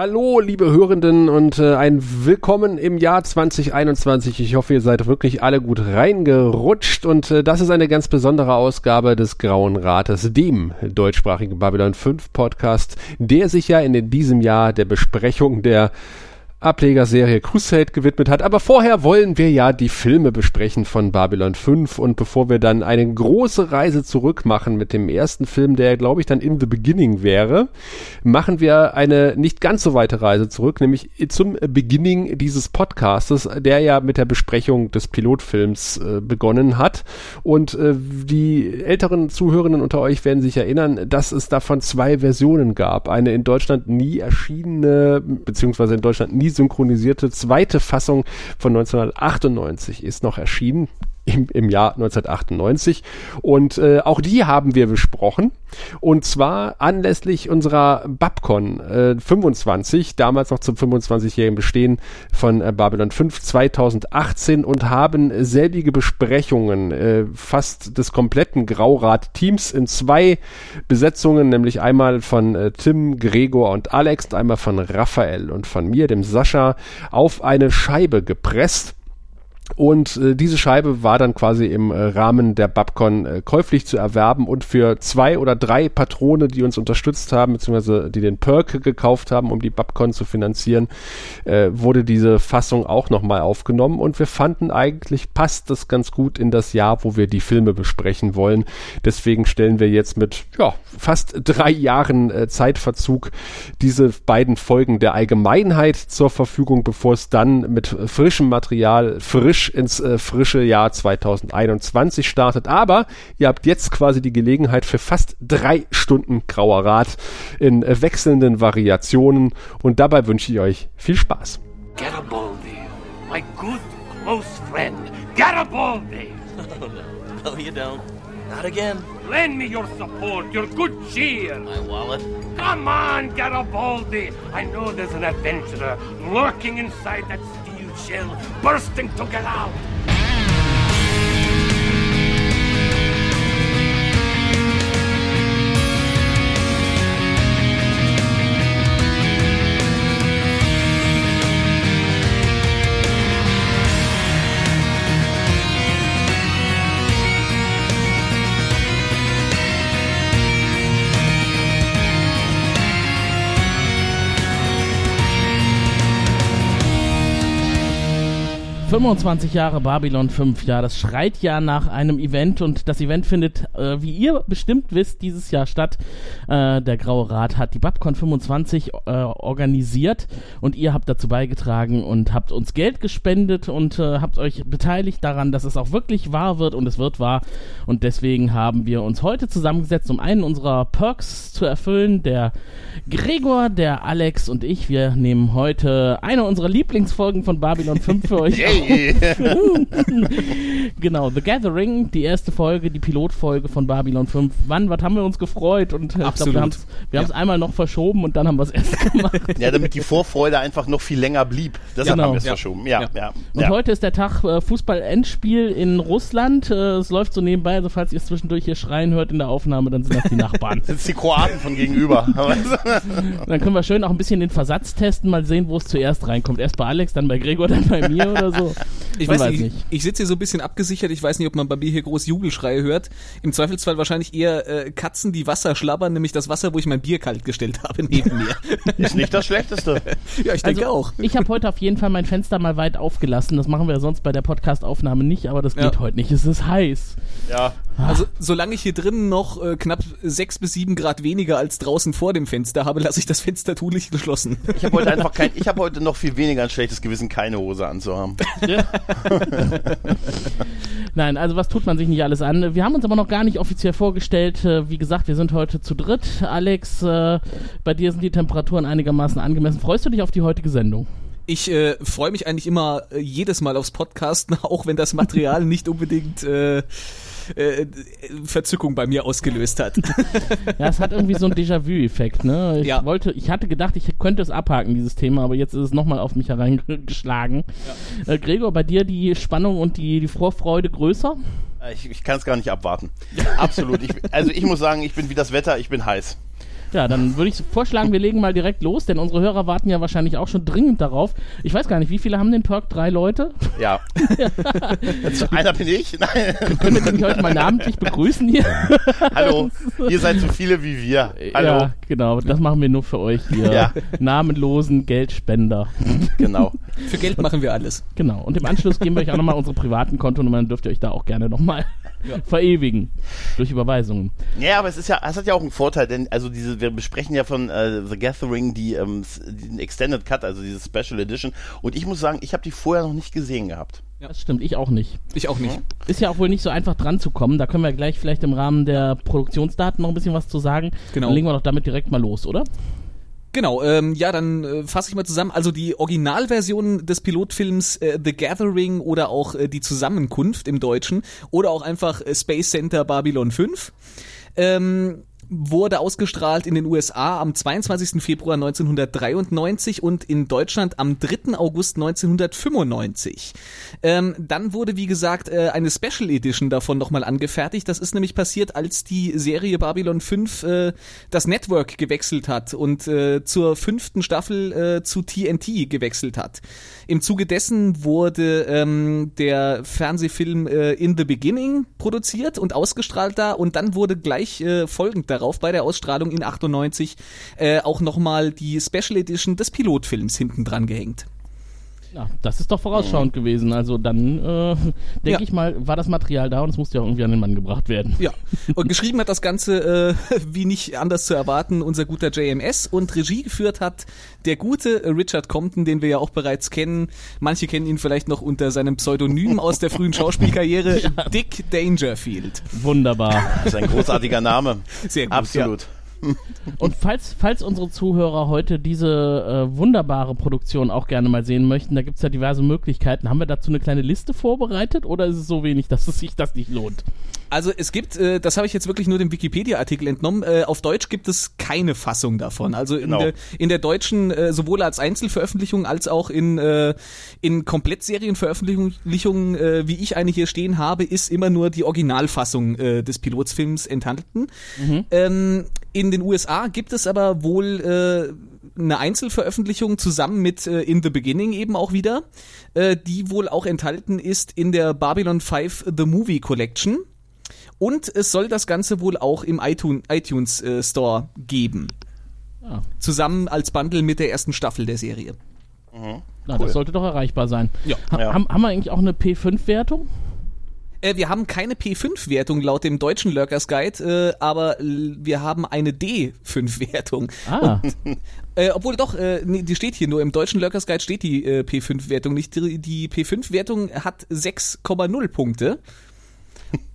Hallo, liebe Hörenden und äh, ein Willkommen im Jahr 2021. Ich hoffe, ihr seid wirklich alle gut reingerutscht und äh, das ist eine ganz besondere Ausgabe des Grauen Rates, dem deutschsprachigen Babylon 5 Podcast, der sich ja in diesem Jahr der Besprechung der Ablegerserie Crusade gewidmet hat. Aber vorher wollen wir ja die Filme besprechen von Babylon 5 und bevor wir dann eine große Reise zurück machen mit dem ersten Film, der glaube ich dann in the beginning wäre, machen wir eine nicht ganz so weite Reise zurück, nämlich zum Beginning dieses Podcastes, der ja mit der Besprechung des Pilotfilms äh, begonnen hat und äh, die älteren Zuhörenden unter euch werden sich erinnern, dass es davon zwei Versionen gab. Eine in Deutschland nie erschienene, beziehungsweise in Deutschland nie synchronisierte zweite Fassung von 1998 ist noch erschienen im, im Jahr 1998. Und äh, auch die haben wir besprochen. Und zwar anlässlich unserer Babcon äh, 25, damals noch zum 25-jährigen Bestehen von äh, Babylon 5 2018 und haben selbige Besprechungen äh, fast des kompletten Graurat-Teams in zwei Besetzungen, nämlich einmal von äh, Tim, Gregor und Alex und einmal von Raphael und von mir, dem Sascha, auf eine Scheibe gepresst und äh, diese Scheibe war dann quasi im äh, Rahmen der Babcon äh, käuflich zu erwerben und für zwei oder drei Patrone, die uns unterstützt haben, beziehungsweise die den Perk gekauft haben, um die Babcon zu finanzieren, äh, wurde diese Fassung auch nochmal aufgenommen und wir fanden eigentlich passt das ganz gut in das Jahr, wo wir die Filme besprechen wollen. Deswegen stellen wir jetzt mit ja, fast drei Jahren äh, Zeitverzug diese beiden Folgen der Allgemeinheit zur Verfügung, bevor es dann mit frischem Material frisch frisch ins äh, frische Jahr 2021 startet. Aber ihr habt jetzt quasi die Gelegenheit für fast drei Stunden Grauer Rat in äh, wechselnden Variationen und dabei wünsche ich euch viel Spaß. Garibaldi, my good close friend, Garibaldi! no, you don't. Not again. Lend me your support, your good cheer. My wallet. Come on, Garibaldi. I know there's an adventurer lurking inside that shell bursting to get out. 25 Jahre Babylon 5, ja, das schreit ja nach einem Event und das Event findet, äh, wie ihr bestimmt wisst, dieses Jahr statt. Äh, der Graue Rat hat die Babcon 25 äh, organisiert und ihr habt dazu beigetragen und habt uns Geld gespendet und äh, habt euch beteiligt daran, dass es auch wirklich wahr wird und es wird wahr. Und deswegen haben wir uns heute zusammengesetzt, um einen unserer Perks zu erfüllen. Der Gregor, der Alex und ich, wir nehmen heute eine unserer Lieblingsfolgen von Babylon 5 für euch. genau, The Gathering, die erste Folge, die Pilotfolge von Babylon 5. Wann, was haben wir uns gefreut? Und äh, ich glaube, wir haben es wir ja. einmal noch verschoben und dann haben wir es erst gemacht. Ja, damit die Vorfreude einfach noch viel länger blieb. Deshalb genau. haben wir es ja. verschoben. Ja, ja. Und heute ist der Tag äh, Fußball-Endspiel in Russland. Äh, es läuft so nebenbei, also falls ihr es zwischendurch hier schreien hört in der Aufnahme, dann sind das die Nachbarn. das sind die Kroaten von gegenüber. dann können wir schön auch ein bisschen den Versatz testen, mal sehen, wo es zuerst reinkommt. Erst bei Alex, dann bei Gregor, dann bei mir oder so. Ich weiß, weiß, nicht. Ich, ich sitze hier so ein bisschen abgesichert. Ich weiß nicht, ob man bei mir hier groß Jubelschreie hört. Im Zweifelsfall wahrscheinlich eher äh, Katzen, die Wasser schlabbern, nämlich das Wasser, wo ich mein Bier kalt gestellt habe neben mir. Ist nicht das Schlechteste. ja, ich denke also, auch. Ich habe heute auf jeden Fall mein Fenster mal weit aufgelassen. Das machen wir sonst bei der Podcast-Aufnahme nicht, aber das geht ja. heute nicht. Es ist heiß. Ja. Also solange ich hier drinnen noch äh, knapp sechs bis sieben Grad weniger als draußen vor dem Fenster habe, lasse ich das Fenster tunlich geschlossen. Ich habe heute einfach kein, ich habe heute noch viel weniger ein schlechtes Gewissen, keine Hose anzuhaben. Ja. Nein, also was tut man sich nicht alles an? Wir haben uns aber noch gar nicht offiziell vorgestellt. Äh, wie gesagt, wir sind heute zu dritt. Alex, äh, bei dir sind die Temperaturen einigermaßen angemessen. Freust du dich auf die heutige Sendung? Ich äh, freue mich eigentlich immer äh, jedes Mal aufs Podcasten, auch wenn das Material nicht unbedingt äh, äh, Verzückung bei mir ausgelöst hat. ja, es hat irgendwie so einen Déjà-vu-Effekt, ne? Ich ja. wollte, ich hatte gedacht, ich könnte es abhaken, dieses Thema, aber jetzt ist es nochmal auf mich hereingeschlagen. Ja. Äh, Gregor, bei dir die Spannung und die, die Vorfreude größer? Äh, ich, ich kann es gar nicht abwarten. Absolut. Ich, also ich muss sagen, ich bin wie das Wetter, ich bin heiß. Ja, dann würde ich vorschlagen, wir legen mal direkt los, denn unsere Hörer warten ja wahrscheinlich auch schon dringend darauf. Ich weiß gar nicht, wie viele haben den Perk? Drei Leute? Ja. Einer bin ich. Nein. Können wir die heute mal namentlich begrüßen hier? Hallo. Ihr seid so viele wie wir. Hallo. Ja, genau. Das machen wir nur für euch hier. Ja. Namenlosen Geldspender. Genau. Für Geld machen wir alles. Genau. Und im Anschluss geben wir euch auch nochmal unsere privaten Kontonummern, dürft ihr euch da auch gerne nochmal verewigen. Durch Überweisungen. Ja, aber es ist ja, es hat ja auch einen Vorteil, denn also diese, wir besprechen ja von äh, The Gathering die ähm, den Extended Cut, also diese Special Edition. Und ich muss sagen, ich habe die vorher noch nicht gesehen gehabt. Das stimmt, ich auch nicht. Ich auch nicht. Ist ja auch wohl nicht so einfach dran zu kommen. Da können wir gleich vielleicht im Rahmen der Produktionsdaten noch ein bisschen was zu sagen. Genau. Dann legen wir doch damit direkt mal los, oder? Genau, ähm, ja, dann äh, fasse ich mal zusammen. Also die Originalversion des Pilotfilms äh, The Gathering oder auch äh, die Zusammenkunft im Deutschen oder auch einfach äh, Space Center Babylon 5 ähm, wurde ausgestrahlt in den USA am 22. Februar 1993 und in Deutschland am 3. August 1995. Ähm, dann wurde, wie gesagt, äh, eine Special Edition davon nochmal angefertigt. Das ist nämlich passiert, als die Serie Babylon 5 äh, das Network gewechselt hat und äh, zur fünften Staffel äh, zu TNT gewechselt hat. Im Zuge dessen wurde ähm, der Fernsehfilm äh, In the Beginning produziert und ausgestrahlt da und dann wurde gleich äh, folgend darauf bei der Ausstrahlung in 98 äh, auch nochmal die Special Edition des Pilotfilms hinten dran gehängt. Ja, das ist doch vorausschauend gewesen. Also dann äh, denke Ja. ich mal, war das Material da und es musste ja irgendwie an den Mann gebracht werden. Ja, und geschrieben hat das Ganze, äh, wie nicht anders zu erwarten, unser guter JMS und Regie geführt hat der gute Richard Compton, den wir ja auch bereits kennen. Manche kennen ihn vielleicht noch unter seinem Pseudonym aus der frühen Schauspielkarriere, Dick Dangerfield. Wunderbar. Das ist ein großartiger Name. Sehr gut, Absolut. Und falls, falls unsere Zuhörer heute diese äh, wunderbare Produktion auch gerne mal sehen möchten, da gibt es ja diverse Möglichkeiten. Haben wir dazu eine kleine Liste vorbereitet oder ist es so wenig, dass es sich das nicht lohnt? Also es gibt, äh, das habe ich jetzt wirklich nur dem Wikipedia-Artikel entnommen, äh, auf Deutsch gibt es keine Fassung davon. Also in, Genau. der, in der deutschen, äh, sowohl als Einzelveröffentlichung als auch in, äh, in Komplettserienveröffentlichungen, äh, wie ich eine hier stehen habe, ist immer nur die Originalfassung äh, des Pilotsfilms enthalten. Ähm, in den USA gibt es aber wohl äh, eine Einzelveröffentlichung zusammen mit äh, In the Beginning eben auch wieder, äh, die wohl auch enthalten ist in der Babylon 5 The Movie Collection. Und es soll das Ganze wohl auch im iTunes, iTunes äh, Store geben. Ja. Zusammen als Bundle mit der ersten Staffel der Serie. Na, das sollte doch erreichbar sein. Ja. Ha Ja. Haben, haben wir eigentlich auch eine P5-Wertung? Äh, wir haben keine P5-Wertung laut dem deutschen Lurkers Guide, äh, aber wir haben eine D5-Wertung. Ah, Äh, obwohl doch, äh, nee, die steht hier nur, im deutschen Lurkers Guide steht die äh, P5-Wertung nicht. Die, die P5-Wertung hat 6,0 Punkte.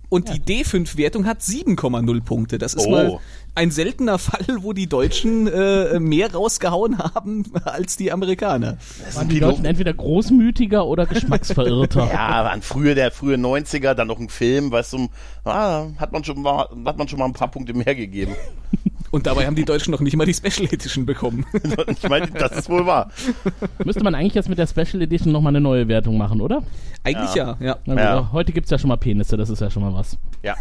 Und die D5-Wertung hat 7,0 Punkte. Das ist Oh. mal ein seltener Fall, wo die Deutschen äh, mehr rausgehauen haben als die Amerikaner. waren die Deutschen entweder großmütiger oder geschmacksverirrter? Ja, waren früher der frühe 90er, dann noch ein Film, weißt du, ah, hat man schon mal, hat man schon mal ein paar Punkte mehr gegeben. Und dabei haben die Deutschen noch nicht mal die Special Edition bekommen. ich meine, das ist wohl wahr. Müsste man eigentlich jetzt mit der Special Edition nochmal eine neue Wertung machen, oder? Eigentlich ja, ja. Na gut, Ja. Heute gibt's ja schon mal Penisse, das ist ja schon mal was. Ja.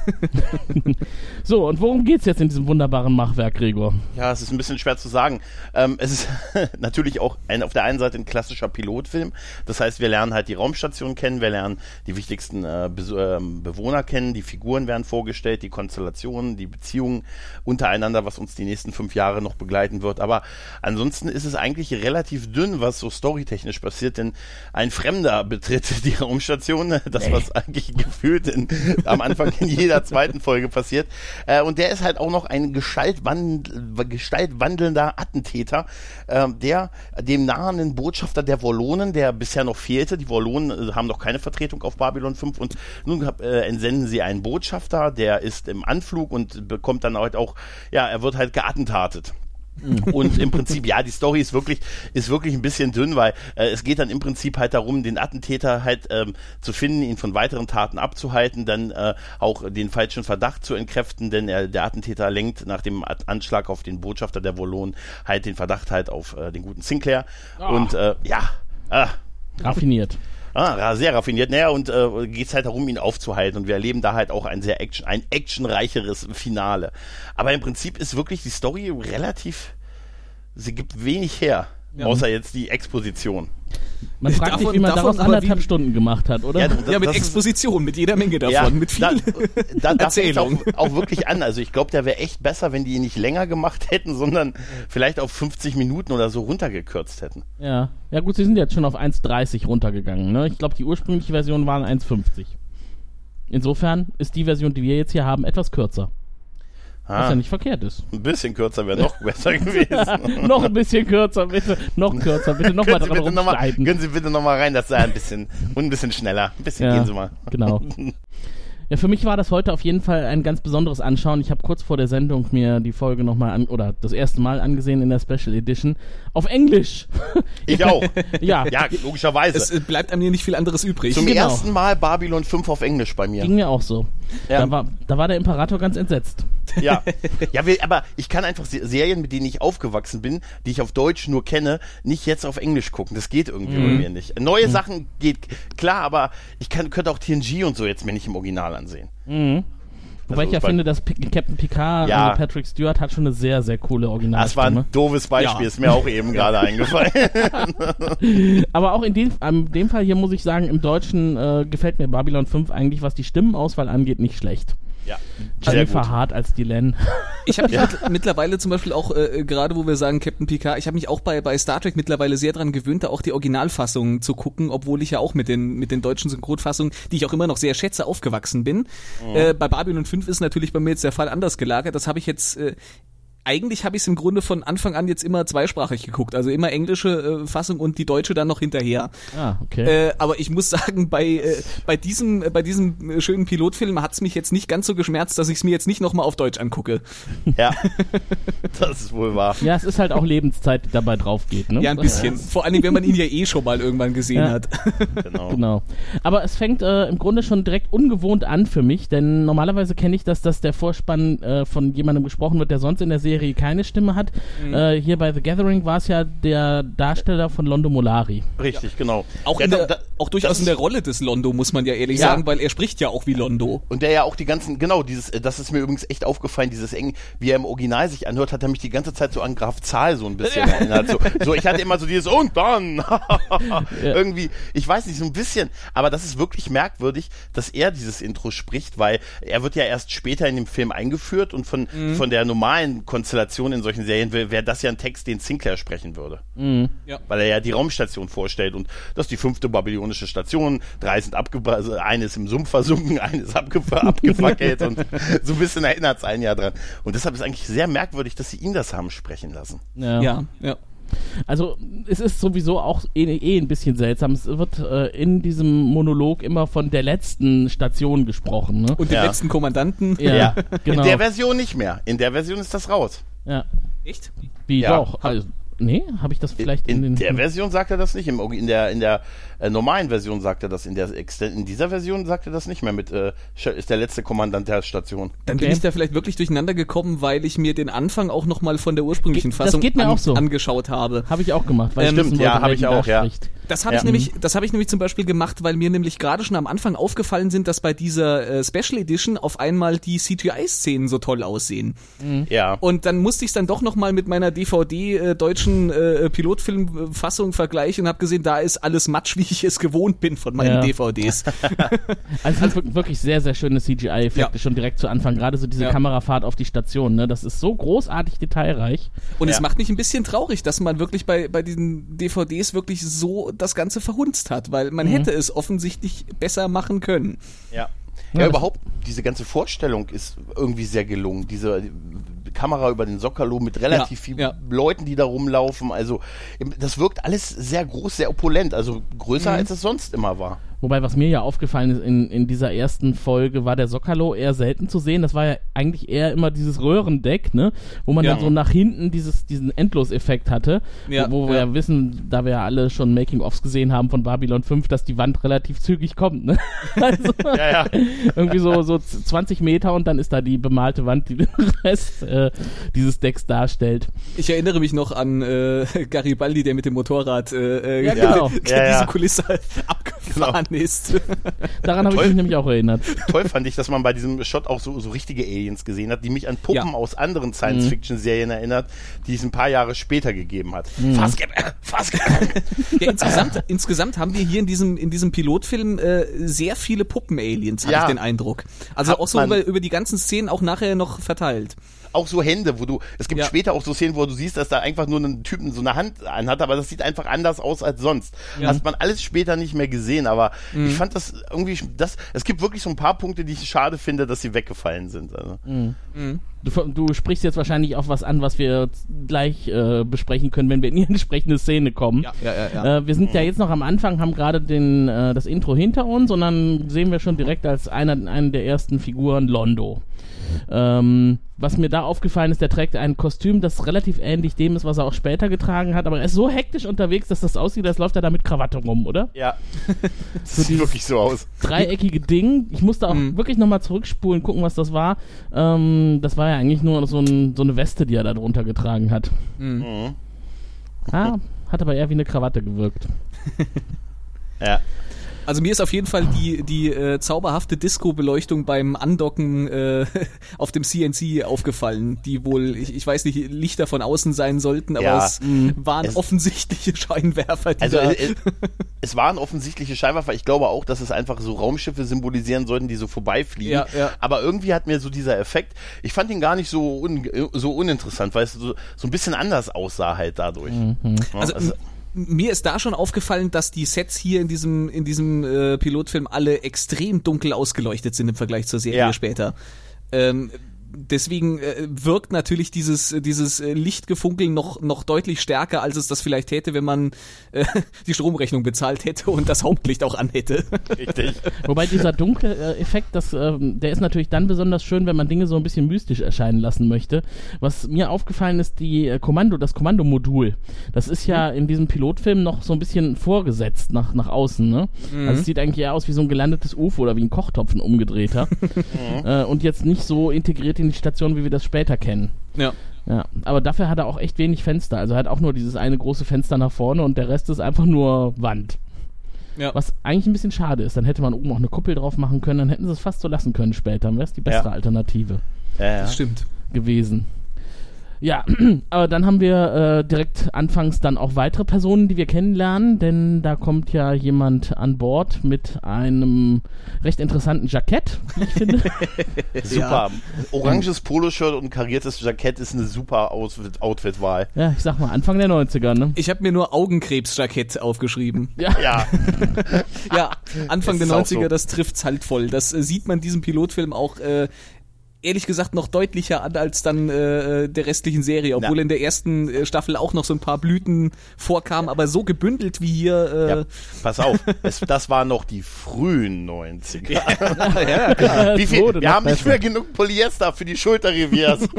So, und worum geht's jetzt in diesem wunderbaren Machwerk, Gregor? Ja, es ist ein bisschen schwer zu sagen. Ähm, es ist natürlich auch ein, auf der einen Seite ein klassischer Pilotfilm. Das heißt, wir lernen halt die Raumstation kennen, wir lernen die wichtigsten äh, Bes ähm, Bewohner kennen, die Figuren werden vorgestellt, die Konstellationen, die Beziehungen untereinander, was uns die nächsten fünf Jahre noch begleiten wird. Aber ansonsten ist es eigentlich relativ dünn, was so storytechnisch passiert, denn ein Fremder betritt die Raumstation, das was eigentlich gefühlt in, am Anfang in jeder zweiten Folge passiert. Äh, und der ist halt auch noch ein gestaltwandel, gestaltwandelnder Attentäter, ähm, der dem nahenden Botschafter der Wollonen, der bisher noch fehlte, die Wollonen äh, haben noch keine Vertretung auf Babylon 5 und nun äh, entsenden sie einen Botschafter, der ist im Anflug und bekommt dann halt auch, ja, er wird halt geattentatet. Und im Prinzip, ja, die Story ist wirklich, ist wirklich ein bisschen dünn, weil äh, es geht dann im Prinzip halt darum, den Attentäter halt ähm, zu finden, ihn von weiteren Taten abzuhalten, dann äh, auch den falschen Verdacht zu entkräften, denn er, der Attentäter lenkt nach dem At- Anschlag auf den Botschafter der Wollonen halt den Verdacht halt auf äh, den guten Sinclair. Und äh, ja, äh, Raffiniert. Ah, sehr raffiniert. Naja, und äh, geht es halt darum, ihn aufzuhalten. Und wir erleben da halt auch ein sehr Action, ein actionreicheres Finale. Aber im Prinzip ist wirklich die Story relativ, sie gibt wenig her. Außer jetzt die Exposition. Man fragt Davon- sich, wie man davon daraus anderthalb wie- Stunden gemacht hat, oder? das- Ja, mit Exposition, mit jeder Menge davon, mit viel da, da, fängt's auch, Erzählung. auch wirklich an. Also ich glaube, der wäre echt besser, wenn die ihn nicht länger gemacht hätten, sondern vielleicht auf 50 Minuten oder so runtergekürzt hätten. Ja. Ja gut, sie sind jetzt schon auf 1,30 runtergegangen. Ne? Ich glaube, die ursprüngliche Version waren 1,50. Insofern ist die Version, die wir jetzt hier haben, etwas kürzer. Was Ah, ja nicht verkehrt ist. ein bisschen kürzer wäre noch besser gewesen. noch ein bisschen kürzer, bitte. Noch kürzer, bitte. Noch mal dran bitte noch mal, können Sie bitte noch mal rein, das sei ein bisschen und ein bisschen schneller. Ein bisschen Ja. gehen Sie mal. Genau. Ja, für mich war das heute auf jeden Fall ein ganz besonderes Anschauen. Ich habe kurz vor der Sendung mir die Folge nochmal an, oder das erste Mal angesehen in der Special Edition. Auf Englisch. Ich auch. ja, Ja, logischerweise. Es bleibt einem hier nicht viel anderes übrig. Zum genau. ersten Mal Babylon 5 auf Englisch bei mir. ging mir auch so. Ja. Da, war, da war der Imperator ganz entsetzt. Ja, ja wir, aber ich kann einfach Se- Serien, mit denen ich aufgewachsen bin, die ich auf Deutsch nur kenne, nicht jetzt auf Englisch gucken. Das geht irgendwie Mhm. bei mir nicht. Neue Sachen geht klar, aber ich kann, könnte auch TNG und so jetzt mir nicht im Original ansehen. Wobei Also ich ja finde, dass P Captain Picard, Ja. also Patrick Stewart, hat schon eine sehr, sehr coole Das war Originalstimme. ein doofes Beispiel, Ja. ist mir auch eben gerade eingefallen. Aber auch in dem, in dem Fall hier muss ich sagen, im Deutschen äh, gefällt mir Babylon 5 eigentlich, was die Stimmenauswahl angeht, nicht schlecht. Ja, sehr Jennifer gut. Hart als Dylan. Ich habe mich mit, mittlerweile zum Beispiel auch, äh, gerade wo wir sagen Captain Picard, ich habe mich auch bei, bei Star Trek mittlerweile sehr dran gewöhnt, da auch die Originalfassung zu gucken, obwohl ich ja auch mit den, mit den deutschen Synchronfassungen, die ich auch immer noch sehr schätze, aufgewachsen bin. Äh, bei Babylon 5 ist natürlich bei mir jetzt der Fall anders gelagert. Das habe ich jetzt äh, eigentlich habe ich es im Grunde von Anfang an jetzt immer zweisprachig geguckt, also immer englische äh, Fassung und die deutsche dann noch hinterher. Ah, okay. Äh, aber ich muss sagen, bei, äh, bei diesem, äh, bei diesem äh, schönen Pilotfilm hat's mich jetzt nicht ganz so geschmerzt, dass ich es mir jetzt nicht nochmal auf Deutsch angucke. Ja, das ist wohl wahr. ja, es ist halt auch Lebenszeit, die dabei drauf geht, ne? Ja, ein bisschen. Vor allen Dingen, wenn man ihn ja eh schon mal irgendwann gesehen Ja. hat. Genau. Genau. Aber es fängt äh, im Grunde schon direkt ungewohnt an für mich, denn normalerweise kenne ich das, dass der Vorspann äh, von jemandem gesprochen wird, der sonst in der Serie keine Stimme hat. Mhm. Äh, hier bei The Gathering war es ja der Darsteller von Londo Molari. Richtig, genau. Auch, Ja, in da- der, da- auch durchaus das in der ist- Rolle des Londo, muss man ja ehrlich Ja. sagen, weil er spricht ja auch wie Londo. Und der ja auch die ganzen, genau, dieses, äh, das ist mir übrigens echt aufgefallen, dieses eng, wie er im Original sich anhört, hat er mich die ganze Zeit so an Graf Zahl so ein bisschen erinnert. So, so, ich hatte immer so dieses und dann irgendwie, ich weiß nicht, so ein bisschen, aber das ist wirklich merkwürdig, dass er dieses Intro spricht, weil er wird ja erst später in dem Film eingeführt und von, von der normalen Konstellation in solchen Serien wäre das ja ein Text, den Sinclair sprechen würde. Ja. Weil er ja die Raumstation vorstellt und das ist die fünfte babylonische Station, drei sind abgebrannt, also eine ist im Sumpf versunken, eine ist abge abgefackelt und so ein bisschen erinnert es einen ja dran. Und deshalb ist eigentlich sehr merkwürdig, dass sie ihn das haben sprechen lassen. Ja. Ja, ja. Also es ist sowieso auch eh, eh ein bisschen seltsam. Es wird äh, in diesem Monolog immer von der letzten Station gesprochen. Ne? Und den Ja. letzten Kommandanten. ja, genau. In der Version nicht mehr. In der Version ist das raus. ja. Echt? Wie Ja. doch? Also, nee, habe ich das vielleicht in, In den der Version sagt er das nicht. Im, in der, in der äh, normalen Version sagt er das. In, der in dieser Version sagt er das nicht mehr. Mit äh, ist der letzte Kommandant der Station. Dann Okay. bin ich da vielleicht wirklich durcheinander gekommen, weil ich mir den Anfang auch nochmal von der ursprünglichen Ge- das Fassung geht mir auch so. angeschaut habe. Habe ich auch gemacht, weil Ähm, stimmt, ja, wollte, hab ich auch, ja. spricht. Das habe Ja. ich nämlich, das habe ich nämlich zum Beispiel gemacht, weil mir nämlich gerade schon am Anfang aufgefallen sind, dass bei dieser äh, Special Edition auf einmal die CGI-Szenen so toll aussehen. Ja. Und dann musste ich es dann doch noch mal mit meiner DVD äh, deutschen äh, Pilotfilmfassung vergleichen und habe gesehen, da ist alles matsch, wie ich es gewohnt bin von meinen Ja. DVDs. Also es sind wir- wirklich sehr, sehr schöne CGI-Effekte Ja. schon direkt zu Anfang. Gerade so diese Ja. Kamerafahrt auf die Station, ne? Das ist so großartig detailreich. Und Ja. es macht mich ein bisschen traurig, dass man wirklich bei, bei diesen DVDs wirklich so das Ganze verhunzt hat, weil man hätte es offensichtlich besser machen können. Ja. Ja, überhaupt, diese ganze Vorstellung ist irgendwie sehr gelungen. Diese Kamera über den Sockerlo mit relativ Ja, vielen ja. Leuten, die da rumlaufen. Also, das wirkt alles sehr groß, sehr opulent. Also größer, Mhm. als es sonst immer war. Wobei, was mir ja aufgefallen ist in, in dieser ersten Folge, war der Sockerlo eher selten zu sehen. Das war ja eigentlich eher immer dieses Röhrendeck, ne? Wo man Ja. dann so nach hinten dieses, diesen Endloseffekt hatte. Ja, wo, wo wir ja. ja wissen, da wir ja alle schon Making-ofs gesehen haben von Babylon 5, dass die Wand relativ zügig kommt, ne? Also, Ja, ja. irgendwie so, so 20 Meter und dann ist da die bemalte Wand, die den Rest äh, dieses Decks darstellt. Ich erinnere mich noch an äh, Garibaldi, der mit dem Motorrad äh, Ja, äh, genau. diese Ja, ja. Kulisse abgefahren gefahren ist. Daran habe ich mich nämlich auch erinnert. Toll fand ich, dass man bei diesem Shot auch so, so richtige Aliens gesehen hat, die mich an Puppen Ja. aus anderen Science-Fiction-Serien erinnert, die es ein paar Jahre später gegeben hat. Mhm. Fast, fast. Ja, insgesamt, insgesamt haben wir hier in diesem, in diesem Pilotfilm äh, sehr viele Puppen-Aliens, habe Ja. ich den Eindruck. Also Hat auch so über, über die ganzen Szenen auch nachher noch verteilt. Auch so Hände, wo du, es gibt Ja. später auch so Szenen, wo du siehst, dass da einfach nur ein Typen so eine Hand anhat, aber das sieht einfach anders aus als sonst. Hat man alles später nicht mehr gesehen, aber Mhm. ich fand das irgendwie, das, es gibt wirklich so ein paar Punkte, die ich schade finde, dass sie weggefallen sind. Also. Du, du sprichst jetzt wahrscheinlich auch was an, was wir gleich äh, besprechen können, wenn wir in die entsprechende Szene kommen. Ja, ja, ja, ja. Äh, wir sind ja jetzt noch am Anfang, haben gerade den äh, das Intro hinter uns und dann sehen wir schon direkt als einer, einen der ersten Figuren Londo. Ähm, was mir da aufgefallen ist, der trägt ein Kostüm, das relativ ähnlich dem ist, was er auch später getragen hat, aber er ist so hektisch unterwegs, dass das aussieht, als läuft er da mit Krawatte rum, oder? Ja. Das sieht wirklich so aus. dreieckige Ding. Ich musste auch Mhm. wirklich nochmal zurückspulen, gucken, was das war. Ähm, das war ja eigentlich nur so, ein, so eine Weste, die er da drunter getragen hat. Mhm. Ah, hat aber eher wie eine Krawatte gewirkt. Ja. Also mir ist auf jeden Fall die, die äh, zauberhafte Disco-Beleuchtung beim Andocken äh, auf dem CNC aufgefallen, die wohl, ich, ich weiß nicht, Lichter von außen sein sollten, aber Ja. es waren Es- offensichtliche Scheinwerfer, die Also da... äh, äh, es waren offensichtliche Scheinwerfer. Ich glaube auch, dass es einfach so Raumschiffe symbolisieren sollten, die so vorbeifliegen. Ja, ja. Aber irgendwie hat mir so dieser Effekt, ich fand ihn gar nicht so, un, so uninteressant, weil es so, so ein bisschen anders aussah halt dadurch. Ja, Also, m- mir ist da schon aufgefallen, dass die Sets hier in diesem in diesem äh, Pilotfilm alle extrem dunkel ausgeleuchtet sind im Vergleich zur Serie Ja. später. Ähm, deswegen äh, wirkt natürlich dieses dieses äh, Lichtgefunkel noch noch deutlich stärker, als es das vielleicht hätte, wenn man äh, die Stromrechnung bezahlt hätte und das Hauptlicht auch an hätte. richtig. Wobei dieser dunkle äh, Effekt, das, ähm, der ist natürlich dann besonders schön, wenn man Dinge so ein bisschen mystisch erscheinen lassen möchte. Was mir aufgefallen ist, die äh, Kommando, das Kommandomodul. Das ist ja in diesem Pilotfilm noch so ein bisschen vorgesetzt nach, nach außen. Ne? Also es sieht eigentlich eher aus wie so ein gelandetes UFO oder wie ein Kochtopf, ein umgedrehter. äh, und jetzt nicht so integriert in die Station, wie wir das später kennen. ja. Ja, aber dafür hat er auch echt wenig Fenster. Also er hat auch nur dieses eine große Fenster nach vorne und der Rest ist einfach nur Wand. Ja. Was eigentlich ein bisschen schade ist. Dann hätte man oben auch eine Kuppel drauf machen können, dann hätten sie es fast so lassen können später. Dann wäre es die bessere Ja. Alternative Ja, ja. Das stimmt. gewesen. Ja, aber dann haben wir äh, direkt anfangs dann auch weitere Personen, die wir kennenlernen, denn da kommt ja jemand an Bord mit einem recht interessanten Jackett, wie ich finde. Super. Oranges Poloshirt und kariertes Jackett ist eine super Outfit- Outfit-Wahl. ja, ich sag mal, Anfang der 90er, ne? Ich habe mir nur Augenkrebsjackett aufgeschrieben. Ja, Ja, Ja, Anfang Ist der auch 90er, so. das trifft's halt voll. Das äh, sieht man diesem Pilotfilm auch äh, ehrlich gesagt noch deutlicher an als dann äh, der restlichen Serie, obwohl Ja. in der ersten äh, Staffel auch noch so ein paar Blüten vorkamen, aber so gebündelt wie hier. Äh, ja. Pass auf, es, das waren noch die frühen 90er. ja, Wie es viel, wurde wir haben nicht besser. mehr genug Polyester für die Schulterreviers.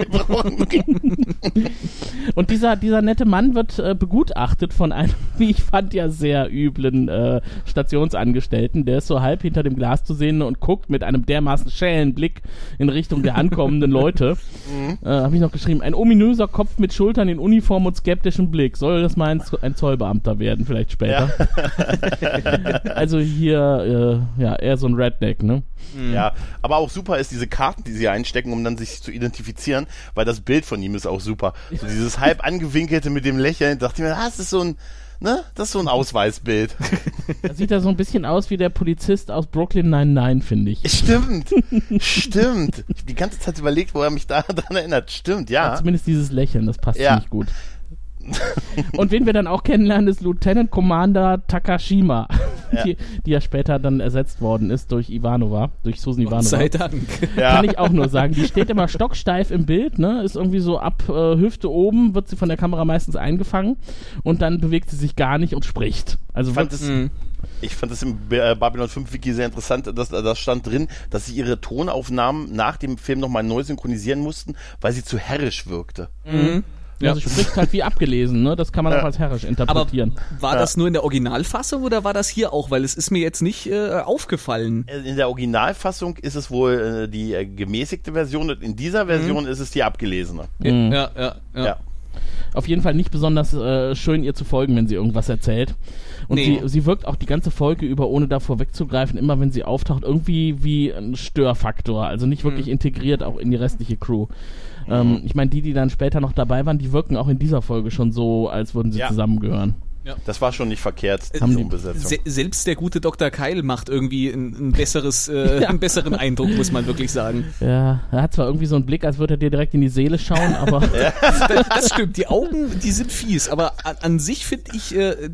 Und dieser, dieser nette Mann wird äh, begutachtet von einem, wie ich fand, ja sehr üblen äh, Stationsangestellten. Der ist so halb hinter dem Glas zu sehen und guckt mit einem dermaßen schälen Blick in Richtung der ankommenden Leute. Äh, Habe ich noch geschrieben, ein ominöser Kopf mit Schultern in Uniform und skeptischem Blick. Soll das mal ein, ein Zollbeamter werden, vielleicht später? also hier, äh, ja, eher so ein Redneck, ne? Ja, aber auch super ist diese Karten, die sie einstecken, um dann sich zu identifizieren, weil das Bild von ihm ist auch super. So dieses halb angewinkelte mit dem Lächeln, dachte ich mir, ah, das ist so ein, ne, das ist so ein Ausweisbild. Da sieht er so ein bisschen aus wie der Polizist aus Brooklyn 99, finde ich. Stimmt, stimmt. Ich hab die ganze Zeit überlegt, wo er mich da daran erinnert. Stimmt, ja. Zumindest dieses Lächeln, das passt Ja. ziemlich gut. Und wen wir dann auch kennenlernen, ist Lieutenant Commander Takashima, Die, die ja später dann ersetzt worden ist durch Ivanova, durch Susan Ivanova. sei Dank. Ja. Kann ich auch nur sagen. Die steht immer stocksteif im Bild, ne? Ist irgendwie so ab äh, Hüfte oben, wird sie von der Kamera meistens eingefangen und dann bewegt sie sich gar nicht und spricht. Also fand wird, es, ich fand es im äh, Babylon 5 Wiki sehr interessant, dass das stand drin, dass sie ihre Tonaufnahmen nach dem Film nochmal neu synchronisieren mussten, weil sie zu herrisch wirkte. Ja. sie spricht halt wie abgelesen, ne? Das kann man auch als herrisch Aber interpretieren. war das nur in der Originalfassung oder war das hier auch? Weil es ist mir jetzt nicht äh, aufgefallen. Äh, In der Originalfassung ist es wohl äh, die äh, gemäßigte Version und in dieser Version ist es die abgelesene. Ja, ja, ja. Ja. auf jeden Fall nicht besonders äh, schön, ihr zu folgen, wenn sie irgendwas erzählt. Und Nee. sie, sie wirkt auch die ganze Folge über, ohne davor wegzugreifen, immer wenn sie auftaucht, irgendwie wie ein Störfaktor. Also nicht wirklich integriert auch in die restliche Crew. Ähm, ich meine, die, die dann später noch dabei waren, die wirken auch in dieser Folge schon so, als würden sie Ja. zusammengehören. Das war schon nicht verkehrt, Haben die Umbesetzung. Se selbst der gute Dr. Keil macht irgendwie ein, ein besseres, äh, Ja. einen besseren Eindruck, muss man wirklich sagen. Ja, er hat zwar irgendwie so einen Blick, als würde er dir direkt in die Seele schauen, aber Das, das stimmt, die Augen, die sind fies, aber an, an sich finde ich, äh,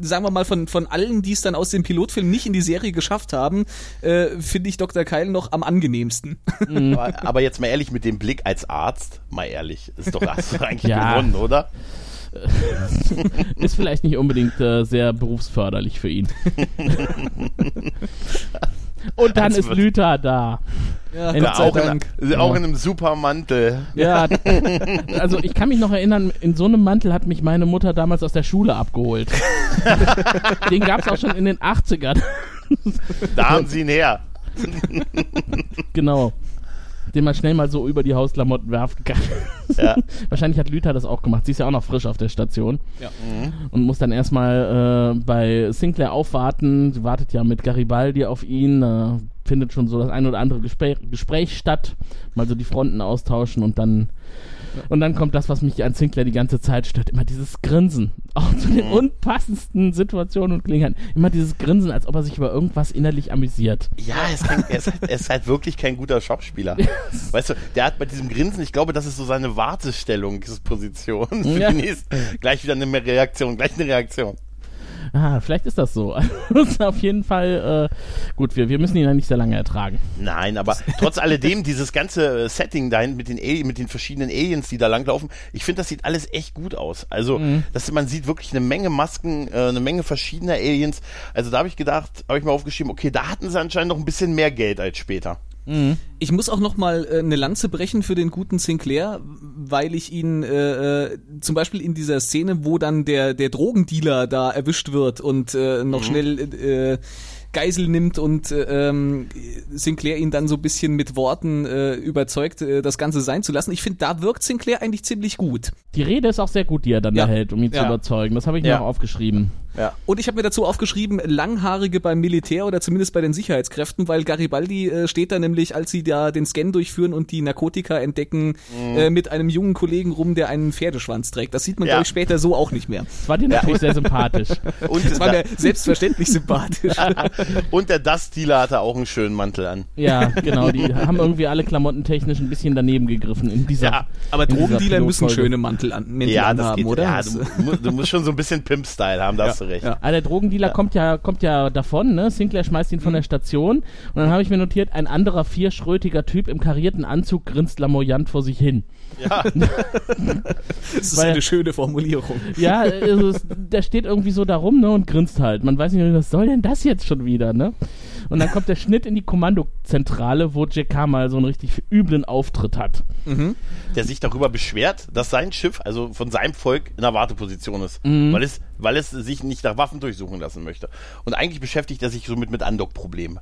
sagen wir mal, von, von allen, die es dann aus dem Pilotfilm nicht in die Serie geschafft haben, äh, finde ich Dr. Keil noch am angenehmsten. Aber, aber jetzt mal ehrlich, mit dem Blick als Arzt, mal ehrlich, ist doch du eigentlich Ja. gewonnen, oder? ist vielleicht nicht unbedingt äh, sehr berufsförderlich für ihn. Und dann Also ist Lüther da. Ja, In- Gott sei auch, in, Dank. auch in einem super Mantel. Ja, also ich kann mich noch erinnern, in so einem Mantel hat mich meine Mutter damals aus der Schule abgeholt. Den gab es auch schon in den 80ern. Da haben sie ihn her. Genau. Den man schnell mal so über die Hausklamotten werfen kann. Ja. Wahrscheinlich hat Lüther das auch gemacht. Sie ist ja auch noch frisch auf der Station. Ja. Und muss dann erstmal äh, bei Sinclair aufwarten. Sie wartet ja mit Garibaldi auf ihn. Äh, findet schon so das ein oder andere Gespräch, Gespräch statt. Mal so die Fronten austauschen und dann. Und dann kommt das, was mich an Sinclair die ganze Zeit stört. Immer dieses Grinsen. Auch zu den unpassendsten Situationen und Gelegenheiten. Immer dieses Grinsen, als ob er sich über irgendwas innerlich amüsiert. Ja, er ist, kein, er, ist halt, er ist halt wirklich kein guter Schauspieler. Weißt du, der hat bei diesem Grinsen, ich glaube, das ist so seine Wartestellungsposition für Ja. die nächste. Gleich wieder eine Reaktion, gleich eine Reaktion. Ah, vielleicht ist das so. Auf jeden Fall, äh, gut, wir, wir müssen ihn ja nicht sehr lange ertragen. Nein, aber trotz alledem, dieses ganze äh, Setting dahin mit den, Ali- mit den verschiedenen Aliens, die da langlaufen, ich finde, das sieht alles echt gut aus. Also, dass man sieht wirklich eine Menge Masken, äh, eine Menge verschiedener Aliens. Also da habe ich gedacht, habe ich mal aufgeschrieben, okay, da hatten sie anscheinend noch ein bisschen mehr Geld als später. Ich muss auch noch mal äh, eine Lanze brechen für den guten Sinclair, weil ich ihn äh, äh, zum Beispiel in dieser Szene, wo dann der der Drogendealer da erwischt wird und äh, noch schnell äh, Geisel nimmt und äh, ähm, Sinclair ihn dann so ein bisschen mit Worten äh, überzeugt, äh, das Ganze sein zu lassen. Ich finde, da wirkt Sinclair eigentlich ziemlich gut. Die Rede ist auch sehr gut, die er dann Ja. da hält, um ihn zu Ja. überzeugen. Das habe ich mir Ja. auch aufgeschrieben. Ja. Und ich habe mir dazu aufgeschrieben, Langhaarige beim Militär oder zumindest bei den Sicherheitskräften, weil Garibaldi äh, steht da nämlich, als sie da den Scan durchführen und die Narkotika entdecken, äh, mit einem jungen Kollegen rum, der einen Pferdeschwanz trägt. Das sieht man, Ja. glaube ich, später so auch nicht mehr. Das war dir natürlich sehr sympathisch. Und, Das war mir selbstverständlich sympathisch. und der Dust-Dealer hatte auch einen schönen Mantel an. Ja, genau. Die haben irgendwie alle klamottentechnisch ein bisschen daneben gegriffen in dieser. Ja, Aber Drogendealer müssen schöne Mantel an, Mäntel Ja, das anhaben, geht. oder? Ja, du, du musst schon so ein bisschen Pimp-Style haben, da hast du recht. ja. Ah, der Drogendealer kommt ja kommt ja davon, ne? Sinclair schmeißt ihn von der Station und dann habe ich mir notiert, ein anderer vierschrötiger Typ im karierten Anzug grinst lamoyant vor sich hin. Ja. das ist weil- eine schöne Formulierung. Ja, also es, der steht irgendwie so da rum, ne, und grinst halt. Man weiß nicht, was soll denn das jetzt schon wieder, ne? Und dann kommt der Schnitt in die Kommandozentrale, wo JK mal so einen richtig üblen Auftritt hat. der sich darüber beschwert, dass sein Schiff, also von seinem Volk, in der Warteposition ist, weil, es, weil es sich nicht nach Waffen durchsuchen lassen möchte. Und eigentlich beschäftigt er sich so mit, mit Andock-Problemen.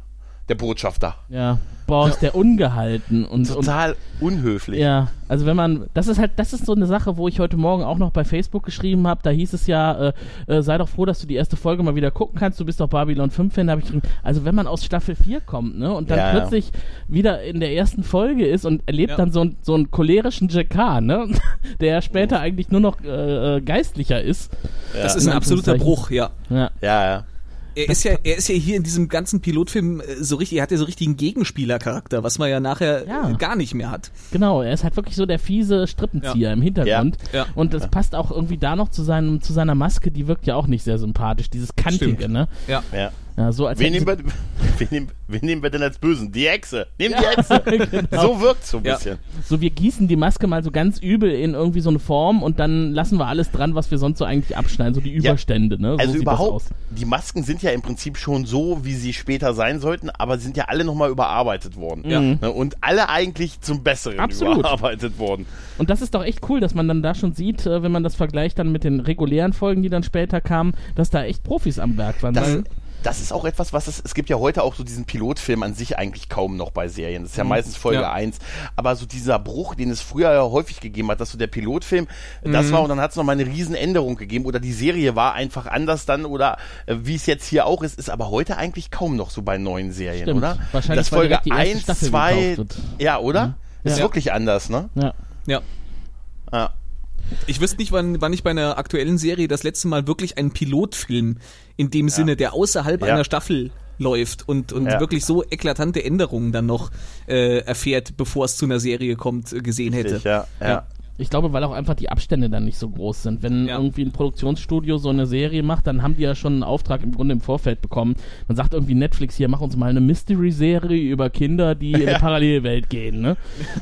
Der Botschafter. Ja, boah, ist der ungehalten und, und Total unhöflich. Ja, also wenn man, das ist halt, das ist so eine Sache, wo ich heute Morgen auch noch bei Facebook geschrieben habe, da hieß es ja, äh, äh, sei doch froh, dass du die erste Folge mal wieder gucken kannst, du bist doch Babylon 5 Fan, da habe ich geschrieben, also wenn man aus Staffel 4 kommt, ne, und dann Ja, ja. plötzlich wieder in der ersten Folge ist und erlebt Ja. dann so, einen- so einen cholerischen JK, ne, der ja später eigentlich nur noch äh, äh, geistlicher ist. Das ist In ein absoluter. Bruch, ja. Ja. Ja, ja. Er ist ja, er ist ja hier in diesem ganzen Pilotfilm äh, so richtig, er hat ja so richtigen Gegenspielercharakter, was man ja nachher Ja. äh, gar nicht mehr hat. Genau, er ist halt wirklich so der fiese Strippenzieher Ja. im Hintergrund. Ja. Ja. Und das passt auch irgendwie da noch zu, seinem, zu seiner Maske, die wirkt ja auch nicht sehr sympathisch, dieses Kantige, Stimmt. ne? Ja. ja. Ja, so als Wen nehmen, wir, wen, nehmen, wen nehmen wir denn als Bösen? Die Echse. Nehmen die Echse. Genau. So wirkt so ein Ja. bisschen. So, wir gießen die Maske mal so ganz übel in irgendwie so eine Form und dann lassen wir alles dran, was wir sonst so eigentlich abschneiden, so die Überstände, ne? So Also überhaupt, die Masken sind ja im Prinzip schon so, wie sie später sein sollten, aber sind ja alle nochmal überarbeitet worden. Ja. Mhm. Ne, Und alle eigentlich zum Besseren Absolut. überarbeitet worden. Und das ist doch echt cool, dass man dann da schon sieht, äh, wenn man das vergleicht dann mit den regulären Folgen, die dann später kamen, dass da echt Profis am Werk waren. Das, weil, das ist auch etwas, was es, es gibt ja heute auch so diesen Pilotfilm an sich eigentlich kaum noch bei Serien. Das ist ja meistens Folge Ja. 1. Aber so dieser Bruch, den es früher ja häufig gegeben hat, dass so der Pilotfilm, das war und dann hat es nochmal eine Riesenänderung gegeben oder die Serie war einfach anders dann oder äh, wie es jetzt hier auch ist, ist aber heute eigentlich kaum noch so bei neuen Serien, Stimmt. oder? Wahrscheinlich, dass Folge die erste 1, Staffel 2, gekauft wird. ja, oder? Ist Ja. wirklich anders, ne? Ja. Ja. Ja. Ich wüsste nicht, wann, wann ich bei einer aktuellen Serie das letzte Mal wirklich einen Pilotfilm in dem Sinne, der außerhalb Ja. einer Staffel läuft und, und Ja. wirklich so eklatante Änderungen dann noch äh, erfährt, bevor es zu einer Serie kommt, gesehen hätte. Richtig, ja, ja. Ich glaube, weil auch einfach die Abstände dann nicht so groß sind. Wenn Ja. irgendwie ein Produktionsstudio so eine Serie macht, dann haben die ja schon einen Auftrag im Grunde im Vorfeld bekommen. Dann sagt irgendwie Netflix hier, mach uns mal eine Mystery-Serie über Kinder, die in eine Parallelwelt gehen. Ne?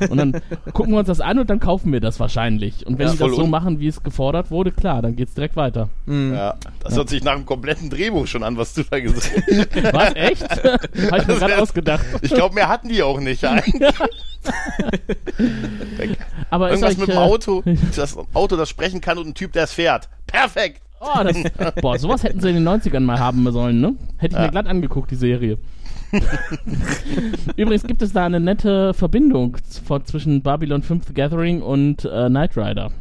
Und dann gucken wir uns das an und dann kaufen wir das wahrscheinlich. Und wenn Ja, die das so machen, wie es gefordert wurde, klar, dann geht's direkt weiter. Ja, das hört sich nach einem kompletten Drehbuch schon an, was du da gesagt hast. Was, echt? Hab ich mir Das gerade ausgedacht. Ich glaube, mehr hatten die auch nicht. eigentlich. Aber ist Irgendwas euch, mit dem äh, Auto, das Auto, das sprechen kann und ein Typ, der es fährt. Perfekt. Oh, das, boah, sowas hätten sie in den 90ern mal haben sollen, ne? Hätte ich mir glatt angeguckt, die Serie. Übrigens gibt es da eine nette Verbindung zwischen Babylon 5 The Gathering und äh, Knight Rider.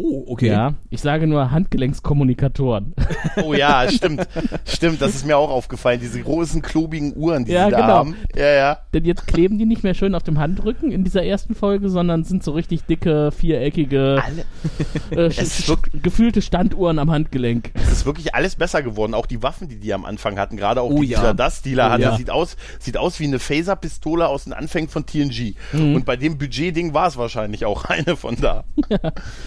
Oh, okay. Ja, ich sage nur Handgelenkskommunikatoren. Oh ja, stimmt. Stimmt, das ist mir auch aufgefallen. Diese großen, klobigen Uhren, die Ja, sie da genau. haben. Ja, ja. Denn jetzt kleben die nicht mehr schön auf dem Handrücken in dieser ersten Folge, sondern sind so richtig dicke, viereckige, Alle, äh, gefühlte Standuhren am Handgelenk. es ist wirklich alles besser geworden. Auch die Waffen, die die am Anfang hatten. Gerade auch Oh die ja. Dealer, das Dealer Oh hat, ja. das sieht aus, sieht aus wie eine Phaser-Pistole aus den Anfängen von TNG. Mhm. Und bei dem Budget-Ding war es wahrscheinlich auch eine von da.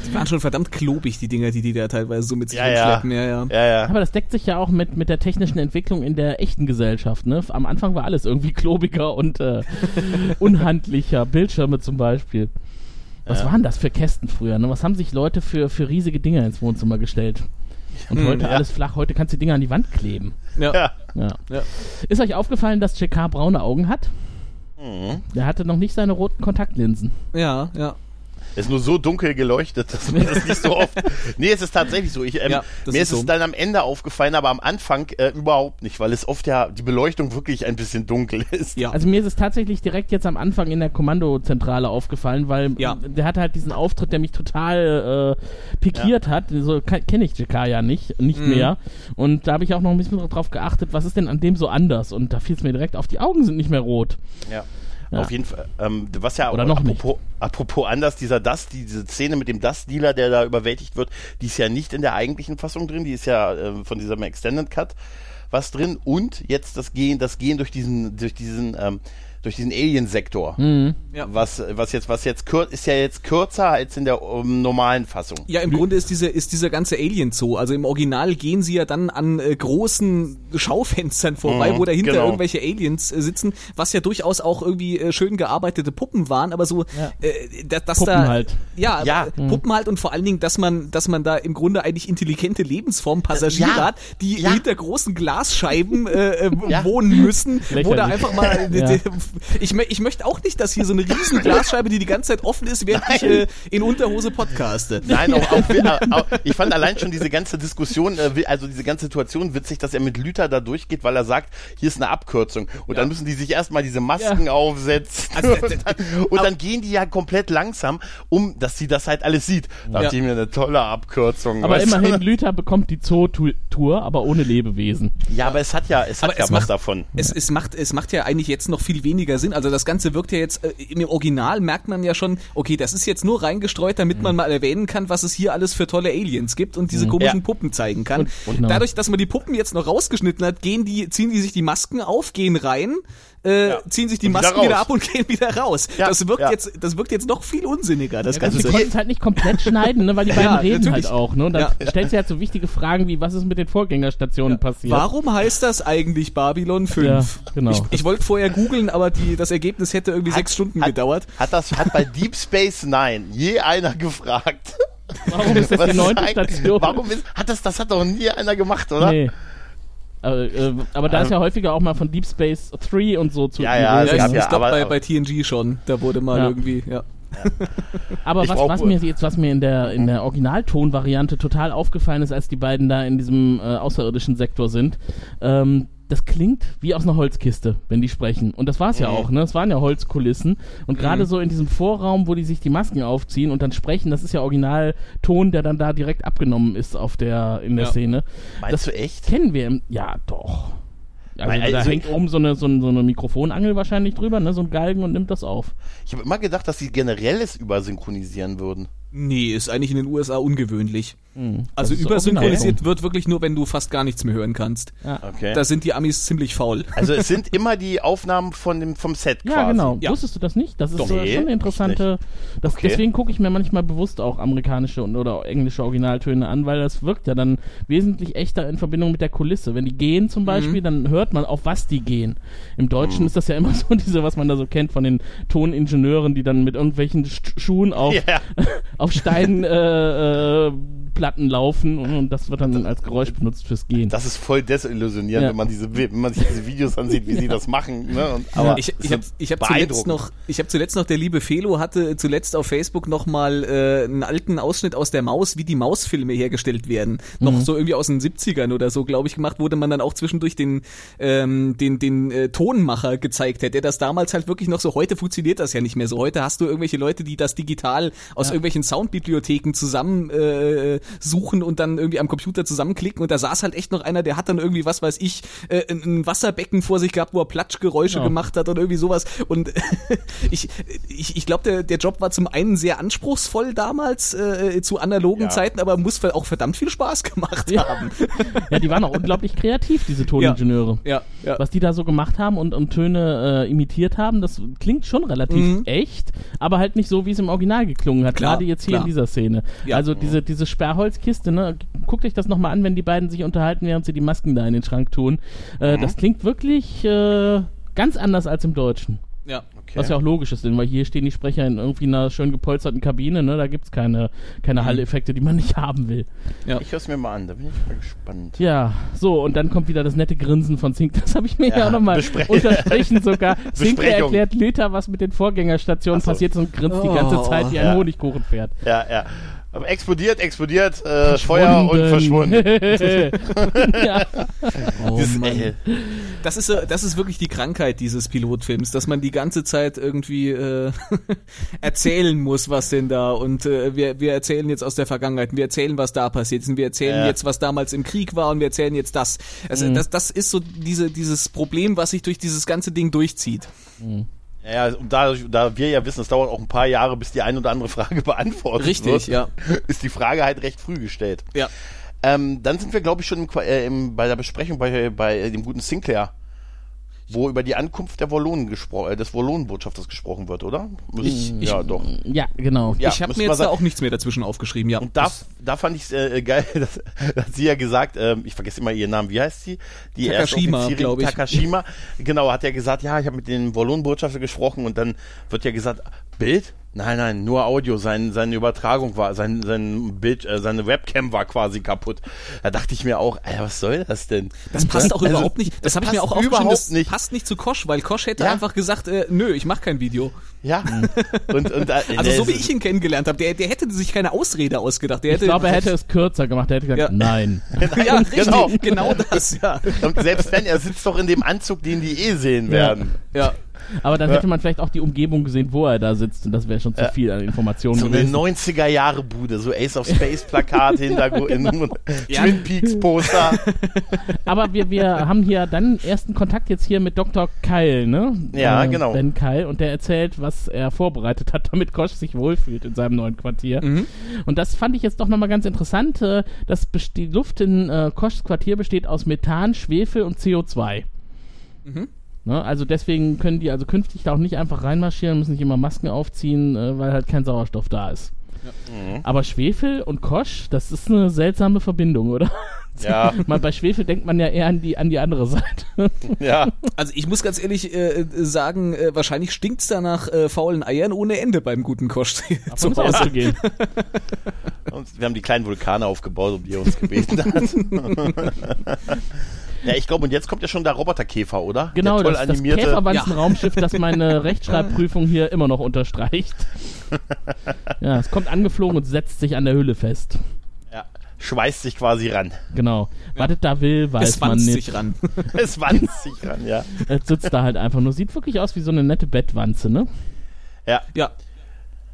Die waren schon verdammt klobig, die Dinger, die die da teilweise so mit sich Ja, ja. rumschleppen. Ja, ja. Ja, ja. Aber das deckt sich ja auch mit, mit der technischen Entwicklung in der echten Gesellschaft. Ne? Am Anfang war alles irgendwie klobiger und äh, unhandlicher. Bildschirme zum Beispiel. Was waren das für Kästen früher? Ne? Was haben sich Leute für, für riesige Dinger ins Wohnzimmer gestellt? Und heute ja. alles flach. Heute kannst du die Dinger an die Wand kleben. Ja. Ja. Ja. Ja. Ist euch aufgefallen, dass JK braune Augen hat? Mhm. Der hatte noch nicht seine roten Kontaktlinsen. ja, ja. Ist nur so dunkel geleuchtet, dass man das nicht so oft. Nee, es ist tatsächlich so. Ich, ähm, Ja, mir ist ist es so. dann am Ende aufgefallen, aber am Anfang äh, überhaupt nicht, weil es oft ja die Beleuchtung wirklich ein bisschen dunkel ist. Ja. Also mir ist es tatsächlich direkt jetzt am Anfang in der Kommandozentrale aufgefallen, weil Ja. äh, der hatte halt diesen Auftritt, der mich total äh, pikiert hat. So kenne ich JK ja nicht, nicht Mhm. mehr. Und da habe ich auch noch ein bisschen drauf geachtet, was ist denn an dem so anders? Und da fiel es mir direkt auf, die Augen sind nicht mehr rot. Ja. Ja. Auf jeden Fall. Ähm, was ja Oder noch apropos, apropos anders, dieser Dust, diese Szene mit dem Dust-Dealer, der da überwältigt wird, die ist ja nicht in der eigentlichen Fassung drin, die ist ja äh, von diesem Extended Cut was drin und jetzt das Gehen, das Gehen durch diesen, durch diesen, ähm, durch diesen Alien-Sektor. Ja. Was, was jetzt, was jetzt kür ist ja jetzt kürzer als in der ähm, normalen Fassung. Ja, im Grunde ist, diese, ist dieser ganze Alien-Zoo. Also im Original gehen sie ja dann an äh, großen Schaufenstern vorbei, Mhm, wo dahinter genau. irgendwelche Aliens äh, sitzen, was ja durchaus auch irgendwie äh, schön gearbeitete Puppen waren, aber so, Ja. äh, dass, dass Puppen da. halt. Ja, Ja. äh, Puppen halt und vor allen Dingen, dass man, dass man da im Grunde eigentlich intelligente Lebensformen Passagiere Ja. hat, die Ja. hinter großen Glasscheiben äh, äh, Ja. wohnen müssen, wo da Lächerlich. einfach mal. Ja. ich, ich möchte auch nicht, dass hier so eine riesen Glasscheibe, die die ganze Zeit offen ist, während ich Nein. äh, in Unterhose podcaste. Nein, auch, auch, äh, auch ich fand allein schon diese ganze Diskussion, äh, also diese ganze Situation witzig, dass er mit Lüther da durchgeht, weil er sagt, hier ist eine Abkürzung. Und dann müssen die sich erstmal diese Masken aufsetzen. Also, und dann, und dann gehen die ja komplett langsam, um, dass sie das halt alles sieht. Da Ja. dachte ich mir, eine tolle Abkürzung. Aber weißt du? immerhin, Lüther bekommt die Zoo-Tour, aber ohne Lebewesen. Ja, aber es hat ja, es hat Aber ja es was macht- davon. Es, es, macht, es macht ja eigentlich jetzt noch viel weniger Sinn. Also das Ganze wirkt ja jetzt, äh, im Original merkt man ja schon, okay, das ist jetzt nur reingestreut, damit man mal erwähnen kann, was es hier alles für tolle Aliens gibt und diese komischen Ja. Puppen zeigen kann. Und- genau. Dadurch, dass man die Puppen jetzt noch rausgeschnitten hat, gehen die, ziehen die sich die Masken auf, gehen rein, äh, Ja. ziehen sich die wieder Masken wieder raus. ab und gehen wieder raus. Ja, Das wirkt ja. jetzt, das wirkt jetzt noch viel unsinniger, das Ganze. sie konnten es halt nicht komplett schneiden, ne, weil die beiden Ja, reden natürlich. halt auch. Ne? Und dann Ja. stellt sie halt so wichtige Fragen wie, was ist mit den Vorgängerstationen passiert? Warum heißt das eigentlich Babylon 5? Ja, genau. Ich, ich wollte vorher googeln, aber die, das Ergebnis hätte irgendwie Hat- sechs Stunden hat, gedauert. Hat das, hat bei Deep Space Nine je einer gefragt? Warum ist das Was die neunte Station? Warum ist, hat das, das hat doch nie einer gemacht, oder? Nee. Aber, äh, aber da ist ja häufiger auch mal von Deep Space 3 und so zu Ja, ja, Ja, ich, gab ich ja, glaube bei, bei TNG schon. Da wurde mal Ja. irgendwie, ja. Aber Ich was, was mir jetzt, was mir in der, in der Originaltonvariante total aufgefallen ist, als die beiden da in diesem äh, außerirdischen Sektor sind, ähm, das klingt wie aus einer Holzkiste, wenn die sprechen. Und das war es ja auch, ne? Es waren ja Holzkulissen. Und gerade so in diesem Vorraum, wo die sich die Masken aufziehen und dann sprechen, das ist ja Originalton, der dann da direkt abgenommen ist auf der, in der Ja. Szene. Meinst das du echt? kennen wir im, ja doch. Also, Weil, da also- hängt oben so eine, so, eine, so eine Mikrofonangel wahrscheinlich drüber, ne? So ein Galgen und nimmt das auf. Ich habe immer gedacht, dass sie generell es übersynchronisieren würden. Nee, ist eigentlich in den USA ungewöhnlich. Also Das ist übersynchronisiert wird wirklich nur, wenn du fast gar nichts mehr hören kannst. Okay. Da sind die Amis ziemlich faul. also es sind immer die Aufnahmen von dem, vom Set Ja, quasi. genau. Ja. Wusstest du das nicht? Das ist Doch. so, Nee, schon eine interessante. Das, Okay. Deswegen gucke ich mir manchmal bewusst auch amerikanische und, oder englische Originaltöne an, weil das wirkt ja dann wesentlich echter in Verbindung mit der Kulisse. Wenn die gehen zum Beispiel, dann hört man, auf was die gehen. Im Deutschen ist das ja immer so diese, was man da so kennt von den Toningenieuren, die dann mit irgendwelchen Sch Schuhen auf, Ja. auf Steinplatten äh, äh, Platten laufen und, und das wird dann als Geräusch benutzt fürs Gehen. Das ist voll desillusionierend, Ja. wenn man diese, wenn man sich diese Videos ansieht, wie sie das machen. Ne? Und, aber ich ich habe ich hab zuletzt noch, ich habe zuletzt noch der liebe Felo hatte zuletzt auf Facebook noch mal äh, einen alten Ausschnitt aus der Maus, wie die Mausfilme hergestellt werden, noch so irgendwie aus den 70ern oder so, glaube ich, gemacht, wurde man dann auch zwischendurch den ähm, den den äh, Tonmacher gezeigt hat, der das damals halt wirklich noch so. Heute funktioniert das ja nicht mehr so. Heute hast du irgendwelche Leute, die das digital aus irgendwelchen Soundbibliotheken zusammen äh, suchen und dann irgendwie am Computer zusammenklicken und da saß halt echt noch einer, der hat dann irgendwie was weiß ich äh, ein Wasserbecken vor sich gehabt, wo er Platschgeräusche Ja. gemacht hat und irgendwie sowas und ich ich, ich glaube der der Job war zum einen sehr anspruchsvoll damals äh, zu analogen Ja. Zeiten, aber muss auch verdammt viel Spaß gemacht Ja. haben. ja, die waren auch unglaublich kreativ, diese Toningenieure. Ja, ja. was die da so gemacht haben und, und Töne äh, imitiert haben, das klingt schon relativ Mhm. echt, aber halt nicht so, wie es im Original geklungen hat, Klar, gerade jetzt hier klar. in dieser Szene. Also diese, diese Sperrholzkiste, ne, guckt euch das nochmal an, wenn die beiden sich unterhalten, während sie die Masken da in den Schrank tun. Äh, Mhm. Das klingt wirklich äh, ganz anders als im Deutschen. ja. Okay. Was ja auch logisch ist, denn weil hier stehen die Sprecher in irgendwie einer schön gepolsterten Kabine, ne? Da gibt's keine, Mhm. keine Halleffekte, die man nicht haben will. Ich höre es mir mal an, da bin ich mal gespannt. Ja, so, und dann kommt wieder das nette Grinsen von Zink. Das habe ich mir ja, Ja, auch nochmal unterstrichen sogar. Zink erklärt Lüther, was mit den Vorgängerstationen so. passiert ist und grinst die ganze Oh, Zeit wie ein ja. Honigkuchenpferd. Ja, ja. Aber explodiert, explodiert, äh, Feuer und verschwunden. ja. Oh, Das, Das ist, das ist wirklich die Krankheit dieses Pilotfilms, dass man die ganze Zeit irgendwie äh, erzählen muss, was denn da und äh, wir, wir erzählen jetzt aus der Vergangenheit, wir erzählen, was da passiert ist, und wir erzählen Ja. jetzt, was damals im Krieg war und wir erzählen jetzt das. Also das, das ist so diese, dieses Problem, was sich durch dieses ganze Ding durchzieht. Ja, und da, da wir ja wissen, es dauert auch ein paar Jahre, bis die eine oder andere Frage beantwortet Richtig, wird, ja. ist die Frage halt recht früh gestellt. Ja. Ähm, dann sind wir, glaube ich, schon im, äh, im, bei der Besprechung bei, bei dem guten Sinclair, wo über die Ankunft der Wollonen gespro äh, des Wollonenbotschafters gesprochen wird, oder? Ich- ich- ja, doch. ja, genau. Ja, ich habe mir jetzt da sagen. auch nichts mehr dazwischen aufgeschrieben, ja. Und da, da fand ich es äh, geil, dass, da hat sie ja gesagt, ähm, ich vergesse immer ihren Namen, wie heißt sie? Die Takashima, Erstoffizierin glaub ich. Takashima, genau, hat ja gesagt, ja, ich habe mit dem Wollonenbotschafter gesprochen und dann wird ja gesagt, Bild? Nein, nein, nur Audio. Sein, seine Übertragung war, sein, sein Bild, äh, seine Webcam war quasi kaputt. Da dachte ich mir auch, Alter, was soll das denn? Das passt auch Also, überhaupt nicht. Das, das habe ich mir passt auch aufgeschrieben. überhaupt Das nicht. passt nicht zu Kosch, weil Kosch hätte Ja. einfach gesagt, äh, nö, ich mache kein Video. Ja. Und, und, äh, Also so wie ich ihn kennengelernt habe, der, der hätte sich keine Ausrede ausgedacht. Der Ich hätte, glaube, er hätte es kürzer gemacht. Er hätte gesagt, Ja. nein. ja, richtig, Genau. genau, das, ja. Und selbst wenn, er sitzt doch in dem Anzug, den die eh sehen werden. ja. Aber dann hätte man vielleicht auch die Umgebung gesehen, wo er da sitzt. Und das wäre schon zu viel an Informationen So eine gewesen. 90er-Jahre-Bude, so Ace of Space Plakat, Hintergrund, Ja. Twin Peaks Poster. Aber wir, wir haben hier dann ersten Kontakt jetzt hier mit Dr. Keil, ne? Ja, genau. Ben Keil. Und der erzählt, was er vorbereitet hat, damit Kosch sich wohlfühlt in seinem neuen Quartier. Mhm. Und das fand ich jetzt doch nochmal ganz interessant. äh, Dass best- die Luft in äh, Koschs Quartier besteht aus Methan, Schwefel und CO2. Mhm. Ne, also deswegen können die also künftig da auch nicht einfach reinmarschieren, müssen nicht immer Masken aufziehen, äh, weil halt kein Sauerstoff da ist. Aber Schwefel und Kosch, das ist eine seltsame Verbindung, oder? Ja, Mal bei Schwefel denkt man ja eher an die, an die andere Seite. ja. Also ich muss ganz ehrlich äh, sagen, äh, wahrscheinlich stinkt's da nach äh, faulen Eiern ohne Ende beim guten Kosch zu Hause. auszugehen. Und wir haben die kleinen Vulkane aufgebaut, um die er uns gebeten hat. Ja, ich glaube, und jetzt kommt ja schon der Roboterkäfer, oder? Genau, der toll das, das animierte. Käferwanzen-Raumschiff, das meine Rechtschreibprüfung hier immer noch unterstreicht. Ja, es kommt angeflogen und setzt sich an der Hülle fest. Ja. Schweißt sich quasi ran. Genau. Was es da will, weiß es man wanzt nicht. sich ran. Es wanzt sich ran, ja. Es sitzt da halt einfach nur. Sieht wirklich aus wie so eine nette Bettwanze, ne? Ja. ja.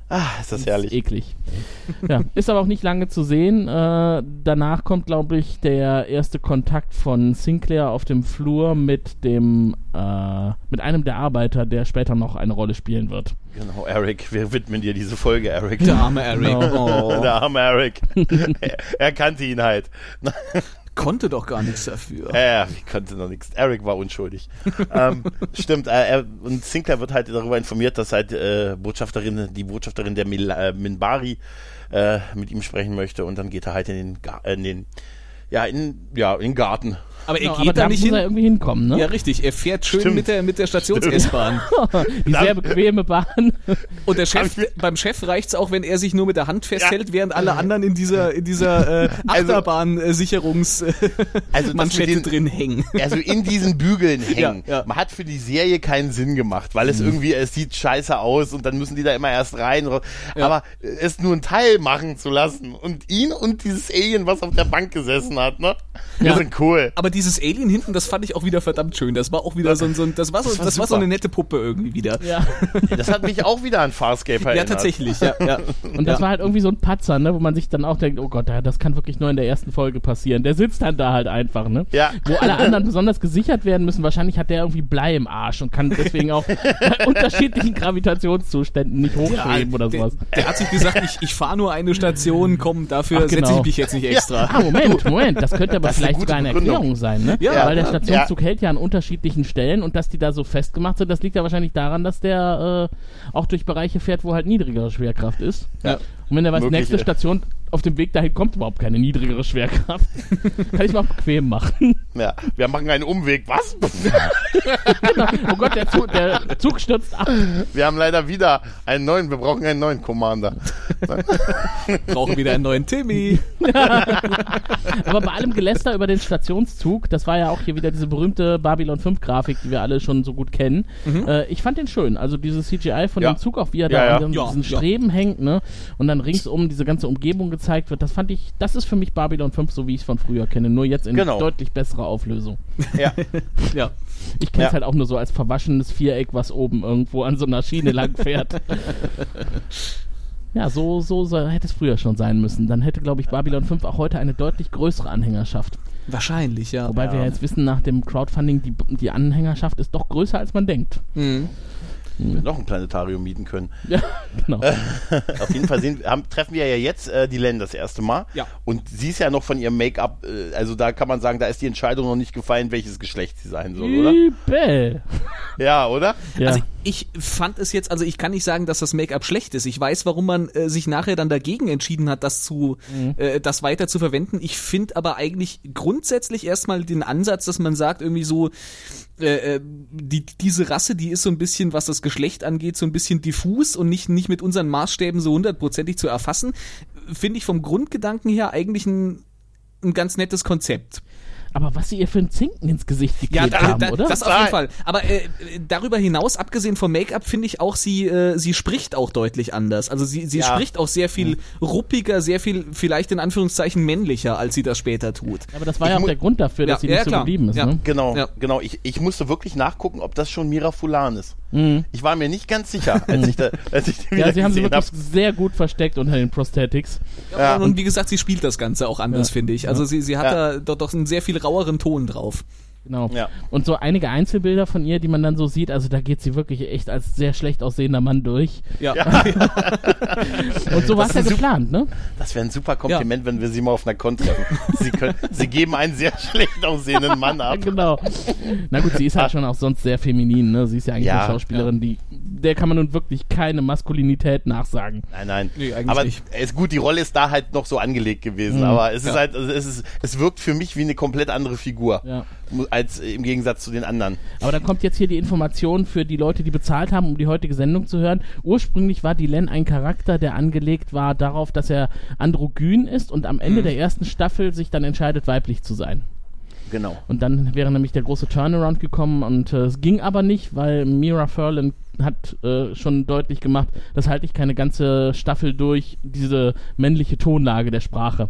Ah, ist das herrlich. Eklig. Ja, ist aber auch nicht lange zu sehen. Äh, danach kommt, glaube ich, der erste Kontakt von Sinclair auf dem Flur mit dem äh, mit einem der Arbeiter, der später noch eine Rolle spielen wird. Genau, Eric. Wir widmen dir diese Folge, Eric. Der arme Eric. Genau. Oh. Der arme Eric. er, er kannte ihn halt. Konnte doch gar nichts dafür. Ja, ich konnte noch nichts. Eric war unschuldig. ähm, stimmt, äh, er, und Sinclair wird halt darüber informiert, dass halt äh, Botschafterin, die Botschafterin der Mil äh, Minbari äh, mit ihm sprechen möchte und dann geht er halt in den, Ga äh, in den ja, in, ja, in den Garten. Aber er Genau, geht aber da da nicht muss hin. er irgendwie hinkommen, ne? Ja, richtig. Er fährt schön Stimmt. mit der, mit der Stations-S-Bahn. Die sehr bequeme Bahn. Und der Chef, beim Chef reicht's auch, wenn er sich nur mit der Hand festhält, während alle anderen in dieser, in dieser äh, Also- Achterbahn-Sicherungs Also das mit den- drin hängen. Also in diesen Bügeln hängen. Ja, ja. Man hat für die Serie keinen Sinn gemacht, weil es irgendwie, es sieht scheiße aus und dann müssen die da immer erst rein. Aber es nur ein Teil machen zu lassen und ihn und dieses Alien, was auf der Bank gesessen hat, ne? Ja. Die sind cool. Aber dieses Alien hinten, das fand ich auch wieder verdammt schön. Das war auch wieder so ein, so ein das war so, das war war, so eine nette Puppe irgendwie wieder. Ja. Das hat mich auch wieder an Farscape Ja, erinnert. tatsächlich, ja, ja. Und das ja. war halt irgendwie so ein Patzer, ne, wo man sich dann auch denkt, oh Gott, ja, das kann wirklich nur in der ersten Folge passieren. Der sitzt dann da halt einfach, ne? Ja. Wo alle anderen besonders gesichert werden müssen. Wahrscheinlich hat der irgendwie Blei im Arsch und kann deswegen auch bei unterschiedlichen Gravitationszuständen nicht hochschweben oder der, sowas. der hat sich gesagt, ich, ich fahre nur eine Station, komm, dafür Ach, genau. setze ich mich jetzt nicht extra. Ah, Moment, Moment, das könnte aber Das eine vielleicht sogar eine Begründung. Erklärung sein, ne? Ja, Weil der ja, Stationszug hält ja an unterschiedlichen Stellen und dass die da so festgemacht sind, das liegt ja wahrscheinlich daran, dass der äh, auch durch Bereiche fährt, wo halt niedrigere Schwerkraft ist. Ja. Und wenn der weiß, Möglich, nächste. Station auf dem Weg dahin kommt überhaupt keine niedrigere Schwerkraft, kann ich mal bequem machen. Ja, wir machen einen Umweg. Was? oh Gott, der Zug, der Zug stürzt ab. Wir haben leider wieder einen neuen, wir brauchen einen neuen Commander. Brauchen wieder einen neuen Timmy. Aber bei allem Geläster über den Stationszug, das war ja auch hier wieder diese berühmte Babylon 5 Grafik, die wir alle schon so gut kennen. Äh, ich fand den schön. Also dieses CGI von Ja. dem Zug, auch wie er Ja, da ja. an Ja, diesen ja. Streben hängt, ne? Und dann ringsum diese ganze Umgebung gezeigt wird, das fand ich, das ist für mich Babylon 5, so wie ich es von früher kenne. Nur jetzt in Genau. deutlich besserer Auflösung. Ja, Ja. Ich kenne es Ja. halt auch nur so als verwaschenes Viereck, was oben irgendwo an so einer Schiene lang fährt. Ja, so, so, so hätte es früher schon sein müssen. Dann hätte, glaube ich, Babylon 5 auch heute eine deutlich größere Anhängerschaft. Wahrscheinlich, ja. Wobei wir jetzt wissen, nach dem Crowdfunding, die, die Anhängerschaft ist doch größer, als man denkt. Mhm. Wir noch ein Planetarium mieten können. Ja, genau. Auf jeden Fall sehen, haben, treffen wir ja jetzt äh, die Len das erste Mal. Ja. Und sie ist ja noch von ihrem Make-up, äh, also da kann man sagen, da ist die Entscheidung noch nicht gefallen, welches Geschlecht sie sein soll, oder? Übel. Ja, oder? Ja. Also ich fand es jetzt, also ich kann nicht sagen, dass das Make-up schlecht ist. Ich weiß, warum man äh, sich nachher dann dagegen entschieden hat, das zu, äh, das weiter zu verwenden. Ich finde aber eigentlich grundsätzlich erstmal den Ansatz, dass man sagt, irgendwie so, äh, äh, die, diese Rasse, die ist so ein bisschen, was das Geschlecht angeht, so ein bisschen diffus und nicht, nicht mit unseren Maßstäben so hundertprozentig zu erfassen, finde ich vom Grundgedanken her eigentlich ein, ein ganz nettes Konzept. Aber was sie ihr für einen Zinken ins Gesicht geklebt da, haben, da, oder? Das auf jeden Fall. Aber äh, darüber hinaus, abgesehen vom Make-up, finde ich auch, sie, äh, sie spricht auch deutlich anders. Also sie, sie Ja. spricht auch sehr viel ruppiger, sehr viel, vielleicht in Anführungszeichen männlicher, als sie das später tut. Aber das war Ich ja auch der Grund dafür, dass Ja, sie ja, nicht so geblieben ist. Ja. Ne? Genau, Ja. genau. Ich, ich musste wirklich nachgucken, ob das schon Mira Fulan ist. Mhm. Ich war mir nicht ganz sicher, als ich, da, als ich die Ja, sie haben sie wirklich habe. sehr gut versteckt unter den Prosthetics. Ja. und, und wie gesagt, sie spielt das Ganze auch anders, Ja. finde ich. Also sie, sie hat Ja. da doch, doch sehr viel raueren Ton drauf. Genau. Ja. Und so einige Einzelbilder von ihr, die man dann so sieht, also da geht sie wirklich echt als sehr schlecht aussehender Mann durch. Ja. Und so war es ja geplant, ne? Das wäre ein super Kompliment, wenn wir sie mal auf einer Con treffen. Sie, können, sie geben einen sehr schlecht aussehenden Mann ab. Genau. Na gut, sie ist halt schon auch sonst sehr feminin, ne? Sie ist ja eigentlich Ja, eine Schauspielerin, die, der kann man nun wirklich keine Maskulinität nachsagen. Nein, nein. Nee, eigentlich aber nicht. ist gut, die Rolle ist da halt noch so angelegt gewesen. Mhm. Aber es ist Ja. halt, also es ist, es wirkt für mich wie eine komplett andere Figur. Ja. Als äh, im Gegensatz zu den anderen. Aber dann kommt jetzt hier die Information für die Leute, die bezahlt haben, um die heutige Sendung zu hören. Ursprünglich war Dylan ein Charakter, der angelegt war darauf, dass er androgyn ist und am Mhm. Ende der ersten Staffel sich dann entscheidet, weiblich zu sein. Genau. Und dann wäre nämlich der große Turnaround gekommen und äh, es ging aber nicht, weil Mira Furlan hat äh, schon deutlich gemacht, das halte ich keine ganze Staffel durch, diese männliche Tonlage der Sprache.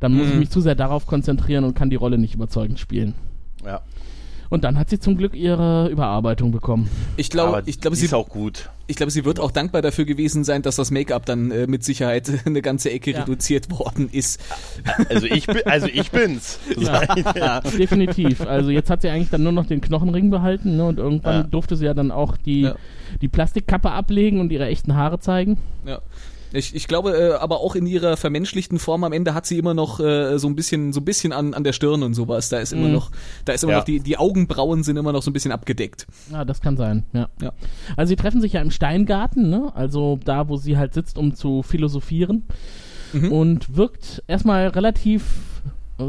Dann muss ich mich zu sehr darauf konzentrieren und kann die Rolle nicht überzeugend spielen. Ja. Und dann hat sie zum Glück ihre Überarbeitung bekommen. Ich glaube, ich glaube, sie, ist auch gut. ich glaube, sie wird auch dankbar dafür gewesen sein, dass das Make-up dann äh, mit Sicherheit eine ganze Ecke Ja. reduziert worden ist. Also ich bin, also ich bin's. Ja. Definitiv. Also jetzt hat sie eigentlich dann nur noch den Knochenring behalten ne? und irgendwann Ja. durfte sie ja dann auch die, Ja. die Plastikkappe ablegen und ihre echten Haare zeigen. Ja. Ich, ich glaube, äh, aber auch in ihrer vermenschlichten Form am Ende hat sie immer noch äh, so ein bisschen, so ein bisschen an, an der Stirn und sowas. Da ist immer Mhm. noch, da ist immer Ja. noch die, die Augenbrauen sind immer noch so ein bisschen abgedeckt. Ja, das kann sein, ja. Ja. Also sie treffen sich ja im Steingarten, ne? Also da, wo sie halt sitzt, um zu philosophieren. Mhm. Und wirkt erstmal relativ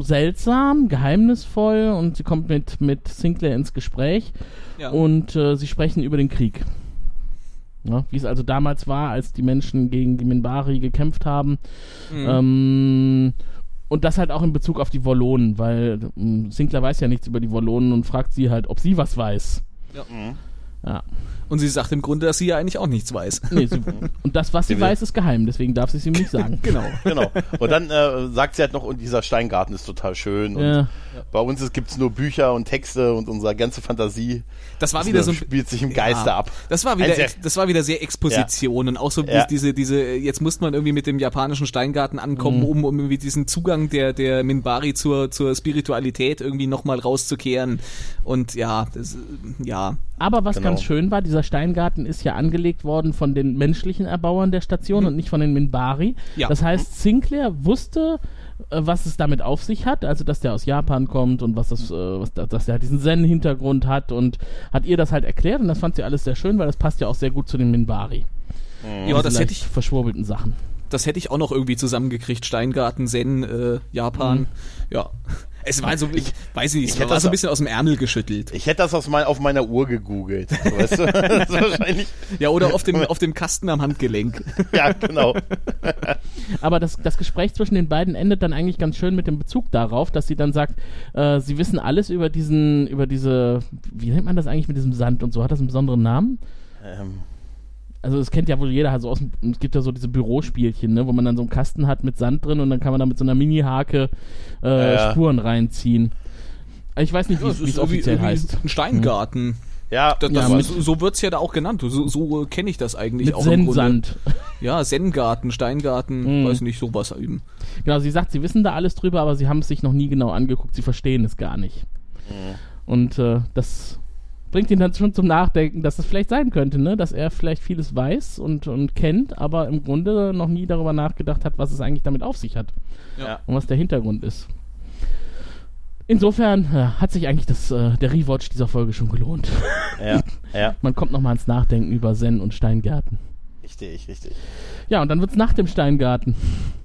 seltsam, geheimnisvoll und sie kommt mit, mit Sinclair ins Gespräch Ja. und äh, sie sprechen über den Krieg. Ja, wie es also damals war, als die Menschen gegen die Minbari gekämpft haben. Mhm. Ähm, und das halt auch in Bezug auf die Wollonen, weil ähm, Sinclair weiß ja nichts über die Wollonen und fragt sie halt, ob sie was weiß. Ja. Ja. Und sie sagt im Grunde, dass sie ja eigentlich auch nichts weiß. Nee, sie, und das, was sie weiß, ist geheim, deswegen darf sie es ihm nicht sagen. Genau. Genau. Und dann äh, sagt sie halt noch, und dieser Steingarten ist total schön. Und Ja. bei uns gibt es nur Bücher und Texte und unsere ganze Fantasie Das war das wieder so ein spielt sich im Geiste ab. Das war wieder, sehr- das war wieder sehr Exposition und auch so Ja. diese, diese, jetzt muss man irgendwie mit dem japanischen Steingarten ankommen, Mhm. um, um irgendwie diesen Zugang der, der Minbari zur, zur Spiritualität irgendwie nochmal rauszukehren. Und ja, das, ja. Aber was Genau. ganz schön war, dieser Steingarten ist ja angelegt worden von den menschlichen Erbauern der Station und nicht von den Minbari. Ja. Das heißt, Sinclair wusste, äh, was es damit auf sich hat, also dass der aus Japan kommt und was das, äh, was, da- dass der halt diesen Zen-Hintergrund hat und hat ihr das halt erklärt und das fand sie alles sehr schön, weil das passt ja auch sehr gut zu den Minbari. Ja, das hätte ich, verschwurbelten Sachen. das hätte ich auch noch irgendwie zusammengekriegt. Steingarten, Zen, äh, Japan. Mhm. Ja. Es war so, ich weiß nicht, es ich hätte war das so ein bisschen aus dem Ärmel geschüttelt. Ich hätte das aus mein, auf meiner Uhr gegoogelt. Weißt du? Das ist wahrscheinlich. Ja, oder auf dem, auf dem Kasten am Handgelenk. Ja, genau. Aber das, das Gespräch zwischen den beiden endet dann eigentlich ganz schön mit dem Bezug darauf, dass sie dann sagt, äh, sie wissen alles über diesen, über diese, wie nennt man das eigentlich mit diesem Sand und so? Hat das einen besonderen Namen? Ähm, Also es kennt ja wohl jeder, also aus dem, es gibt ja so diese Bürospielchen, ne, wo man dann so einen Kasten hat mit Sand drin und dann kann man da mit so einer Mini-Hake äh, Ja, ja. Spuren reinziehen. Ich weiß nicht, wie Das es- es irgendwie- offiziell irgendwie heißt. Ein Steingarten. ja, Das, Ja, das, mit- so, so wird's ja da auch genannt. So, so kenne ich das eigentlich Mit auch. Zen-Sand. Ja, Zen-Garten, Steingarten, Mhm. weiß nicht, sowas eben. Genau, sie sagt, sie wissen da alles drüber, aber sie haben es sich noch nie genau angeguckt, sie verstehen es gar nicht. Und äh, das bringt ihn dann schon zum Nachdenken, dass das vielleicht sein könnte, ne? dass er vielleicht vieles weiß und, und kennt, aber im Grunde noch nie darüber nachgedacht hat, was es eigentlich damit auf sich hat Ja. und was der Hintergrund ist. Insofern äh, hat sich eigentlich das, äh, der Rewatch dieser Folge schon gelohnt. ja, ja. Man kommt nochmal ins Nachdenken über Zen und Steingärten. Richtig, richtig. Ja, und dann wird's nach dem Steingarten.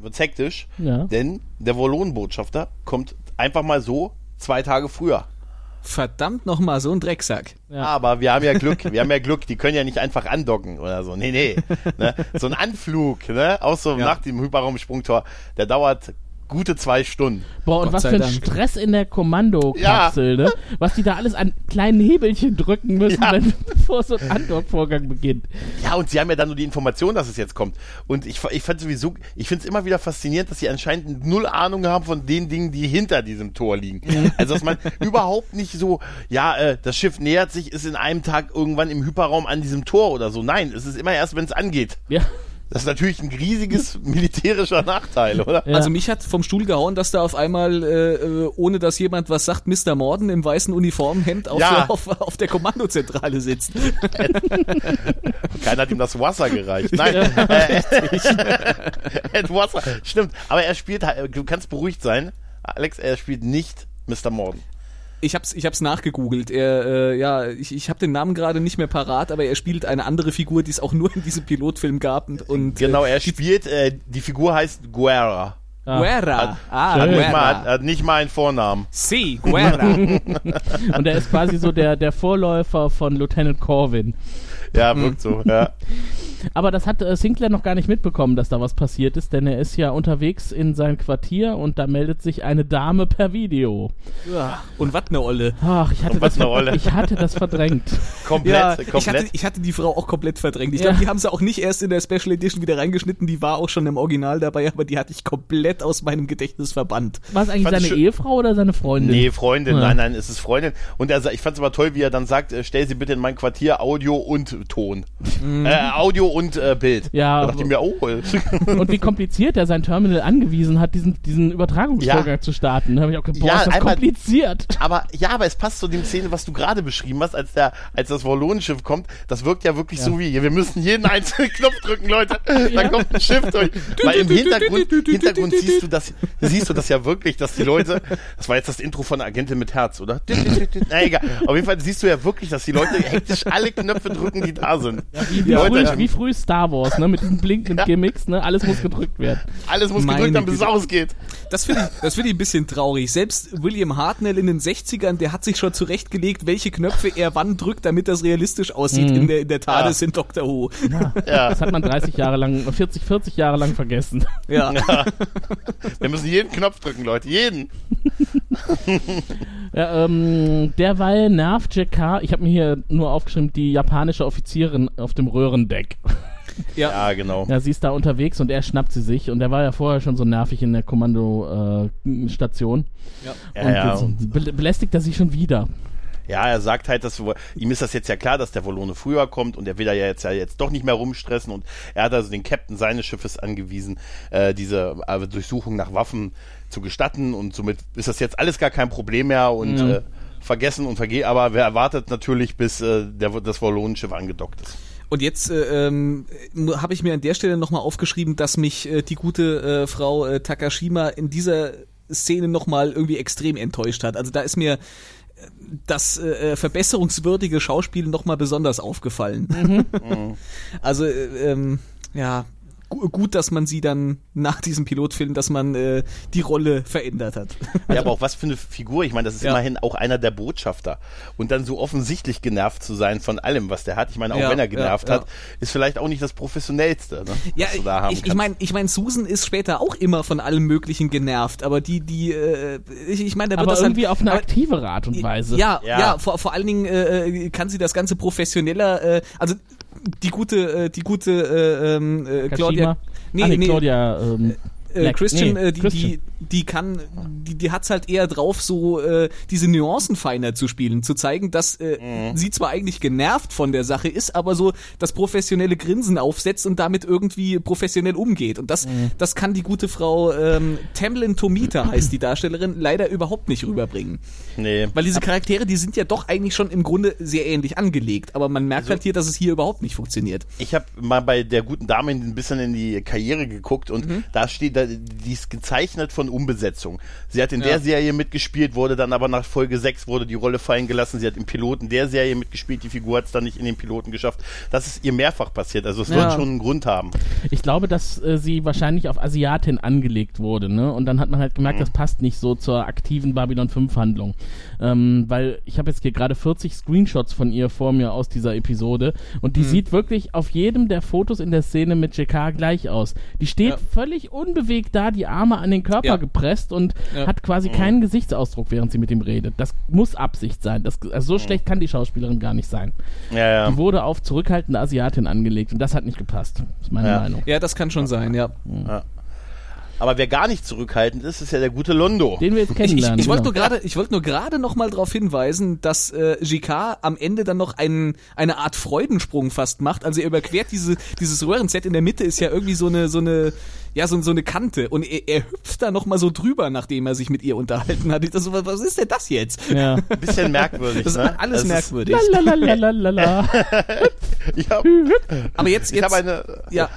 Wird's hektisch, Ja. denn der Wollonenbotschafter kommt einfach mal so zwei Tage früher. Verdammt nochmal, so ein Drecksack. Ja. Aber wir haben ja Glück, wir haben ja Glück, die können ja nicht einfach andocken oder so. Nee, nee. Ne? So ein Anflug, ne? Auch so Ja. nach dem Hyperraumsprungtor, der dauert gute zwei Stunden. Boah, und Gott was für ein Dank. Stress in der Kommandokapsel, ne? Was die da alles an kleinen Hebelchen drücken müssen, Ja. wenn, bevor so ein Andockvorgang beginnt. Ja, und sie haben ja dann nur die Information, dass es jetzt kommt. Und ich, ich fand sowieso, ich finde es immer wieder faszinierend, dass sie anscheinend null Ahnung haben von den Dingen, die hinter diesem Tor liegen. Also, dass man überhaupt nicht so, ja, äh, das Schiff nähert sich, ist in einem Tag irgendwann im Hyperraum an diesem Tor oder so. Nein, es ist immer erst, wenn es angeht. Ja. Das ist natürlich ein riesiges militärischer Nachteil, oder? Ja. Also mich hat vom Stuhl gehauen, dass da auf einmal, äh, äh, ohne dass jemand was sagt, Mr. Morden im weißen Uniformhemd auf, Ja. der, auf, auf der Kommandozentrale sitzt. Keiner hat ihm das Wasser gereicht. Nein, äh, Ed Wasser. Stimmt, aber er spielt, halt- du kannst beruhigt sein, Alex, er spielt nicht Mr. Morden. Ich hab's, ich hab's nachgegoogelt. Er, äh, ja, ich, ich habe den Namen gerade nicht mehr parat, aber er spielt eine andere Figur, die es auch nur in diesem Pilotfilm gab. Und, und Genau, äh, er spielt, äh, die Figur heißt Guerra. Ah. Guerra. Ah, Hat nicht, mal, hat, Guerra. hat nicht mal einen Vornamen. Si, Guerra. Und er ist quasi so der, der Vorläufer von Lieutenant Corwin. Ja, wirkt so, ja. Aber das hat äh, Sinclair noch gar nicht mitbekommen, dass da was passiert ist, denn er ist ja unterwegs in sein Quartier und da meldet sich eine Dame per Video. Und was ne Olle. Ach, ich hatte, Und was das, eine Rolle. ich hatte das verdrängt. Komplett, Ja, ich komplett. hatte, ich hatte die Frau auch komplett verdrängt. Ich Ja. glaube, die haben sie auch nicht erst in der Special Edition wieder reingeschnitten, die war auch schon im Original dabei, aber die hatte ich komplett aus meinem Gedächtnis verbannt. War es eigentlich Fand ich seine Ehefrau oder seine Freundin? Nee, Freundin, Ja. nein, nein, es ist Freundin. Und er, ich fand es aber toll, wie er dann sagt, äh, stell sie bitte in mein Quartier Audio und Ton. Äh, Audio und äh, Bild. Ja, Da dachte ich mir, oh. Und wie kompliziert er sein Terminal angewiesen hat, diesen, diesen Übertragungsvorgang Ja. zu starten. Da habe ich auch gedacht, boah, Ja, ist das einmal- kompliziert. aber ja, aber es passt zu dem Szene, was du gerade beschrieben hast, als der, als das Wallonenschiff kommt. Das wirkt ja wirklich so wie, wir müssen jeden einzelnen Knopf drücken, Leute. Da kommt ein Schiff durch. Weil im Hintergrund, Hintergrund siehst du das, siehst du das ja wirklich, dass die Leute, das war jetzt das Intro von Agentin mit Herz, oder? Na egal. Auf jeden Fall siehst du ja wirklich, dass die Leute hektisch alle Knöpfe drücken, die da sind. Wie, wie, Leute, früh, wie früh Star Wars, ne? Mit diesen blinkenden Ja. Gimmicks, ne? Alles muss gedrückt werden. alles muss Meine gedrückt werden, bis es ausgeht. Das finde ich, das finde ich ein bisschen traurig. Selbst William Hartnell in den 60ern, der hat sich schon zurechtgelegt, welche Knöpfe er wann drückt, damit das realistisch aussieht in der, in der TARDIS in Doctor Who. Ja. Das hat man 30 Jahre lang, 40, 40 Jahre lang vergessen. Ja. Wir müssen jeden Knopf drücken, Leute. Jeden. Ja, ähm, derweil nervt Jakar, ich habe mir hier nur aufgeschrieben, die japanische Offizierin auf dem Röhrendeck. Ja, genau. Ja, sie ist da unterwegs und er schnappt sie sich und er war ja vorher schon so nervig in der Kommandostation. Äh. Ja, und ja. jetzt be belästigt er sie schon wieder. Ja, er sagt halt, dass ihm ist das jetzt ja klar, dass der Volone früher kommt und er will da ja jetzt ja jetzt doch nicht mehr rumstressen und er hat also den Captain seines Schiffes angewiesen, äh, diese äh, Durchsuchung nach Waffen zu gestatten und somit ist das jetzt alles gar kein Problem mehr und Ja. äh, vergessen und vergeht, aber wer erwartet natürlich, bis äh, der, das Volonenschiff angedockt ist. Und jetzt äh, ähm, habe ich mir an der Stelle nochmal aufgeschrieben, dass mich äh, die gute äh, Frau äh, Takashima in dieser Szene nochmal irgendwie extrem enttäuscht hat. Also da ist mir äh, das äh, verbesserungswürdige Schauspiel nochmal besonders aufgefallen. also äh, ähm, ja, gut, dass man sie dann nach diesem Pilotfilm, dass man äh, die Rolle verändert hat. Ja, aber auch was für eine Figur. Ich meine, das ist Ja. immerhin auch einer der Botschafter. Und dann so offensichtlich genervt zu sein von allem, was der hat. Ich meine, auch Ja, wenn er genervt ja. hat, ist vielleicht auch nicht das Professionellste, ne, Ja, was du da haben ich, ich meine, ich mein, Susan ist später auch immer von allem Möglichen genervt, aber die, die, äh, ich, ich meine, da wird Aber das irgendwie halt, auf eine aber- aktivere Art und Weise. Ja, ja, Ja. vor, vor allen Dingen äh, äh, kann sie das Ganze professioneller, äh, also die gute, äh, die gute äh, ähm, äh, Claudia, Nee, ah, nee, Claudia, ähm, äh, Black- Christian, nee, äh, die, Christian. die, die kann, die, die hat's halt eher drauf, so äh, diese Nuancen feiner zu spielen, zu zeigen, dass äh, Mhm. sie zwar eigentlich genervt von der Sache ist, aber so das professionelle Grinsen aufsetzt und damit irgendwie professionell umgeht. Und das, Mhm. das kann die gute Frau ähm, Tamlin Tomita heißt die Darstellerin leider überhaupt nicht rüberbringen. nee. Weil diese Charaktere, die sind ja doch eigentlich schon im Grunde sehr ähnlich angelegt, aber man merkt halt hier, dass es hier überhaupt nicht funktioniert. Ich habe mal bei der guten Dame ein bisschen in die Karriere geguckt und Mhm. da steht, da, die ist gezeichnet von Umbesetzung. Sie hat in Ja. der Serie mitgespielt, wurde dann aber nach Folge 6 wurde die Rolle fallen gelassen. Sie hat im Piloten der Serie mitgespielt, die Figur hat es dann nicht in den Piloten geschafft. Das ist ihr mehrfach passiert, also es Ja. wird schon einen Grund haben. Ich glaube, dass äh, sie wahrscheinlich auf Asiatin angelegt wurde, ne? Und dann hat man halt gemerkt, das passt nicht so zur aktiven Babylon 5 Handlung. Ähm, weil ich habe jetzt hier gerade 40 Screenshots von ihr vor mir aus dieser Episode und die sieht wirklich auf jedem der Fotos in der Szene mit JK gleich aus. Die steht Ja. völlig unbewegt da, die Arme an den Körper Ja. gepresst und Ja. hat quasi keinen Gesichtsausdruck, während sie mit ihm redet. Das muss Absicht sein. Das, also so schlecht kann die Schauspielerin gar nicht sein. Ja, ja. Die wurde auf zurückhaltende Asiatin angelegt und das hat nicht gepasst. ist meine Ja. Meinung. Ja, das kann schon sein, ja. Aber wer gar nicht zurückhaltend ist, ist ja der gute Londo. Den wir jetzt Ich, ich, kennenlernen. ich wollte genau. nur gerade, ich wollte nur gerade noch mal darauf hinweisen, dass äh, JK am Ende dann noch einen, eine Art Freudensprung fast macht. Also er überquert diese, dieses Röhrenset in der Mitte ist ja irgendwie so eine, so eine, ja so, so eine Kante und er, er hüpft da noch mal so drüber, nachdem er sich mit ihr unterhalten hat. Ich dachte so, was was ist denn das jetzt? Ja. Ein bisschen merkwürdig, Das ist ne? alles Das merkwürdig. Lalalala. Ich habe Aber jetzt, ich jetzt, hab eine Ja.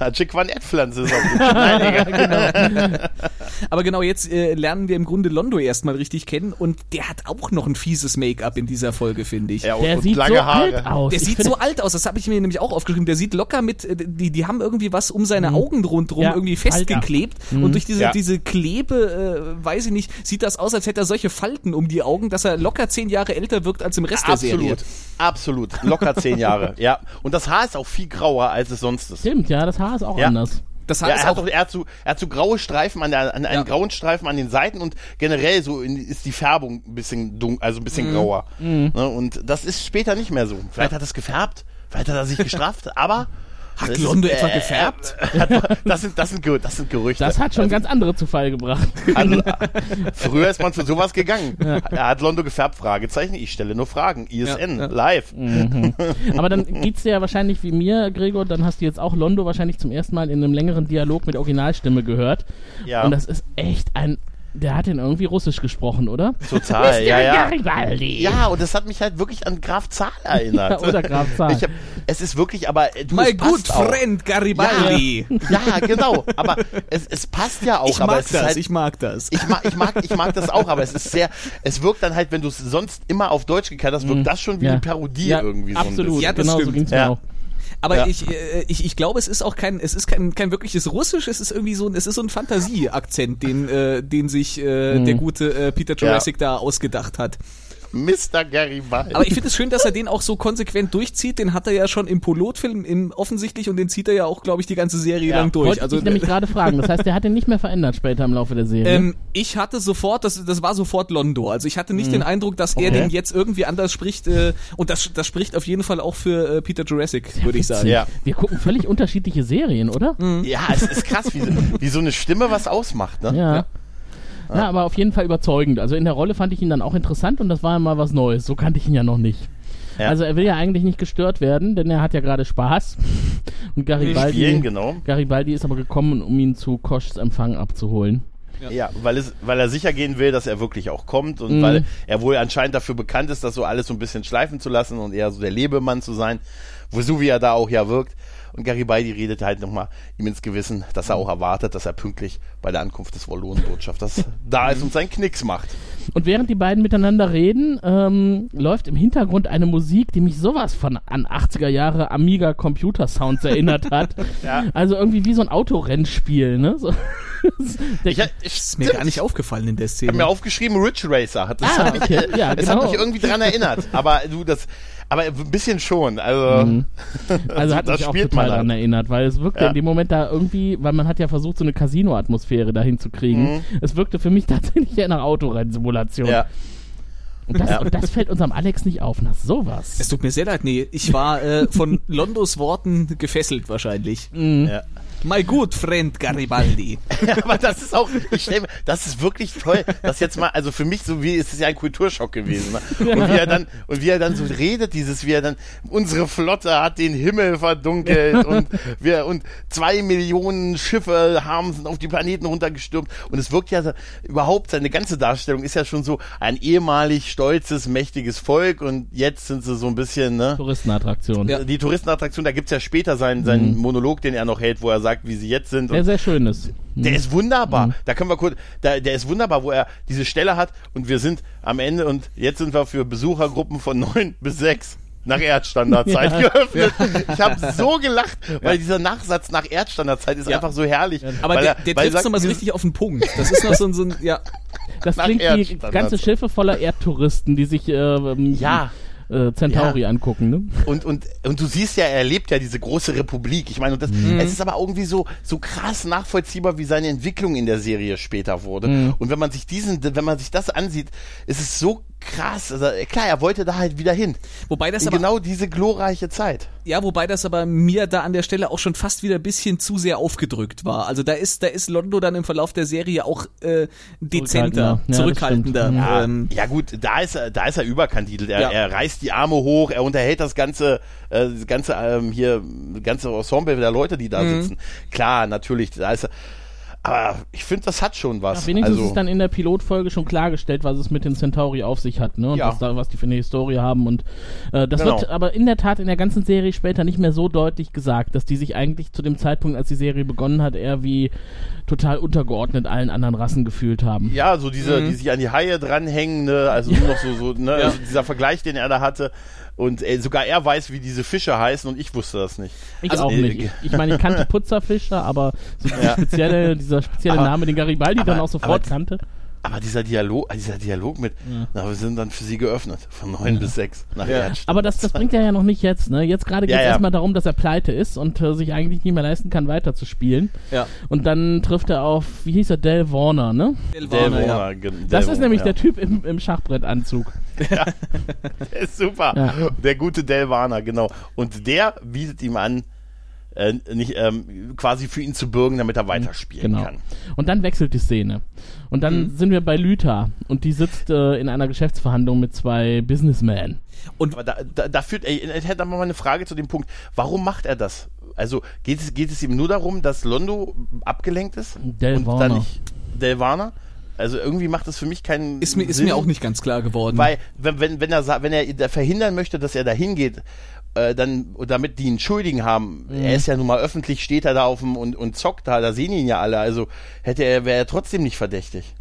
Nein, egal. aber genau jetzt äh, lernen wir im Grunde Londo erstmal richtig kennen und der hat auch noch ein fieses Make-up in dieser Folge, finde ich. Ja, und, Der und sieht lange so Haare. alt aus. Der Ich sieht so alt aus, das habe ich mir nämlich auch aufgeschrieben. Der sieht locker mit, äh, die, die haben irgendwie was um seine Augen rundherum Ja, irgendwie festgeklebt. Und durch diese, Ja. diese Klebe, äh, weiß ich nicht, sieht das aus, als hätte er solche Falten um die Augen, dass er locker zehn Jahre älter wirkt als im Rest der Serie. Absolut, absolut. Locker zehn Jahre. Ja. Und das Haar ist auch viel grauer, als es sonst ist. Stimmt, ja, das Haar ist auch Ja. anders. Das Ja, heißt er, hat auch, doch, er, hat so, er hat so graue Streifen an, der, an einen Ja. grauen Streifen an den Seiten und generell so in, ist die Färbung ein bisschen dunkel, also ein Mhm. bisschen grauer. Ne? Und das ist später nicht mehr so. Vielleicht hat er es gefärbt, vielleicht hat er sich gestraft, aber hat das Londo ist- etwa äh, gefärbt? das sind, das sind, das sind Gerüchte. Das hat schon ganz andere zu Fall gebracht. also, äh, früher ist man zu sowas gegangen. Er hat Londo gefärbt, Fragezeichen, ich stelle nur Fragen. ISN, Ja, ja. live. Aber dann geht's dir ja wahrscheinlich wie mir, Gregor, dann hast du jetzt auch Londo wahrscheinlich zum ersten Mal in einem längeren Dialog mit Originalstimme gehört. Ja. Und das ist echt ein. Der hat den irgendwie russisch gesprochen, oder? Total, ja, ja. Garibaldi. Ja, und das hat mich halt wirklich an Graf Zahl erinnert. Ja, oder Graf Zahl. Ich hab, es ist wirklich, aber äh, du, My es passt good auch. friend Garibaldi. Ja, genau. Aber es, es passt ja auch. Ich aber mag es das, ist halt, ich mag das. ich mag, ich mag, ich mag das auch. Aber es ist sehr, es wirkt dann halt, wenn du es sonst immer auf Deutsch gekannt hast, wirkt das schon wie Ja. eine Parodie ja, irgendwie so ein Absolut, bisschen. Ja, das genau so stimmt. ging's mir Ja. auch. Aber Ja. ich, äh, ich, ich glaube, es ist auch kein, es ist kein, kein wirkliches Russisch, es ist irgendwie so ein, es ist so ein Fantasieakzent, den, äh, den sich äh, der gute äh, Peter Jurassic da ausgedacht hat. Mr. Garibaldi. Aber ich finde es schön, dass er den auch so konsequent durchzieht. Den hat er ja schon im Pilotfilm im, offensichtlich und den zieht er ja auch, glaube ich, die ganze Serie Ja. lang durch. Wollte Also ich nämlich gerade fragen. Das heißt, der hat den nicht mehr verändert später im Laufe der Serie. ähm, ich hatte sofort, das, das war sofort Londo. Also ich hatte nicht den Eindruck, dass er Okay. den jetzt irgendwie anders spricht. Äh, und das, das spricht auf jeden Fall auch für äh, Peter Jurassic, würde ich sagen. Ja. Wir gucken völlig unterschiedliche Serien, oder? ja, es ist krass, wie, so- wie so eine Stimme was ausmacht, ne? Ja. Ja, aber auf jeden Fall überzeugend. Also in der Rolle fand ich ihn dann auch interessant und das war ja mal was Neues. So kannte ich ihn ja noch nicht. Ja. Also er will ja eigentlich nicht gestört werden, denn er hat ja gerade Spaß. Und Die Garibaldi, spielen, genau. Garibaldi ist aber gekommen, um ihn zu Koschs Empfang abzuholen. Ja, weil, es, weil er sicher gehen will, dass er wirklich auch kommt und Mhm. weil er wohl anscheinend dafür bekannt ist, das so alles so ein bisschen schleifen zu lassen und eher so der Lebemann zu sein, wo so wie er da auch ja wirkt. Und Garibaldi redet halt nochmal ihm ins Gewissen, dass er auch erwartet, dass er pünktlich bei der Ankunft des Wallonenbotschafters da ist und seinen Knicks macht. Und während die beiden miteinander reden, ähm, läuft im Hintergrund eine Musik, die mich sowas von an 80er Jahre Amiga Computer Sounds erinnert hat. Ja. Also irgendwie wie so ein Autorennspiel, ne? So. Der- Ich, ich, Ist mir gar nicht aufgefallen in der Ich habe mir Szene. aufgeschrieben, Ridge Racer. Hat, das Ah, hat mich, okay. Ja, es genau. hat mich irgendwie dran erinnert. Aber du, das, aber ein bisschen schon. Also, Also hat das mich auch total daran erinnert, weil es wirkte Ja. in dem Moment da irgendwie, weil man hat ja versucht, so eine Casino-Atmosphäre dahin zu kriegen. Es wirkte für mich tatsächlich eher nach Autorennsimulation. Mhm. ja. Und, das, Ja. und das fällt unserem Alex nicht auf. Na, sowas. Es tut mir sehr leid, nee, ich war äh, von Londos Worten gefesselt wahrscheinlich. ja. My good friend Garibaldi. Ja, aber das ist auch, ich stell mir, das ist wirklich toll, das jetzt mal, also für mich so wie, es ist ja ein Kulturschock gewesen. Ne? Und wie er dann, und wie er dann so redet, dieses, wie er dann, unsere Flotte hat den Himmel verdunkelt und wir, und zwei Millionen Schiffe haben, sind auf die Planeten runtergestürmt und es wirkt ja überhaupt, seine ganze Darstellung ist ja schon so ein ehemalig stolzes, mächtiges Volk und jetzt sind sie so ein bisschen, ne? Touristenattraktion. Ja. Die Touristenattraktion, da gibt's ja später seinen, seinen Monolog, den er noch hält, wo er sagt, wie sie jetzt sind. Der Und sehr schön ist. der ist wunderbar. Da können wir kurz, da, der ist wunderbar, wo er diese Stelle hat und wir sind am Ende und jetzt sind wir für Besuchergruppen von neun bis sechs nach Erdstandardzeit Ja. geöffnet. Ich habe so gelacht, weil dieser Nachsatz nach Erdstandardzeit ist Ja. einfach so herrlich. Aber weil der, er- der er trifft sagt, nochmal so richtig auf den Punkt. Das ist noch so ein, so ein ja. Das nach klingt wie ganze Schiffe voller Erdtouristen, die sich äh, ähm, Ja. Äh, Centauri angucken. Ne? Und, und, und du siehst ja, er erlebt ja diese große Republik. Ich meine, und das, Mhm. es ist aber irgendwie so, so krass nachvollziehbar, wie seine Entwicklung in der Serie später wurde. Mhm. Und wenn man sich diesen, wenn man sich das ansieht, ist es so krass. Also, klar, er wollte da halt wieder hin. Wobei das In aber genau diese glorreiche Zeit. Ja, wobei das aber mir da an der Stelle auch schon fast wieder ein bisschen zu sehr aufgedrückt war. Also da ist, da ist Londo dann im Verlauf der Serie auch äh, dezenter, Zurückhaltender. Ja, zurückhaltender. Ja, ähm, ja gut, da ist er, da ist er überkandidelt. Er, Ja. er reißt die Arme hoch, er unterhält das ganze, äh, das ganze ähm, hier, ganze Ensemble der Leute, die da Mhm. sitzen. Klar, natürlich, da ist er. Aber ich finde, das hat schon was. Ja, wenigstens also, ist dann in der Pilotfolge schon klargestellt, was es mit den Centauri auf sich hat, ne? Und Ja. was, da, was die für eine Historie haben. Und äh, das Genau. wird aber in der Tat in der ganzen Serie später nicht mehr so deutlich gesagt, dass die sich eigentlich zu dem Zeitpunkt, als die Serie begonnen hat, eher wie total untergeordnet allen anderen Rassen gefühlt haben. ja, so diese, Mhm. die sich an die Haie dranhängen, ne? also nur noch so, so ne? also dieser Vergleich, den er da hatte. Und äh, sogar er weiß, wie diese Fische heißen und ich wusste das nicht. Ich Also, auch äh, nicht. Ich, ich meine, ich kannte Putzerfischer, aber so dieser Ja. spezielle, dieser spezielle Aber- Name, den Garibaldi dann aber- auch sofort aber- kannte. Aber dieser Dialog, dieser Dialog mit, na, wir sind dann für sie geöffnet, von neun bis sechs. nach Erdstadt. Aber das, das bringt er ja noch nicht jetzt, ne? Jetzt gerade geht es Ja, ja. erstmal darum, dass er pleite ist und äh, sich eigentlich nicht mehr leisten kann, weiterzuspielen. Ja. Und dann trifft er auf, wie hieß er, Del Warner, ne? Del Warner, ja. Warner, ge- Das ist Warner, nämlich ja. der Typ im, im Schachbrettanzug. Der ist super. Ja. Der gute Delvaner, genau. Und der bietet ihm an, äh, nicht, ähm, quasi für ihn zu bürgen, damit er weiterspielen Genau. kann. Und dann wechselt die Szene. Und dann Mhm. sind wir bei Lüther und die sitzt äh, in einer Geschäftsverhandlung mit zwei Businessmen. Aber da, da, da führt, ey, ich hätte mal eine Frage zu dem Punkt, warum macht er das? Also geht es, geht es ihm nur darum, dass Londo abgelenkt ist? Del und Warner. dann nicht Delvaner? Also irgendwie macht das für mich keinen Ist mir, ist Sinn, mir auch nicht ganz klar geworden. Weil, wenn, wenn, wenn er sa- wenn er verhindern möchte, dass er da hingeht, äh, dann, damit die einen Schuldigen haben, Mhm. er ist ja nun mal öffentlich, steht er da auf dem und, und zockt da, da sehen ihn ja alle, also hätte er, wäre er trotzdem nicht verdächtig.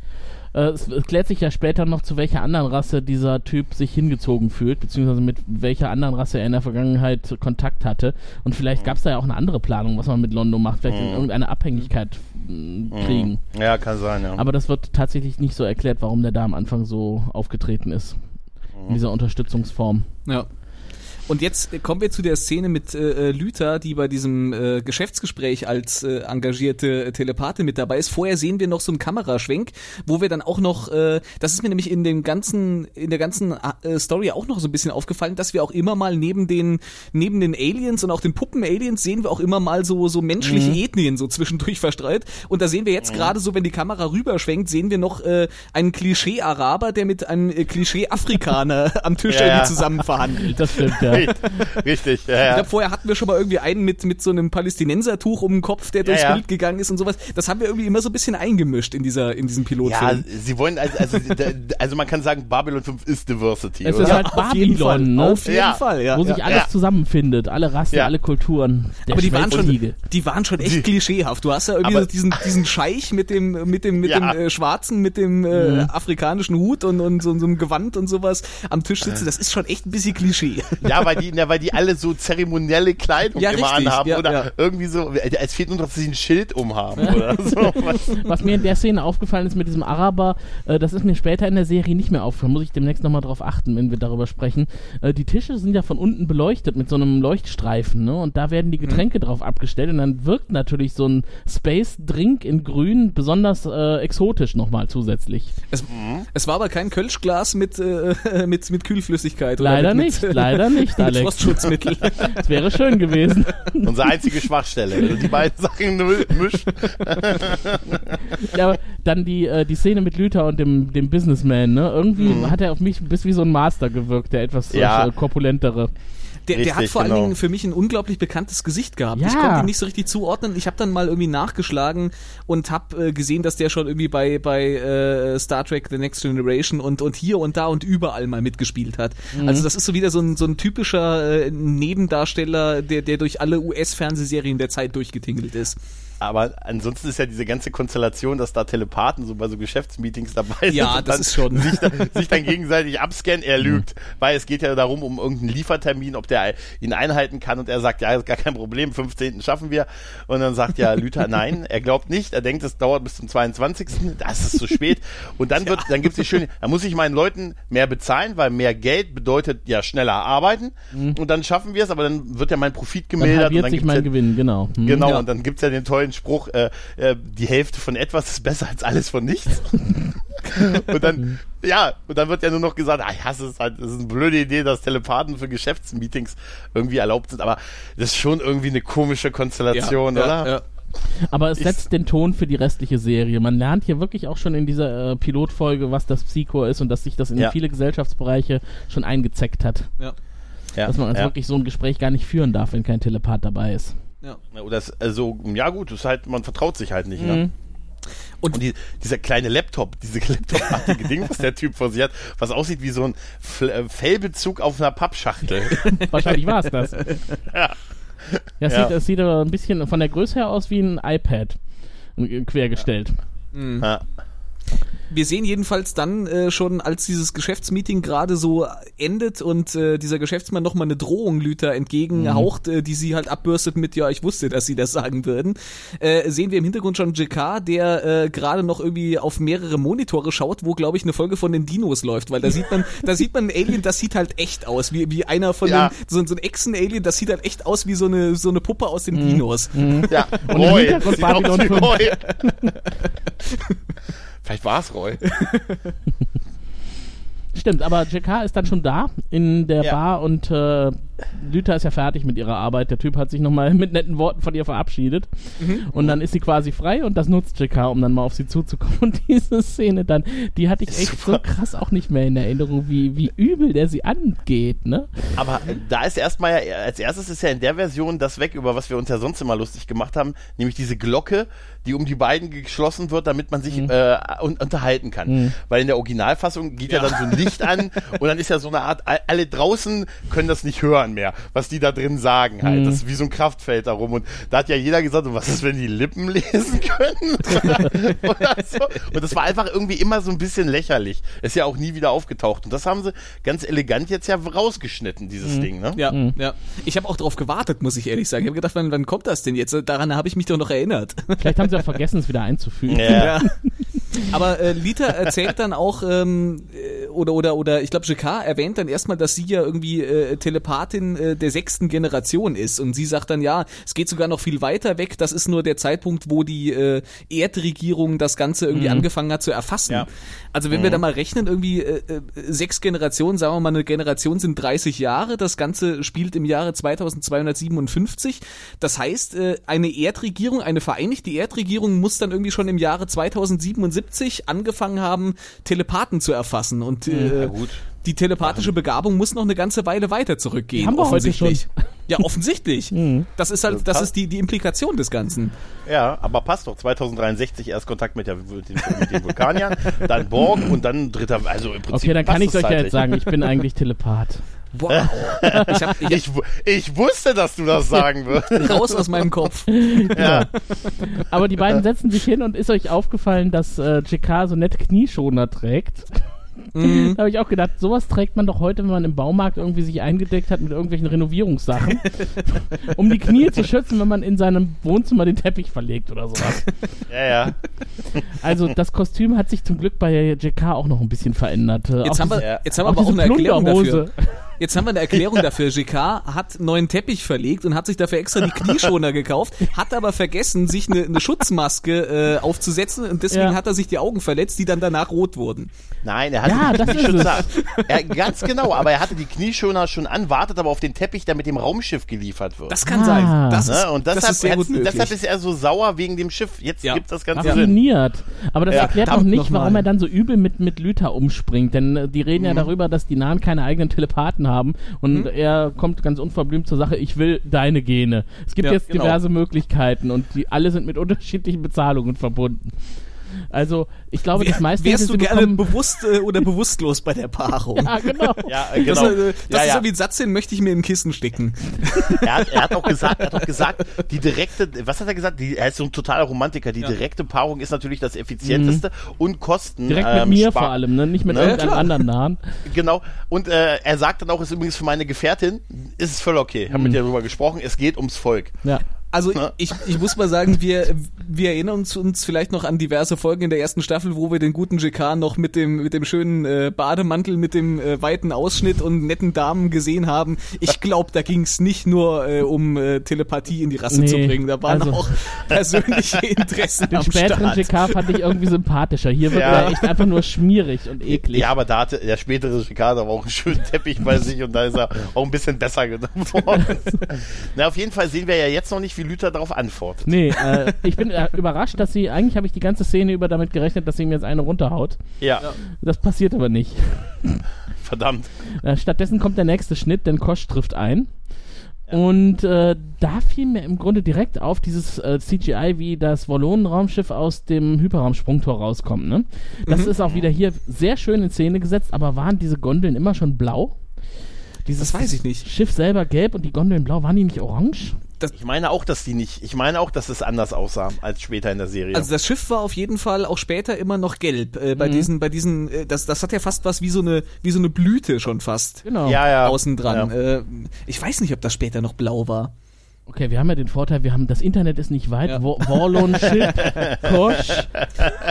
Äh, es, es klärt sich ja später noch, zu welcher anderen Rasse dieser Typ sich hingezogen fühlt, beziehungsweise mit welcher anderen Rasse er in der Vergangenheit Kontakt hatte. Und vielleicht Mhm. gab es da ja auch eine andere Planung, was man mit Londo macht, vielleicht in irgendeine Abhängigkeit mh, kriegen. Ja, kann sein, ja. Aber das wird tatsächlich nicht so erklärt, warum der da am Anfang so aufgetreten ist. In dieser Unterstützungsform. Ja. Und jetzt kommen wir zu der Szene mit äh, äh, Lüther, die bei diesem äh, Geschäftsgespräch als äh, engagierte Telepathe mit dabei ist. Vorher sehen wir noch so einen Kameraschwenk, wo wir dann auch noch, äh, das ist mir nämlich in dem ganzen, in der ganzen äh, Story auch noch so ein bisschen aufgefallen, dass wir auch immer mal neben den, neben den Aliens und auch den Puppen-Aliens sehen wir auch immer mal so, so menschliche Ethnien so zwischendurch verstreut. Und da sehen wir jetzt gerade so, wenn die Kamera rüberschwenkt, sehen wir noch äh, einen Klischee-Araber, der mit einem äh, Klischee-Afrikaner am Tisch ja. irgendwie zusammen verhandelt. Das stimmt, ja. Richtig, ja, Ich ja. glaube, vorher hatten wir schon mal irgendwie einen mit, mit so einem Palästinensertuch um den Kopf, der durchs ja. Bild gegangen ist und sowas. Das haben wir irgendwie immer so ein bisschen eingemischt in dieser, in diesem Ja, Pilotfilm. sie wollen, also, also, also man kann sagen, Babylon 5 ist Diversity, Es oder? ist halt auf jeden Fall. Babylon, ne? Auf jeden Ja. Fall, ja. wo sich ja. alles Ja. zusammenfindet, alle Rassen, Ja. alle Kulturen. Der aber die waren schon, die waren schon echt klischeehaft. Du hast ja irgendwie so diesen, diesen Scheich mit dem, mit dem, mit Ja. dem äh, Schwarzen, mit dem äh, afrikanischen Hut und, und so, so einem Gewand und sowas am Tisch sitzen. Das ist schon echt ein bisschen Klischee. Ja, weil die, ja, weil die alle so zeremonielle Kleidung Ja, immer richtig, anhaben ja, oder ja. irgendwie so. Es fehlt nur dass sie ein Schild umhaben oder so. Was- Was mir in der Szene aufgefallen ist mit diesem Araber, äh, das ist mir später in der Serie nicht mehr aufgefallen. Muss ich demnächst nochmal drauf achten, wenn wir darüber sprechen. Äh, die Tische sind ja von unten beleuchtet mit so einem Leuchtstreifen, ne? Und da werden die Getränke drauf abgestellt und dann wirkt natürlich so ein Space Drink in Grün besonders äh, exotisch nochmal zusätzlich. Es, es war aber kein Kölschglas mit, äh, mit, mit Kühlflüssigkeit. oder Leider mit, nicht, mit, leider nicht, mit Alex. Frostschutzmittel. Das wäre schön gewesen. Unsere einzige Schwachstelle. Du die beiden Sachen mischt. Ja, aber dann die, äh, die Szene mit Lüther und dem, dem Businessman, ne? Irgendwie hat er auf mich bis wie so ein Master gewirkt, der etwas Ja. äh, korpulentere. Der, der hat Richtig, vor allen genau. Dingen für mich ein unglaublich bekanntes Gesicht gehabt. Ja. Ich konnte ihn nicht so richtig zuordnen. Ich habe dann mal irgendwie nachgeschlagen und habe äh, gesehen, dass der schon irgendwie bei, bei äh, Star Trek The Next Generation und, und hier und da und überall mal mitgespielt hat. Mhm. Also das ist so wieder so ein, so ein typischer äh, Nebendarsteller, der, der durch alle US-Fernsehserien der Zeit durchgetingelt ist. Aber ansonsten ist ja diese ganze Konstellation, dass da Telepathen so bei so Geschäftsmeetings dabei sind. Ja, und das dann ist schon- Sich, da, sich dann gegenseitig abscannen, er lügt. Weil es geht ja darum, um irgendeinen Liefertermin, ob der ihn einhalten kann und er sagt, ja, ist gar kein Problem, 15. schaffen wir. Und dann sagt ja Lüther, nein, er glaubt nicht, er denkt, es dauert bis zum 22. Das ist zu spät. Und dann wird, dann gibt's die schöne, da muss ich meinen Leuten mehr bezahlen, weil mehr Geld bedeutet ja schneller arbeiten. Und dann schaffen wir es, aber dann wird ja mein Profit Dann gemildert. und halbiert dann sich mein ja, Gewinn, genau. Hm. Genau, Ja. und dann gibt's ja den tollen Spruch, äh, äh, die Hälfte von etwas ist besser als alles von nichts. und dann, ja, und dann wird ja nur noch gesagt, ah ja, es ist halt, das ist eine blöde Idee, dass Telepathen für Geschäftsmeetings irgendwie erlaubt sind, aber das ist schon irgendwie eine komische Konstellation, oder? ja. Aber es Ich- setzt den Ton für die restliche Serie. Man lernt hier wirklich auch schon in dieser äh, Pilotfolge, was das Psycho ist und dass sich das in Ja. viele Gesellschaftsbereiche schon eingezeckt hat. Ja. Ja, Dass man also ja. wirklich so ein Gespräch gar nicht führen darf, wenn kein Telepath dabei ist. Ja. Oder es, also, ja gut, ist halt, man vertraut sich halt nicht, Mhm. ne? Und Und die, dieser kleine Laptop, diese Laptop-artige Ding, was der Typ vor sich hat, was aussieht wie so ein F äh, Fellbezug auf einer Pappschachtel. Wahrscheinlich war es das. ja. Ja, es, Ja. Sieht, es sieht aber ein bisschen von der Größe her aus wie ein iPad. äh, Quergestellt. Ja. Wir sehen jedenfalls dann äh, schon, als dieses Geschäftsmeeting gerade so endet und äh, dieser Geschäftsmann nochmal eine Drohung Lüther entgegenhaucht, äh, die sie halt abbürstet mit, ja, ich wusste, dass sie das sagen würden, äh, sehen wir im Hintergrund schon JK, der äh, gerade noch irgendwie auf mehrere Monitore schaut, wo, glaube ich, eine Folge von den Dinos läuft, weil da sieht man, da sieht man ein Alien, das sieht halt echt aus, wie, wie einer von Ja. den, so, so ein Echsen-Alien, das sieht halt echt aus wie so eine, so eine Puppe aus den Dinos. Ja, im Roy. Hintergrund Babylon 5. Roy. Vielleicht war es Roy. Stimmt, aber JK ist dann schon da in der Ja. Bar und äh, Lüther ist ja fertig mit ihrer Arbeit. Der Typ hat sich nochmal mit netten Worten von ihr verabschiedet. Und dann ist sie quasi frei und das nutzt JK, um dann mal auf sie zuzukommen. Und diese Szene dann, die hatte ich echt so krass auch nicht mehr in Erinnerung, wie, wie übel der sie angeht, ne? Aber äh, da ist erstmal ja, als erstes ist ja in der Version das weg, über was wir uns ja sonst immer lustig gemacht haben, nämlich diese Glocke, die um die beiden geschlossen wird, damit man sich äh, un unterhalten kann. Weil in der Originalfassung geht ja. dann so ein Licht an und dann ist ja so eine Art, all- alle draußen können das nicht hören mehr, was die da drin sagen halt. Das ist wie so ein Kraftfeld darum. Und da hat ja jeder gesagt, was ist, wenn die Lippen lesen können? Oder so. Und das war einfach irgendwie immer so ein bisschen lächerlich. Ist ja auch nie wieder aufgetaucht. Und das haben sie ganz elegant jetzt ja rausgeschnitten, dieses Ding, ne? Ja, ja. Ich habe auch drauf gewartet, muss ich ehrlich sagen. Ich habe gedacht, wann, wann kommt das denn jetzt? Daran habe ich mich doch noch erinnert. Vielleicht haben sie auch vergessen, es wieder einzufügen. Ja. Aber äh, Lita erzählt dann auch, ähm, äh, oder, oder, oder ich glaube, JK erwähnt dann erstmal, dass sie ja irgendwie äh, Telepathin äh, der sechsten Generation ist. Und sie sagt dann, ja, es geht sogar noch viel weiter weg. Das ist nur der Zeitpunkt, wo die äh, Erdregierung das Ganze irgendwie angefangen hat zu erfassen. Ja. Also wenn wir da mal rechnen, irgendwie äh, äh, sechs Generationen, sagen wir mal, eine Generation sind 30 Jahre. Das Ganze spielt im Jahre 2257. Das heißt, äh, eine Erdregierung, eine vereinigte Erdregierung muss dann irgendwie schon im Jahre 2077 angefangen haben, Telepathen zu erfassen. Und äh, gut. Die telepathische Begabung muss noch eine ganze Weile weiter zurückgehen. Haben wir heute offensichtlich. Ja, offensichtlich. Das ist halt, das ist die, die Implikation des Ganzen. Ja, aber passt doch. 2063 erst Kontakt mit, der, mit, den, mit den Vulkaniern, dann Borg und dann dritter. Also im Prinzip. Okay, dann kann ich es euch ja zeitlich. jetzt sagen, ich bin eigentlich Telepath. Wow. Ich hab, ich Ich, ich wusste, dass du das sagen würdest. raus aus meinem Kopf. ja. Aber die beiden setzen sich hin und ist euch aufgefallen, dass äh, JK so nette Knieschoner trägt? Da habe ich auch gedacht, sowas trägt man doch heute, wenn man im Baumarkt irgendwie sich eingedeckt hat mit irgendwelchen Renovierungssachen, um die Knie zu schützen, wenn man in seinem Wohnzimmer den Teppich verlegt oder sowas. ja, ja. Also das Kostüm hat sich zum Glück bei JK auch noch ein bisschen verändert. Jetzt auch haben wir, jetzt haben wir auch aber auch eine Erklärung dafür. Jetzt haben wir eine Erklärung dafür. GK hat einen neuen Teppich verlegt und hat sich dafür extra die Knieschoner gekauft, hat aber vergessen, sich eine, eine Schutzmaske äh, aufzusetzen und deswegen Ja. hat er sich die Augen verletzt, die dann danach rot wurden. Nein, er hatte Ja, die das ist Knieschützer. Er, ganz genau, aber er hatte die Knieschoner schon an, wartet aber auf den Teppich, der mit dem Raumschiff geliefert wird. Das kann Ah. sein. Das ist, ne? Und das deshalb, ist sehr gut möglich. deshalb ist er so sauer wegen dem Schiff. Jetzt Ja. gibt das Ganze Sinn. Raffiniert. Aber das Ja, erklärt noch verdammt nicht, noch warum er dann so übel mit, mit Lüther umspringt. Denn äh, die reden Mhm. ja darüber, dass die Nahen keine eigenen Telepathen haben. Und er kommt ganz unverblümt zur Sache, ich will deine Gene. Es gibt Ja, jetzt genau. diverse Möglichkeiten und die alle sind mit unterschiedlichen Bezahlungen verbunden. Also, ich glaube, das meiste Wärst du gerne bekommen- bewusst äh, oder bewusstlos bei der Paarung? Ja, genau. Ja, äh, Das, genau. äh, das ja, ist ja. so wie ein Satz, den möchte ich mir im Kissen stecken. Er hat, er hat auch gesagt, er hat auch gesagt, die direkte, was hat er gesagt? Die, er ist so ein totaler Romantiker. Die Ja. direkte Paarung ist natürlich das effizienteste und Kosten. Direkt ähm, mit mir vor allem, ne? nicht mit Ne? irgendeinem anderen Nahen. Genau. Und äh, er sagt dann auch, ist übrigens für meine Gefährtin, ist es voll okay. Haben mit ihr darüber gesprochen, es geht ums Volk. Ja. Also Ne? ich, ich muss mal sagen, wir, wir erinnern uns, uns vielleicht noch an diverse Folgen in der ersten Staffel, wo wir den guten JK noch mit dem, mit dem schönen äh, Bademantel, mit dem äh, weiten Ausschnitt und netten Damen gesehen haben. Ich glaube, da ging es nicht nur äh, um äh, Telepathie in die Rasse Nee, zu bringen, da waren also- auch persönliche Interessen Den am späteren Start. JK fand ich irgendwie sympathischer. Hier wird Ja. er echt einfach nur schmierig und eklig. Ja, aber da hatte der spätere Ricardo aber auch einen schönen Teppich bei sich und da ist er auch ein bisschen besser geworden. Na, auf jeden Fall sehen wir ja jetzt noch nicht, wie Luther darauf antwortet. Nee, äh, ich bin äh, überrascht, dass sie, eigentlich habe ich die ganze Szene über damit gerechnet, dass sie ihm jetzt eine runterhaut. Ja, Das passiert aber nicht. verdammt. Äh, stattdessen kommt der nächste Schnitt, denn Kosch trifft ein. Und äh, da fiel mir im Grunde direkt auf dieses äh, CGI, wie das Wallonen-Raumschiff aus dem Hyperraumsprungtor rauskommt. Ne? Das ist auch wieder hier sehr schön in Szene gesetzt, aber waren diese Gondeln immer schon blau? Dieses Das weiß ich nicht. Schiff selber gelb und die Gondeln blau, waren die nicht orange? Das, Ich meine auch, dass die nicht, ich meine auch, dass es anders aussah als später in der Serie. Also das Schiff war auf jeden Fall auch später immer noch gelb. Äh, bei diesen, bei diesen, äh, das, das hat ja fast was wie so eine, wie so eine Blüte schon fast. Genau. ja, ja. Außen dran. Ja. Äh, ich weiß nicht, ob das später noch blau war. Okay, wir haben ja den Vorteil, wir haben das Internet ist nicht weit. Ja. Wa- Warlon, Ship, Kosch.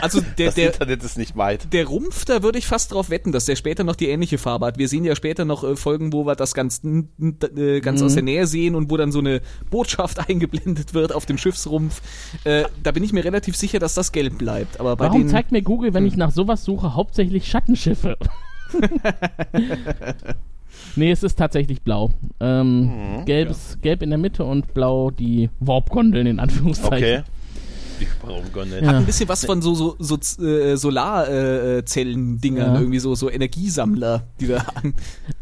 Also der, das der, Internet ist nicht weit. der Rumpf, da würde ich fast drauf wetten, dass der später noch die ähnliche Farbe hat. Wir sehen ja später noch äh, Folgen, wo wir das ganz, äh, ganz aus der Nähe sehen und wo dann so eine Botschaft eingeblendet wird auf dem Schiffsrumpf. Äh, da bin ich mir relativ sicher, dass das gelb bleibt. Aber bei Warum den, zeigt mir Google, wenn ich nach sowas suche, hauptsächlich Schattenschiffe? nee, es ist tatsächlich blau. Ähm, Mhm, gelb, ist, gelb in der Mitte und blau die Warp-Gondeln in Anführungszeichen. Okay. Die Raumgondeln. hat ein bisschen was von so, so, so äh, Solarzellen-Dingern, Ja. irgendwie so, so Energiesammler, die da haben.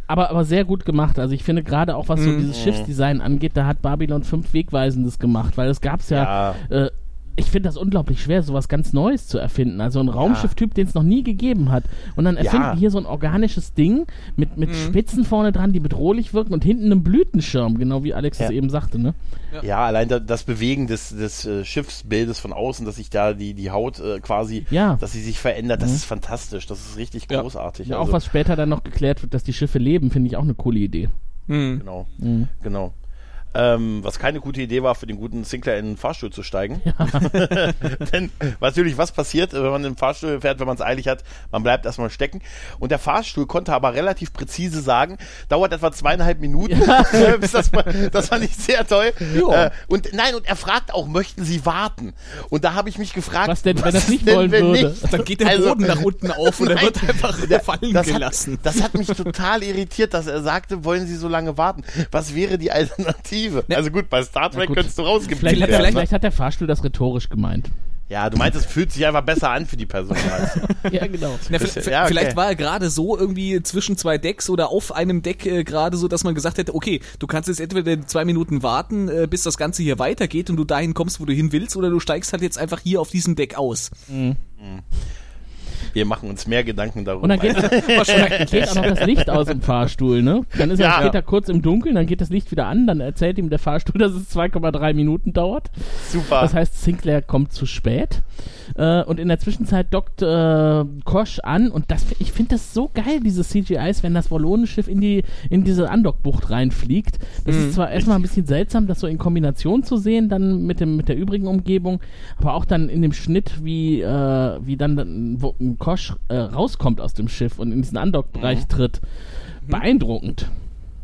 Aber, aber sehr gut gemacht. Also ich finde gerade auch, was so dieses Schiffsdesign angeht, da hat Babylon 5 Wegweisendes gemacht, weil es gab's ja, Äh, ich finde das unglaublich schwer, sowas ganz Neues zu erfinden. Also ein Raumschifftyp, den es noch nie gegeben hat. Und dann erfinden Ja. die hier so ein organisches Ding mit, mit Spitzen vorne dran, die bedrohlich wirken und hinten einem Blütenschirm, genau wie Alex es Ja. eben sagte, ne? Ja, allein da, das Bewegen des, des äh, Schiffsbildes von außen, dass sich da die, die Haut äh, quasi, Ja. dass sie sich verändert, das ist fantastisch. Das ist richtig Ja. großartig. Ja, also, auch was später dann noch geklärt wird, dass die Schiffe leben, finde ich auch eine coole Idee. Genau, genau. Ähm, was keine gute Idee war, für den guten Sinclair in den Fahrstuhl zu steigen. Denn natürlich, was passiert, wenn man im Fahrstuhl fährt, wenn man es eilig hat, man bleibt erstmal stecken. Und der Fahrstuhl konnte aber relativ präzise sagen, dauert etwa zweieinhalb Minuten. bis das, das fand ich sehr toll. Ja. Äh, und nein, und er fragt auch, möchten Sie warten? Und da habe ich mich gefragt, Was denn, wenn er es ist nicht denn, wollen wenn würde? nicht? Dann geht der Also- Boden nach unten auf und er Nein, wird einfach der- fallen das gelassen. Hat, das hat mich total irritiert, dass er sagte, wollen Sie so lange warten? Was wäre die Alternative? Also gut, bei Star Trek gut. könntest du rausgeben. Vielleicht, hat er, vielleicht- vielleicht hat der Fahrstuhl das rhetorisch gemeint. Ja, du meinst, es fühlt sich einfach besser an für die Person. Ja, genau. Na, ja, okay. Vielleicht war er gerade so irgendwie zwischen zwei Decks oder auf einem Deck äh, gerade so, dass man gesagt hätte, okay, du kannst jetzt entweder zwei Minuten warten, äh, bis das Ganze hier weitergeht und du dahin kommst, wo du hin willst, oder du steigst halt jetzt einfach hier auf diesem Deck aus. Wir machen uns mehr Gedanken darüber. Und dann geht, dann geht auch noch das Licht aus im Fahrstuhl, ne? Dann ist er Ja. später kurz im Dunkeln, dann geht das Licht wieder an, dann erzählt ihm der Fahrstuhl, dass es 2,3 Minuten dauert. Super. Das heißt, Sinclair kommt zu spät. Äh, und in der Zwischenzeit dockt äh, Kosch an und das, ich finde das so geil, diese CGIs, wenn das Wallonenschiff in die in diese Andockbucht reinfliegt. Das ist zwar erstmal ein bisschen seltsam, das so in Kombination zu sehen, dann mit dem mit der übrigen Umgebung, aber auch dann in dem Schnitt, wie äh, wie dann, wo ein Kosch äh, rauskommt aus dem Schiff und in diesen Andockbereich tritt. Beeindruckend.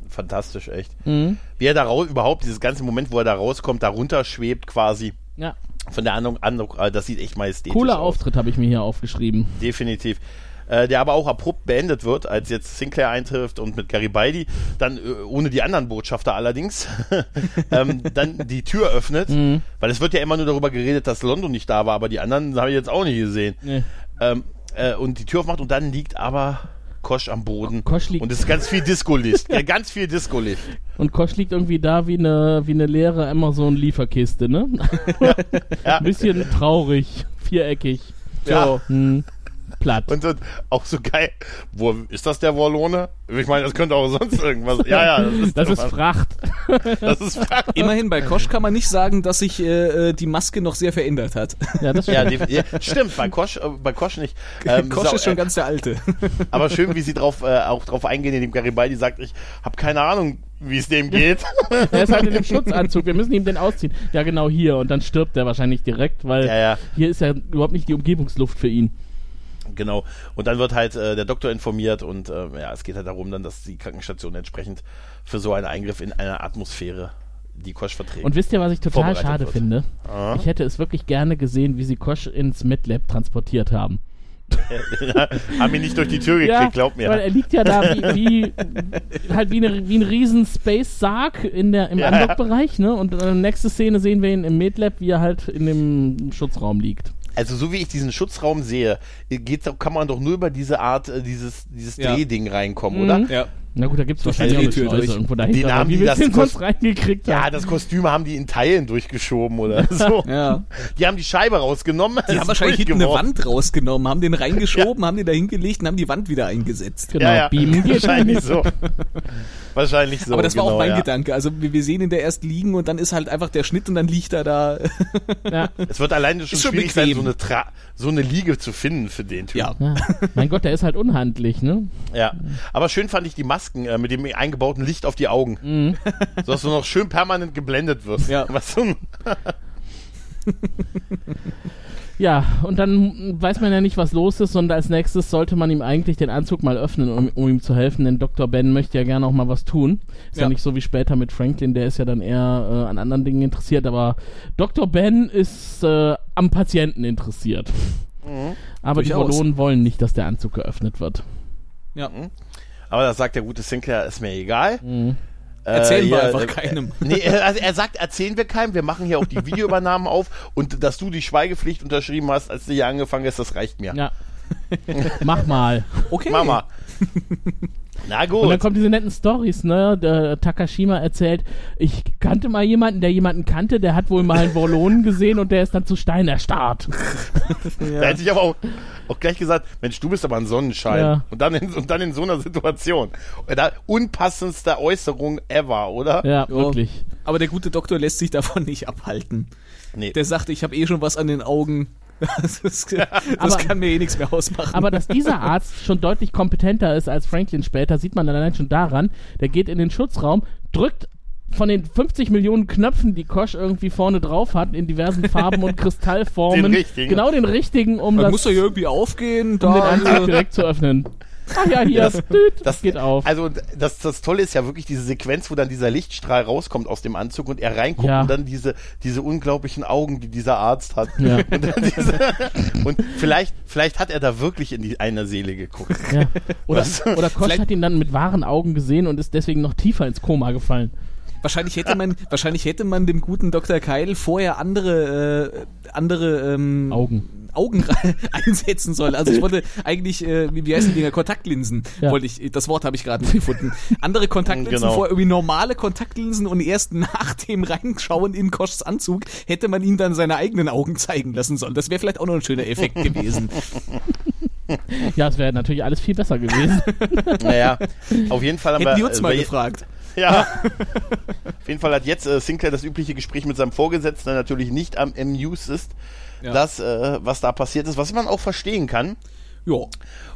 Fantastisch, echt. Wie er da raus, überhaupt, dieses ganze Moment, wo er da rauskommt, da runter schwebt quasi Ja. von der Andung, Andung äh, das sieht echt majestätisch Cooler aus. Auftritt habe ich mir hier aufgeschrieben. Definitiv. Äh, der aber auch abrupt beendet wird, als jetzt Sinclair eintrifft und mit Garibaldi, dann äh, ohne die anderen Botschafter allerdings, ähm, dann die Tür öffnet, Mhm. weil es wird ja immer nur darüber geredet, dass London nicht da war, aber die anderen habe ich jetzt auch nicht gesehen. Nee. Ähm, äh, und die Tür aufmacht und dann liegt aber Kosch am Boden. Kosch liegt- und es ist ganz viel Disco-Licht. ja, ganz viel Disco-Licht. Und Kosch liegt irgendwie da wie eine, wie eine leere Amazon-Lieferkiste, ne? Ja. Ein bisschen traurig, viereckig, Ja. hm, platt. Und, und auch so geil. Wo, ist das der Wallone? Ich meine, das könnte auch sonst irgendwas. Ja, ja, das ist, das ist Fracht. das ist Immerhin bei Kosch kann man nicht sagen, dass sich äh, äh, die Maske noch sehr verändert hat. Ja, das Ja, stimmt. die, ja, stimmt, bei Kosch, äh, bei Kosch nicht. Ähm, Kosch ist schon äh, ganz der Alte. Aber schön, wie sie drauf, äh, auch drauf eingehen, indem Garibaldi sagt, ich habe keine Ahnung, wie es dem geht. er ist halt in dem Schutzanzug, wir müssen ihm den ausziehen. Ja, genau hier. Und dann stirbt er wahrscheinlich direkt, weil Ja, ja. hier ist ja überhaupt nicht die Umgebungsluft für ihn. Genau. Und dann wird halt äh, der Doktor informiert und äh, ja, es geht halt darum, dann, dass die Krankenstation entsprechend für so einen Eingriff in eine Atmosphäre die Kosch verträgt. Und wisst ihr, was ich total schade wird. finde? Ah. Ich hätte es wirklich gerne gesehen, wie sie Kosch ins MedLab transportiert haben. haben ihn nicht durch die Tür gekriegt, glaub mir. Weil er liegt ja da wie, wie halt wie, eine, wie ein riesen Space-Sarg in der, im Ja. Unlock-Bereich, ne? Und äh, nächste Szene sehen wir ihn im Medlab, wie er halt in dem Schutzraum liegt. Also so wie ich diesen Schutzraum sehe, geht's, kann man doch nur über diese Art, äh, dieses, dieses Ja. Drehding reinkommen, Mhm. oder? Ja. Na gut, da gibt es wahrscheinlich Drehtür Schleuse durch. irgendwo dahinter. Den haben die das sonst reingekriegt Ja, haben? das Kostüm haben die in Teilen durchgeschoben oder so. Ja. Die haben die Scheibe rausgenommen. Die haben wahrscheinlich hinten eine. Wand rausgenommen, haben den reingeschoben, haben den da hingelegt und haben die Wand wieder eingesetzt. Genau, Ja, ja. geht Wahrscheinlich so. Wahrscheinlich so. Aber das war genau, auch mein ja. Gedanke. Also wir, wir sehen ihn da erst liegen und dann ist halt einfach der Schnitt und dann liegt er da. Ja. Es wird alleine schon schon schwierig sein, so bequem. eine, Tra so eine Liege zu finden für den Typ. ja. Ja. Mein Gott, der ist halt unhandlich, ne? Ja. Aber schön fand ich die Masken äh, mit dem eingebauten Licht auf die Augen. Mhm. So dass du noch schön permanent geblendet wirst. Ja. Was so Ja, und dann weiß man ja nicht, was los ist, und als nächstes sollte man ihm eigentlich den Anzug mal öffnen, um, um ihm zu helfen, denn Dr. Ben möchte ja gerne auch mal was tun. Ist ja, Ja. nicht so wie später mit Franklin, der ist ja dann eher äh, an anderen Dingen interessiert, aber Dr. Ben ist äh, am Patienten interessiert. Aber die Durchaus. Wallonen wollen nicht, dass der Anzug geöffnet wird. ja. aber da sagt der gute Sinclair, ist mir egal. Mhm. Äh, Erzählen wir hier, einfach äh, keinem. Nee, er- also er sagt, erzählen wir keinem, wir machen hier auch die Videoübernahmen auf und dass du die Schweigepflicht unterschrieben hast, als du hier angefangen hast, das reicht mir. Ja. Mach mal. Okay. Mama. Na Und dann gut. kommen diese netten Stories, ne? Der Takashima erzählt, ich kannte mal jemanden, der jemanden kannte, der hat wohl mal einen Wallonen gesehen und der ist dann zu Stein erstarrt. Da hätte ich aber auch, auch gleich gesagt, Mensch, du bist aber ein Sonnenschein. Ja. Und, dann in, und dann in so einer Situation. Da unpassendste Äußerung ever, oder? Ja, Ja. wirklich. Aber der gute Doktor lässt sich davon nicht abhalten. Nee. Der sagt, ich habe eh schon was an den Augen. Das, das Aber- kann mir eh nichts mehr ausmachen. Aber dass dieser Arzt schon deutlich kompetenter ist als Franklin später, sieht man allein schon daran. Der geht in den Schutzraum, drückt von den 50 Millionen Knöpfen, die Kosch irgendwie vorne drauf hat, in diversen Farben und Kristallformen, Den richtigen. genau den richtigen, um, Man das, muss doch hier irgendwie aufgehen. um den Da, Anzug direkt zu öffnen. Ach ja, hier, Das- das geht auf. Also das, das Tolle ist ja wirklich diese Sequenz, wo dann dieser Lichtstrahl rauskommt aus dem Anzug und er reinguckt Ja. und dann diese, diese unglaublichen Augen, die dieser Arzt hat. Ja. Und, diese, und vielleicht, vielleicht hat er da wirklich in die eine Seele geguckt. Ja. Oder, Was? oder Kosch Vielleicht- hat ihn dann mit wahren Augen gesehen und ist deswegen noch tiefer ins Koma gefallen. Wahrscheinlich hätte man, wahrscheinlich hätte man dem guten Dr. Keil vorher andere, äh, andere ähm, Augen. Augen einsetzen sollen. Also ich wollte eigentlich, äh, wie, wie heißen die Dinger, Kontaktlinsen, Ja. wollte ich, das Wort habe ich gerade nicht gefunden. Andere Kontaktlinsen Genau. vor irgendwie normale Kontaktlinsen und erst nach dem Reinschauen in Koschs Anzug hätte man ihm dann seine eigenen Augen zeigen lassen sollen. Das wäre vielleicht auch noch ein schöner Effekt gewesen. Ja, es wäre natürlich alles viel besser gewesen. Naja, auf jeden Fall haben Hätten die wir. uns äh, mal gefragt. Ja. Auf jeden Fall hat jetzt äh, Sinclair das übliche Gespräch mit seinem Vorgesetzten, der natürlich nicht am Amused ist, Ja. das, äh, was da passiert ist, was man auch verstehen kann. Ja.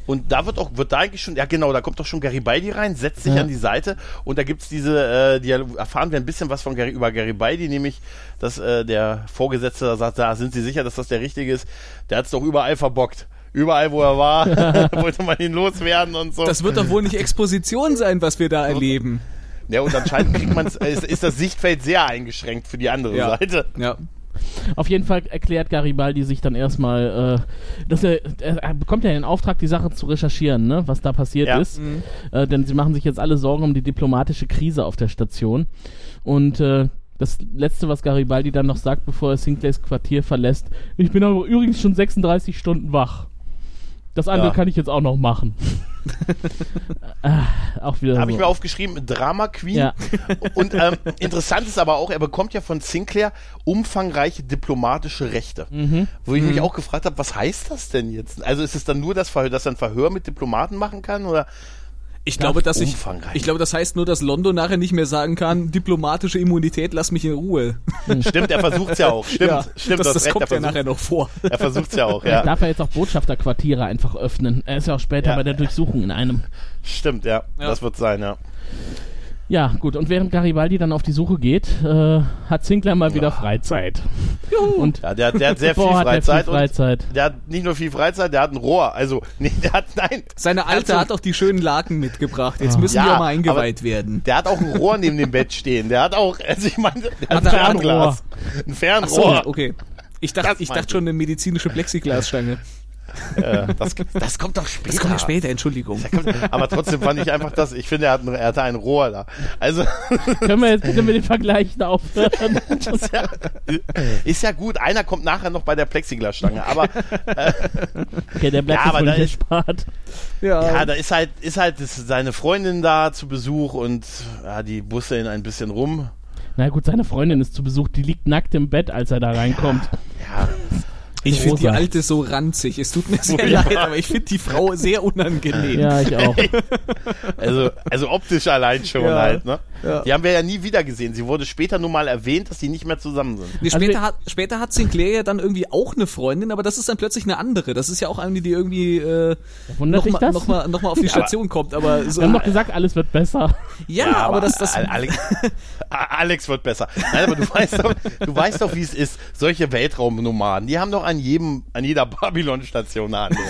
Und da wird auch, wird da eigentlich schon, ja genau, da kommt doch schon Garibaldi rein, setzt sich Ja. an die Seite und da gibt's diese, äh, die erfahren wir ein bisschen was von Gary, über Garibaldi, nämlich, dass äh, der Vorgesetzte da sagt, da sind Sie sicher, dass das der Richtige ist? Der hat's doch überall verbockt. Überall, wo er war, wollte man ihn loswerden und so. Das wird doch wohl nicht Exposition sein, was wir da erleben. ja, und anscheinend kriegt man's, äh, ist, ist das Sichtfeld sehr eingeschränkt für die andere Ja. Seite. Ja. Auf jeden Fall erklärt Garibaldi sich dann erstmal, äh, dass er, er, er bekommt ja den Auftrag, die Sache zu recherchieren, ne, was da passiert Ja. ist. Äh, denn sie machen sich jetzt alle Sorgen um die diplomatische Krise auf der Station. Und äh, das letzte, was Garibaldi dann noch sagt, bevor er Sinclairs Quartier verlässt, ich bin aber übrigens schon 36 Stunden wach. Das andere Ja. kann ich jetzt auch noch machen. ah, auch wieder Habe so. ich mir aufgeschrieben, Drama Queen. Ja. Und ähm, interessant ist aber auch, er bekommt ja von Sinclair umfangreiche diplomatische Rechte. Mhm. Wo ich mich auch gefragt habe, was heißt das denn jetzt? Also ist es dann nur das Verhör, dass er ein Verhör mit Diplomaten machen kann? Oder Ich glaube, dass ich, ich glaube, das heißt nur, dass London nachher nicht mehr sagen kann, diplomatische Immunität, lass mich in Ruhe. stimmt, er versucht es ja auch. Stimmt, Ja, stimmt, das, das recht, kommt er ja nachher noch vor. Er versucht es ja auch, Vielleicht ja. darf er jetzt auch Botschafterquartiere einfach öffnen. Er ist ja auch später Ja. bei der Durchsuchung in einem. Stimmt, ja. Ja. Das wird sein, ja. Ja, gut. Und während Garibaldi dann auf die Suche geht, äh, hat Sinclair mal wieder Freizeit. Und Ja, der, der hat sehr viel Freizeit. viel Freizeit. Und der hat nicht nur viel Freizeit, der hat ein Rohr. Also, nee, der hat, nein. Seine Alte hat, auch die schönen Laken mitgebracht. Jetzt müssen Ja, die auch mal eingeweiht werden. der hat auch ein Rohr neben dem Bett stehen. Der hat auch, also ich meine, der hat ein Hat ein Fernglas. Ein Ach so, Fernrohr. okay. Ich dachte, ich dachte schon eine medizinische Plexiglasstange. Äh, das, das kommt doch später. Das kommt ja später, Entschuldigung. Aber trotzdem fand ich einfach das, ich finde, er, hat ein, er hatte ein Rohr da. Also, Können wir jetzt bitte mit den Vergleichen aufhören? ist ja, ist ja gut. Einer kommt nachher noch bei der Plexiglasstange. Aber Okay, der bleibt Ja, aber da nicht ist- erspart. ja, da ist halt, ist halt das, seine Freundin da zu Besuch und ja, die busse ihn ein bisschen rum. Na gut, seine Freundin ist zu Besuch, die liegt nackt im Bett, als er da reinkommt. Ja, Ich finde die alte so ranzig. Es tut mir sehr leid, aber ich finde die Frau sehr unangenehm. Ja, ich auch. also, also optisch allein schon Ja. halt, ne? Ja. Die haben wir ja nie wieder gesehen. Sie wurde später nur mal erwähnt, dass sie nicht mehr zusammen sind. Nee, Also später, hat, später hat Sinclair ja dann irgendwie auch eine Freundin, aber das ist dann plötzlich eine andere. Das ist ja auch eine, die irgendwie äh, nochmal das? noch mal, noch mal auf die Station kommt. Aber so, Wir haben doch gesagt, alles wird besser. ja, aber das, das Al- Alex, Alex wird besser. Nein, aber du weißt doch, du weißt doch, wie es ist. Solche Weltraumnomaden, die haben doch an jedem, an jeder Babylon-Station eine andere,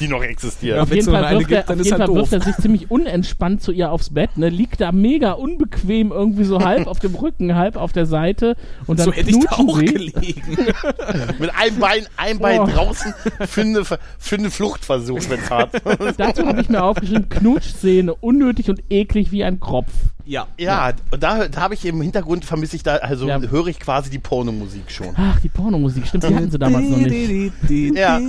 die noch existiert. Ja, Auf jeden Fall, wirft, er, auf jeden halt Fall wirft er sich ziemlich unentspannt zu ihr aufs Bett, ne? liegt da mega unbequem irgendwie so halb auf dem Rücken, halb auf der Seite und dann so hätte ich da auch sie. gelegen. Mit einem Bein, ein Bein Oh. draußen für eine, für eine Fluchtversuch, wenn's hart. Dazu habe ich mir aufgeschrieben, Knutschszene, unnötig und eklig wie ein Kropf. Ja. Ja, und da, da habe ich im Hintergrund vermisse ich da, also Ja. höre ich quasi die Pornomusik schon. Ach, die Pornomusik, stimmt, die hatten sie damals noch nicht. Ja.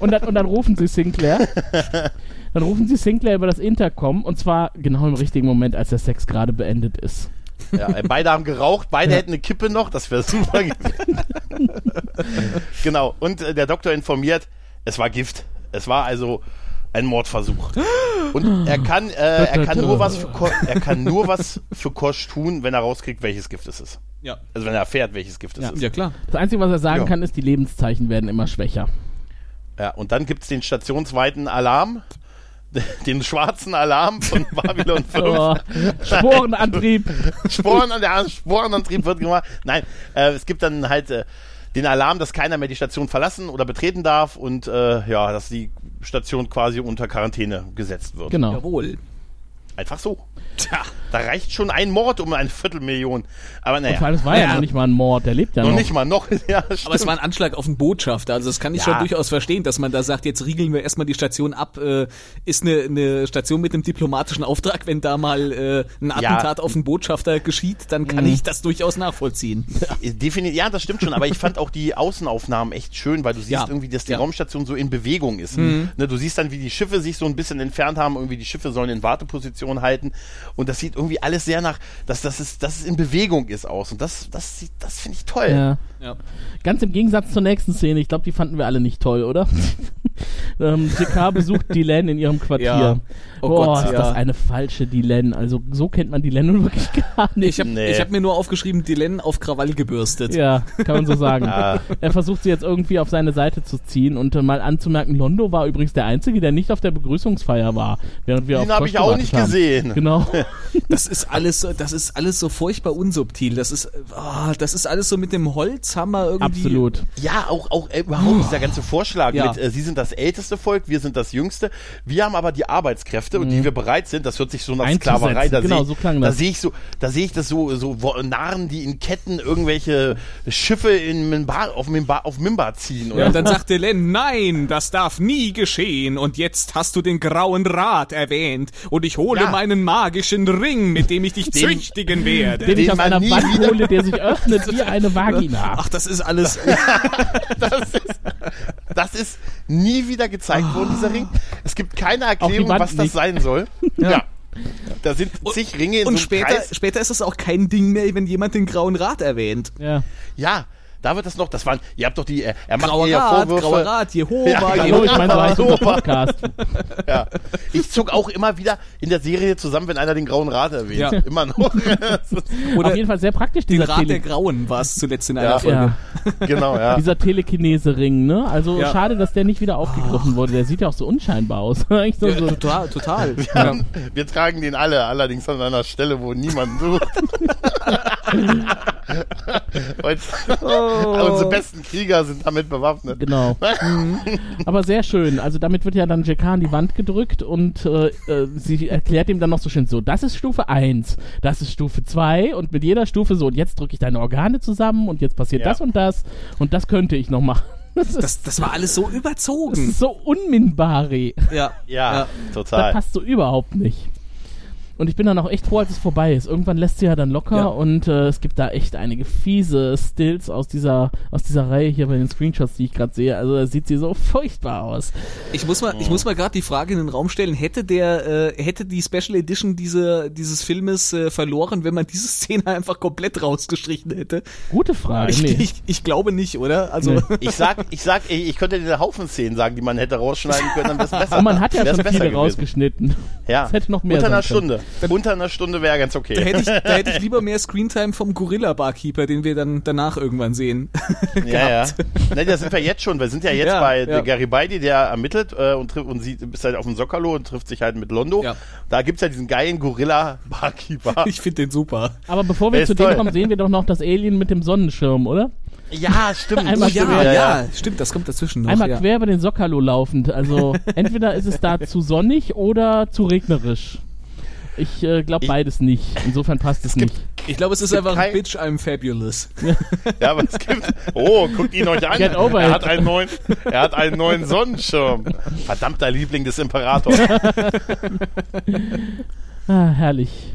Und dann, und dann rufen sie Sinclair. Dann rufen sie Sinclair über das Intercom und zwar genau im richtigen Moment, als der Sex gerade beendet ist. Ja, äh, beide haben geraucht, beide hätten eine Kippe noch, das wäre super gewesen. genau, und äh, der Doktor informiert, es war Gift. Es war also ein Mordversuch. Und er kann, äh, er kann nur was für Ko er kann nur was für Kosch tun, wenn er rauskriegt, welches Gift es ist. Ja. Also wenn er erfährt, welches Gift es Ja. ist. ja, klar. Das Einzige, was er sagen Ja. kann, ist, die Lebenszeichen werden immer schwächer. Ja, und dann gibt's den stationsweiten Alarm, den schwarzen Alarm von Babylon 5. Oh, Sporenantrieb. Sporen der Sporenantrieb wird gemacht. Nein, äh, es gibt dann halt äh, den Alarm, dass keiner mehr die Station verlassen oder betreten darf und äh, ja, dass die Station quasi unter Quarantäne gesetzt wird. Genau. Jawohl. Einfach so. Tja. Da reicht schon ein Mord um eine Viertelmillion. Aber naja. Und vor allem, es war ja, noch nicht mal ein Mord, der lebt ja noch noch. nicht mal noch. Ja, Aber es war ein Anschlag auf einen Botschafter, also das kann ich Ja. schon durchaus verstehen, dass man da sagt, jetzt riegeln wir erstmal die Station ab, äh, ist eine, eine Station mit einem diplomatischen Auftrag, wenn da mal äh, ein Ja. Attentat auf einen Botschafter geschieht, dann kann ich das durchaus nachvollziehen. Definitiv, ja, das stimmt schon, aber ich fand auch die Außenaufnahmen echt schön, weil du siehst Ja. irgendwie, dass die Ja. Raumstation so in Bewegung ist. Ne, du siehst dann, wie die Schiffe sich so ein bisschen entfernt haben, irgendwie die Schiffe sollen in Warteposition halten und das sieht irgendwie alles sehr nach, dass das ist, dass es in Bewegung ist aus und das, das das finde ich toll. Ja. Ja. Ganz im Gegensatz zur nächsten Szene, ich glaube, die fanden wir alle nicht toll, oder? ähm, JK besucht Dylan in ihrem Quartier. Ja. Oh Boah, Gott, ist ja. das eine falsche Dylan. Also so kennt man Dylan nun wirklich gar nicht. Ich habe Nee. hab mir nur aufgeschrieben, Dylan auf Krawall gebürstet. ja, kann man so sagen. Ja. Er versucht sie jetzt irgendwie auf seine Seite zu ziehen und äh, mal anzumerken, Londo war übrigens der Einzige, der nicht auf der Begrüßungsfeier war, während wir Den habe ich auch nicht haben. gesehen. Genau. Das ist alles, so- das ist alles so furchtbar unsubtil. Das ist, ah, das ist alles so mit dem Holzhammer irgendwie. Absolut. Ja, auch, auch äh, überhaupt dieser ganze Vorschlag Ja. mit, äh, Sie sind das älteste Volk, wir sind das jüngste. Wir haben aber die Arbeitskräfte und die wir bereit sind, das hört sich so nach. Sklaverei, da Genau, sehe so klang da das. sehe ich so, da sehe ich das so, so Narren, die in Ketten irgendwelche Schiffe in Mimbar, auf, Mimbar, auf Mimbar ziehen. Oder Ja, und dann sagt Dylan, nein, das darf nie geschehen. Und jetzt hast du den grauen Rat erwähnt. Und ich hole Ja. meinen magischen Ring, mit dem ich dich Den- züchtigen werde. Den ich Den aus man einer Wand hole, der sich öffnet wie eine Vagina. Ach, das ist alles. das ist, das ist nie wieder gezeigt worden, dieser Ring. Es gibt keine Erklärung, was das nicht. sein soll. Ja. Da sind zig Ringe in Und so einem später, Kreis. später ist es auch kein Ding mehr, wenn jemand den grauen Rat erwähnt. Ja. Ja, da wird das noch, das waren, ihr habt doch die, äh, er macht Grauer ja Rat, Vorwürfe. grauer Rat, Jehova, Ja, Hallo, Jehova. ich meine, so heißt unser Super. Podcast. Ja. Ich zuck auch immer wieder in der Serie zusammen, wenn einer den Grauen Rat erwähnt. Ja. Immer noch. Oder Auf jeden Fall sehr praktisch, den dieser, Rat der Tele Grauen war es zuletzt in einer Ja. Folge. ja, genau, ja. dieser Telekinese-Ring, ne? Also Ja. schade, dass der nicht wieder aufgegriffen wurde. Der sieht ja auch so unscheinbar aus. Eigentlich so, Ja, so, total, total. Ja. Wir tragen den alle, allerdings an einer Stelle, wo niemand sucht. Und Oh. unsere besten Krieger sind damit bewaffnet. Genau. Mhm. Aber sehr schön. Also damit wird ja dann JK an die Wand gedrückt und äh, äh, sie erklärt ihm dann noch so schön so, das ist Stufe 1, das ist Stufe 2 und mit jeder Stufe so, und jetzt drücke ich deine Organe zusammen und jetzt passiert Ja. das und das und das könnte ich noch machen. Das Das, das war alles so das überzogen. ist so unminbari. Ja. Ja, Das total. passt so überhaupt nicht. Und ich bin dann auch echt froh, als es vorbei ist. Irgendwann lässt sie ja dann locker Ja. und äh, es gibt da echt einige fiese Stills aus dieser, aus dieser Reihe hier bei den Screenshots, die ich gerade sehe. Also da sieht sie so furchtbar aus. Ich muss mal, ich muss mal gerade die Frage in den Raum stellen, hätte der, äh, hätte die Special Edition diese, dieses Filmes äh, verloren, wenn man diese Szene einfach komplett rausgestrichen hätte? Gute Frage. Ich, nee. ich, ich glaube nicht, oder? Also, Nee. Ich sag, ich sag, ich, ich könnte dir eine Haufen Szenen sagen, die man hätte rausschneiden können, dann wäre es besser. Aber man hat ja schon besser viele gewesen. rausgeschnitten. Ja. Es hätte noch mehr Unter einer. Stunde. Unter einer Stunde wäre ganz da okay. hätte ich, da hätte ich lieber mehr Screentime vom Gorilla-Barkeeper, den wir dann danach irgendwann sehen. Ja, ja. Ne, da sind wir jetzt schon. Wir sind ja jetzt Ja, bei ja. Garibaldi, der ermittelt äh, und, und sie ist halt auf dem Sockerlo und trifft sich halt mit Londo. Ja. Da gibt's ja diesen geilen Gorilla-Barkeeper. Ich finde den super. Aber bevor wir zu dem toll. kommen, sehen wir doch noch das Alien mit dem Sonnenschirm, oder? Ja, stimmt. Einmal stimmt, quer. ja, stimmt, das kommt dazwischen noch. Einmal ja. quer über den Sockerlo laufend. Also entweder ist es da zu sonnig oder zu regnerisch. Ich äh, glaube beides nicht. Insofern passt es, nicht. Ich glaube, es ist gibt einfach kein- Bitch, I'm fabulous. Ja, aber es gibt. Oh, guckt ihn euch an. Get over er it. hat einen neuen, er hat einen neuen Sonnenschirm. Verdammter Liebling des Imperators. Ah, herrlich.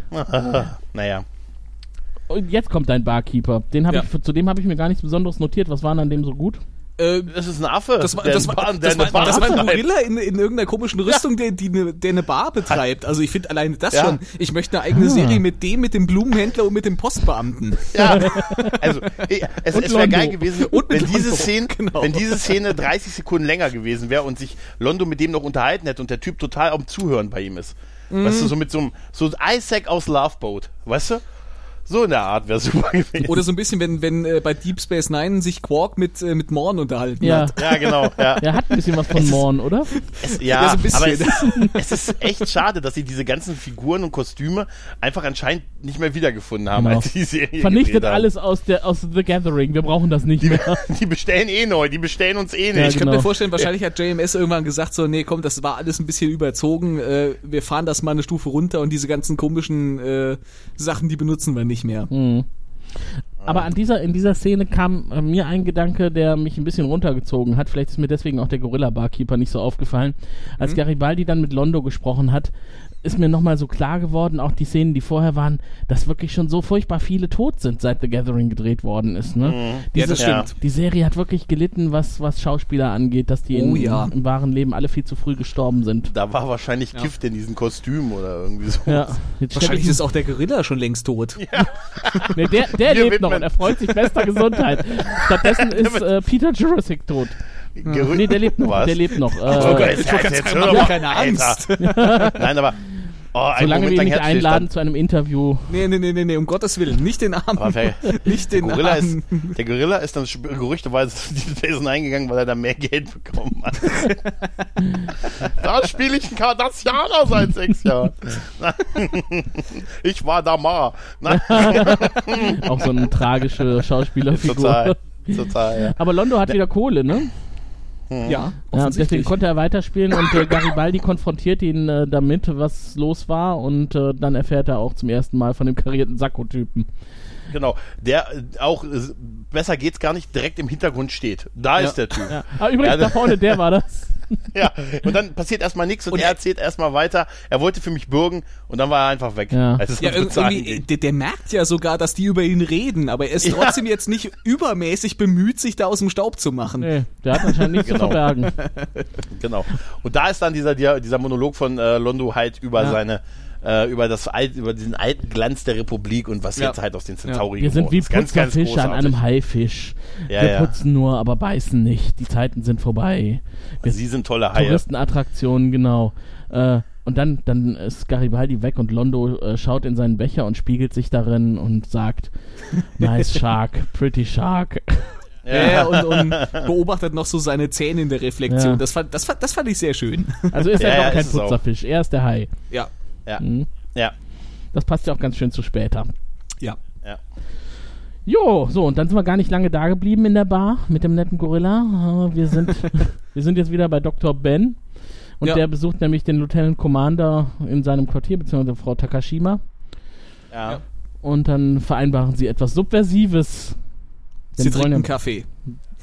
naja. Und jetzt kommt dein Barkeeper. Den hab Ja. ich, zu dem habe ich mir gar nichts Besonderes notiert. Was war denn an dem so gut? Äh, Das ist ein Affe. das war, das, war, das, war, Bar das war ein. Gorilla in, in irgendeiner komischen Rüstung, der, die ne, der eine Bar betreibt. Also ich finde alleine das Ja. schon. Ich möchte eine eigene Ah. Serie mit dem, mit dem Blumenhändler und mit dem Postbeamten. Ja, also es, es wäre geil gewesen, Und wenn diese, Szene, genau. wenn diese Szene 30 Sekunden länger gewesen wäre und sich Londo mit dem noch unterhalten hätte und der Typ total am Zuhören bei ihm ist. Weißt du, so mit so einem, so Isaac aus Loveboat, weißt du? So in der Art wäre super gewesen. Oder so ein bisschen, wenn, wenn äh, bei Deep Space Nine sich Quark mit, äh, mit Morn unterhalten Ja. hat. ja, genau, ja. Er hat ein bisschen was von Morn, oder? Es, Ja, ja, so ein bisschen. aber es ist, es ist echt schade, dass sie diese ganzen Figuren und Kostüme einfach anscheinend nicht mehr wiedergefunden haben, Genau. als die Serie Vernichtet alles aus, der, aus The Gathering. Wir brauchen das nicht Die, mehr. die bestellen eh neu, die bestellen uns eh Ja, nicht. Ich könnte genau. mir vorstellen, wahrscheinlich hat JMS irgendwann gesagt so, nee, komm, das war alles ein bisschen überzogen, äh, wir fahren das mal eine Stufe runter und diese ganzen komischen äh, Sachen, die benutzen wir nicht mehr. Mhm. Aber an dieser, in dieser Szene kam äh, mir ein Gedanke, der mich ein bisschen runtergezogen hat. Vielleicht ist mir deswegen auch der Gorilla-Barkeeper nicht so aufgefallen. Als Garibaldi dann mit Londo gesprochen hat, ist mir nochmal so klar geworden, auch die Szenen, die vorher waren, dass wirklich schon so furchtbar viele tot sind, seit The Gathering gedreht worden ist. Ne? Ja, das Ja. stimmt. Die Serie hat wirklich gelitten, was, was Schauspieler angeht, dass die Oh in, ja. im wahren Leben alle viel zu früh gestorben sind. Da war wahrscheinlich Gift in diesen Kostümen oder irgendwie so. Ja, jetzt Wahrscheinlich ich- ist auch der Gorilla schon längst tot. Nee, der der lebt noch und er freut sich bester Gesundheit. Stattdessen ist äh, Peter Jurassic tot. Gerü- Nee, der lebt noch. Was? Der lebt noch. Oh, Äh, Gott, ich jetzt, jetzt, jetzt hör doch keine Angst. Nein, aber oh, ein solange Moment wir ihn nicht einladen zu einem Interview. Nee, nee, nee, nee, nee, um Gottes Willen, nicht den Arm. Nicht Der den Gorilla, ist, Arm. der Gorilla ist dann gerüchteweise zu diesem Wesen eingegangen, weil er da mehr Geld bekommen hat. da spiele ich einen Cardassianer seit sechs Jahren. ich war da mal. Auch so eine tragische Schauspielerfigur. total. Total, ja. Aber Londo hat wieder Kohle, ne? Ja, Ja, deswegen konnte er weiterspielen und äh, Garibaldi konfrontiert ihn äh, damit, was los war und äh, dann erfährt er auch zum ersten Mal von dem karierten Sakko-Typen. Genau. Der äh, auch, äh, besser geht's gar nicht, direkt im Hintergrund steht. Da ist der Typ. Ja. Ah, übrigens, Ja, da vorne, der war das. Ja, und dann passiert erstmal nichts und, Und er er- erzählt erstmal weiter. Er wollte für mich bürgen und dann war er einfach weg. Ja. Als es Ja, irgendwie, der, der merkt ja sogar, dass die über ihn reden, aber er ist Ja. trotzdem jetzt nicht übermäßig bemüht, sich da aus dem Staub zu machen. Nee, der hat anscheinend nichts Genau. zu verbergen. Genau. Und da ist dann dieser, dieser Monolog von äh, Londo halt über Ja. seine, äh, über das alt, über diesen alten Glanz der Republik und was Ja. jetzt halt aus den Centauri Wir sind wie Putzerfische an einem Haifisch. Ja, wir ja. putzen nur, aber beißen nicht. Die Zeiten sind vorbei. Wir Sie sind tolle Haie. Touristenattraktionen, genau. Äh, und dann, dann ist Garibaldi weg und Londo äh, schaut in seinen Becher und spiegelt sich darin und sagt, nice shark, pretty shark. Ja, ja, und, und beobachtet noch so seine Zähne in der Reflexion. Ja. Das, fand, das, fand, das fand ich sehr schön. Also ist er Ja, doch ja, kein. Putzerfisch, er ist der Hai. Ja, Ja. Mhm. Ja. Das passt ja auch ganz schön zu später. ja. Ja. Jo, so, und dann sind wir gar nicht lange da geblieben in der Bar mit dem netten Gorilla. Äh, Wir sind, wir sind jetzt wieder bei Dr. Ben. Und Ja. der besucht nämlich den Lieutenant Commander in seinem Quartier, beziehungsweise Frau Takashima. Ja. Und dann vereinbaren sie etwas Subversives. Sie trinken ja- Kaffee.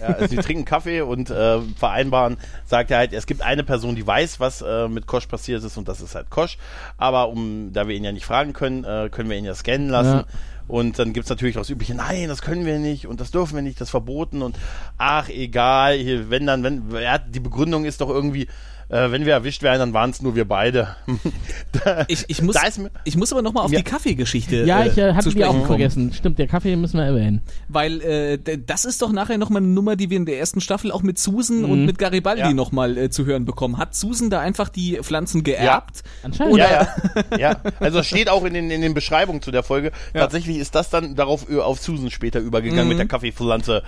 Ja, also sie trinken Kaffee und äh, vereinbaren, sagt er halt, es gibt eine Person, die weiß, was äh, mit Kosch passiert ist und das ist halt Kosch. Aber um, da wir ihn ja nicht fragen können, äh, können wir ihn ja scannen lassen. Ja. Und dann gibt's natürlich auch das übliche, nein, das können wir nicht und das dürfen wir nicht, das verboten und ach, egal, hier, wenn dann, wenn, ja, die Begründung ist doch irgendwie, äh, wenn wir erwischt werden, dann waren es nur wir beide. da, Ich, ich, muss, mir- ich muss aber nochmal auf Ja. die Kaffeegeschichte Ja, ich äh, zu hatte die auch kommen. vergessen. Stimmt, der Kaffee müssen wir erwähnen. Weil äh, das ist doch nachher nochmal eine Nummer, die wir in der ersten Staffel auch mit Susan und Mhm. mit Garibaldi Ja. nochmal äh, zu hören bekommen. Hat Susan da einfach die Pflanzen geerbt? Anscheinend. Ja, ja, ja. Also es steht auch in den, in den Beschreibungen zu der Folge. Tatsächlich ist das dann darauf äh, auf Susan später übergegangen mit der Kaffeepflanze.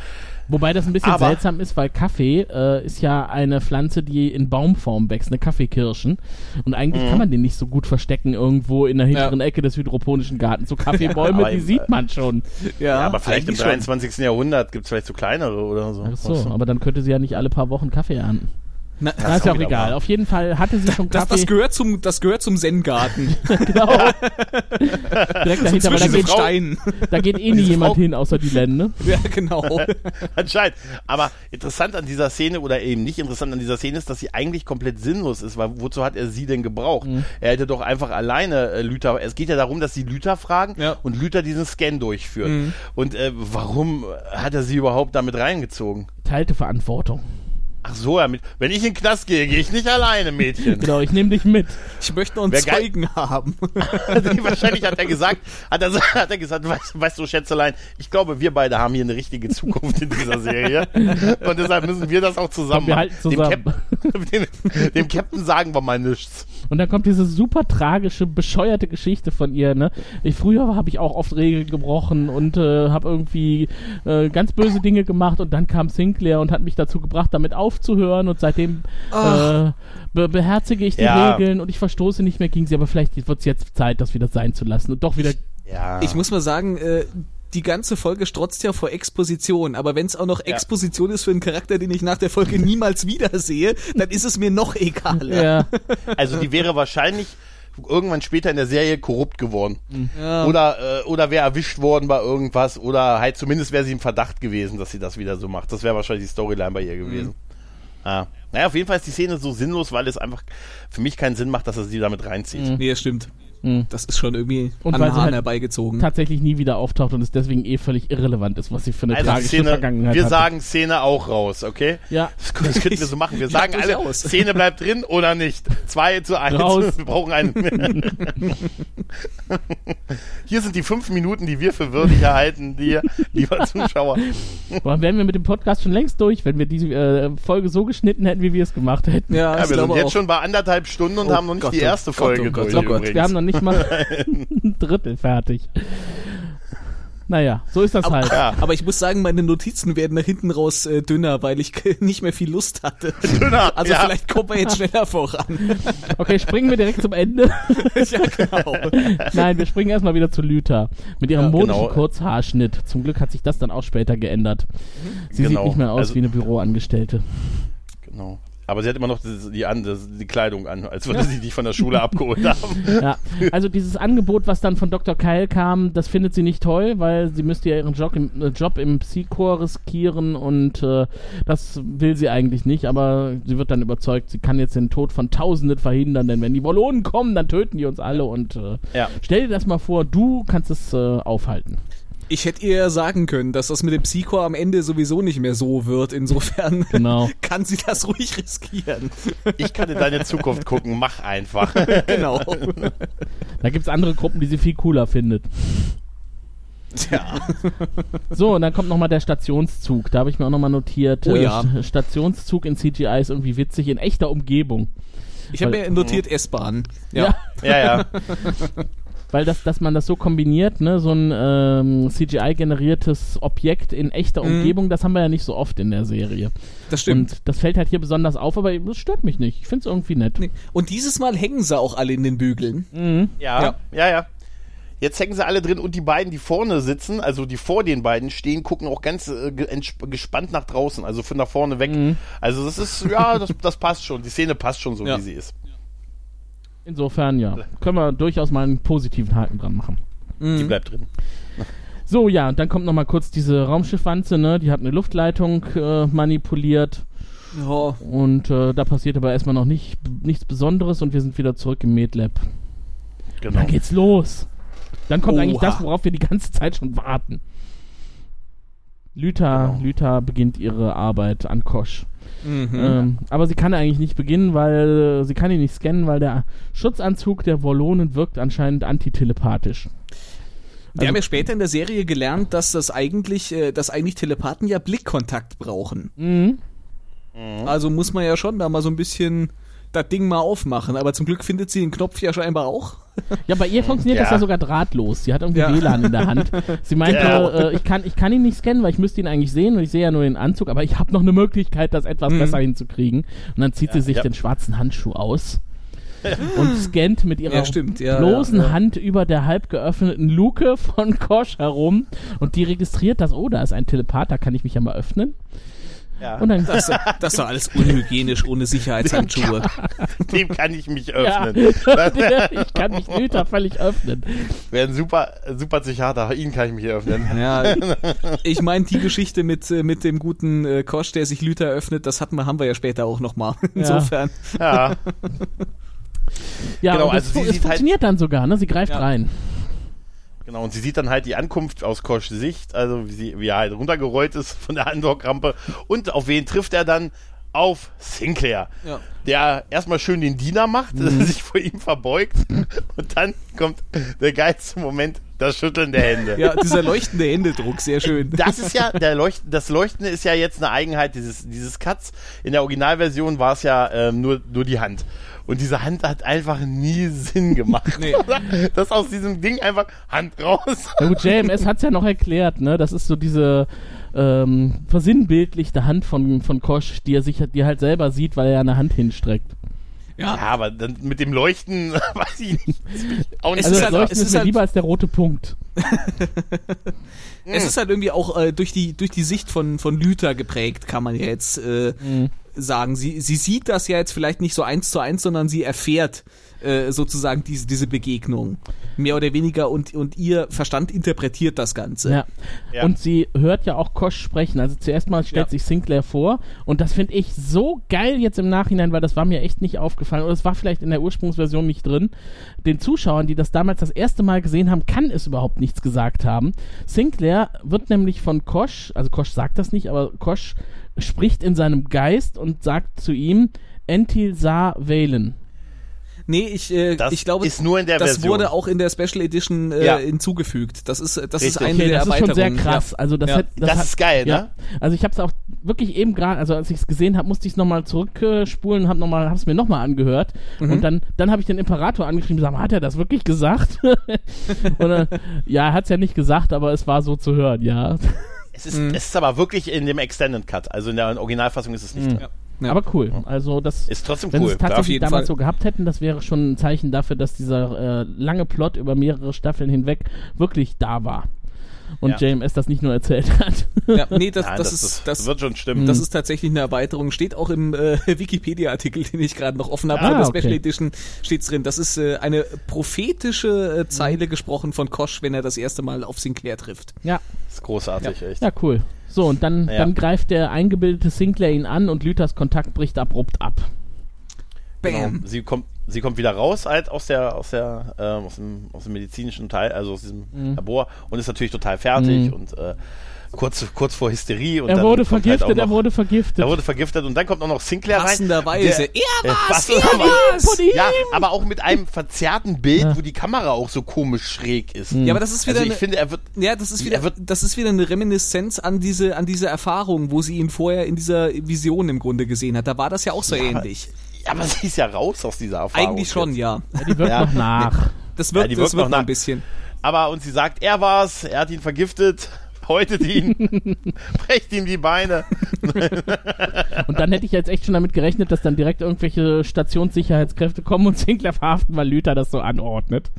Wobei das ein bisschen Aber- seltsam ist, weil Kaffee äh, ist ja eine Pflanze, die in Baumform wächst, eine Kaffeekirschen. Und eigentlich Mhm. kann man den nicht so gut verstecken irgendwo in der hinteren Ecke des hydroponischen Gartens. So Kaffeebäume, die sieht man schon. Ja, Ja, aber vielleicht im eigentlich schon. 23. Jahrhundert gibt es vielleicht so kleinere oder so. Ach so, aber dann könnte sie ja nicht alle paar Wochen Kaffee ernten. Na, Na, ist ja auch egal. wahr. Auf jeden Fall hatte sie schon das, Kaffee. das gehört zum, das gehört zum Zen-Garten. genau. Direkt dahinter, weil da geht, Steinen. da geht eh nie jemand hin, außer die Len, ne? ja, genau. Anscheinend. Aber interessant an dieser Szene oder eben nicht interessant an dieser Szene ist, dass sie eigentlich komplett sinnlos ist, weil wozu hat er sie denn gebraucht? Mhm. Er hätte doch einfach alleine äh, Lüther, es geht ja darum, dass sie Lüther fragen Ja. und Lüther diesen Scan durchführt. Mhm. Und äh, warum hat er sie überhaupt damit reingezogen? Teilte Verantwortung. Ach so, wenn ich in den Knast gehe, gehe ich nicht alleine, Mädchen. Genau, ich nehme dich mit. Ich möchte noch einen. Zeugen haben. Wahrscheinlich hat er gesagt, hat er, hat er gesagt, weißt, weißt du, Schätzelein, ich glaube, wir beide haben hier eine richtige Zukunft in dieser Serie. Und deshalb müssen wir das auch zusammen Komm, wir machen. halten zusammen. Dem, Cap dem, dem Captain sagen wir mal nichts. Und dann kommt diese super tragische, bescheuerte Geschichte von ihr. Ne? Ich, früher habe ich auch oft Regeln gebrochen und äh, habe irgendwie äh, ganz böse Dinge gemacht und dann kam Sinclair und hat mich dazu gebracht, damit aufzuhören und seitdem äh, be beherzige ich die Ja. Regeln und ich verstoße nicht mehr gegen sie, aber vielleicht wird es jetzt Zeit, das wieder sein zu lassen und doch wieder Ja. Ich muss mal sagen, äh, die ganze Folge strotzt ja vor Exposition, aber wenn es auch noch Exposition ist für einen Charakter, den ich nach der Folge niemals wiedersehe, dann ist es mir noch egaler. ja, Also die wäre wahrscheinlich irgendwann später in der Serie korrupt geworden. Ja. Oder, äh, oder wäre erwischt worden bei irgendwas. Oder halt zumindest wäre sie im Verdacht gewesen, dass sie das wieder so macht. Das wäre wahrscheinlich die Storyline bei ihr gewesen. Ah. Naja, auf jeden Fall ist die Szene so sinnlos, weil es einfach für mich keinen Sinn macht, dass er sie damit reinzieht. Nee, das stimmt. Mhm. Das ist schon irgendwie Und an weil Haaren halt herbeigezogen. tatsächlich nie wieder auftaucht und es deswegen eh völlig irrelevant ist, was sie für eine Also tragische Szene, Vergangenheit wir hat. sagen Szene auch raus, okay? ja, Das könnten wir so machen. Wir Ja, sagen alle, durchaus. Szene bleibt drin oder nicht. Zwei zu eins. Raus. Wir brauchen einen. Hier sind die fünf Minuten, die wir für würdig erhalten, die, lieber Zuschauer. Dann wären wir mit dem Podcast schon längst durch, wenn wir diese äh, Folge so geschnitten hätten, wie wir es gemacht hätten. ja, Ja, wir sind jetzt auch. schon bei anderthalb Stunden und Oh haben noch nicht Gott, die oh erste Gott, Folge oh Gott, durch. oh. Wir haben noch nicht mal ein Drittel fertig. Naja, so ist das halt. ja. Aber ich muss sagen, meine Notizen werden nach hinten raus äh, dünner, weil ich nicht mehr viel Lust hatte. Dünner, Also ja. vielleicht kommen wir jetzt schneller voran. Okay, springen wir direkt zum Ende. ja, genau. Nein, wir springen erstmal wieder zu Lüther. Mit ihrem Ja, modischen genau. Kurzhaarschnitt. Zum Glück hat sich das dann auch später geändert. Sie Genau. sieht nicht mehr aus Also- wie eine Büroangestellte. Genau. Aber sie hat immer noch die, die, die Kleidung an, als würde sie die von der Schule abgeholt haben. Ja, also dieses Angebot, was dann von Dr. Keil kam, das findet sie nicht toll, weil sie müsste ja ihren Job im, äh, Job im Psychor riskieren und äh, das will sie eigentlich nicht, aber sie wird dann überzeugt, sie kann jetzt den Tod von Tausenden verhindern, denn wenn die Wollonen kommen, dann töten die uns alle und äh, Ja. stell dir das mal vor, du kannst es äh, aufhalten. Ich hätte ihr sagen können, dass das mit dem Psycho am Ende sowieso nicht mehr so wird. Insofern Genau. kann sie das ruhig riskieren. Ich kann in deine Zukunft gucken, mach einfach. genau. Da gibt's andere Gruppen, die sie viel cooler findet. Tja. So, und dann kommt nochmal der Stationszug. Da habe ich mir auch nochmal notiert. Oh äh, ja. St- Stationszug in CGI ist irgendwie witzig, in echter Umgebung. Ich habe mir notiert S-Bahn. Ja. Ja, ja. Weil das, dass man das so kombiniert, ne, so ein ähm, CGI-generiertes Objekt in echter Mhm. Umgebung, das haben wir ja nicht so oft in der Serie. Das stimmt. Und das fällt halt hier besonders auf, aber das stört mich nicht. Ich finde es irgendwie nett. Nee. Und dieses Mal hängen sie auch alle in den Bügeln. Mhm. Ja, ja, ja. Jetzt hängen sie alle drin und die beiden, die vorne sitzen, also die vor den beiden stehen, gucken auch ganz äh, gespannt nach draußen, also von nach vorne weg. Also das ist, ja, das, das passt schon. Die Szene passt schon so, Ja. wie sie ist. Insofern, ja, können wir durchaus mal einen positiven Haken dran machen. Die Mhm. bleibt drin. So, ja, und dann kommt nochmal kurz diese Raumschiffwanze, ne? Die hat eine Luftleitung äh, manipuliert. Ja. Und äh, da passiert aber erstmal noch nicht, nichts Besonderes und wir sind wieder zurück im MedLab. Genau. Dann geht's los. Dann kommt eigentlich Oha. das, worauf wir die ganze Zeit schon warten. Lüther, Genau. Lüther beginnt ihre Arbeit an Kosch. Mhm. Ähm, aber sie kann eigentlich nicht beginnen, weil äh, sie kann ihn nicht scannen, weil der Schutzanzug der Wollonen wirkt anscheinend antitelepathisch. Wir Also- haben ja später in der Serie gelernt, dass das eigentlich, äh, dass eigentlich Telepathen ja Blickkontakt brauchen. Mhm. Also muss man ja schon da mal so ein bisschen das Ding mal aufmachen. Aber zum Glück findet sie den Knopf ja scheinbar auch. Ja, bei ihr funktioniert das Ja. ja sogar drahtlos. Sie hat irgendwie Ja. WLAN in der Hand. Sie meinte, Genau. äh, ich, kann, ich kann ihn nicht scannen, weil ich müsste ihn eigentlich sehen und ich sehe ja nur den Anzug, aber ich habe noch eine Möglichkeit, das etwas Mhm. besser hinzukriegen. Und dann zieht sie sich ja. den schwarzen Handschuh aus und scannt mit ihrer Ja, stimmt, ja, bloßen ja, ja. Hand über der halb geöffneten Luke von Kosch herum und die registriert das, oh, da ist ein Telepath, da kann ich mich ja mal öffnen. Ja. Und dann Das, das ist doch alles unhygienisch ohne Sicherheitshandschuhe. Dem kann ich mich ja, öffnen. Das ich kann mich Lüther völlig öffnen. wäre ein super, super Psychiater. Ihn kann ich mich öffnen. Ja, ich meine, die Geschichte mit, äh, mit dem guten äh, Kosch, der sich Lüther öffnet, das hatten wir, haben wir ja später auch nochmal. Insofern. Ja. Ja, Genau, und das also sie es halt- funktioniert dann sogar, ne? Sie greift Ja. rein. Genau, und sie sieht dann halt die Ankunft aus Koschs Sicht, also wie, sie, wie er halt runtergerollt ist von der Andor-Rampe. Und auf wen trifft er dann? Auf Sinclair. Ja. Der erstmal schön den Diener macht, sich vor ihm verbeugt. Und dann kommt der geilste Moment, das Schütteln der Hände. Ja, dieser leuchtende Händedruck, sehr schön. Das ist ja, der Leucht, das Leuchtende ist ja jetzt eine Eigenheit dieses, dieses Cuts. In der Originalversion war es ja ähm, nur, nur die Hand. Und diese Hand hat einfach nie Sinn gemacht. Nee. Dass aus diesem Ding einfach Hand raus. Na gut, JMS hat's ja noch erklärt, ne? Das ist so diese ähm, versinnbildlichte Hand von, von Kosch, die er sich die er halt selber sieht, weil er ja eine Hand hinstreckt. Ja, aber dann mit dem Leuchten, weiß ich nicht. Auch nicht Es Also ist das halt- Leuchten es ist, ist mir halt- lieber als der rote Punkt. Es ist halt irgendwie auch äh, durch, die, durch die Sicht von, von Lüther geprägt, kann man ja jetzt äh, sagen. Sie, sie sieht das ja jetzt vielleicht nicht so eins zu eins, sondern sie erfährt äh, sozusagen diese, diese Begegnung. Mehr oder weniger und, und ihr Verstand interpretiert das Ganze. Ja. Ja. Und sie hört ja auch Kosch sprechen. Also zuerst mal stellt Ja. sich Sinclair vor und das finde ich so geil jetzt im Nachhinein, weil das war mir echt nicht aufgefallen oder es war vielleicht in der Ursprungsversion nicht drin. Den Zuschauern, die das damals das erste Mal gesehen haben, kann es überhaupt nichts gesagt haben. Sinclair wird nämlich von Kosch, also Kosch sagt das nicht, aber Kosch spricht in seinem Geist und sagt zu ihm Entil Sa Valen. Nee, ich, äh, Das ich glaube, ist nur in der das Version. wurde auch in der Special Edition äh, Ja. hinzugefügt. Das ist, das ist eine Okay, der das ist schon sehr Erweiterungen. krass. Ja. Also das, Ja. hat, Das hat, ist geil, ja. ne? Also ich habe es auch wirklich eben gerade, also als ich es gesehen habe, musste ich es nochmal zurückspulen und habe nochmal, habe es mir nochmal angehört Mhm. und dann, dann habe ich den Imperator angeschrieben, und gesagt, hat er das wirklich gesagt? und dann, ja, er hat es ja nicht gesagt, aber es war so zu hören, ja. Es ist, es ist aber wirklich in dem Extended Cut. Also in der Originalfassung ist es nicht drin. Ja. Aber cool. Also das, Ist trotzdem wenn cool. klar. tatsächlich damals Fall. so gehabt hätten, das wäre schon ein Zeichen dafür, dass dieser äh, lange Plot über mehrere Staffeln hinweg wirklich da war. Und Ja. JMS das nicht nur erzählt hat. Ja, nee, das, Nein, das, das, ist, das, das, wird schon stimmen. Das ist tatsächlich eine Erweiterung. Steht auch im äh, Wikipedia-Artikel, den ich gerade noch offen habe, Ah, von der okay. Special Edition steht's drin. Das ist äh, eine prophetische äh, Zeile gesprochen von Kosch, wenn er das erste Mal auf Sinclair trifft. ja. ist großartig, echt. Ja, cool. So, und dann, Ja. dann greift der eingebildete Sinclair ihn an und Lüthers Kontakt bricht abrupt ab. Genau. Sie kommt, sie kommt wieder raus halt aus der, aus der, ähm, aus dem, aus dem medizinischen Teil, also aus diesem Mhm. Labor und ist natürlich total fertig und äh, kurz, kurz vor Hysterie und Er dann wurde kommt halt vergiftet, auch noch, er wurde vergiftet. er wurde vergiftet und dann kommt auch noch Sinclair rein. Passenderweise. Der- Er äh, war's, passenderweise- er war's! Von ihm! Ja, aber auch mit einem verzerrten Bild, Ja. wo die Kamera auch so komisch schräg ist. Ja, aber das ist wieder Also ich eine, finde, er wird, ja, das ist wieder, er wird- das ist wieder eine Reminiszenz an diese, an diese Erfahrung, wo sie ihn vorher in dieser Vision im Grunde gesehen hat. Da war das ja auch so ähnlich. ja, aber sie ist ja raus aus dieser Erfahrung. Eigentlich schon, jetzt. ja. Ja, die wirkt Ja. noch nach. Das wird, Ja, die das wirkt noch noch nach. ein bisschen. Aber und sie sagt, er war's, er hat ihn vergiftet häutet ihn, brecht ihm die Beine. Und dann hätte ich jetzt echt schon damit gerechnet, dass dann direkt irgendwelche Stationssicherheitskräfte kommen und Sinclair verhaften, weil Lüther das so anordnet.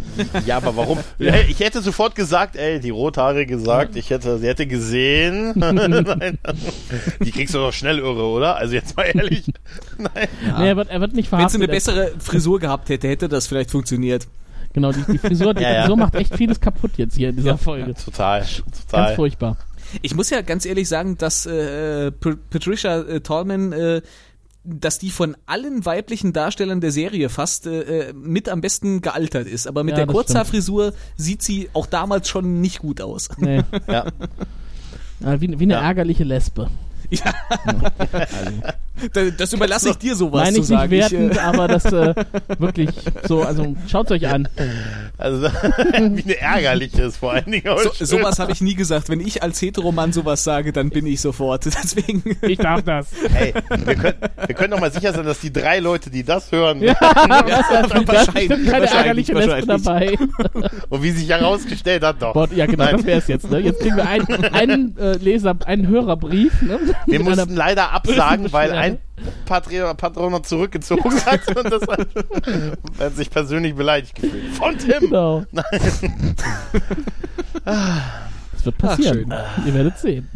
Ja, aber warum? Ich hätte sofort gesagt, ey, die Rothaarige gesagt, ich hätte, sie hätte gesehen. Nein. Die kriegst du doch schnell irre, oder? Also jetzt mal ehrlich. Nein. Nee, er wird, er wird nicht Wenn sie verhaftet. eine Er- bessere Frisur gehabt hätte, hätte das vielleicht funktioniert. Genau, die, die Frisur, die Ja, ja. Frisur macht echt vieles kaputt jetzt hier in dieser Folge. Total, Ganz total. furchtbar. Ich muss ja ganz ehrlich sagen, dass äh, Patricia äh, Tallman, äh, dass die von allen weiblichen Darstellern der Serie fast äh, äh, mit am besten gealtert ist. Aber mit Ja, der Kurzhaarfrisur sieht sie auch damals schon nicht gut aus. Nee. Ja. Ja, wie, wie eine Ja. ärgerliche Lesbe. Ja. Das, das überlasse ich dir sowas Meine zu ich nicht sagen. wertend, äh, aber das äh, wirklich so, also schaut's euch an. Also, wie eine ärgerliche ist vor allen Dingen. so, sowas habe ich nie gesagt. Wenn ich als Heteromann sowas sage, dann bin ich sofort. Deswegen. Ich darf das. Hey, wir können, wir können doch mal sicher sein, dass die drei Leute, die das hören Ja, da ist wahrscheinlich, keine wahrscheinlich, ärgerliche Lesbe dabei. und wie sich herausgestellt hat, doch. Boah, ja, genau, Nein. das wäre es jetzt. Ne? Jetzt kriegen wir einen, einen äh, Leser, einen Hörerbrief. Ne? Wir mussten leider absagen, weil ein Patron, Patron noch zurückgezogen hat und das hat, er hat sich persönlich beleidigt gefühlt. Von Tim! Genau. Das wird passieren. Ihr werdet sehen.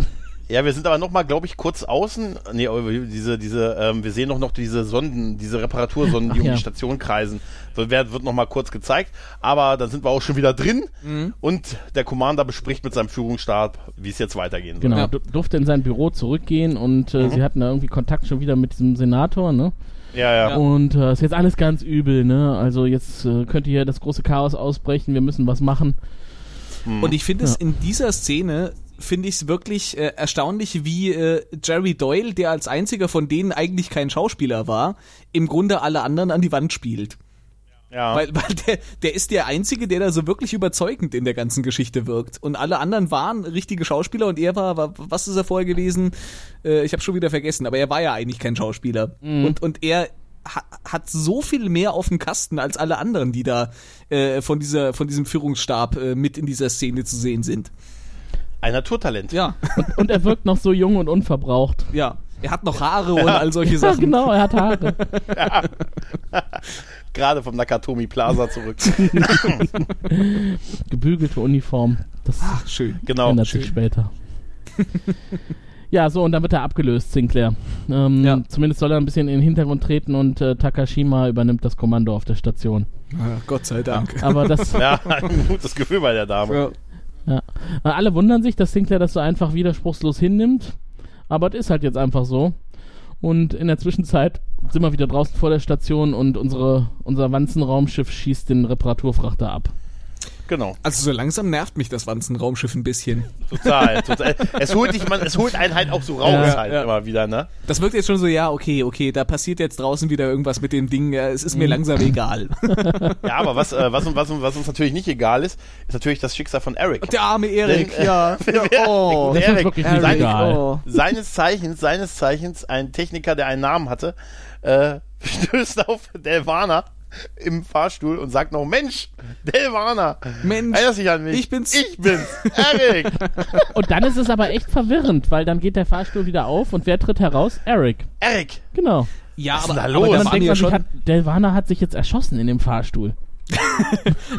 Ja, wir sind aber noch mal, glaube ich, kurz außen. Nee, diese, diese, ähm, wir sehen noch, noch diese Sonden, diese Reparatursonden, die Ach um ja. die Station kreisen. So wird, wird noch mal kurz gezeigt. Aber dann sind wir auch schon wieder drin Mhm. und der Commander bespricht mit seinem Führungsstab, wie es jetzt weitergehen soll. Genau, Ja. du- durfte in sein Büro zurückgehen und äh, sie hatten da irgendwie Kontakt schon wieder mit diesem Senator, ne? Ja, ja. Und äh, ist jetzt alles ganz übel, ne? Also jetzt äh, könnte hier das große Chaos ausbrechen, wir müssen was machen. Und ich finde es Ja. in dieser Szene finde ich es wirklich äh, erstaunlich, wie äh, Jerry Doyle, der als einziger von denen eigentlich kein Schauspieler war, im Grunde alle anderen an die Wand spielt. ja. Weil, weil der, der ist der Einzige, der da so wirklich überzeugend in der ganzen Geschichte wirkt. Und alle anderen waren richtige Schauspieler und er war, war was ist er vorher gewesen? Äh, ich habe schon wieder vergessen, aber er war ja eigentlich kein Schauspieler. Und, und er ha, hat so viel mehr auf dem Kasten als alle anderen, die da äh, von, dieser, von diesem Führungsstab äh, mit in dieser Szene zu sehen sind. Ein Naturtalent. Ja, Und er wirkt noch so jung und unverbraucht. ja. Er hat noch Haare und all solche Ja, Sachen. genau, er hat Haare. Gerade vom Nakatomi Plaza zurück. Gebügelte Uniform. Das Schön. genau. ändert sich später. ja, so, und dann wird er abgelöst, Sinclair. Ähm, Ja. Zumindest soll er ein bisschen in den Hintergrund treten und äh, Takashima übernimmt das Kommando auf der Station. Ah, Gott sei Dank. Aber das, Ja, ein gutes Gefühl bei der Dame. Ja. Ja. Alle wundern sich, dass Sinclair das so einfach widerspruchslos hinnimmt. Aber es ist halt jetzt einfach so. Und in der Zwischenzeit sind wir wieder draußen vor der Station und unsere, unser Wanzenraumschiff schießt den Reparaturfrachter ab. Genau. Also so langsam nervt mich das Wanzenraumschiff ein bisschen. Total, total. Es holt dich, man, es holt einen halt auch so raus Ja, halt ja. immer wieder, ne? Das wirkt jetzt schon so, ja, okay, okay, da passiert jetzt draußen wieder irgendwas mit dem Ding, ja, es ist mir langsam egal. Ja, aber was, äh, was, was, was uns natürlich nicht egal ist, ist natürlich das Schicksal von Eric. Der arme Erik, Denn, äh, ja. oh. Das Eric, wirklich nicht seine- egal. Oh. Seines Zeichens, seines Zeichens ein Techniker, der einen Namen hatte, äh, stößt auf Delvana im Fahrstuhl und sagt noch, Mensch, Delvana, Mensch, erinnerst dich an mich? ich bin's. Ich bin's, Eric. Und dann ist es aber echt verwirrend, weil dann geht der Fahrstuhl wieder auf und wer tritt heraus? Eric. Eric. Genau. Ja, aber, aber dann denkt man schon, hat, Delvana hat sich jetzt erschossen in dem Fahrstuhl.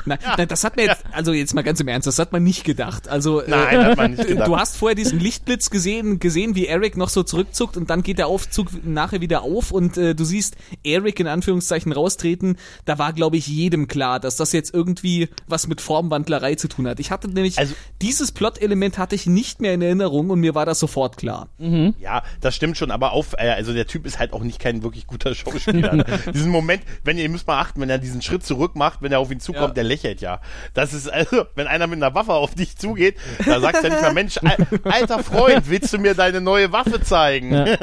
Nein, nein, das hat mir jetzt, also jetzt mal ganz im Ernst, das hat man nicht gedacht. Also äh, Nein, hat man nicht gedacht. Du hast vorher diesen Lichtblitz gesehen, gesehen, wie Eric noch so zurückzuckt und dann geht der Aufzug nachher wieder auf und äh, du siehst Eric in Anführungszeichen raustreten. Da war, glaube ich, jedem klar, dass das jetzt irgendwie was mit Formwandlerei zu tun hat. Ich hatte nämlich, Also- dieses Plot-Element hatte ich nicht mehr in Erinnerung und mir war das sofort klar. Ja, das stimmt schon, aber auf, äh, also der Typ ist halt auch nicht kein wirklich guter Schauspieler. ne? diesen Moment, wenn ihr, ihr müsst mal achten, wenn er diesen Schritt zurück macht, wenn er auf ihn zukommt, Ja. der lächelt ja. Das ist also, wenn einer mit einer Waffe auf dich zugeht, da sagst du ja nicht mal, Mensch, al alter Freund, willst du mir deine neue Waffe zeigen? Ja.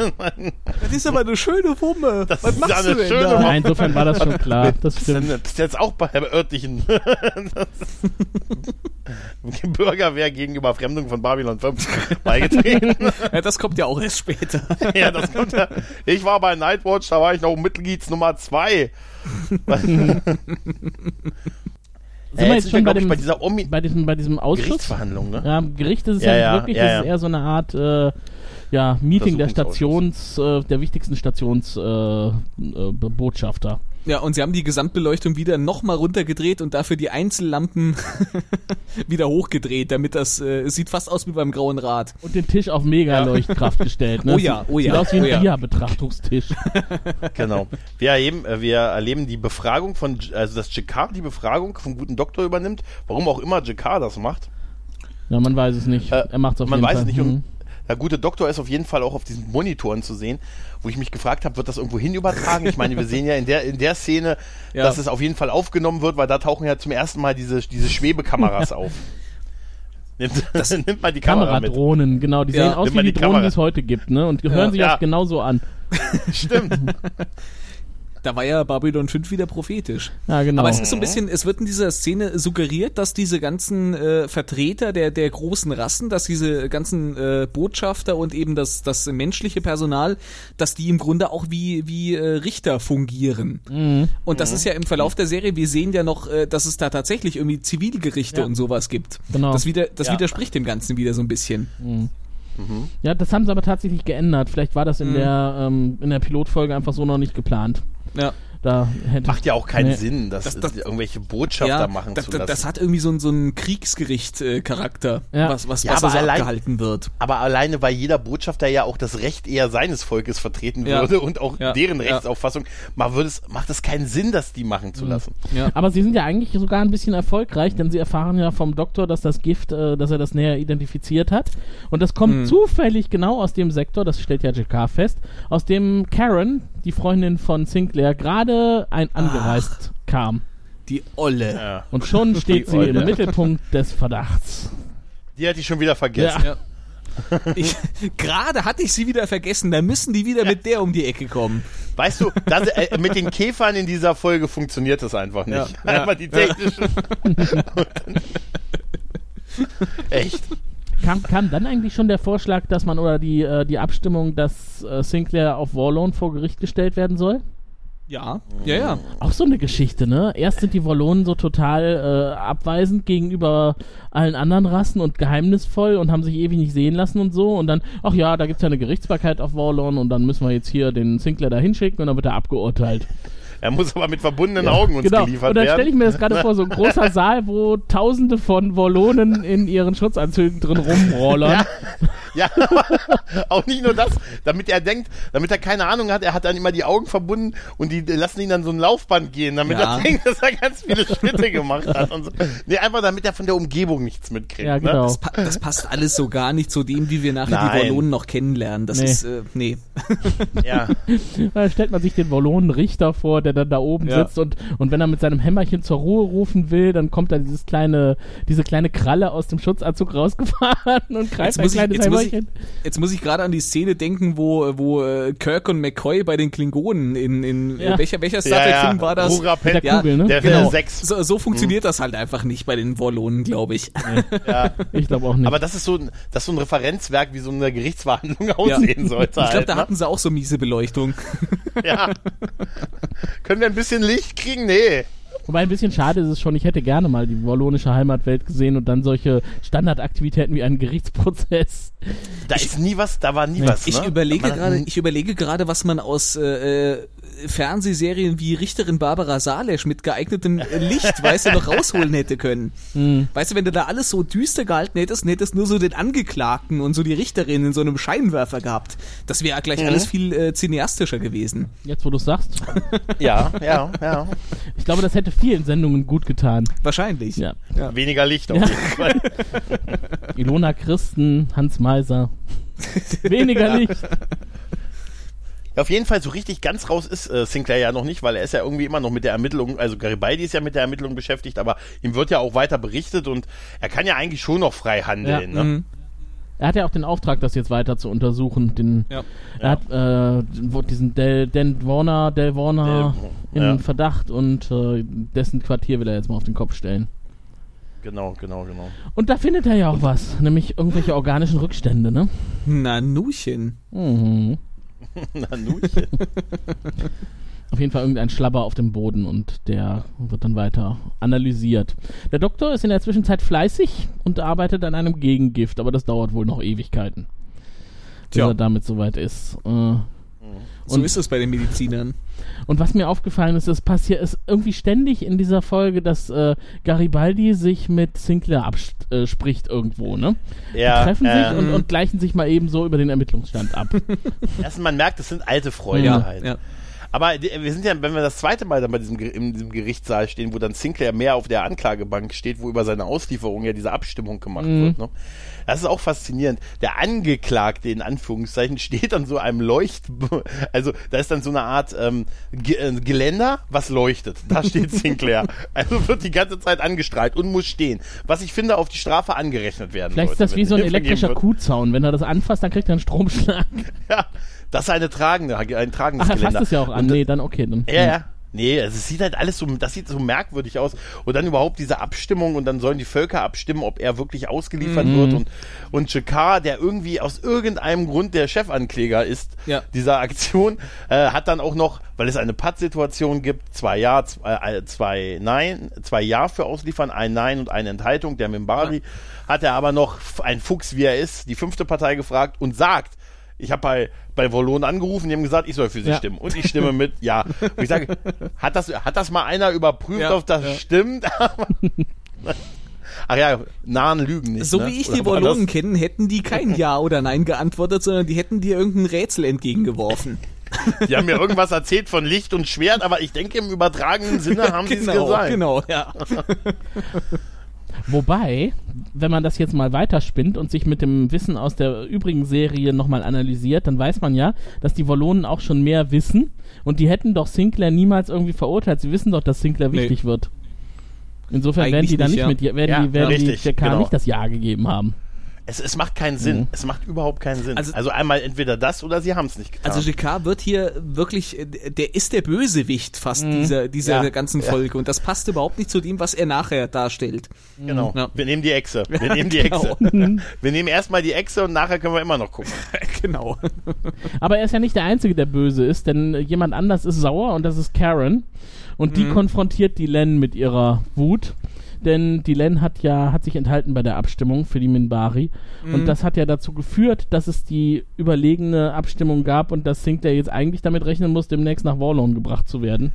Das ist aber eine schöne Wumme. Das Was ist machst eine du denn schöne da? Wumme. Ja, insofern war das schon klar. Das stimmt. bist du jetzt auch bei der örtlichen Bürgerwehr gegen Überfremdung von Babylon 5 beigetreten? Ja, das kommt ja auch erst später. ja, das kommt ja. Ich war bei Nightwatch, da war ich noch Mitglieds Nummer 2. sind Äh, wir jetzt jetzt schon bei dem, bei dieser Omi bei diesem, bei diesem Ausschuss? Gerichtsverhandlung, ne? Ja, Gericht ist es Ja, ja, ja, wirklich, ja, es ist ja. eher so eine Art äh, ja, Meeting der. Stations, äh, der wichtigsten Stationsbotschafter. Äh, Be- Botschafter. Ja, und sie haben die Gesamtbeleuchtung wieder nochmal runtergedreht und dafür die Einzellampen wieder hochgedreht, damit das äh, es sieht fast aus wie beim Grauen Rad. Und den Tisch auf Mega-Leuchtkraft gestellt. Ne? Oh ja, oh ja, Sieht aus wie ein oh ja. Dia-Betrachtungstisch. Genau. Wir erleben, äh, wir erleben die Befragung von, also dass Jakar die Befragung vom guten Doktor übernimmt. Warum auch immer Jakar das macht. ja, man weiß es nicht. Äh, er macht es auf man jeden weiß Fall. es nicht. Mhm. Der gute Doktor ist auf jeden Fall auch auf diesen Monitoren zu sehen, wo ich mich gefragt habe, wird das irgendwo hin übertragen? Ich meine, wir sehen ja in der, in der Szene, Ja. dass es auf jeden Fall aufgenommen wird, weil da tauchen ja zum ersten Mal diese, diese Schwebekameras auf. Nimmt, nimmt mal die Kamera mit. Kameradrohnen, genau. Die Ja, sehen aus nimm wie die, die Drohnen, die es heute gibt, ne? Und hören sich Ja. auch genauso an. Stimmt. Da war ja Babylon 5 wieder prophetisch. Ja, genau. Aber es ist so ein bisschen, es wird in dieser Szene suggeriert, dass diese ganzen äh, Vertreter der, der großen Rassen, dass diese ganzen äh, Botschafter und eben das, das menschliche Personal, dass die im Grunde auch wie, wie äh, Richter fungieren. Mhm. Und das ist ja im Verlauf der Serie, wir sehen ja noch, äh, dass es da tatsächlich irgendwie Zivilgerichte Ja. und sowas gibt. Genau. Das, wieder, das Ja. widerspricht dem Ganzen wieder so ein bisschen. Ja, das haben sie aber tatsächlich geändert. Vielleicht war das Mhm. in der ähm, in der Pilotfolge einfach so noch nicht geplant. Ja. Da hätte Macht ja auch keinen Nee. Sinn, das, Das- das- irgendwelche Botschafter machen das, zu das, lassen. das hat irgendwie so, ein- so einen Kriegsgericht-Charakter, Ja. was, was, Ja, was aber da so allein- abgehalten wird. aber alleine, weil jeder Botschafter ja auch das Recht eher seines Volkes vertreten Ja. würde und auch Ja. deren Ja. Rechtsauffassung, würde es, macht es keinen Sinn, das die machen Mhm. zu lassen. Ja. Aber sie sind ja eigentlich sogar ein bisschen erfolgreich, denn sie erfahren ja vom Doktor, dass das Gift, äh, dass er das näher identifiziert hat. Und das kommt Mhm. zufällig genau aus dem Sektor, das stellt ja JK fest, aus dem Karen, die Freundin von Sinclair, gerade ein angereist kam. Die Olle. Ja. Und schon steht sie Olle. im Mittelpunkt des Verdachts. Die hatte ich schon wieder vergessen. Ja. Ich, gerade hatte ich sie wieder vergessen, da müssen die wieder mit der um die Ecke kommen. Weißt du, das, äh, mit den Käfern in dieser Folge funktioniert das einfach nicht. Ja. Ja. Einfach die technischen. Echt. Kam, kam dann eigentlich schon der Vorschlag, dass man oder die, äh, die Abstimmung, dass äh, Sinclair auf Warlone vor Gericht gestellt werden soll? Ja, ja, ja. Auch so eine Geschichte, ne? Erst sind die Wallonen so total äh, abweisend gegenüber allen anderen Rassen und geheimnisvoll und haben sich ewig nicht sehen lassen und so. Und dann, ach ja, da gibt's ja eine Gerichtsbarkeit auf Warlon und dann müssen wir jetzt hier den Sinclair da hinschicken und dann wird er abgeurteilt. Er muss aber mit verbundenen Augen uns genau. geliefert Und dann werden. stelle ich mir das gerade vor, so ein großer Saal, wo tausende von Wallonen in ihren Schutzanzügen drin rumrollern. Ja, auch nicht nur das, damit er denkt, damit er keine Ahnung hat, er hat dann immer die Augen verbunden und die lassen ihn dann so ein Laufband gehen, damit Ja. er denkt, dass er ganz viele Schritte gemacht hat und so. Nee, einfach damit er von der Umgebung nichts mitkriegt. Ja, Ne? genau. Das, pa das passt alles so gar nicht zu dem, wie wir nachher die Nein. Wallonen noch kennenlernen. Das Nee. ist, äh, nee. Ja. Da stellt man sich den Wallonen-Richter vor, der dann da oben Ja. sitzt und, und wenn er mit seinem Hämmerchen zur Ruhe rufen will, dann kommt da dieses kleine, diese kleine Kralle aus dem Schutzanzug rausgefahren und greift Jetzt ein ich, kleines jetzt, muss ich, Hämmerchen. jetzt muss ich gerade an die Szene denken, wo, wo äh, Kirk und McCoy bei den Klingonen in, in Ja. äh, welcher, welcher Star Ja, Trek-Film ja. war das? Rura Mit der Ja, Kugel, ne? der Genau. 6. So, so funktioniert das halt einfach nicht bei den Wallonen, glaube ich. Ja. Ich glaube auch nicht. Aber das ist so ein, das ist so ein Referenzwerk, wie so eine Gerichtsverhandlung aussehen sollte. Ich glaube, halt, da ne? hatten sie auch so miese Beleuchtung. ja. Können wir ein bisschen Licht kriegen? Nee. Wobei ein bisschen schade ist es schon, ich hätte gerne mal die wallonische Heimatwelt gesehen und dann solche Standardaktivitäten wie einen Gerichtsprozess. Da ist nie was, da war nie Nee. was. Ich ne? überlege Man- gerade, ich überlege gerade, was man aus äh, äh, Fernsehserien wie Richterin Barbara Salesch mit geeignetem Licht, weißt du, noch rausholen hätte können. Hm. Weißt du, wenn du da alles so düster gehalten hättest und hättest nur so den Angeklagten und so die Richterin in so einem Scheinwerfer gehabt, das wäre gleich alles viel äh, cineastischer gewesen. Jetzt, wo du sagst. Ja, ja, ja. Ich glaube, das hätte vielen Sendungen gut getan. Wahrscheinlich. Ja. Weniger Licht auf Ja. jeden Fall. Ilona Christen, Hans Meiser. Weniger Licht. Auf jeden Fall so richtig ganz raus ist äh, Sinclair ja noch nicht, weil er ist ja irgendwie immer noch mit der Ermittlung, also Garibaldi ist ja mit der Ermittlung beschäftigt, aber ihm wird ja auch weiter berichtet und er kann ja eigentlich schon noch frei handeln. Ja, ne? Mhm. Er hat ja auch den Auftrag, das jetzt weiter zu untersuchen. Den, Ja. Er hat äh, diesen Del, Dan Warner, Del Warner Del- in ja. Verdacht und äh, dessen Quartier will er jetzt mal auf den Kopf stellen. Genau, genau, genau. Und da findet er ja auch was, nämlich irgendwelche organischen Rückstände, ne? Nanuchen. Mhm. Nanuchen. Auf jeden Fall irgendein Schlabber auf dem Boden und der wird dann weiter analysiert. Der Doktor ist in der Zwischenzeit fleißig und arbeitet an einem Gegengift, aber das dauert wohl noch Ewigkeiten. Bis Tja. er damit soweit ist. Äh, So Und- ist es bei den Medizinern. Und was mir aufgefallen ist, es passiert ist irgendwie ständig in dieser Folge, dass äh, Garibaldi sich mit Sinclair abspricht irgendwo, ne? Ja, Die treffen sich äh, und, und gleichen sich mal eben so über den Ermittlungsstand ab. Erstens, man merkt, das sind alte Freunde Ja, halt. ja. Aber wir sind ja, wenn wir das zweite Mal dann bei diesem, in diesem Gerichtssaal stehen, wo dann Sinclair mehr auf der Anklagebank steht, wo über seine Auslieferung ja diese Abstimmung gemacht wird. Ne? Das ist auch faszinierend. Der Angeklagte in Anführungszeichen steht an so einem Leucht, also da ist dann so eine Art ähm, äh, Geländer, was leuchtet. Da steht Sinclair. also wird die ganze Zeit angestrahlt und muss stehen. Was ich finde, auf die Strafe angerechnet werden Vielleicht ist sollte, das wie so ein elektrischer. Kuhzaun. Wenn er das anfasst, dann kriegt er einen Stromschlag. Ja, das ist eine tragende, ein tragendes Ach, er Geländer. fasst es ja auch an. Und Nee, dann okay. Dann, Ja, ja. Nee, also es sieht halt alles so, das sieht so merkwürdig aus. Und dann überhaupt diese Abstimmung und dann sollen die Völker abstimmen, ob er wirklich ausgeliefert Mhm. wird. Und, und Jakar, der irgendwie aus irgendeinem Grund der Chefankläger ist Ja. dieser Aktion, äh, hat dann auch noch, weil es eine Patt-Situation gibt, zwei Ja, zwei, äh, zwei Nein, zwei Ja für Ausliefern, ein Nein und eine Enthaltung. Der Mimbari hat er aber noch, ein Fuchs wie er ist, die fünfte Partei gefragt und sagt, ich habe bei, bei Volon angerufen, die haben gesagt, ich soll für sie Ja. stimmen. Und ich stimme mit Ja. Und ich sage, hat das, hat das mal einer überprüft, Ja, ob das ja. stimmt? Ach ja, nahen Lügen nicht. So ne? wie ich die Wallonen kenne, hätten die kein Ja oder Nein geantwortet, sondern die hätten dir irgendein Rätsel entgegengeworfen. Die haben mir irgendwas erzählt von Licht und Schwert, aber ich denke, im übertragenen Sinne haben sie es genau, gesagt. genau, ja. Wobei, wenn man das jetzt mal weiterspinnt und sich mit dem Wissen aus der übrigen Serie nochmal analysiert, dann weiß man ja, dass die Wallonen auch schon mehr wissen und die hätten doch Sinclair niemals irgendwie verurteilt. Sie wissen doch, dass Sinclair Nee. wichtig wird. Insofern werden Eigentlich die da nicht, nicht ja. mit, werden Ja, die, werden richtig, die JK genau. nicht das Ja gegeben haben. Es, es macht keinen Sinn. Mhm. Es macht überhaupt keinen Sinn. Also, Also- einmal entweder das oder sie haben es nicht getan. Also GK wird hier wirklich, äh, der ist der Bösewicht fast dieser, dieser Ja. ganzen Folge und das passt überhaupt nicht zu dem, was er nachher darstellt. genau. Ja. Wir nehmen die Echse. Wir nehmen die Genau. Echse. Wir nehmen erstmal die Echse und nachher können wir immer noch gucken. genau. Aber er ist ja nicht der Einzige, der böse ist, denn jemand anders ist sauer und das ist Karen. Und Mhm. die konfrontiert die Len mit ihrer Wut. Denn die Len hat ja, hat sich enthalten bei der Abstimmung für die Minbari. Mhm. Und das hat ja dazu geführt, dass es die überlegene Abstimmung gab und dass Sinclair jetzt eigentlich damit rechnen muss, demnächst nach Warlone gebracht zu werden.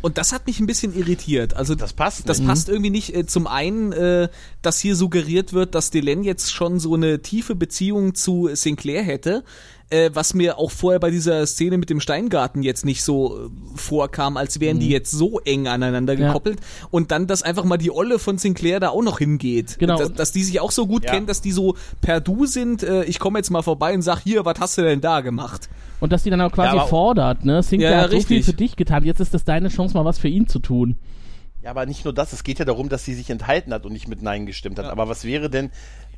Und das hat mich ein bisschen irritiert. Also Das passt Das nicht. passt irgendwie nicht. Äh, zum einen, äh, dass hier suggeriert wird, dass Delenn jetzt schon so eine tiefe Beziehung zu Sinclair hätte, äh, was mir auch vorher bei dieser Szene mit dem Steingarten jetzt nicht so äh, vorkam, als wären die jetzt so eng aneinander Ja. gekoppelt. Und dann, dass einfach mal die Olle von Sinclair da auch noch hingeht. Genau. Dass, dass die sich auch so gut Ja. kennen, dass die so per Du sind. Äh, ich komme jetzt mal vorbei und sag, hier, was hast du denn da gemacht? Und dass die dann auch quasi Ja, fordert, ne? Sinclair Ja, ja, hat so viel richtig. für dich getan, jetzt ist das deine Chance, mal was für ihn zu tun. Ja, aber nicht nur das. Es geht ja darum, dass sie sich enthalten hat und nicht mit Nein gestimmt hat. Aber was wäre denn,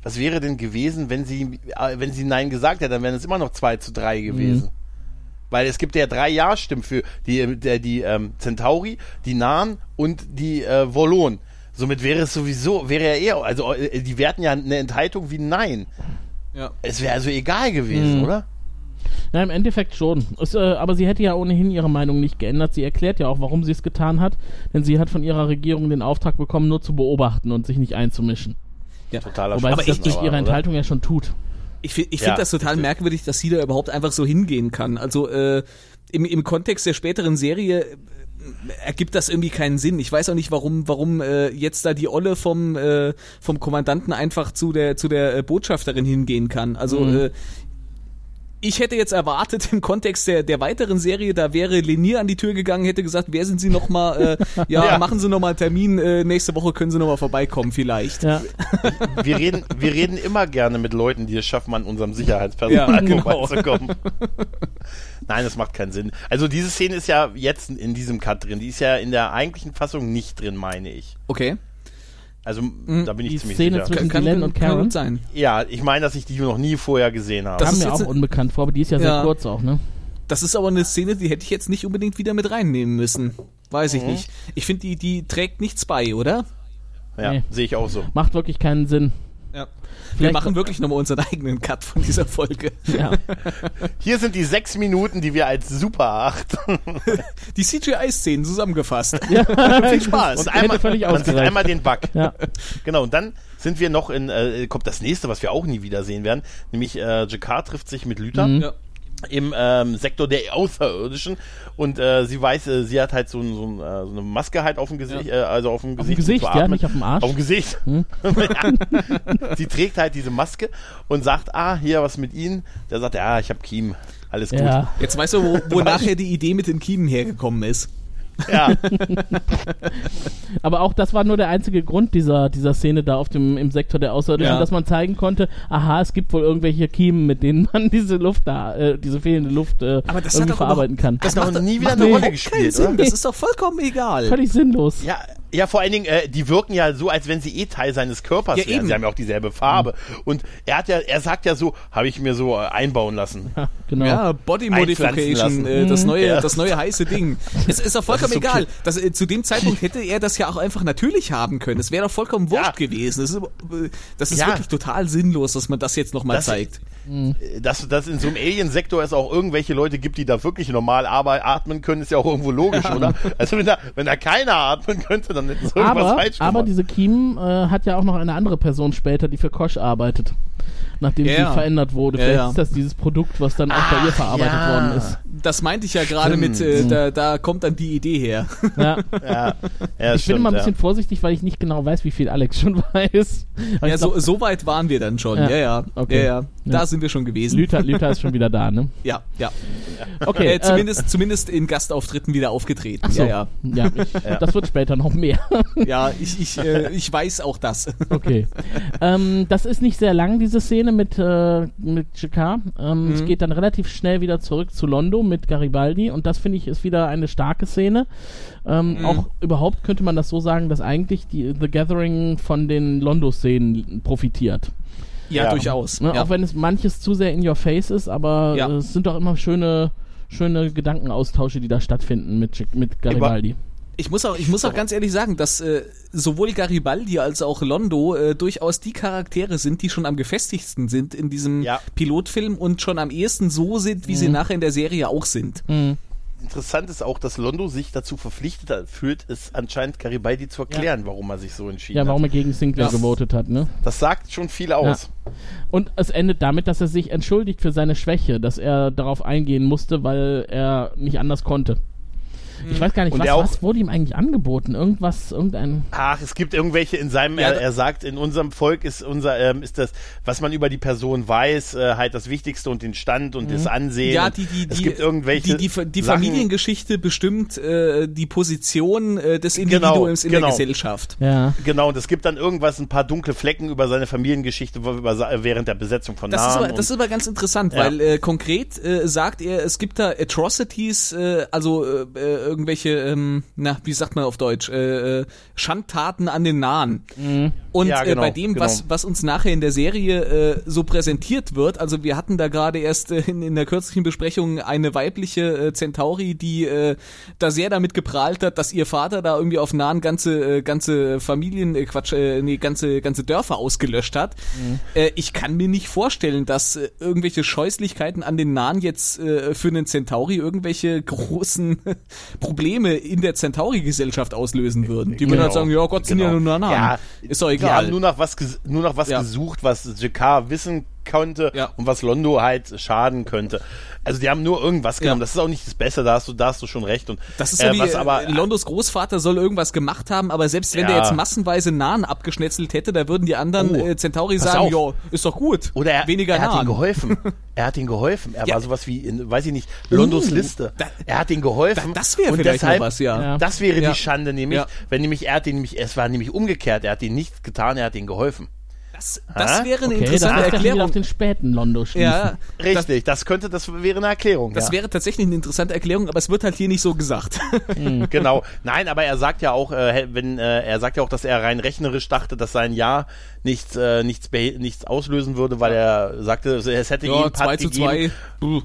was wäre denn gewesen, wenn sie, äh, wenn sie Nein gesagt hätte? Dann wären es immer noch 2 zu 3 gewesen. Weil es gibt ja drei Ja-Stimmen für die, der, die ähm, Centauri, die Nahen und die äh, Volon. Somit wäre es sowieso, wäre ja eher, also äh, die werten ja eine Enthaltung wie Nein. Ja. Es wäre also egal gewesen, Mhm. oder? Ja, im Endeffekt schon. Es, äh, aber sie hätte ja ohnehin ihre Meinung nicht geändert. Sie erklärt ja auch, warum sie es getan hat. Denn sie hat von ihrer Regierung den Auftrag bekommen, nur zu beobachten und sich nicht einzumischen. Totaler Wobei Aber sie das ich- durch ihre oder? Enthaltung ja schon tut. Ich, ich Ja, finde das total richtig. merkwürdig, dass sie da überhaupt einfach so hingehen kann. Also äh, im, im Kontext der späteren Serie äh, ergibt das irgendwie keinen Sinn. Ich weiß auch nicht, warum, warum äh, jetzt da die Olle vom, äh, vom Kommandanten einfach zu der, zu der äh, Botschafterin hingehen kann. Also Mhm. äh, ich hätte jetzt erwartet, im Kontext der, der weiteren Serie, da wäre Lenier an die Tür gegangen, hätte gesagt, wer sind Sie nochmal? Äh, ja, Ja. machen Sie nochmal einen Termin, äh, nächste Woche können Sie nochmal vorbeikommen vielleicht. Ja. Wir reden, wir reden immer gerne mit Leuten, die es schaffen, an unserem Sicherheitspersonal Ja, genau. vorbeizukommen. Nein, das macht keinen Sinn. Also diese Szene ist ja jetzt in diesem Cut drin. Die ist ja in der eigentlichen Fassung nicht drin, meine ich. Okay. Also da bin ich Die ziemlich Szene sicher. zwischen Glenn und kann Karen. gut sein. Ja, ich meine, dass ich die noch nie vorher gesehen habe. Das Kam ist mir auch unbekannt vor, aber die ist ja, sehr Ja. kurz auch, ne? Das ist aber eine Szene, die hätte ich jetzt nicht unbedingt wieder mit reinnehmen müssen. Weiß Mhm. ich nicht. Ich finde, die, die trägt nichts bei, oder? ja, Nee. sehe ich auch so. Macht wirklich keinen Sinn. Ja. Wir machen wirklich nochmal unseren eigenen Cut von dieser Folge. Ja. Hier sind die sechs Minuten, die wir als super erachten. Die CGI-Szenen zusammengefasst. Viel Spaß. Und einmal, man sieht einmal den Bug. Ja. Genau, und dann sind wir noch in, äh, kommt das nächste, was wir auch nie wiedersehen werden, nämlich äh, Jakar trifft sich mit Lüther Ja. Im ähm, Sektor der Außerirdischen und äh, sie weiß, äh, sie hat halt so, ein- so, ein, äh, so eine Maske halt auf dem Gesicht, äh, also auf dem Auf dem Gesicht. Gesicht, zu ja, nicht auf dem Arsch. Auf dem Gesicht. ja. Sie trägt halt diese Maske und sagt, ah, hier was mit Ihnen. Der sagt, ja, ich habe Kiem, alles gut. Ja. Jetzt weißt du, wo, wo nachher die Idee mit den Kiemen hergekommen ist. Ja. Aber auch das war nur der einzige Grund dieser, dieser Szene da auf dem, im Sektor der Außerirdischen, Ja. dass man zeigen konnte, aha, es gibt wohl irgendwelche Kiemen, mit denen man diese Luft da, äh, diese fehlende Luft äh, Aber das irgendwie doch verarbeiten kann. Das hat noch nie wieder macht eine doch Rolle gespielt, Sinn. oder? Das ist doch vollkommen egal. Völlig sinnlos. Ja, ja, vor allen Dingen, äh, die wirken ja so, als wenn sie eh Teil seines Körpers Ja, wären. eben. Sie haben ja auch dieselbe Farbe. Und er hat ja, er sagt ja so, habe ich mir so äh, einbauen lassen. Ja, genau. Ja, Body Modification, äh, das neue, Ja. das neue heiße Ding. Es ist doch vollkommen Das ist okay. egal. Das, äh, zu dem Zeitpunkt hätte er das ja auch einfach natürlich haben können. Es wäre doch vollkommen wurscht Ja. gewesen. Das ist, äh, das ist Ja. wirklich total sinnlos, dass man das jetzt nochmal zeigt. Äh, Dass, dass in so einem Alien-Sektor es auch irgendwelche Leute gibt, die da wirklich normal aber atmen können, ist ja auch irgendwo logisch, oder? Also wenn da, wenn da keiner atmen könnte, dann hätten sie irgendwas aber, falsch aber gemacht. diese Kiemen äh, hat ja auch noch eine andere Person später, die für Kosch arbeitet. Nachdem Ja, sie ja. verändert wurde. Ja, Vielleicht ja. ist das dieses Produkt, was dann auch bei ihr verarbeitet ja. worden ist. Das meinte ich ja gerade mit, äh, da, da kommt dann die Idee her. Ja. ja, ja, Ich bin stimmt, immer ein ja. bisschen vorsichtig, weil ich nicht genau weiß, wie viel Alex schon weiß. Aber Ja, so, glaub, so weit waren wir dann schon. Ja. Ja, ja. Okay. ja, ja. Da Ja. sind wir schon gewesen. Lüther, Lüther ist schon wieder da, ne? Ja, ja. Okay, äh, äh, zumindest, zumindest in Gastauftritten wieder aufgetreten. Ach so. Ja, ja. Ja, ich, das wird später noch mehr. Ja, ich, ich, äh, ich weiß auch das. Okay. ähm, das ist nicht sehr lang, diese Szene mit, äh, mit Jakar. Ähm, Es geht dann relativ schnell wieder zurück zu Londo mit Garibaldi und das finde ich ist wieder eine starke Szene. Ähm, Auch überhaupt könnte man das so sagen, dass eigentlich die The Gathering von den Londo-Szenen profitiert. Ja, Ja. durchaus. Ne? ja. Auch wenn es manches zu sehr in your face ist, aber Ja. es sind doch immer schöne, schöne Gedankenaustausche, die da stattfinden mit, mit Garibaldi. Ich muss auch, ich muss auch ganz ehrlich sagen, dass äh, sowohl Garibaldi als auch Londo äh, durchaus die Charaktere sind, die schon am gefestigsten sind in diesem Ja. Pilotfilm und schon am ehesten so sind, wie sie nachher in der Serie auch sind. Interessant ist auch, dass Londo sich dazu verpflichtet hat- fühlt, es anscheinend Garibaldi zu erklären, warum er sich so entschieden Ja, warum er hat. gegen Sinclair Das- gewotet hat, ne? Das sagt schon viel aus. Und es endet damit, dass er sich entschuldigt für seine Schwäche, dass er darauf eingehen musste, weil er nicht anders konnte. Ich weiß gar nicht, was, auch- was wurde ihm eigentlich angeboten? Irgendwas, irgendein. Ach, es gibt irgendwelche in seinem, Ja, er, er sagt, in unserem Volk ist unser, ähm, ist das, was man über die Person weiß, äh, halt das Wichtigste und den Stand und das Ansehen. Ja, die, die, es die, gibt irgendwelche die, die, die Familiengeschichte bestimmt äh, die Position äh, des Genau, Individuums in genau. der Gesellschaft. Ja. Genau, und es gibt dann irgendwas, ein paar dunkle Flecken über seine Familiengeschichte über, während der Besetzung von Das ist, aber, das ist aber ganz interessant, Ja. weil äh, konkret äh, sagt er, es gibt da Atrocities, äh, also äh, irgendwelche, ähm, na, wie sagt man auf Deutsch, äh, äh, Schandtaten an den Nahen. Und Ja, äh, genau, bei dem, genau. was, was uns nachher in der Serie äh, so präsentiert wird, also wir hatten da gerade erst äh, in, in der kürzlichen Besprechung eine weibliche äh, Centauri, die äh, da sehr damit geprahlt hat, dass ihr Vater da irgendwie auf Nahen ganze, äh, ganze Familien, äh, Quatsch, äh, nee, ganze, ganze Dörfer ausgelöscht hat. Äh, ich kann mir nicht vorstellen, dass äh, irgendwelche Scheußlichkeiten an den Nahen jetzt äh, für einen Centauri irgendwelche großen Probleme in der Centauri-Gesellschaft auslösen würden. Die würden Genau, halt sagen, ja Gott, sind ja genau. nur Nahen. Ja, ist doch Die egal. haben nur nach was, ges- nur nach was Ja. gesucht, was Jakar wissen konnte Ja. und was Londo halt schaden könnte. Also die haben nur irgendwas genommen. Ja. Das ist auch nicht das Beste, da hast du, da hast du schon recht. Und, Das ist so äh, wie was aber, äh, Londos Großvater soll irgendwas gemacht haben, aber selbst wenn der Ja. jetzt massenweise Nahen abgeschnetzelt hätte, da würden die anderen Oh, äh, Centauri sagen, ja, ist doch gut. Oder er, weniger er hat ihm Nahen. geholfen. Er hat ihm geholfen. Er Ja. war sowas wie, in, weiß ich nicht, Londos Uh, Liste. da- er hat ihm geholfen. Da- das wäre Und vielleicht deshalb, noch was, ja. Ja. Das wäre Ja. die Schande, nämlich, Ja. wenn nämlich er hat ihn nämlich, es war nämlich umgekehrt. Er hat ihn nichts getan, er hat ihm geholfen. Das, das Ah, wäre eine Okay, interessante wieder Erklärung. auf den späten Londo schließen. Ja, das, Richtig, das, könnte, das wäre eine Erklärung. das ja. wäre tatsächlich eine interessante Erklärung, aber es wird halt hier nicht so gesagt. genau. Nein, aber er sagt ja auch, äh, wenn äh, er sagt ja auch, dass er rein rechnerisch dachte, dass sein Ja nichts äh, nichts nichts auslösen würde, weil er sagte, es hätte Ja, jeden 2 Putt zu gegeben.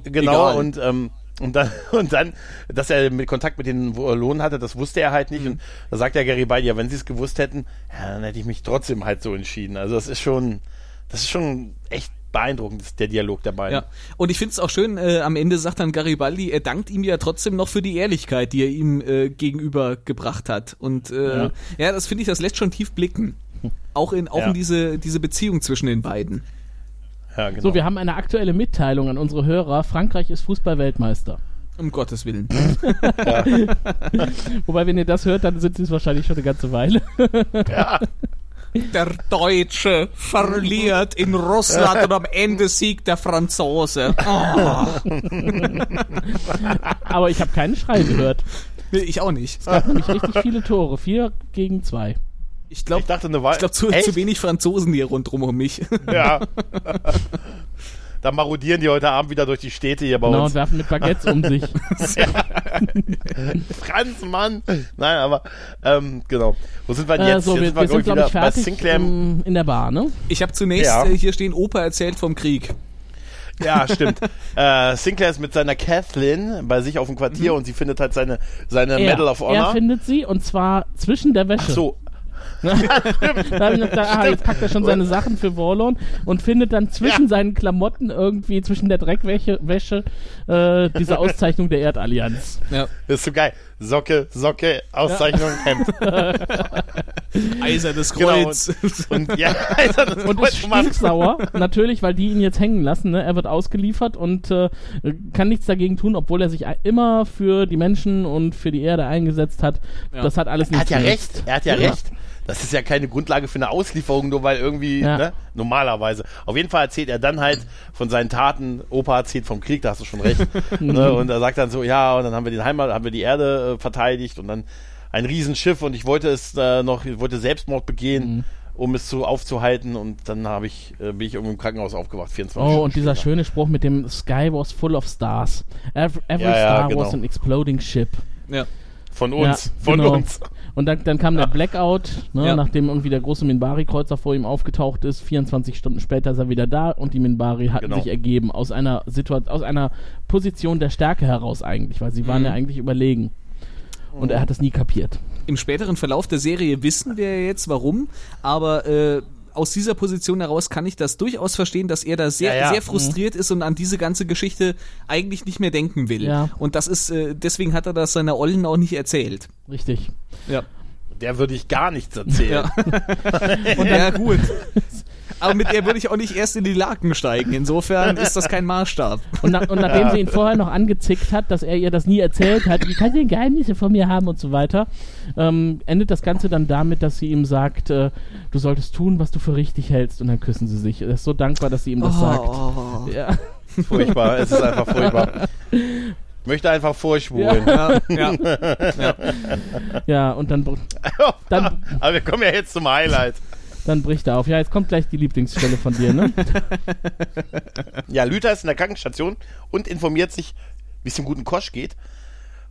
2. Genau Egal. und ähm, Und dann, und dann, dass er mit Kontakt mit den Lohn hatte, das wusste er halt nicht. Mhm. Und da sagt der Garibaldi, ja, wenn sie es gewusst hätten, ja, dann hätte ich mich trotzdem halt so entschieden. Also das ist schon, das ist schon echt beeindruckend, der Dialog der beiden. Ja, und ich finde es auch schön, äh, am Ende sagt dann Garibaldi, er dankt ihm ja trotzdem noch für die Ehrlichkeit, die er ihm äh, gegenüber gebracht hat. Und äh, ja. Ja. das finde ich, das lässt schon tief blicken. Auch in, auch Ja. in diese, diese Beziehung zwischen den beiden. Ja, genau. So, wir haben eine aktuelle Mitteilung an unsere Hörer. Frankreich ist Fußballweltmeister. Um Gottes Willen. Wobei, wenn ihr das hört, dann sind sie es wahrscheinlich schon eine ganze Weile. Der Deutsche verliert in Russland und am Ende siegt der Franzose. Oh, Aber ich habe keinen Schrei gehört. nee, ich auch nicht. Es gab nämlich richtig viele Tore. Vier gegen zwei. Ich glaube, ich dachte eine Weile. ich glaub, zu, zu wenig Franzosen hier rundrum um mich. Ja. da marodieren die heute Abend wieder durch die Städte hier bei Genau, und uns. werfen mit Baguettes um sich. Franz, Mann! Nein, aber, ähm, genau. Wo sind wir denn Äh, jetzt? so, jetzt wir, wir sind, glaub glaube ich, bei fertig Sinclair. ähm, in der Bar, ne? Ich habe zunächst Ja. äh, hier stehen, Opa erzählt vom Krieg. Ja, stimmt. äh, Sinclair ist mit seiner Kathleen bei sich auf dem Quartier und sie findet halt seine, seine Medal of er Honor. findet sie und zwar zwischen der Wäsche. Ach so. da ich noch gedacht, aha, jetzt packt er schon seine Sachen für Warlord und findet dann zwischen Ja. seinen Klamotten irgendwie, zwischen der Dreckwäsche, Wäsche, äh, diese Auszeichnung der Erdallianz. Ja. Das ist so geil. Socke, Socke, Auszeichnung, Hemd. Eisernes Genau, Kreuz. Und ja, das Und wollte ist ich mal- stinksauer, natürlich, weil die ihn jetzt hängen lassen. Ne? Er wird ausgeliefert und äh, kann nichts dagegen tun, obwohl er sich immer für die Menschen und für die Erde eingesetzt hat. Ja. Das hat alles Er hat ja genützt. recht, er hat ja, recht. Das ist ja keine Grundlage für eine Auslieferung, nur weil irgendwie, Ja. ne, normalerweise. Auf jeden Fall erzählt er dann halt von seinen Taten, Opa erzählt vom Krieg, da hast du schon recht. ne, und er sagt dann so, ja, und dann haben wir den Heimat, haben wir die Erde äh, verteidigt und dann ein Riesenschiff und ich wollte es äh, noch, ich wollte Selbstmord begehen, um es zu aufzuhalten und dann habe ich, äh, bin ich irgendwo im Krankenhaus aufgewacht, 24 Oh, Stunden und dieser später. schöne Spruch mit dem Sky was full of stars. Every, every Ja, ja, star genau. was an exploding ship. Ja. Von uns, Ja, von genau. uns. Und dann, dann kam der Blackout, ne, Ja. nachdem irgendwie der große Minbari-Kreuzer vor ihm aufgetaucht ist. 24 Stunden später ist er wieder da und die Minbari hatten Genau. sich ergeben aus einer Situation, aus einer Position der Stärke heraus eigentlich, weil sie waren ja eigentlich überlegen. Und er hat das nie kapiert. Im späteren Verlauf der Serie wissen wir ja jetzt warum, aber äh, aus dieser Position heraus kann ich das durchaus verstehen, dass er da sehr, Ja, ja. sehr frustriert ist und an diese ganze Geschichte eigentlich nicht mehr denken will. Ja. Und das ist, äh, deswegen hat er das seiner Ollen auch nicht erzählt. Richtig. Ja. Der würde ich gar nichts erzählen. Und ja, gut. Aber mit der würde ich auch nicht erst in die Laken steigen. Insofern ist das kein Maßstab. Und, nach, und nachdem sie ihn vorher noch angezickt hat, dass er ihr das nie erzählt hat, wie kann sie denn Geheimnisse von mir haben und so weiter, ähm, endet das Ganze dann damit, dass sie ihm sagt, äh, du solltest tun, was du für richtig hältst und dann küssen sie sich. Er ist so dankbar, dass sie ihm das sagt. Oh. Ja. Furchtbar, es ist einfach furchtbar. Ich möchte einfach vorschwulen. Ja, ja. ja, und dann, Dann- Aber wir kommen ja jetzt zum Highlight. Dann bricht er auf. Ja, jetzt kommt gleich die Lieblingsstelle von dir, ne? Ja, Lüther ist in der Krankenstation und informiert sich, wie es dem guten Kosch geht.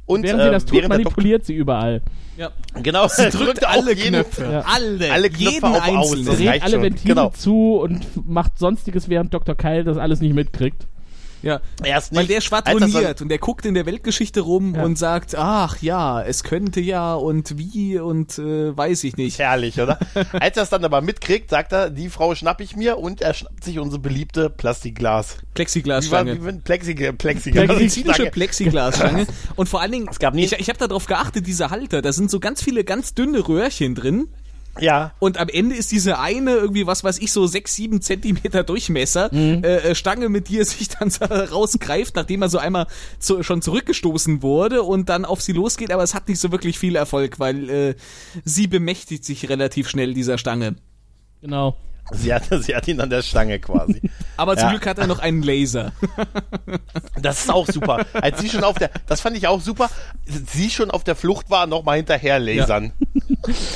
Und Während äh, sie das tut, manipuliert sie überall. ja. Genau, Sie drückt alle jeden- Knöpfe. Ja. Alle. Alle Knöpfe jeden auf aus. einzelnen. Das Dreht reicht alle schon. Ventile Genau. zu und macht sonstiges, während Dr. Keil das alles nicht mitkriegt. Ja. Erst Weil nicht, der als das schwadroniert und der guckt in der Weltgeschichte rum Ja. und sagt, ach ja, es könnte ja und wie und äh, weiß ich nicht. Herrlich, oder? Als er es dann aber mitkriegt, sagt er, die Frau schnapp ich mir und er schnappt sich unsere beliebte Plastikglas. Wie war, Plexiglasstange. wie, Plexig, Plexiglas. medizinische Stange. Plexiglasstange. Und vor allen Dingen, gab nie- ich, ich habe darauf geachtet, diese Halter, da sind so ganz viele ganz dünne Röhrchen drin. Ja, Und am Ende ist diese eine irgendwie, was weiß ich, so sechs, sieben Zentimeter Durchmesser Mhm. äh, äh, Stange, mit die er sich dann so rausgreift, nachdem er so einmal zu, schon zurückgestoßen wurde und dann auf sie losgeht. Aber es hat nicht so wirklich viel Erfolg, weil äh, sie bemächtigt sich relativ schnell dieser Stange. Genau. sie hat, sie hat ihn an der Stange quasi. Aber zum Ja. Glück hat er noch einen Laser. Das ist auch super. Als sie schon auf der, das fand ich auch super, sie schon auf der Flucht war, nochmal hinterher lasern.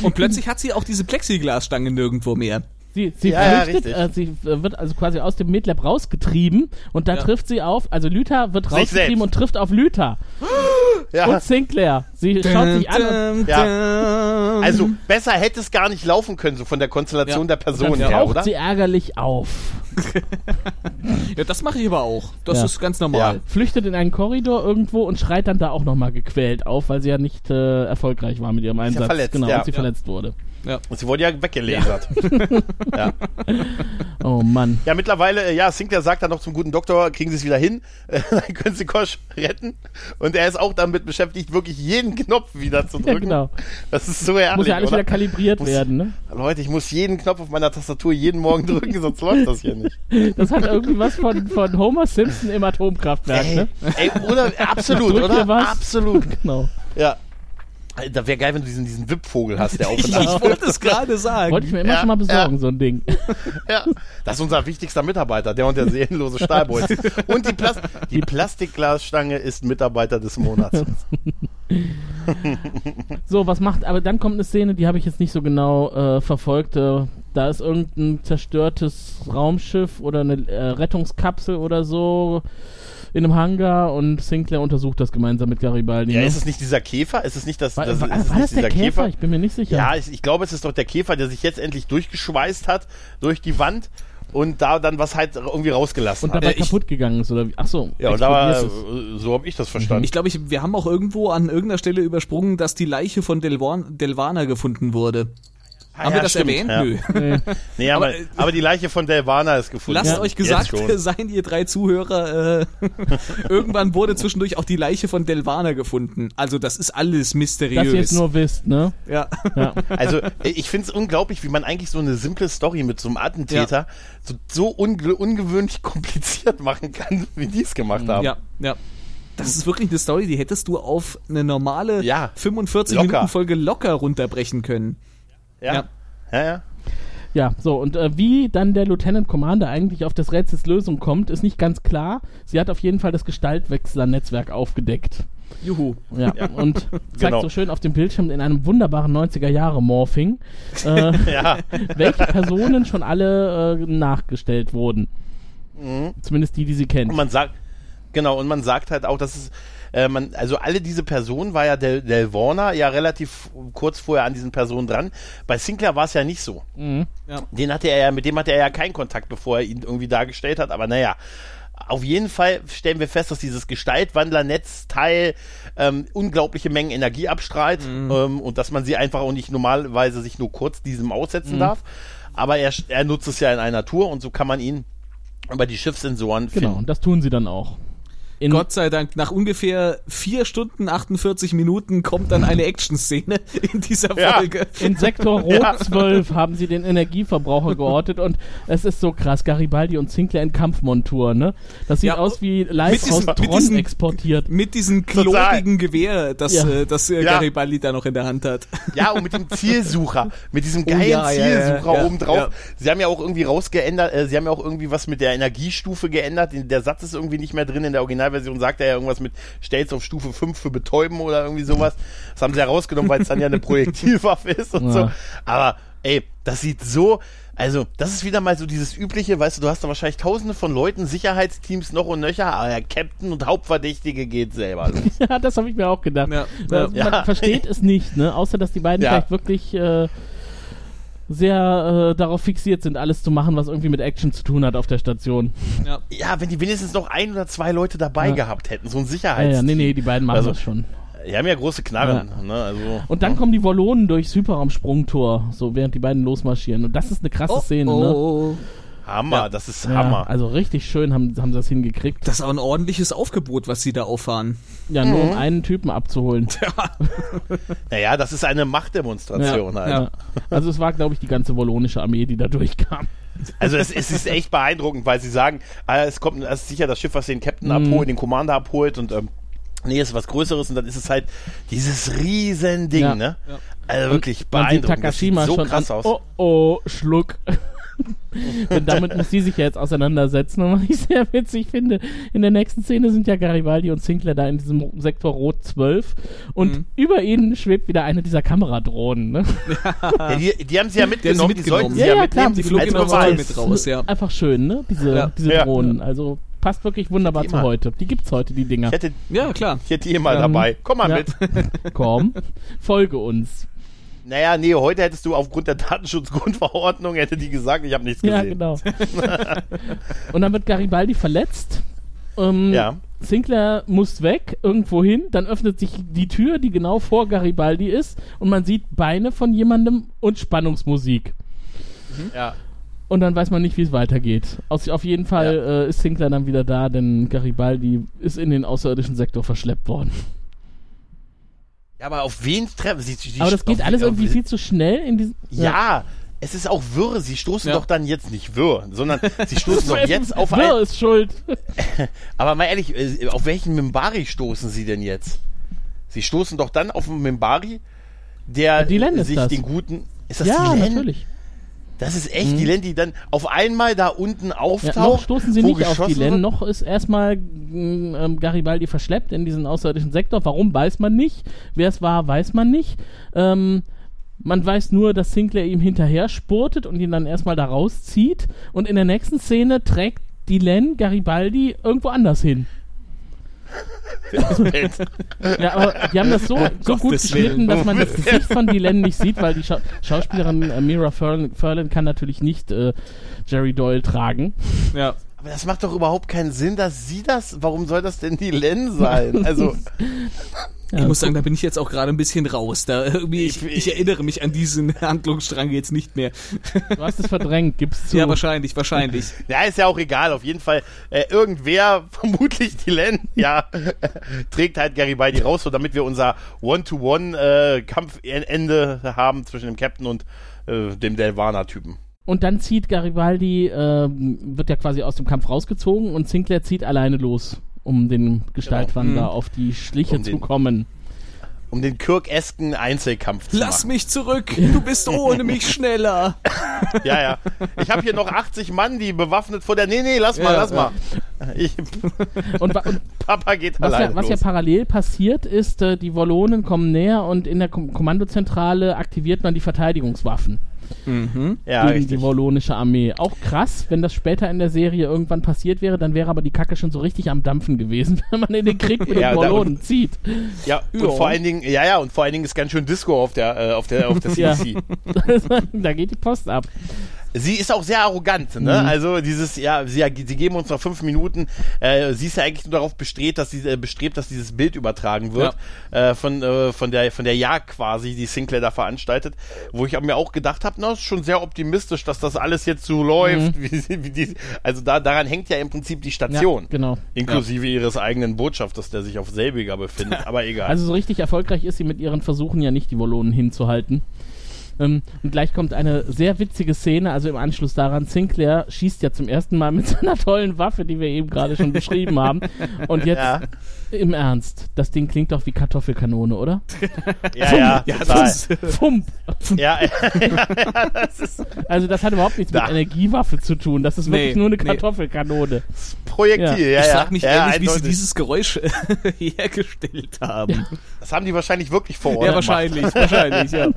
Und plötzlich hat sie auch diese Plexiglasstange nirgendwo mehr. Sie, sie Ja, ja, flüchtet, richtig. äh, sie wird also quasi aus dem Medlab rausgetrieben und da Ja. trifft sie auf, also Lüther wird Sich rausgetrieben selbst. und trifft auf Lüther. Ja. Und Sinclair. Sie schaut sich an Ja. Also besser hätte es gar nicht laufen können, so von der Konstellation Ja. der Person dann her, oder? sie ärgerlich auf. Ja, das mache ich aber auch. Das Ja. ist ganz normal. Ja. Flüchtet in einen Korridor irgendwo und schreit dann da auch nochmal gequält auf, weil sie ja nicht äh, erfolgreich war mit ihrem Einsatz. verletzt, genau, ja. und sie Ja. verletzt wurde. Und sie wurde ja weggelasert. Ja. Oh Mann. ja, mittlerweile, äh, ja, Sinclair sagt dann noch zum guten Doktor, kriegen sie es wieder hin, dann können sie Kosch retten. Und er ist auch damit beschäftigt, wirklich jeden Knopf wieder zu drücken. Ja, genau. Das ist so herrlich, Muss ja alles oder? wieder kalibriert Muss- werden, ne? Leute, ich muss jeden Knopf auf meiner Tastatur jeden Morgen drücken, sonst läuft das hier nicht. Das hat irgendwie was von, von Homer Simpson im Atomkraftwerk, Ey, ne? ey oder, absolut, oder? was. Absolut. Genau. Ja. Da wäre geil, wenn du diesen, diesen Wippvogel hast, der auf und Ich ab. wollte es gerade sagen. Wollte ich mir immer Ja, schon mal besorgen, so ein Ding. Ja, das ist unser wichtigster Mitarbeiter, der und der seelenlose Stahlbolz. Und die, Plas die Plastikglasstange ist Mitarbeiter des Monats. So, was macht, aber dann kommt eine Szene, die habe ich jetzt nicht so genau äh, verfolgt. Äh, da ist irgendein zerstörtes Raumschiff oder eine äh, Rettungskapsel oder so in einem Hangar und Sinclair untersucht das gemeinsam mit Garibaldi. Ja, ne? ist es nicht dieser Käfer? Ist es nicht das, war, das, war, ist es war nicht das der dieser Käfer? Ich bin mir nicht sicher. Ja, ich, ich glaube, es ist doch der Käfer, der sich jetzt endlich durchgeschweißt hat durch die Wand und da dann was halt irgendwie rausgelassen und hat. dabei Ja, ich- kaputt gegangen ist, oder wie? Ach so. Ja, und da war, es. so habe ich das verstanden. Ich glaube, ich, wir haben auch irgendwo an irgendeiner Stelle übersprungen, dass die Leiche von Delvan, Delvana gefunden wurde. Ah, haben ja, wir das stimmt, erwähnt? ja. Nö. Nee, aber, Aber, äh, aber die Leiche von Delvana ist gefunden. Lasst euch gesagt sein, ihr drei Zuhörer, äh, irgendwann wurde zwischendurch auch die Leiche von Delvana gefunden. Also das ist alles mysteriös. Dass ihr jetzt nur wisst, ne? ja. Ja. Also äh, ich finde es unglaublich, wie man eigentlich so eine simple Story mit so einem Attentäter so, so unge ungewöhnlich kompliziert machen kann, wie die es gemacht haben. ja, ja. Das ist wirklich eine Story, die hättest du auf eine normale Ja. 45 Locker. Minuten Folge locker runterbrechen können. Ja, Ja. ja. ja. Ja, so, und äh, wie dann der Lieutenant Commander eigentlich auf des Rätsels Lösung kommt, ist nicht ganz klar. Sie hat auf jeden Fall das Gestaltwechsler-Netzwerk aufgedeckt. Juhu. Ja, und zeigt Genau. so schön auf dem Bildschirm in einem wunderbaren 90er-Jahre-Morphing, äh, ja. welche Personen schon alle äh, nachgestellt wurden. Zumindest die, die sie kennt. Und man sagt, genau, und man sagt halt auch, dass es, äh, man, also alle diese Personen war ja Del, Del Warner ja relativ kurz vorher an diesen Personen dran. Bei Sinclair war es ja nicht so. Ja. Den hatte er ja, mit dem hatte er ja keinen Kontakt, bevor er ihn irgendwie dargestellt hat, aber naja. Auf jeden Fall stellen wir fest, dass dieses Gestaltwandlernetzteil ähm, unglaubliche Mengen Energie abstrahlt ähm, und dass man sie einfach auch nicht normalerweise sich nur kurz diesem aussetzen darf. Aber er, er nutzt es ja in einer Tour und so kann man ihn über die Schiffssensoren Genau, finden. und das tun sie dann auch. In, Gott sei Dank, nach ungefähr 4 Stunden 48 Minuten kommt dann eine Action-Szene in dieser Ja. Folge. In Sektor Rot Ja. 12 haben sie den Energieverbraucher geortet und es ist so krass. Garibaldi und Sinclair in Kampfmontur, ne? Das sieht Ja, aus wie live mit diesem- aus mit Tron diesem- exportiert. Mit diesem klobigen Gewehr, das, Ja. äh, das äh, Ja. Garibaldi da noch in der Hand hat. Ja, und mit dem Zielsucher, mit diesem geilen ja, ja, ja, Zielsucher ja, obendrauf. ja. Sie haben ja auch irgendwie rausgeändert, äh, sie haben ja auch irgendwie was mit der Energiestufe geändert. Der Satz ist irgendwie nicht mehr drin. In der Originalversion sagt er ja irgendwas mit, stell's auf Stufe 5 für betäuben oder irgendwie sowas. Das haben sie ja rausgenommen, weil es dann ja eine Projektilwaffe ist und Ja. so. Aber, ey, das sieht so, also, das ist wieder mal so dieses übliche, weißt du, du hast da wahrscheinlich tausende von Leuten, Sicherheitsteams noch und nöcher, aber der Captain und Hauptverdächtige geht selber los. Ja, das habe ich mir auch gedacht. Ja, Äh, ja. Man versteht es nicht, ne? Außer, dass die beiden Ja. vielleicht wirklich äh, sehr äh, darauf fixiert sind, alles zu machen, was irgendwie mit Action zu tun hat auf der Station. Ja. Ja, wenn die wenigstens noch ein oder zwei Leute dabei Ja. gehabt hätten, so ein Ja, Sicherheitsteam. ja, nee, nee, die beiden machen Also- das schon. Die haben ja große Knarren, ne? Also. Und dann kommen die Wollonen durchs Hyperraumsprungtor, so während die beiden losmarschieren. Und das ist eine krasse Szene, ne? Hammer, Ja. das ist Ja, Hammer. also richtig schön haben, haben sie das hingekriegt. Das ist auch ein ordentliches Aufgebot, was sie da auffahren. Ja, nur um einen Typen abzuholen. Naja, das ist eine Machtdemonstration halt. Ja. Also es war, glaube ich, die ganze wollonische Armee, die da durchkam. Also es, es ist echt beeindruckend, weil sie sagen, ah, es kommt, es ist sicher das Schiff, was den Captain Mhm. abholt, den Commander abholt und ähm, nee, ist was Größeres und dann ist es halt dieses riesen Ding, Ja. ne? Ja. Also wirklich Man sieht beeindruckend. Das sieht Takashima so schon krass an. aus. Oh, oh, Schluck. Denn damit muss sie sich ja jetzt auseinandersetzen. Und was ich sehr witzig finde, in der nächsten Szene sind ja Garibaldi und Sinclair da in diesem Sektor Rot 12 und Mhm. über ihnen schwebt wieder eine dieser Kameradrohnen. Ne? Ja, die, die haben sie ja mitgenommen, die mitgenommen. sollten sie Ja, ja, mitnehmen. Die flogen als mit raus, ja. Einfach schön, ne? Diese, Ja. diese Ja. Drohnen. Also passt wirklich wunderbar zu immer. heute. Die gibt's heute, die Dinger. Ich hätte, Ja, klar. ich hätte die mal Ähm, dabei. Komm mal ja. mit. Komm, folge uns. Naja, nee, heute hättest du aufgrund der Datenschutzgrundverordnung hätte die gesagt, ich habe nichts Ja, gesehen. genau. Und dann wird Garibaldi verletzt. Ähm, Ja. Sinclair muss weg, irgendwo hin, dann öffnet sich die Tür, die genau vor Garibaldi ist, und man sieht Beine von jemandem und Spannungsmusik. Ja. Und dann weiß man nicht, wie es weitergeht. Aus, auf jeden Fall äh, ist Sinclair dann wieder da, denn Garibaldi ist in den außerirdischen Sektor verschleppt worden. Ja, aber auf wen treffen sie? die- Aber das geht alles irgendwie viel zu schnell in diesem. Ja, es ist auch wirr. Sie stoßen Ja. doch dann jetzt nicht wirr, sondern sie stoßen doch jetzt auf Wirr ein. ist schuld. Aber mal ehrlich, äh, auf welchen Mimbari stoßen sie denn jetzt? Sie stoßen doch dann auf einen Mimbari, der sich das. den guten. Ist das ja, Dylan? natürlich. Das ist echt die Len, die dann auf einmal da unten Ja, auftaucht. noch stoßen sie nicht auf die Len, wird. noch ist erstmal mm, ähm, Garibaldi verschleppt in diesen außerirdischen Sektor. Warum, weiß man nicht. Wer es war, weiß man nicht. Ähm, man weiß nur, dass Sinclair ihm hinterher spurtet und ihn dann erstmal da rauszieht. Und in der nächsten Szene trägt die Len Garibaldi irgendwo anders hin. Ja, aber die haben das so, so gut geschnitten, dass man das Gesicht von Dylan nicht sieht, weil die Schau Schauspielerin äh, Mira Furlan, Furlan kann natürlich nicht äh, Jerry Doyle tragen. Ja. Aber das macht doch überhaupt keinen Sinn, dass sie das. Warum soll das denn die Len sein? Also, Ich muss sagen, da bin ich jetzt auch gerade ein bisschen raus. Da irgendwie, ich, Ich- erinnere mich an diesen Handlungsstrang jetzt nicht mehr. Du hast es verdrängt, gib's zu. Ja, wahrscheinlich, wahrscheinlich. ja, ist ja auch egal. Auf jeden Fall, äh, irgendwer, vermutlich die Len, ja, trägt halt Garibaldi raus, so damit wir unser One-to-One-Kampfende haben zwischen dem Captain und äh, dem Delvaner-Typen. Und dann zieht Garibaldi, ähm, wird ja quasi aus dem Kampf rausgezogen und Sinclair zieht alleine los, um den Gestaltwander Genau. auf die Schliche Um zu den- kommen. Um den Kirk-esken Einzelkampf zu Lass machen. mich zurück, du bist ohne mich schneller. Ja, ja. Ich habe hier noch 80 Mann, die bewaffnet vor der. Nee, nee, lass mal, Ja, lass ja. mal. Ich, Und, wa- und Papa geht was, alleine ja, was ja los. parallel passiert ist, äh, die Wollonen kommen näher und in der Kom Kommandozentrale aktiviert man die Verteidigungswaffen ja, gegen richtig. die wollonische Armee. Auch krass, wenn das später in der Serie irgendwann passiert wäre, dann wäre aber die Kacke schon so richtig am Dampfen gewesen, wenn man in den Krieg mit Ja, den da- Wollonen zieht. Ja, Ja. und vor allen Dingen, ja, ja, und vor allen Dingen ist ganz schön Disco auf der, äh, auf der, auf der Ja. CDC. da geht die Post ab. Sie ist auch sehr arrogant, ne? Mhm. Also dieses, ja, sie, sie geben uns noch fünf Minuten. Äh, sie ist ja eigentlich nur darauf bestrebt, dass sie, äh, bestrebt, dass dieses Bild übertragen wird äh, von äh, von der von der Jagd quasi, die Sinclair da veranstaltet, wo ich mir auch gedacht habe, na, ist schon sehr optimistisch, dass das alles jetzt so läuft. Wie, sie- wie die, also da daran hängt ja im Prinzip die Station, Ja, genau. inklusive ihres eigenen Botschafters, der sich auf selbiger befindet. Aber egal. Also so richtig erfolgreich ist sie mit ihren Versuchen ja nicht, die Wollonen hinzuhalten. Ähm, und gleich kommt eine sehr witzige Szene, also im Anschluss daran, Sinclair schießt ja zum ersten Mal mit seiner tollen Waffe, die wir eben gerade schon beschrieben haben. Und jetzt Ja. Im Ernst, das Ding klingt doch wie Kartoffelkanone, oder? ja, ja, Ja, total. das, Fump! ja, ja, das ist Also das hat überhaupt nichts Da. mit Energiewaffe zu tun. Das ist Nee, wirklich nur eine nee. Kartoffelkanone. Projektil, ja, ja. ich frage mich ja, ehrlich, wie sie dieses Geräusch hergestellt haben. Das haben die wahrscheinlich wirklich vor Ort Ja, gemacht. wahrscheinlich, wahrscheinlich, ja.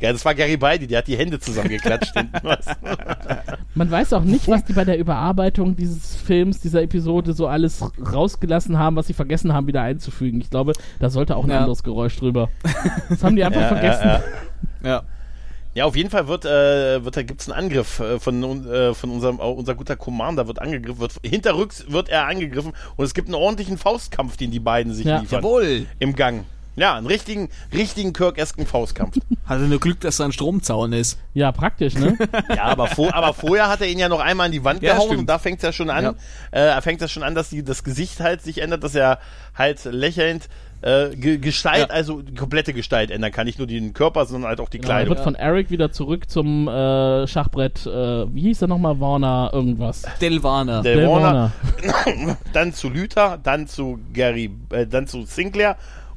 Ja, das war Garibaldi, der hat die Hände zusammengeklatscht? Man weiß auch nicht, was die bei der Überarbeitung dieses Films, dieser Episode so alles rausgelassen haben, was sie vergessen haben, wieder einzufügen. Ich glaube, da sollte auch ein Ja. anderes Geräusch drüber. Das haben die einfach Ja, vergessen. ja, ja. Ja, auf jeden Fall wird, äh, wird da gibt's einen Angriff äh, von, äh, von unserem, unser guter Commander wird angegriffen, wird hinterrücks wird er angegriffen und es gibt einen ordentlichen Faustkampf, den die beiden sich Ja. liefern. Jawohl. Im Gang. Ja, einen richtigen, richtigen Kirkesken Faustkampf. Hatte nur Glück, dass da ein Stromzaun ist. Ja, praktisch, ne? ja, aber, vor, aber vorher hat er ihn ja noch einmal an die Wand Ja, gehauen stimmt. und da fängt's ja schon an, Ja. äh, fängt das schon an, dass die, das Gesicht halt sich ändert, dass er halt lächelnd äh, Ge- Gestalt, Ja. also die komplette Gestalt ändern kann, nicht nur den Körper, sondern halt auch die Genau, er Kleidung. wird von Eric wieder zurück zum äh, Schachbrett, äh, wie hieß er nochmal? Warner irgendwas. Delvaner. Der Del Warner, Warner. dann zu Luther, dann zu Gary, äh, dann zu Sinclair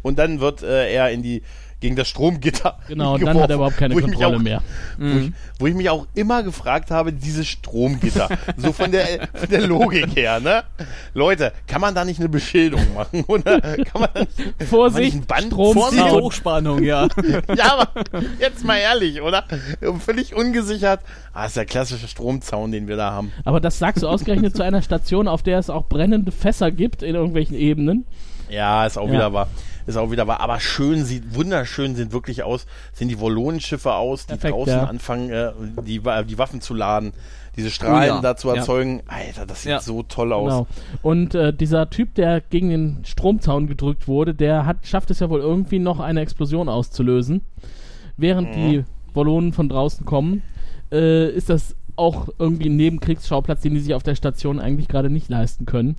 und dann wird äh, er in die gegen das Stromgitter. Genau, und dann hat er überhaupt keine Kontrolle auch, mehr. Wo, ich, wo ich mich auch immer gefragt habe, dieses Stromgitter. so von der, von der Logik her, ne? Leute, kann man da nicht eine Beschilderung machen? Oder kann man da nicht, kann man Vorsicht, Band Strom- Vorsicht. Hochspannung, ja. ja, aber jetzt mal ehrlich, oder? Völlig ungesichert. Ah, ist der klassische Stromzaun, den wir da haben. Aber das sagst du ausgerechnet zu einer Station, auf der es auch brennende Fässer gibt in irgendwelchen Ebenen. Ja, ist auch Ja. wieder wahr. Ist auch wieder wahr. Aber schön sieht, wunderschön sind wirklich aus, sehen die Wollonenschiffe aus, die Perfekt, draußen ja. anfangen, äh, die, die Waffen zu laden, diese Strahlen Oh ja. da zu Ja. erzeugen. Alter, das sieht Ja. so toll aus. Genau. Und äh, dieser Typ, der gegen den Stromzaun gedrückt wurde, der hat, schafft es ja wohl irgendwie noch eine Explosion auszulösen. Während die Wollonen von draußen kommen, äh, ist das auch irgendwie ein Nebenkriegsschauplatz, den die sich auf der Station eigentlich gerade nicht leisten können.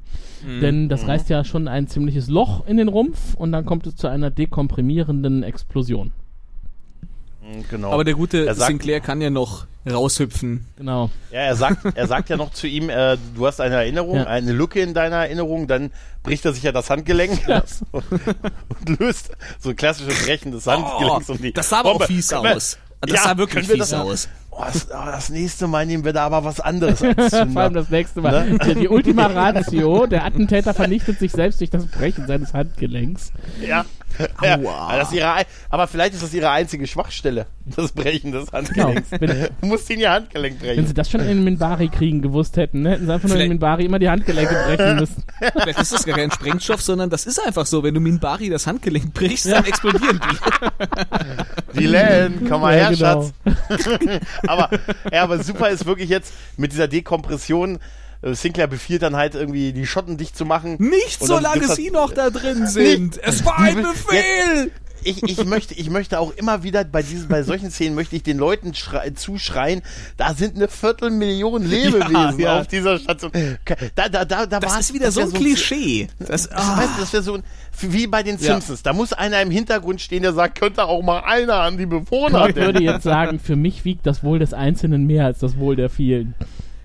Denn das reißt ja schon ein ziemliches Loch in den Rumpf und dann kommt es zu einer dekomprimierenden Explosion. Mhm, Genau. Aber der gute sagt- Sinclair kann ja noch raushüpfen. Genau. Ja, er sagt, er sagt ja noch zu ihm, äh, du hast eine Erinnerung, Ja. eine Lücke in deiner Erinnerung, dann bricht er sich ja das Handgelenk Ja. und löst so ein klassisches Brechen des Handgelenks. und die Oh, das sah aber auch Bombe. fies Können wir- aus. Das sah wirklich fies das, aus. Oh, das, oh, das nächste Mal nehmen wir da aber was anderes als Vor allem das nächste Mal. Ne? Die, die Ultima Ratio, der Attentäter vernichtet sich selbst durch das Brechen seines Handgelenks. Ja. ja. Aua. Ist ihre, aber vielleicht ist das ihre einzige Schwachstelle, das Brechen des Handgelenks. Genau. Wenn- Du musst ihn ihr Handgelenk Wenn brechen. sie das schon in den Minbari-Kriegen gewusst hätten, ne? hätten sie einfach nur in Vielleicht- Minbari immer die Handgelenke brechen müssen. Vielleicht ist das gar kein Sprengstoff, sondern das ist einfach so. Wenn du Minbari das Handgelenk brichst, dann explodieren die. Die Len, komm mal Ja, her, genau. Schatz. aber, ja, aber super ist wirklich jetzt mit dieser Dekompression. Äh, Sinclair befiehlt dann halt irgendwie die Schotten dicht zu machen. Nicht Und so dann lange gibt's das- sie noch da drin sind. Es war ein Befehl. Ich, ich, möchte, ich möchte auch immer wieder bei diesen, bei solchen Szenen möchte ich den Leuten schrei- zuschreien, da sind eine Viertelmillion Lebewesen Ja, ja. auf dieser Station. Da, da, da, da Das ist wieder so wär ein Klischee. Das, Das, ah. weißt das wäre so ein, wie bei den Ja. Simpsons. Da muss einer im Hintergrund stehen, der sagt, könnte auch mal einer an die Bewohner Ich würde jetzt sagen, für mich wiegt das Wohl des Einzelnen mehr als das Wohl der vielen.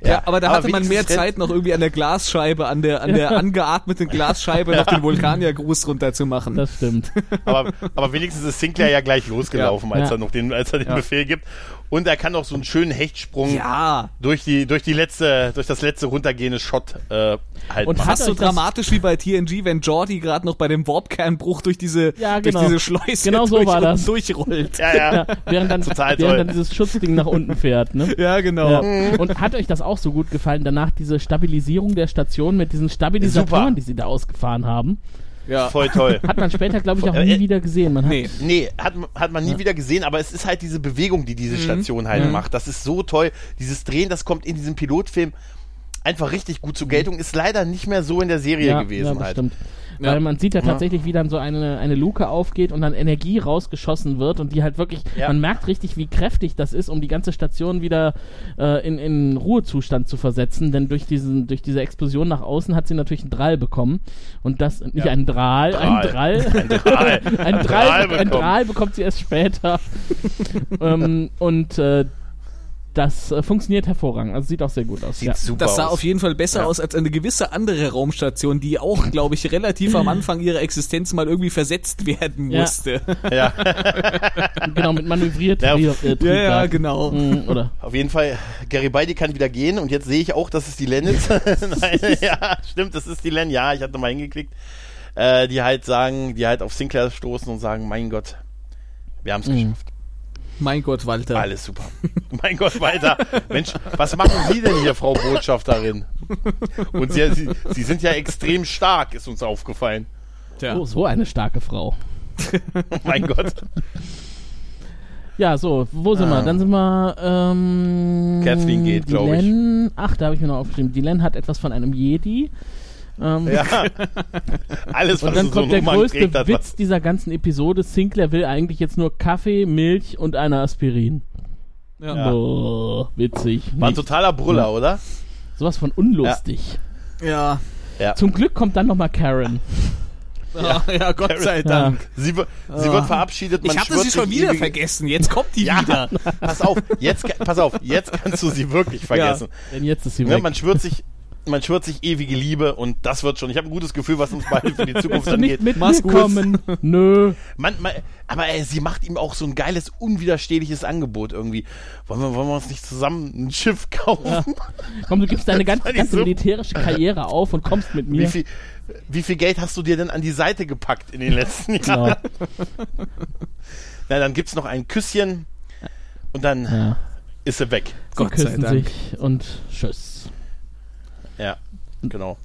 Ja, aber da aber hatte man mehr Zeit, noch irgendwie an der Glasscheibe, an der, an der angeatmeten Glasscheibe noch den Vulkaniergruß runterzumachen. Das stimmt. aber, aber wenigstens ist Sinclair ja gleich losgelaufen, als er noch den, als er den Befehl gibt. Und er kann auch so einen schönen Hechtsprung Ja. durch die, durch die letzte, durch das letzte runtergehende Shot äh, halt Und Fast so dramatisch wie bei TNG, wenn Jordi gerade noch bei dem Warpkernbruch durch diese, Ja, genau. durch diese Schleuse Genau so durch, war das. durchrollt. Ja, ja. Ja, während dann, Total während toll. dann dieses Schutzding nach unten fährt. Ne? Ja, genau. Ja. Und hat euch das auch so gut gefallen? Danach diese Stabilisierung der Station mit diesen Stabilisatoren, Super. die sie da ausgefahren haben, Ja. Voll toll. hat man später, glaube ich, auch nie äh, wieder gesehen. Man hat, Nee. Nee, hat, hat man nie wieder gesehen, aber es ist halt diese Bewegung, die diese Station halt macht. Das ist so toll. Dieses Drehen, das kommt in diesem Pilotfilm einfach richtig gut zur Geltung. Ist leider nicht mehr so in der Serie ja, gewesen ja, das halt. stimmt. Ja. Weil man sieht ja tatsächlich, wie dann so eine, eine Luke aufgeht und dann Energie rausgeschossen wird und die halt wirklich, Ja. man merkt richtig, wie kräftig das ist, um die ganze Station wieder äh, in, in Ruhezustand zu versetzen, denn durch, diesen, durch diese Explosion nach außen hat sie natürlich einen Drall bekommen und das, nicht Ja. einen Drall. Drall, Ein Drall. ein Drall, Drall ein. Drall bekommt sie erst später ähm, und äh, das äh, funktioniert hervorragend, also sieht auch sehr gut aus. Sieht ja. super Das sah aus. auf jeden Fall besser Ja. aus als eine gewisse andere Raumstation, die auch, glaube ich, relativ am Anfang ihrer Existenz mal irgendwie versetzt werden Ja. musste. ja, Genau, mit manövriert Ja, äh, Ja, genau. Mm, Oder auf jeden Fall. Garibaldi kann wieder gehen und jetzt sehe ich auch, dass es die Len ist. Nein, ja, stimmt, das ist die Len. Ja, ich hatte mal hingeklickt. Äh, die halt sagen, die halt auf Sinclair stoßen und sagen, mein Gott, wir haben es Mhm. geschafft. Mein Gott, Walter. Alles super. mein Gott, weiter. Mensch, was machen Sie denn hier, Frau Botschafterin? Und Sie, Sie, Sie sind ja extrem stark, ist uns aufgefallen. Tja. Oh, so eine starke Frau. mein Gott. Ja, so, wo sind Ah. wir? Dann sind wir, ähm... Kathleen geht, die glaub ich. Ach, da habe ich mir noch aufgeschrieben. Die Len hat etwas von einem Jedi. Ähm, Ja. Alles, was und dann so kommt der Nummern größte hat Witz was. dieser ganzen Episode. Sinclair will eigentlich jetzt nur Kaffee, Milch und eine Aspirin. Ja. Boah, witzig. War ein totaler Brüller, oder? Sowas von unlustig. Ja. Ja. Zum Glück kommt dann nochmal Karen. Ja, ja, Gott sei Dank. Sie, wi- sie wird verabschiedet. Man Ich hatte sie schon wieder vergessen. Jetzt kommt die Ja, wieder. pass auf, jetzt, pass auf, jetzt kannst du sie wirklich vergessen. Denn jetzt ist sie weg. man schwört sich, man schwört sich ewige Liebe und das wird schon. Ich habe ein gutes Gefühl, was uns beide für die Zukunft Willst du nicht angeht. mit Mach's kommen? Nö. Man, man, aber ey, sie macht ihm auch so ein geiles, unwiderstehliches Angebot irgendwie. Wollen wir, wollen wir uns nicht zusammen ein Schiff kaufen? Komm, du gibst deine ganze, ganze so- militärische Karriere auf und kommst mit Wie mir. viel, wie viel Geld hast du dir denn an die Seite gepackt in den letzten Genau. Jahren? Na, dann gibt's noch ein Küsschen und dann Ja. ist sie weg. Sie Gott sei küssen Dank. sich und tschüss. Ja, genau.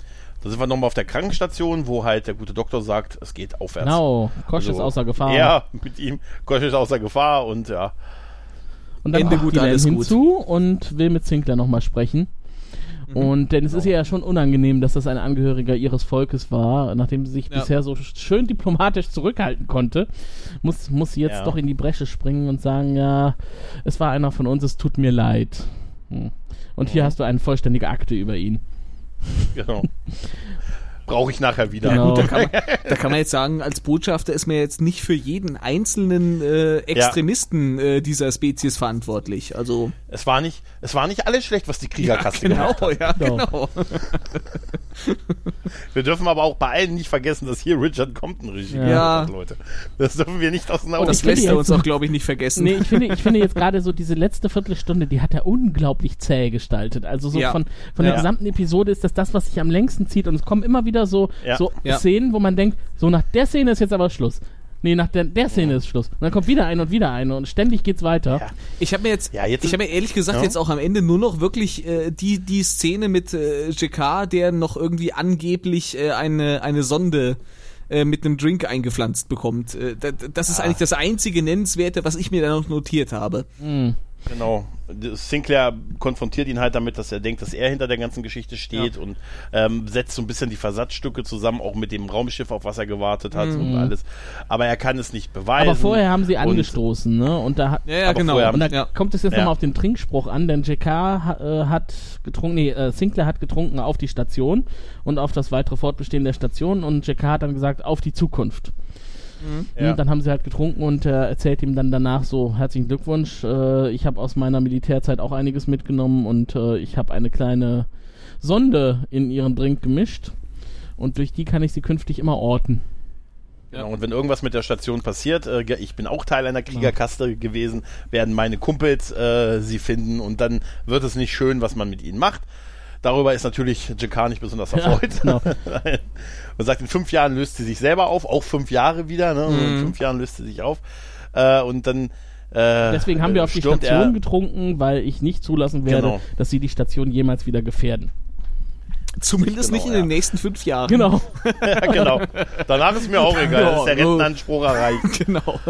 Da sind wir nochmal auf der Krankenstation, wo halt der gute Doktor sagt, es geht aufwärts. Genau, Kosch Also, ist außer Gefahr. Ja, mit ihm. Kosch ist außer Gefahr und ja. Und dann Ende kommt gut, alles gut. hinzu und will mit Zinkler nochmal sprechen. Mhm. Und denn es Genau. ist ihr ja schon unangenehm, dass das ein Angehöriger ihres Volkes war, nachdem sie sich Ja. bisher so schön diplomatisch zurückhalten konnte, muss, muss sie jetzt Ja. doch in die Bresche springen und sagen, ja, es war einer von uns, es tut mir leid. Hm. Und hier hast du eine vollständige Akte über ihn. Genau. Brauche ich nachher wieder. Genau. Da kann, man, da kann man jetzt sagen, als Botschafter ist man jetzt nicht für jeden einzelnen äh, Extremisten äh, dieser Spezies verantwortlich. Also Es war nicht, es war nicht alles schlecht, was die Kriegerkaste gemacht hat. ja, Genau. genau. Wir dürfen aber auch bei allen nicht vergessen, dass hier Richard Compton Regie Ja. hat, Leute. Das dürfen wir nicht aus den Augen Das lässt er uns auch, glaube ich, nicht vergessen. Nee, ich finde, ich finde jetzt gerade so diese letzte Viertelstunde, die hat er unglaublich zäh gestaltet. Also so Ja. von, von der Ja. gesamten Episode ist das das, was sich am längsten zieht. Und es kommen immer wieder so, Ja. so Ja. Szenen, wo man denkt, so nach der Szene ist jetzt aber Schluss. Nee, nach der, der Szene ist Schluss. Und dann kommt wieder eine und wieder eine und ständig geht's weiter. Ja. Ich habe mir jetzt, Ja, jetzt- ich habe mir ehrlich gesagt Ja. jetzt auch am Ende nur noch wirklich äh, die die Szene mit äh, JK, der noch irgendwie angeblich äh, eine eine Sonde äh, mit einem Drink eingepflanzt bekommt. Äh, da- das ist eigentlich das einzige nennenswerte, was ich mir da noch notiert habe. Genau. Sinclair konfrontiert ihn halt damit, dass er denkt, dass er hinter der ganzen Geschichte steht und ähm, setzt so ein bisschen die Versatzstücke zusammen, auch mit dem Raumschiff, auf was er gewartet hat und alles. Aber er kann es nicht beweisen. Aber vorher haben sie Und- angestoßen, ne? Und da hat, Ja, ja, genau. vorher- und da ja. kommt es jetzt Ja. nochmal auf den Trinkspruch an, denn JK ha, äh, hat getrunken, nee, äh, Sinclair hat getrunken auf die Station und auf das weitere Fortbestehen der Station und JK hat dann gesagt, auf die Zukunft. Ja. Und dann haben sie halt getrunken und er erzählt ihm dann danach so, herzlichen Glückwunsch, äh, ich habe aus meiner Militärzeit auch einiges mitgenommen und äh, ich habe eine kleine Sonde in ihren Drink gemischt und durch die kann ich sie künftig immer orten. Genau, und wenn irgendwas mit der Station passiert, äh, ich bin auch Teil einer Kriegerkaste gewesen, werden meine Kumpels äh, sie finden und dann wird es nicht schön, was man mit ihnen macht. Darüber ist natürlich Jakar nicht besonders erfreut. genau. Man sagt, in fünf Jahren löst sie sich selber auf, auch fünf Jahre wieder, ne? Mhm. In fünf Jahren löst sie sich auf. Äh, und dann äh, Deswegen haben wir auf die Station er, getrunken, weil ich nicht zulassen werde, Genau. dass sie die Station jemals wieder gefährden. Zumindest Genau, nicht in ja. den nächsten fünf Jahren. Genau. ja, genau. Danach ist mir auch egal, Ja, ist der. Rentenanspruch erreicht. Genau.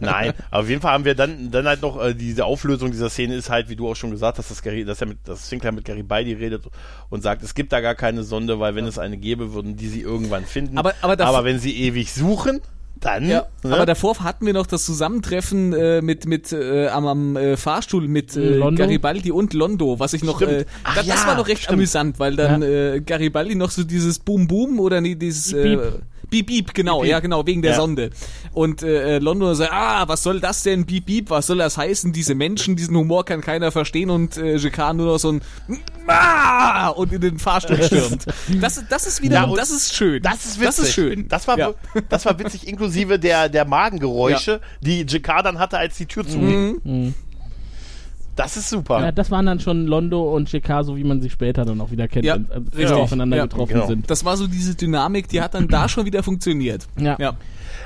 Nein, aber auf jeden Fall haben wir dann, dann halt noch, äh, diese Auflösung dieser Szene ist halt, wie du auch schon gesagt hast, dass, Gary, dass er mit, dass Sinclair mit Garibaldi redet und sagt, es gibt da gar keine Sonde, weil wenn es eine gäbe, würden die sie irgendwann finden. Aber- aber aber wenn sie ewig suchen, dann, Ja, ne? aber davor hatten wir noch das Zusammentreffen äh, mit mit äh, am, am äh, Fahrstuhl mit äh? Garibaldi und Londo, was ich noch äh, Ach das, das ja, war noch recht stimmt. amüsant, weil dann äh, Garibaldi noch so dieses Boom Boom oder nee, dieses Beep, äh, Beep Beep, genau, Beep, ja genau, wegen der Ja. Sonde. Und äh, äh, Londo sagt, ah, was soll das denn, Beep Beep, was soll das heißen, diese Menschen, diesen Humor kann keiner verstehen und äh, Jacquard nur noch so ein ah! und in den Fahrstuhl stürmt. Das, das ist wieder, Ja, das ist schön. Das ist witzig. Das ist schön. Das war, Ja. das war witzig, inklusive der, der Magengeräusche, die Jakar dann hatte, als die Tür zuging. Mhm. Das ist super. Ja, das waren dann schon Londo und so wie man sie später dann auch wieder kennt, Ja, wenn sie richtig. aufeinander Ja, getroffen genau. sind. Das war so diese Dynamik, die hat dann da schon wieder funktioniert. Ja. Ja.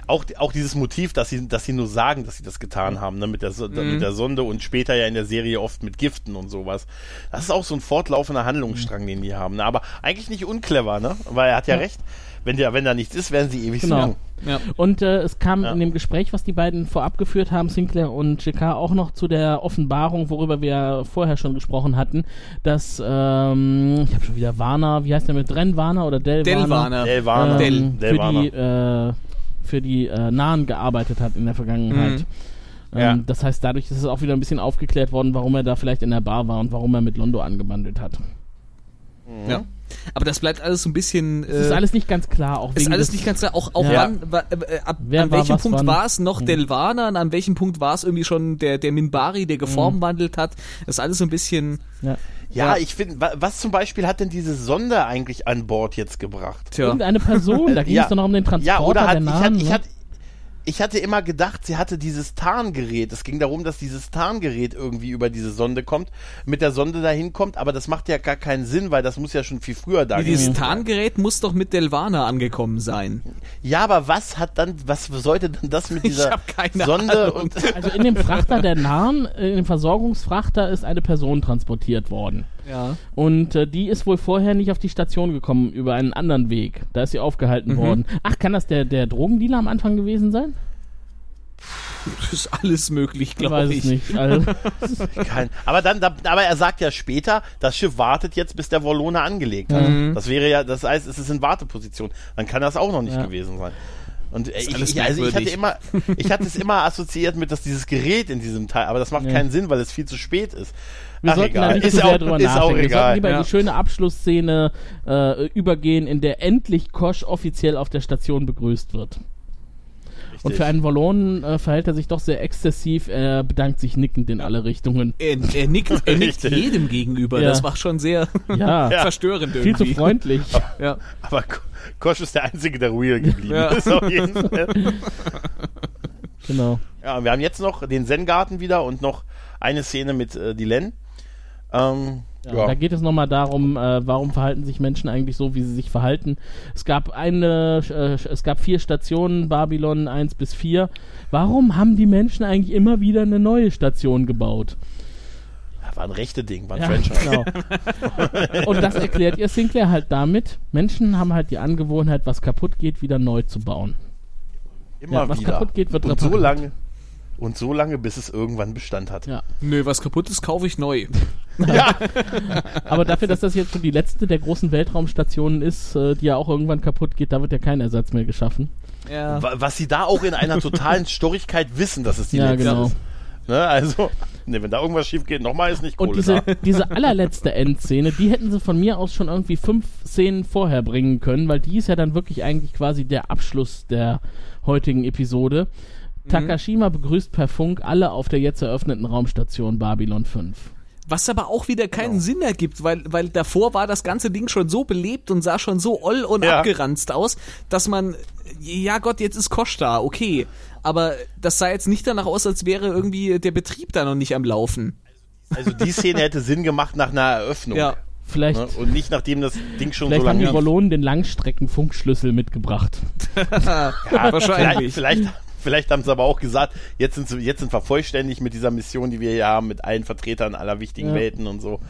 auch, auch dieses Motiv, dass sie, dass sie nur sagen, dass sie das getan haben, ne, mit der, So- mit der Sonde und später ja in der Serie oft mit Giften und sowas. Das ist auch so ein fortlaufender Handlungsstrang, den die haben. Ne? Aber eigentlich nicht unclever, ne? Weil er hat ja, recht. Wenn, der, wenn da nichts ist, werden sie ewig Genau. suchen. Ja. Und äh, es kam Ja. in dem Gespräch, was die beiden vorab geführt haben, Sinclair und JK, auch noch zu der Offenbarung, worüber wir vorher schon gesprochen hatten, dass, ähm, ich habe schon wieder Warner, wie heißt der mit Dren Warner oder Del, Del Warner? Warner. Del Warner. Del. ähm, Del für Warner. die, äh, für die äh, Nahen gearbeitet hat in der Vergangenheit. Mhm. Ja. Ähm, das heißt, dadurch ist es auch wieder ein bisschen aufgeklärt worden, warum er da vielleicht in der Bar war und warum er mit Londo angebandelt hat. Ja. Aber das bleibt alles so ein bisschen. Es ist äh, alles nicht ganz klar, auch ist alles nicht ganz klar. Auch, auch Ja. wann, wa- äh, ab, Wer an war welchem was Punkt war es noch Mhm. Delvana und an welchem Punkt war es irgendwie schon der, der Minbari, der geformwandelt hat. Das ist alles so ein bisschen. Ja. Ja, ich finde, wa- was zum Beispiel hat denn diese Sonde eigentlich an Bord jetzt gebracht? Tja. Irgendeine Person, da ging Ja. es doch noch um den Transporter Ja, oder hat, der ich, Nahen. hatte, ich, ne? Ich hatte immer gedacht, sie hatte dieses Tarngerät. Es ging darum, dass dieses Tarngerät irgendwie über diese Sonde kommt, mit der Sonde dahin kommt, aber das macht ja gar keinen Sinn, weil das muss ja schon viel früher da Wie dieses gewesen sein. Tarngerät muss doch mit Delvana angekommen sein. Ja, aber was hat dann, was sollte denn das mit Ich dieser hab keine Sonde Ahnung. und Also in dem Frachter der Nahen, äh, in dem Versorgungsfrachter ist eine Person transportiert worden. Ja. Und äh, die ist wohl vorher nicht auf die Station gekommen über einen anderen Weg. Da ist sie aufgehalten worden. Ach, kann das der, der Drogendealer am Anfang gewesen sein? Das ist alles möglich, Ich glaube weiß ich. nicht. Also, kein, aber dann, da, aber er sagt ja später, das Schiff wartet jetzt, bis der Wollone angelegt hat. Mhm. Das wäre ja, das heißt, es ist in Warteposition. Dann kann das auch noch nicht Ja. gewesen sein. Und äh, ich, ich, also ich hatte immer, ich hatte es immer assoziiert mit, dass dieses Gerät in diesem Teil, aber das macht Ja. keinen Sinn, weil es viel zu spät ist. wir Ach, sollten da egal. nicht ist auch, sehr drüber ist auch nachdenken. Wir sollten egal. lieber in Ja. die schöne Abschlussszene äh, übergehen, in der endlich Kosch offiziell auf der Station begrüßt wird. Und Richtig. für einen Wallonen äh, verhält er sich doch sehr exzessiv. Er bedankt sich nickend in alle Richtungen. Er, er nickt, er nickt jedem gegenüber. Ja. Das war schon sehr Ja, verstörend viel zu irgendwie. freundlich. Ja. Aber Ko- Kosch ist der Einzige, der real geblieben Ja. ist auf jeden Fall. Genau. Ja, und wir haben jetzt noch den Zen-Garten wieder und noch eine Szene mit äh, Dylan. Ähm, Ja, ja. Da geht es nochmal darum, äh, warum verhalten sich Menschen eigentlich so, wie sie sich verhalten. Es gab eine, äh, es gab vier Stationen, Babylon 1 bis 4. Warum haben die Menschen eigentlich immer wieder eine neue Station gebaut? War ein rechte Ding, war ein Ja, Franchise. genau. Und das erklärt ihr Sinclair halt damit, Menschen haben halt die Angewohnheit, was kaputt geht, wieder neu zu bauen. Immer Ja, was wieder. kaputt geht, wird und so repariert. lange und so lange, bis es irgendwann Bestand hat. Ja. Nö, was kaputt ist, kaufe ich neu. Aber dafür, dass das jetzt schon die letzte der großen Weltraumstationen ist, äh, die ja auch irgendwann kaputt geht, da wird ja kein Ersatz mehr geschaffen. Ja. Wa- Was sie da auch in einer totalen Storigkeit wissen, dass es die Ja, letzte genau. ist. Ne, also, ne, wenn da irgendwas schief geht, nochmal ist nicht Kohle Und diese, diese allerletzte Endszene, die hätten sie von mir aus schon irgendwie fünf Szenen vorher bringen können, weil die ist ja dann wirklich eigentlich quasi der Abschluss der heutigen Episode. Takashima begrüßt per Funk alle auf der jetzt eröffneten Raumstation Babylon 5. Was aber auch wieder keinen Sinn ergibt, weil, weil davor war das ganze Ding schon so belebt und sah schon so oll und Ja. abgeranzt aus, dass man, ja Gott, jetzt ist Kosch da, okay. Aber das sah jetzt nicht danach aus, als wäre irgendwie der Betrieb da noch nicht am Laufen. Also die Szene hätte Sinn gemacht nach einer Eröffnung. Ja. Vielleicht, Ne? Und nicht nachdem das Ding schon vielleicht so haben lange die Wallonen den Langstreckenfunkschlüssel mitgebracht. Ja, Wahrscheinlich. Vielleicht, vielleicht, vielleicht haben sie aber auch gesagt, jetzt sind, sie, jetzt sind wir vollständig mit dieser Mission, die wir hier haben, mit allen Vertretern aller wichtigen Ja. Welten und so.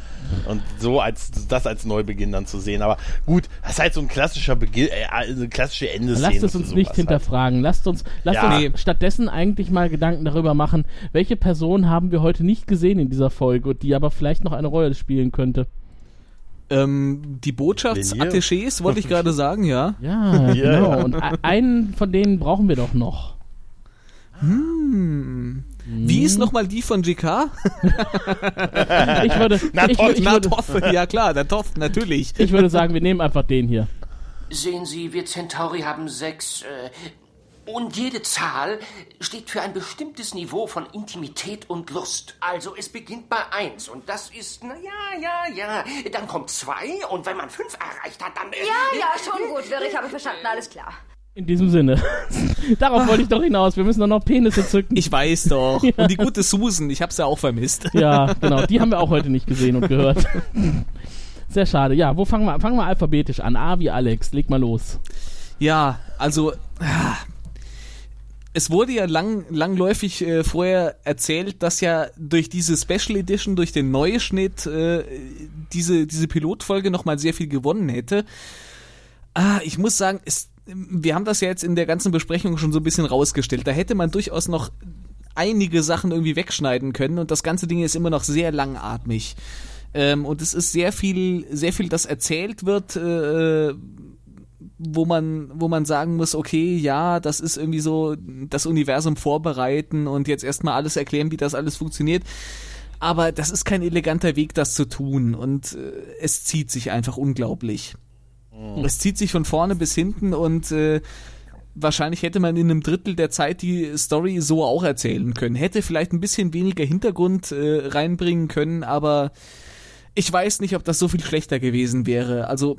Und so als das als Neubeginn dann zu sehen. Aber gut, das ist halt so ein klassischer Beginn, äh, eine klassische Endeszene. Lasst es uns nicht halt. hinterfragen. Lasst uns, lasst Ja. uns Nee. stattdessen eigentlich mal Gedanken darüber machen, welche Person haben wir heute nicht gesehen in dieser Folge und die aber vielleicht noch eine Rolle spielen könnte. Ähm, die Botschaftsattachés, wollte ich gerade sagen, ja. Ja, Ja. genau. Und einen von denen brauchen wir doch noch. Wie ist nochmal die von GK? Ich würde, Na ich, ich, Na, würde, Toff, ja klar, der Toff, natürlich. ich würde sagen, wir nehmen einfach den hier. Sehen Sie, wir Centauri haben sechs. Äh, und jede Zahl steht für ein bestimmtes Niveau von Intimität und Lust. Also es beginnt bei eins und das ist, na ja, ja, ja. Dann kommt zwei und wenn man fünf erreicht hat, dann. Äh, Ja, ja, schon gut, Wirr, ich habe verstanden, alles klar. In diesem Sinne. Darauf wollte ich doch hinaus. Wir müssen doch noch Penisse zücken. Ich weiß doch. Und die gute Susan, ich hab's ja auch vermisst. Ja, genau. Die haben wir auch heute nicht gesehen und gehört. Sehr schade. Ja, wo fangen wir Fangen wir alphabetisch an. A wie Alex. Leg mal los. Ja, also ah, es wurde ja lang, langläufig äh, vorher erzählt, dass ja durch diese Special Edition, durch den Neuschnitt, äh, diese, diese Pilotfolge nochmal sehr viel gewonnen hätte. Ah, ich muss sagen, es, wir haben das ja jetzt in der ganzen Besprechung schon so ein bisschen rausgestellt. Da hätte man durchaus noch einige Sachen irgendwie wegschneiden können und das ganze Ding ist immer noch sehr langatmig. Ähm, und es ist sehr viel, sehr viel, das erzählt wird, äh, wo man, wo man sagen muss, okay, ja, das ist irgendwie so das Universum vorbereiten und jetzt erstmal alles erklären, wie das alles funktioniert. aber das ist kein eleganter Weg, das zu tun und äh, es zieht sich einfach unglaublich. Mhm. Es zieht sich von vorne bis hinten und äh, wahrscheinlich hätte man in einem Drittel der Zeit die Story so auch erzählen können. Hätte vielleicht ein bisschen weniger Hintergrund äh, reinbringen können, aber ich weiß nicht, ob das so viel schlechter gewesen wäre. Also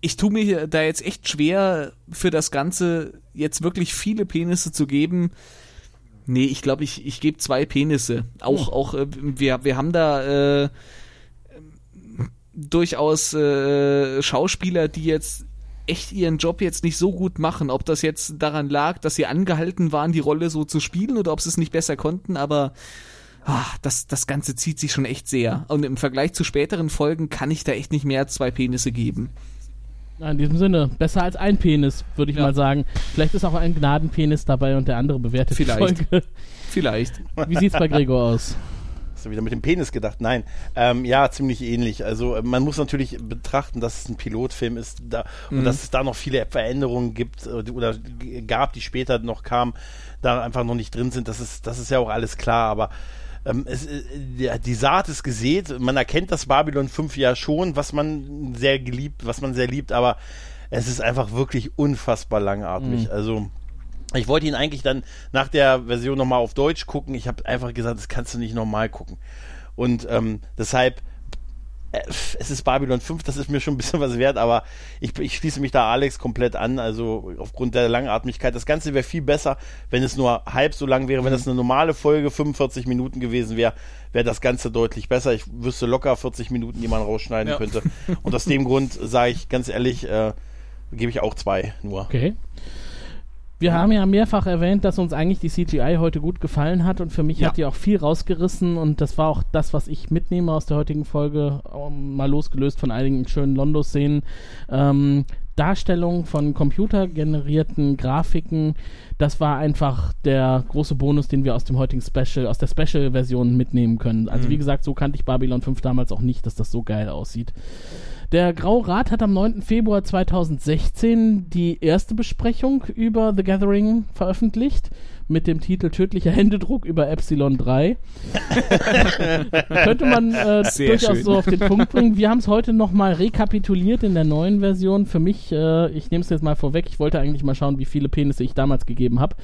ich tue mir da jetzt echt schwer für das Ganze jetzt wirklich viele Penisse zu geben. Nee, ich glaube, ich, ich gebe zwei Penisse. Auch, oh. auch äh, wir, wir haben da äh, durchaus äh, Schauspieler, die jetzt echt ihren Job jetzt nicht so gut machen. Ob das jetzt daran lag, dass sie angehalten waren, die Rolle so zu spielen oder ob sie es nicht besser konnten, aber ach, das, das Ganze zieht sich schon echt sehr. Und im Vergleich zu späteren Folgen kann ich da echt nicht mehr als zwei Penisse geben. In diesem Sinne, besser als ein Penis, würde ich ja. mal sagen. Vielleicht ist auch ein Gnadenpenis dabei und der andere bewertet Vielleicht. die Folge. Vielleicht. Wie sieht's bei Gregor aus? Hast du wieder mit dem Penis gedacht? Nein. Ähm, ja, ziemlich ähnlich. Also äh, man muss natürlich betrachten, dass es ein Pilotfilm ist da, mhm. und dass es da noch viele Veränderungen gibt äh, oder gab, die später noch kamen, da einfach noch nicht drin sind. Das ist, das ist ja auch alles klar, aber ähm, es, äh, die Saat ist gesät. Man erkennt das Babylon 5 ja schon, was man sehr geliebt, was man sehr liebt, aber es ist einfach wirklich unfassbar langatmig. Mhm. Also ich wollte ihn eigentlich dann nach der Version nochmal auf Deutsch gucken. Ich habe einfach gesagt, das kannst du nicht normal gucken. Und ähm, deshalb äh, es ist Babylon 5, das ist mir schon ein bisschen was wert, aber ich, ich schließe mich da Alex komplett an, also aufgrund der Langatmigkeit. Das Ganze wäre viel besser, wenn es nur halb so lang wäre. Wenn es eine normale Folge 45 Minuten gewesen wäre, wäre das Ganze deutlich besser. Ich wüsste locker 40 Minuten, die man rausschneiden ja. könnte. Und aus dem Grund sage ich ganz ehrlich, äh, gebe ich auch zwei nur. Okay. Wir haben ja mehrfach erwähnt, dass uns eigentlich die CGI heute gut gefallen hat und für mich ja. hat die auch viel rausgerissen und das war auch das, was ich mitnehme aus der heutigen Folge, mal losgelöst von einigen schönen Londo-Szenen. Ähm, Darstellung von computergenerierten Grafiken, das war einfach der große Bonus, den wir aus dem heutigen Special, aus der Special-Version mitnehmen können. Also mhm. wie gesagt, so kannte ich Babylon 5 damals auch nicht, dass das so geil aussieht. Der Graue Rat hat am 9. Februar 2016 die erste Besprechung über The Gathering veröffentlicht mit dem Titel Tödlicher Händedruck über Epsilon 3. Könnte man äh, durchaus schön. so auf den Punkt bringen. Wir haben es heute nochmal rekapituliert in der neuen Version. Für mich, äh, ich nehme es jetzt mal vorweg, ich wollte eigentlich mal schauen, wie viele Penisse ich damals gegeben habe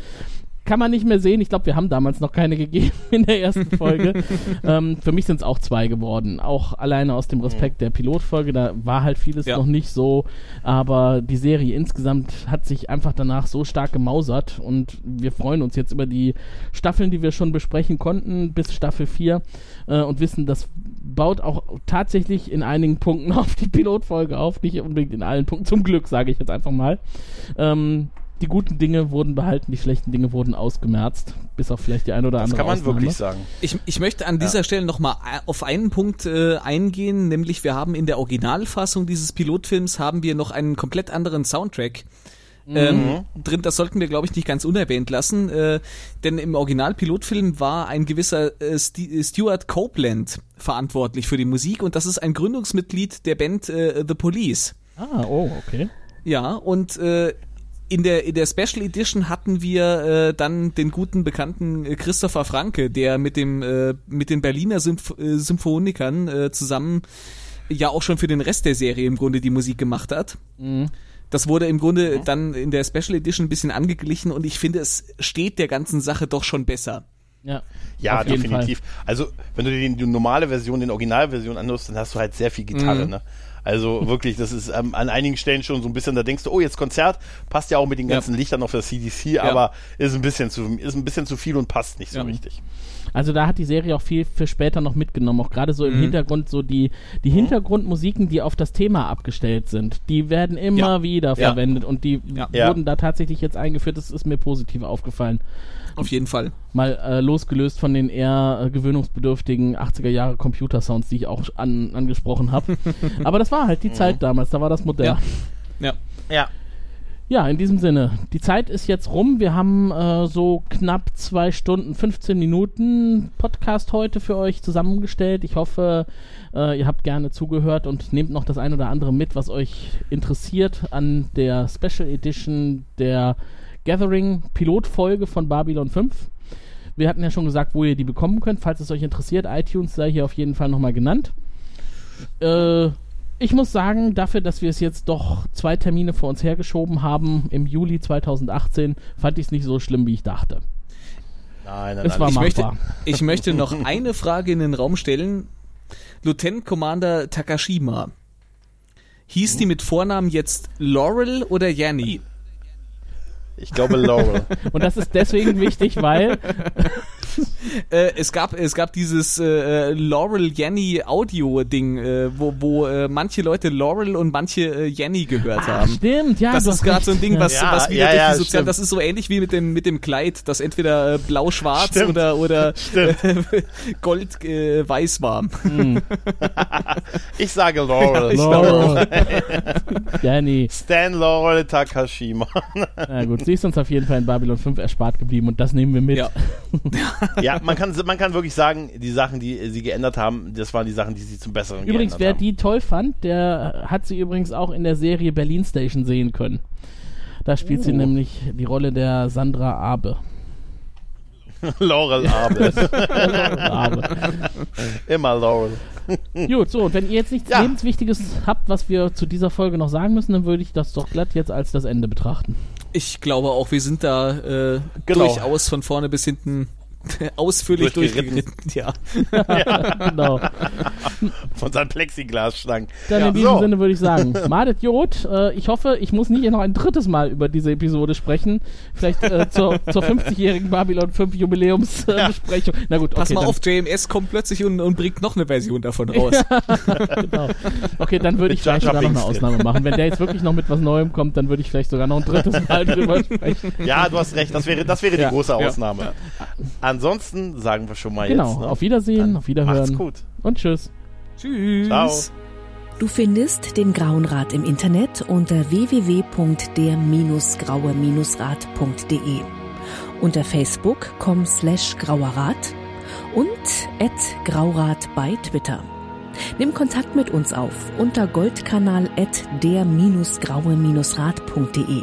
kann man nicht mehr sehen. Ich glaube, wir haben damals noch keine gegeben in der ersten Folge. ähm, für mich sind es auch zwei geworden. Auch alleine aus dem Respekt der Pilotfolge. Da war halt vieles ja. noch nicht so. Aber die Serie insgesamt hat sich einfach danach so stark gemausert. Und wir freuen uns jetzt über die Staffeln, die wir schon besprechen konnten, bis Staffel 4. Äh, und wissen, das baut auch tatsächlich in einigen Punkten auf die Pilotfolge auf. Nicht unbedingt in allen Punkten. Zum Glück, sage ich jetzt einfach mal. Ähm, die guten Dinge wurden behalten, die schlechten Dinge wurden ausgemerzt, bis auf vielleicht die ein oder andere. Das kann man Ausnahme. wirklich sagen. Ich, ich möchte an dieser ja. Stelle nochmal auf einen Punkt äh, eingehen, nämlich wir haben in der Originalfassung dieses Pilotfilms haben wir noch einen komplett anderen Soundtrack. Mhm. Ähm, drin, das sollten wir, glaube ich, nicht ganz unerwähnt lassen, äh, denn im Original-Pilotfilm war ein gewisser äh, St Stuart Copeland verantwortlich für die Musik und das ist ein Gründungsmitglied der Band äh, The Police. Ah, oh, okay. Ja, und äh, in der, in der Special Edition hatten wir äh, dann den guten bekannten äh, Christopher Franke, der mit dem äh, mit den Berliner Symph äh, Symphonikern äh, zusammen ja auch schon für den Rest der Serie im Grunde die Musik gemacht hat. Mhm. Das wurde im Grunde mhm. dann in der Special Edition ein bisschen angeglichen und ich finde, es steht der ganzen Sache doch schon besser. Ja, ja definitiv. Also, wenn du dir die, die normale Version, den Originalversion anhörst, dann hast du halt sehr viel Gitarre, mhm. ne? Also wirklich, das ist ähm, an einigen Stellen schon so ein bisschen, da denkst du, oh, jetzt Konzert, passt ja auch mit den ganzen ja. Lichtern auf der CDC, aber ist ein bisschen zu, ist ein bisschen zu viel und passt nicht so richtig. Also da hat die Serie auch viel für später noch mitgenommen, auch gerade so im mhm. Hintergrund, so die, die mhm. Hintergrundmusiken, die auf das Thema abgestellt sind, die werden immer ja. wieder verwendet und die ja. wurden da tatsächlich jetzt eingeführt, das ist mir positiv aufgefallen. Auf jeden Fall. Mal äh, losgelöst von den eher äh, gewöhnungsbedürftigen 80er Jahre Computer-Sounds, die ich auch an, angesprochen habe. Aber das war halt die mhm. Zeit damals, da war das modern. Ja. ja. Ja. In diesem Sinne, die Zeit ist jetzt rum. Wir haben äh, so knapp zwei Stunden, 15 Minuten Podcast heute für euch zusammengestellt. Ich hoffe, äh, ihr habt gerne zugehört und nehmt noch das ein oder andere mit, was euch interessiert an der Special Edition der Gathering Pilotfolge von Babylon 5. Wir hatten ja schon gesagt, wo ihr die bekommen könnt. Falls es euch interessiert, iTunes sei hier auf jeden Fall nochmal genannt. Äh, ich muss sagen, dafür, dass wir es jetzt doch zwei Termine vor uns hergeschoben haben, im Juli 2018, fand ich es nicht so schlimm, wie ich dachte. Nein, nein, Es nein. war Ich möchte, machbar. ich möchte noch eine Frage in den Raum stellen. Lieutenant Commander Takashima. Hieß die mit Vornamen jetzt Laurel oder Yanni? ich glaube Laurel. Und das ist deswegen wichtig, weil Äh, es gab es gab dieses äh, Laurel Yanni Audio Ding, äh, wo, wo äh, manche Leute Laurel und manche äh, Yanni gehört Ach, haben. stimmt, ja, das ist gerade so ein Ding, was, Ja, was wieder ja, durch ja, die Sozial stimmt. das ist so ähnlich wie mit dem mit dem Kleid, das entweder äh, blau-schwarz Stimmt. oder oder gold äh, weiß war. Ich sage Laurel. Laurel. Danny. Stan Laurel Takashima. Na gut, sie ist uns auf jeden Fall in Babylon 5 erspart geblieben und das nehmen wir mit. Ja. Ja, man kann, man kann wirklich sagen, die Sachen, die sie geändert haben, das waren die Sachen, die sie zum Besseren Übrigens, wer geändert die toll fand, der hat sie übrigens auch in der Serie Berlin Station sehen können. Da spielt sie nämlich die Rolle der Sandra Abe. haben. Laurel Abel. Abe. Immer Laurel. Gut, so, und wenn ihr jetzt nichts Ja. Lebenswichtiges habt, was wir zu dieser Folge noch sagen müssen, dann würde ich das doch glatt jetzt als das Ende betrachten. Ich glaube auch, wir sind da äh, Genau. durchaus von vorne bis hinten ausführlich Durchgeritten. durchgeritten. Ja. genau. Von seinen Plexiglasstangen. Dann Ja, in diesem so. Sinne würde ich sagen, Madet Jod, äh, ich hoffe, ich muss nicht noch ein drittes Mal über diese Episode sprechen. Vielleicht äh, zur, zur 50-jährigen Babylon 5 Jubiläumsbesprechung. Äh. Na gut, okay. Pass mal dann, auf, JMS kommt plötzlich und, und bringt noch eine Version davon raus. genau. Okay, dann würde ich vielleicht sogar noch eine. Ausnahme machen. Wenn der jetzt wirklich noch mit was Neuem kommt, dann würde ich vielleicht sogar noch ein drittes Mal drüber sprechen. Ja, du hast recht, das wäre, das wäre Ja, die große ja. Ansonsten sagen wir schon mal Genau, jetzt. Ne? auf Wiedersehen, auf Wiederhören Macht's gut. und tschüss. Tschüss. Ciao. Du findest den Grauen Rat im Internet unter www.der-graue-rat.de, unter facebook.com slash grauerrat und at graurat bei Twitter. Nimm Kontakt mit uns auf unter goldkanal at der-graue-rat.de.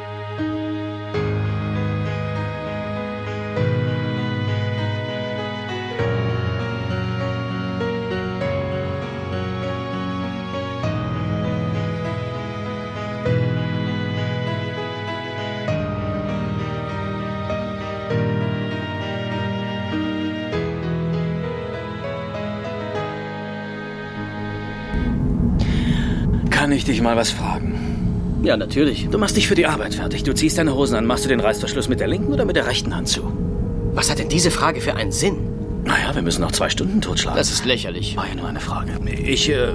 Kann ich dich mal was fragen? Ja, natürlich. Du machst dich für die Arbeit fertig. Du ziehst deine Hosen an. Machst du den Reißverschluss mit der linken oder mit der rechten Hand zu? Was hat denn diese Frage für einen Sinn? Naja, wir müssen noch zwei Stunden totschlagen. Das ist lächerlich. war ja nur eine Frage. Ich äh,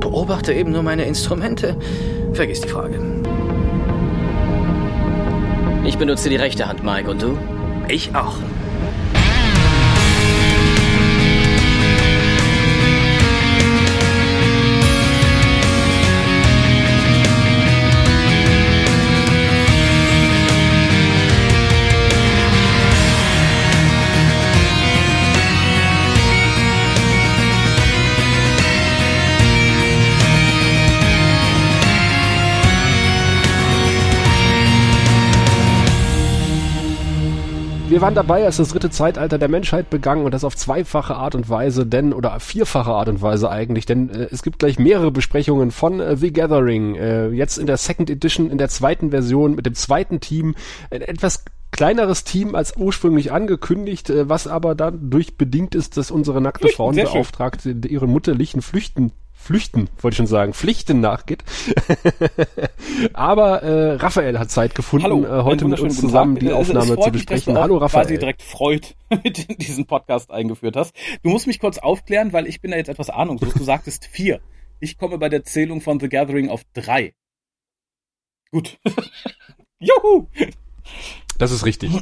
beobachte eben nur meine Instrumente. Vergiss die Frage. Ich benutze die rechte Hand, Mike, und du? Ich auch. Wir waren dabei, als das dritte Zeitalter der Menschheit begann und das auf zweifache Art und Weise, denn, oder vierfache Art und Weise eigentlich, denn äh, es gibt gleich mehrere Besprechungen von äh, The Gathering, äh, jetzt in der Second Edition, in der zweiten Version, mit dem zweiten Team, ein etwas kleineres Team als ursprünglich angekündigt, äh, was aber dadurch bedingt ist, dass unsere nackte Frauenbeauftragte ihren mutterlichen Flüchten Flüchten, wollte ich schon sagen, Pflichten nachgeht. Aber äh, Raphael hat Zeit gefunden, Hallo, äh, heute mit uns zusammen die Aufnahme zu besprechen. du auch Hallo quasi Raphael. direkt Freud mit diesen Podcast eingeführt hast. Du musst mich kurz aufklären, weil ich bin da jetzt etwas ahnungslos. Du sagtest vier. Ich komme bei der Zählung von The Gathering auf drei. Gut. Juhu! Das ist richtig.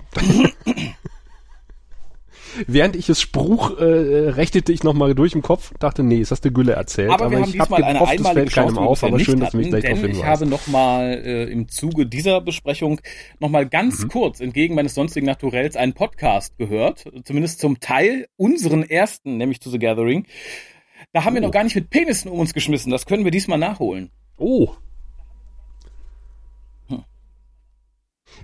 Während ich es spruch, äh, rechnete ich nochmal durch im Kopf und dachte, nee, das hast du Gülle erzählt. Aber, wir haben ich hab diesmal eine gehofft, es einmalige fällt keinem wir auf, aber schön, dass du mich gleich darauf denn ich hinweist. habe nochmal äh, im Zuge dieser Besprechung nochmal ganz Mhm. kurz entgegen meines sonstigen Naturells einen Podcast gehört, zumindest zum Teil unseren ersten, nämlich zu The Gathering. Da haben wir Oh. noch gar nicht mit Penissen um uns geschmissen. Das können wir diesmal nachholen. Oh.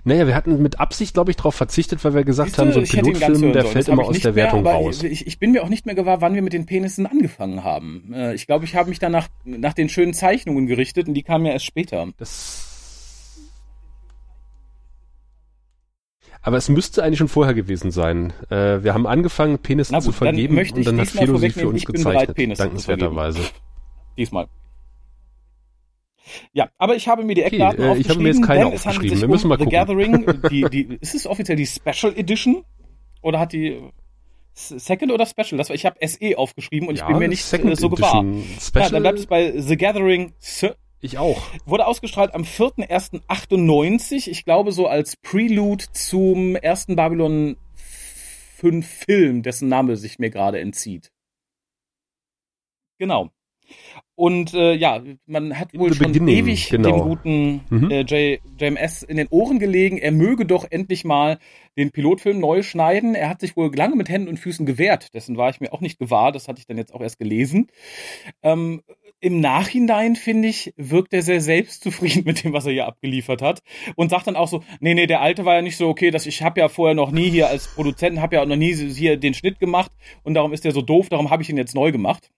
Naja, wir hatten mit Absicht, glaube ich, darauf verzichtet, weil wir gesagt Siehste, haben, so ein Pilotfilm, der fällt immer aus der mehr, Wertung raus. Ich, ich bin mir auch nicht mehr gewahr, wann wir mit den Penissen angefangen haben. Äh, Ich glaube, ich habe mich danach nach den schönen Zeichnungen gerichtet und die kamen ja erst später. Das aber es müsste eigentlich schon vorher gewesen sein. Äh, wir haben angefangen, Penisse gut, zu vergeben dann und dann hat sie für uns ich bereit, gezeichnet, dankenswerterweise. Diesmal. Ja, aber ich habe mir die Eckdaten äh, ich habe mir aufgeschrieben, jetzt keine aufgeschrieben. Wir müssen um mal The gucken. Gathering. Die, die, ist es offiziell die Special Edition? Oder hat die Second oder Special? Das war, ich habe SE aufgeschrieben und ich Ja, bin mir nicht Second äh, so gewahr. Special- Ja, dann bleibt es bei The Gathering. Ich auch. Wurde ausgestrahlt am 4.1.98. Ich glaube so als Prelude zum ersten Babylon 5 Film, dessen Name sich mir gerade entzieht. Genau. Und äh, ja, man hat wohl schon Beginning, ewig genau. dem guten Mhm. äh, J, JMS in den Ohren gelegen, er möge doch endlich mal den Pilotfilm neu schneiden. Er hat sich wohl lange mit Händen und Füßen gewehrt, dessen war ich mir auch nicht gewahr, das hatte ich dann jetzt auch erst gelesen. Ähm, Im Nachhinein, finde ich, wirkt er sehr selbstzufrieden mit dem, was er hier abgeliefert hat und sagt dann auch so, nee, nee, der alte war ja nicht so okay, dass ich habe ja vorher noch nie hier als Produzent, habe ja auch noch nie hier den Schnitt gemacht und darum ist der so doof, darum habe ich ihn jetzt neu gemacht.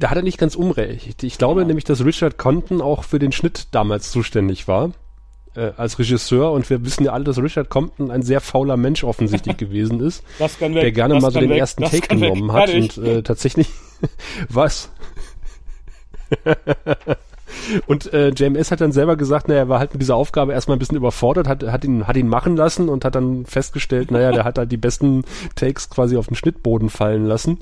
Da hat er nicht ganz unrecht. Ich glaube nämlich, dass Richard Compton auch für den Schnitt damals zuständig war. Äh, als Regisseur. Und wir wissen ja alle, dass Richard Compton ein sehr fauler Mensch offensichtlich gewesen ist, Das kann weg, der gerne mal so den weg, ersten Take kann weg, genommen hat. Und äh, tatsächlich was? Und äh, JMS hat dann selber gesagt, naja, er war halt mit dieser Aufgabe erstmal ein bisschen überfordert, hat, hat, ihn, hat ihn machen lassen und hat dann festgestellt, naja, der hat halt die besten Takes quasi auf den Schnittboden fallen lassen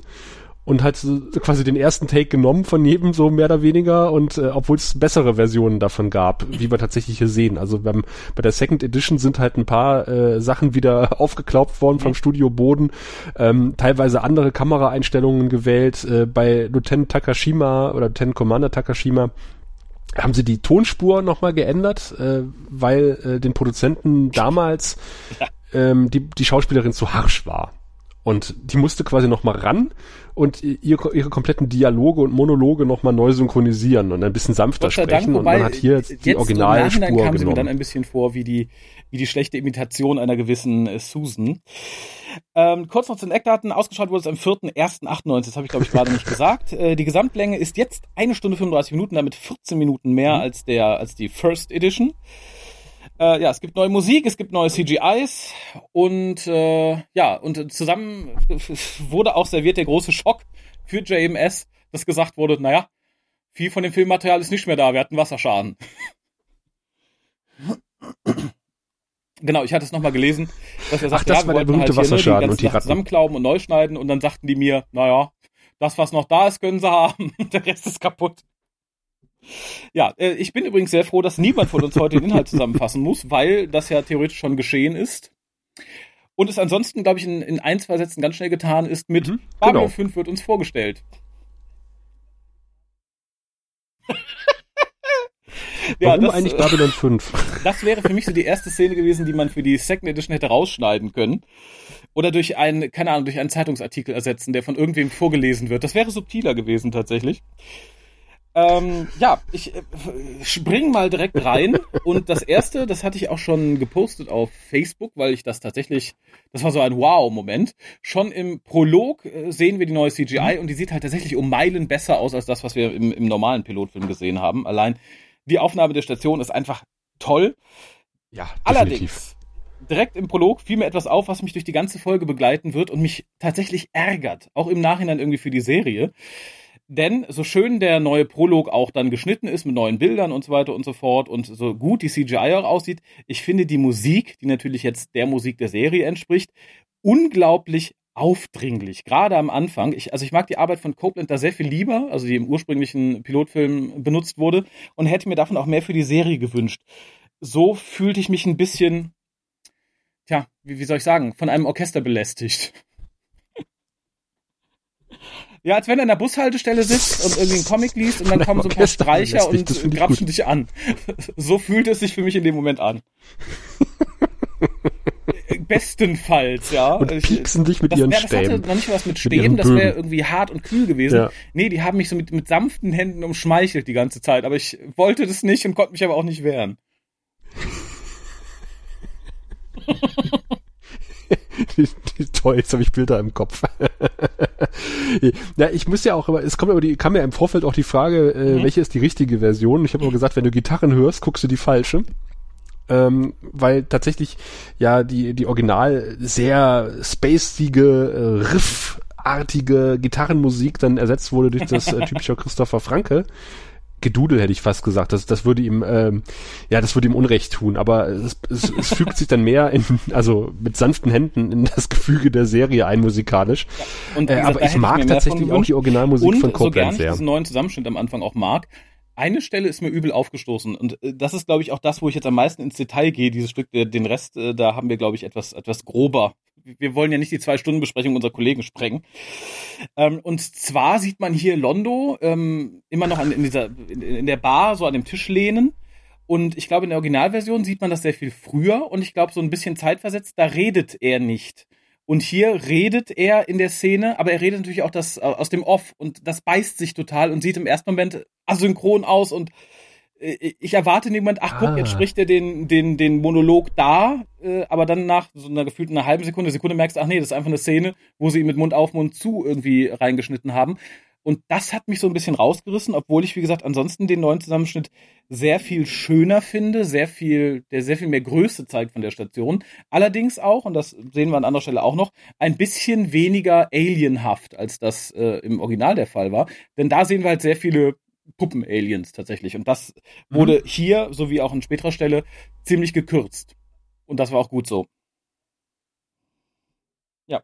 und hat so quasi den ersten Take genommen von jedem so mehr oder weniger und äh, obwohl es bessere Versionen davon gab, wie wir tatsächlich hier sehen. Also beim, bei der Second Edition sind halt ein paar äh, Sachen wieder aufgeklaubt worden vom Studioboden, ähm, teilweise andere Kameraeinstellungen gewählt. Äh, bei Lieutenant Takashima oder Lieutenant Commander Takashima haben sie die Tonspur nochmal geändert, äh, weil äh, den Produzenten damals ähm, die, die Schauspielerin zu harsch war. Und die musste quasi nochmal ran und ihr, ihre kompletten Dialoge und Monologe nochmal neu synchronisieren und ein bisschen sanfter sprechen. Dank, und man hat hier jetzt die im Nachhinein Originalspur kam sie mir genommen. dann ein bisschen vor wie die, wie die schlechte Imitation einer gewissen äh, Susan. Ähm, kurz noch zu den Eckdaten. Ausgestrahlt wurde es am 4.1.98. Das habe ich, glaube ich, gerade nicht gesagt. Äh, die Gesamtlänge ist jetzt eine Stunde 35 Minuten, damit 14 Minuten mehr Mhm. als, der, als die First Edition. Äh, ja, es gibt neue Musik, es gibt neue CGIs und äh, ja, und zusammen wurde auch serviert der große Schock für JMS, dass gesagt wurde, naja, viel von dem Filmmaterial ist nicht mehr da, wir hatten Wasserschaden. Genau, ich hatte es nochmal gelesen, dass er Ach, sagt, das ja, war wir der wollten halt ne, Wasserschaden die und die Sachen zusammenklauben und neu schneiden und dann sagten die mir, naja, das, was noch da ist, können sie haben, der Rest ist kaputt. Ja, äh, ich bin übrigens sehr froh, dass niemand von uns heute den Inhalt zusammenfassen muss, weil das ja theoretisch schon geschehen ist. Und es ansonsten, glaube ich, in, in ein, zwei Sätzen ganz schnell getan ist mit Babylon genau. 5 wird uns vorgestellt. Warum das, eigentlich äh, Babylon 5? Das wäre für mich so die erste Szene gewesen, die man für die Second Edition hätte rausschneiden können. Oder durch einen, keine Ahnung, durch einen Zeitungsartikel ersetzen, der von irgendwem vorgelesen wird. Das wäre subtiler gewesen tatsächlich. Ähm, ja, ich äh, spring mal direkt rein. Und das erste, das hatte ich auch schon gepostet auf Facebook, weil ich das tatsächlich, das war so ein Wow-Moment. Schon im Prolog äh, sehen wir die neue CGI und die sieht halt tatsächlich um Meilen besser aus als das, was wir im, im normalen Pilotfilm gesehen haben. Allein die Aufnahme der Station ist einfach toll. Ja, Allerdings, direkt im Prolog fiel mir etwas auf, was mich durch die ganze Folge begleiten wird und mich tatsächlich ärgert. Auch im Nachhinein irgendwie für die Serie. Denn so schön der neue Prolog auch dann geschnitten ist mit neuen Bildern und so weiter und so fort und so gut die CGI auch aussieht, ich finde die Musik, die natürlich jetzt der Musik der Serie entspricht, unglaublich aufdringlich. Gerade am Anfang. Ich, also ich mag die Arbeit von Copeland da sehr viel lieber, also die im ursprünglichen Pilotfilm benutzt wurde und hätte mir davon auch mehr für die Serie gewünscht. So fühlte ich mich ein bisschen, tja, wie, wie soll ich sagen, von einem Orchester belästigt. Ja, als wenn du an der Bushaltestelle sitzt und irgendwie einen Comic liest und dann kommen so ein paar Streicher und das grapschen dich an. So fühlt es sich für mich in dem Moment an. bestenfalls, ja. Und pieksen dich mit das, ihren ja, das Stäben. hatte noch nicht was mit Mit Stäben, das wäre irgendwie hart und kühl gewesen. Ja. Nee, die haben mich so mit, mit sanften Händen umschmeichelt die ganze Zeit, aber ich wollte das nicht und konnte mich aber auch nicht wehren. Toll, jetzt habe ich Bilder im Kopf. ja, ich muss ja auch, aber es kommt aber die, kam ja im Vorfeld auch die Frage, äh, Mhm. welche ist die richtige Version? Ich habe aber gesagt, wenn du Gitarren hörst, guckst du die falsche. Ähm, weil tatsächlich ja die, die original sehr spacige, äh, riffartige Gitarrenmusik dann ersetzt wurde durch das äh, typische Christopher Franke. Gedudel hätte ich fast gesagt. Das, das würde ihm, ähm, ja, das würde ihm Unrecht tun. Aber es, es, es fügt sich dann mehr in, also mit sanften Händen in das Gefüge der Serie ein musikalisch. Wie äh, gesagt, aber da ich mag mehr tatsächlich auch die. Originalmusik und von so Copland ich sehr. diesen neuen Zusammenschnitt am Anfang auch mag. Eine Stelle ist mir übel aufgestoßen und äh, das ist, glaube ich, auch das, wo ich jetzt am meisten ins Detail gehe. Dieses Stück, den Rest, äh, da haben wir, glaube ich, etwas, etwas grober. Wir wollen ja nicht die zwei Stunden Besprechung unserer Kollegen sprengen. Ähm, und zwar sieht man hier Londo ähm, immer noch an, in dieser in, in der Bar so an dem Tisch lehnen. Und ich glaube, in der Originalversion sieht man das sehr viel früher und ich glaube, so ein bisschen zeitversetzt, da redet er nicht. Und hier redet er in der Szene, aber er redet natürlich auch das äh, aus dem Off und das beißt sich total und sieht im ersten Moment asynchron aus und ich erwarte Moment, ach guck, Ah. jetzt spricht er den, den, den Monolog da, äh, aber dann nach so einer gefühlten einer halben Sekunde, Sekunde merkst du, ach nee, das ist einfach eine Szene, wo sie ihn mit Mund auf, Mund zu irgendwie reingeschnitten haben. Und das hat mich so ein bisschen rausgerissen, obwohl ich, wie gesagt, ansonsten den neuen Zusammenschnitt sehr viel schöner finde, sehr viel, der sehr viel mehr Größe zeigt von der Station. Allerdings auch, und das sehen wir an anderer Stelle auch noch, ein bisschen weniger alienhaft, als das äh, im Original der Fall war. Denn da sehen wir halt sehr viele Puppen-Aliens tatsächlich. Und das wurde hier, so wie auch an späterer Stelle, ziemlich gekürzt. Und das war auch gut so. Ja.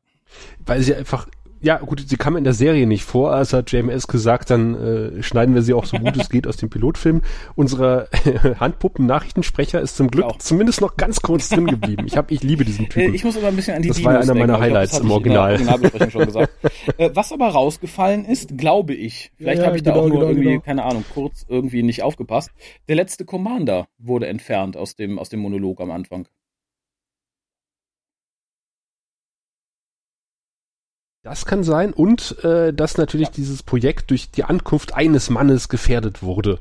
Weil sie einfach, ja gut, sie kam in der Serie nicht vor, also hat JMS gesagt, dann äh, schneiden wir sie auch so gut es geht aus dem Pilotfilm. Unsere Handpuppen-Nachrichtensprecher ist zum Glück Auch. zumindest noch ganz kurz drin geblieben. Ich, hab, ich liebe diesen Äh, Typen. Ich muss aber ein bisschen an die Das war Dinos einer meiner Highlights im glaub, der Original. Originalbesprechung schon gesagt. Äh, was aber rausgefallen ist, glaube ich, vielleicht Ja, habe ich da genau, auch nur genau, irgendwie, genau. keine Ahnung, kurz irgendwie nicht aufgepasst. Der letzte Commander wurde entfernt aus dem, aus dem Monolog am Anfang. Das kann sein und äh, dass natürlich dieses Projekt durch die Ankunft eines Mannes gefährdet wurde.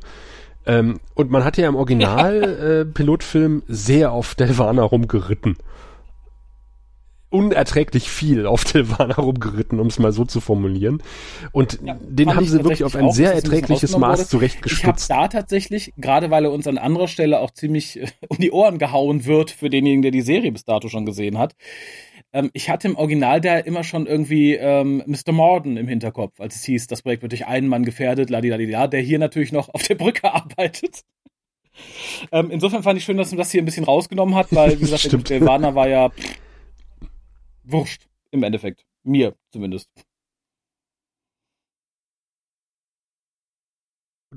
Ähm, und man hatte ja im Original-Pilotfilm sehr auf Delvana rumgeritten. Unerträglich viel auf Delvana rumgeritten, um es mal so zu formulieren. Und den Fand haben sie wirklich auf ein auch, sehr erträgliches Maß wurde. zurechtgestutzt. Ich habe da tatsächlich, gerade weil er uns an anderer Stelle auch ziemlich äh, um die Ohren gehauen wird für denjenigen, der die Serie bis dato schon gesehen hat. Ähm, ich hatte im Original da immer schon irgendwie ähm, Mr. Morden im Hinterkopf, als es hieß, das Projekt wird durch einen Mann gefährdet, ladidadida, der hier natürlich noch auf der Brücke arbeitet. Ähm, insofern fand ich schön, dass man das hier ein bisschen rausgenommen hat, weil, wie gesagt, der, Warner war ja pff, wurscht im Endeffekt. Mir zumindest.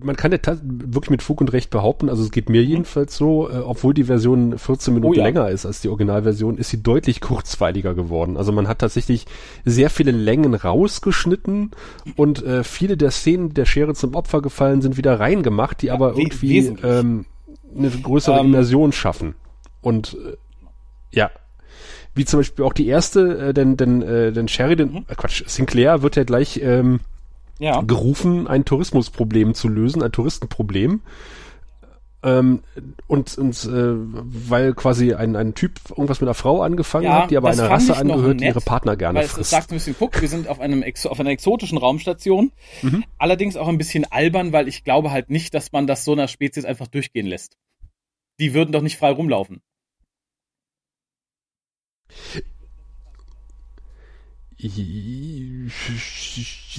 Man kann ja wirklich mit Fug und Recht behaupten, also es geht mir jedenfalls so, äh, obwohl die Version 14 Minuten Mhm. Oh ja. länger ist als die Originalversion, ist sie deutlich kurzweiliger geworden. Also man hat tatsächlich sehr viele Längen rausgeschnitten und äh, viele der Szenen, die der Schere zum Opfer gefallen sind, wieder reingemacht, die aber we- irgendwie ähm, eine größere Ähm, Immersion schaffen. Und äh, ja, wie zum Beispiel auch die erste, äh, denn, denn, äh, denn Sheridan, Mhm. äh, Quatsch, Sinclair wird ja gleich ähm, Ja. gerufen, ein Tourismusproblem zu lösen, ein Touristenproblem. Ähm, und und äh, weil quasi ein, ein Typ irgendwas mit einer Frau angefangen hat, die aber einer Rasse angehört, die nett, ihre Partner gerne weil es, es frisst. sagt ein bisschen, guck, wir sind auf einem auf einer exotischen Raumstation. Mhm. Allerdings auch ein bisschen albern, weil ich glaube halt nicht, dass man das so einer Spezies einfach durchgehen lässt. Die würden doch nicht frei rumlaufen.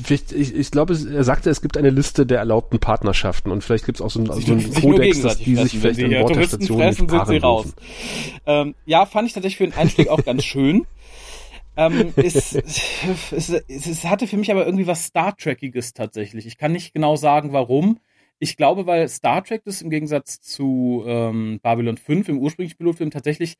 Vielleicht, ich, ich glaube, er sagte, es gibt eine Liste der erlaubten Partnerschaften und vielleicht gibt es auch so, einen sich nur Kodex, dass die sich fressen. Vielleicht an Bord der Station nicht fressen, sind sie raus. Ähm, ja, fand ich tatsächlich für den Einstieg auch ganz schön. Ähm, es, es, es, es hatte für mich aber irgendwie was Star Trekiges tatsächlich. Ich kann nicht genau sagen, warum. Ich glaube, weil Star Trek das im Gegensatz zu ähm, Babylon 5 im ursprünglichen Pilotfilm tatsächlich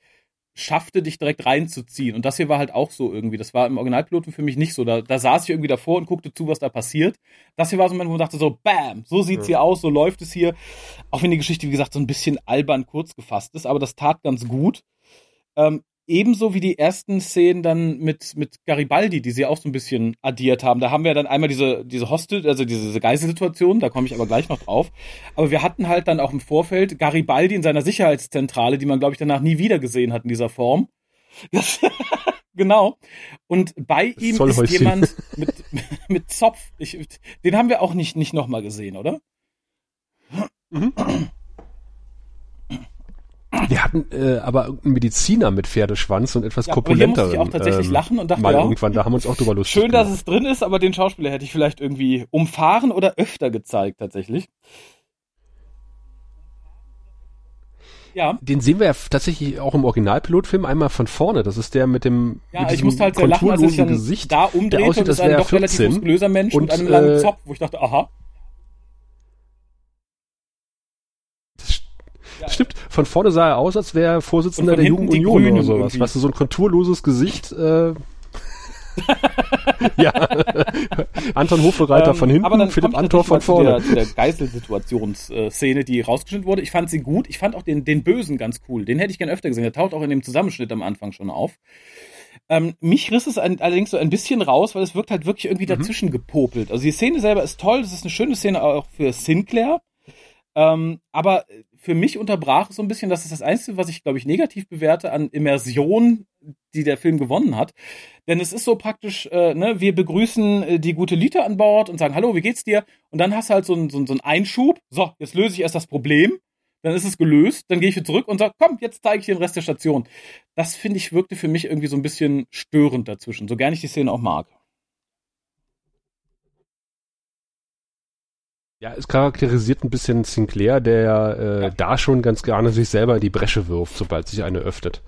schaffte, dich direkt reinzuziehen. Und das hier war halt auch so irgendwie. Das war im Originalpiloten für mich nicht so. Da, da saß ich irgendwie davor und guckte zu, was da passiert. Das hier war so ein Moment, wo ich dachte so, bam, so sieht's hier aus, so läuft es hier. Auch wenn die Geschichte, wie gesagt, so ein bisschen albern kurz gefasst ist, aber das tat ganz gut. Ähm, ebenso wie die ersten Szenen dann mit, mit Garibaldi, die sie auch so ein bisschen addiert haben. Da haben wir dann einmal diese, diese Hostel, also diese, diese Geiselsituation, da komme ich aber gleich noch drauf. Aber wir hatten halt dann auch im Vorfeld Garibaldi in seiner Sicherheitszentrale, die man, glaube ich, danach nie wieder gesehen hat in dieser Form. Das, genau. Und bei ihm ist jemand mit, mit Zopf. Ich, den haben wir auch nicht, nicht nochmal gesehen, oder? Wir hatten äh, aber irgendeinen Mediziner mit Pferdeschwanz und etwas Ja, korpulenteren. ich auch tatsächlich lachen und dachte, mal ja, irgendwann, da haben wir uns auch drüber lustig Schön, dass gemacht. es drin ist, aber den Schauspieler hätte ich vielleicht irgendwie umfahren oder öfter gezeigt, tatsächlich. Ja, Den sehen wir ja tatsächlich auch im Originalpilotfilm einmal von vorne. Das ist der mit dem ja mit ich musste halt sehr lachen, als konturlosen dann Gesicht, da der umdreht aussieht, und ein wäre er doch relativ 14 muskulöser Mensch und, mit einem langen äh, Zopf, wo ich dachte, aha. Das Stimmt, von vorne sah er aus, als wäre er Vorsitzender von der hinten Jungen die Union Grünen oder sowas. irgendwie. Weißt du, so ein konturloses Gesicht. Äh, ja, Anton Hofreiter von Ähm, hinten, aber dann Philipp Antor von vorne. Zu der, der Geiselsituationsszene, die rausgeschnitten wurde. Ich fand sie gut. Ich fand auch den, den Bösen ganz cool. Den hätte ich gern öfter gesehen. Der taucht auch in dem Zusammenschnitt am Anfang schon auf. Ähm, mich riss es ein, allerdings so ein bisschen raus, weil es wirkt halt wirklich irgendwie Mhm. dazwischen gepopelt. Also die Szene selber ist toll. Das ist eine schöne Szene auch für Sinclair. Ähm, aber für mich unterbrach es so ein bisschen, das ist das Einzige, was ich, glaube ich, negativ bewerte an Immersion, die der Film gewonnen hat. Denn es ist so praktisch, äh, ne, wir begrüßen äh, die gute Lita an Bord und sagen, hallo, wie geht's dir? Und dann hast du halt so einen so, so einen Einschub. So, jetzt löse ich erst das Problem. Dann ist es gelöst. Dann gehe ich wieder zurück und sage, komm, jetzt zeige ich dir den Rest der Station. Das finde ich wirkte für mich irgendwie so ein bisschen störend dazwischen. So gern ich die Szene auch mag. Ja, es charakterisiert ein bisschen Sinclair, der äh, da schon ganz gerne sich selber in die Bresche wirft, sobald sich eine öffnet.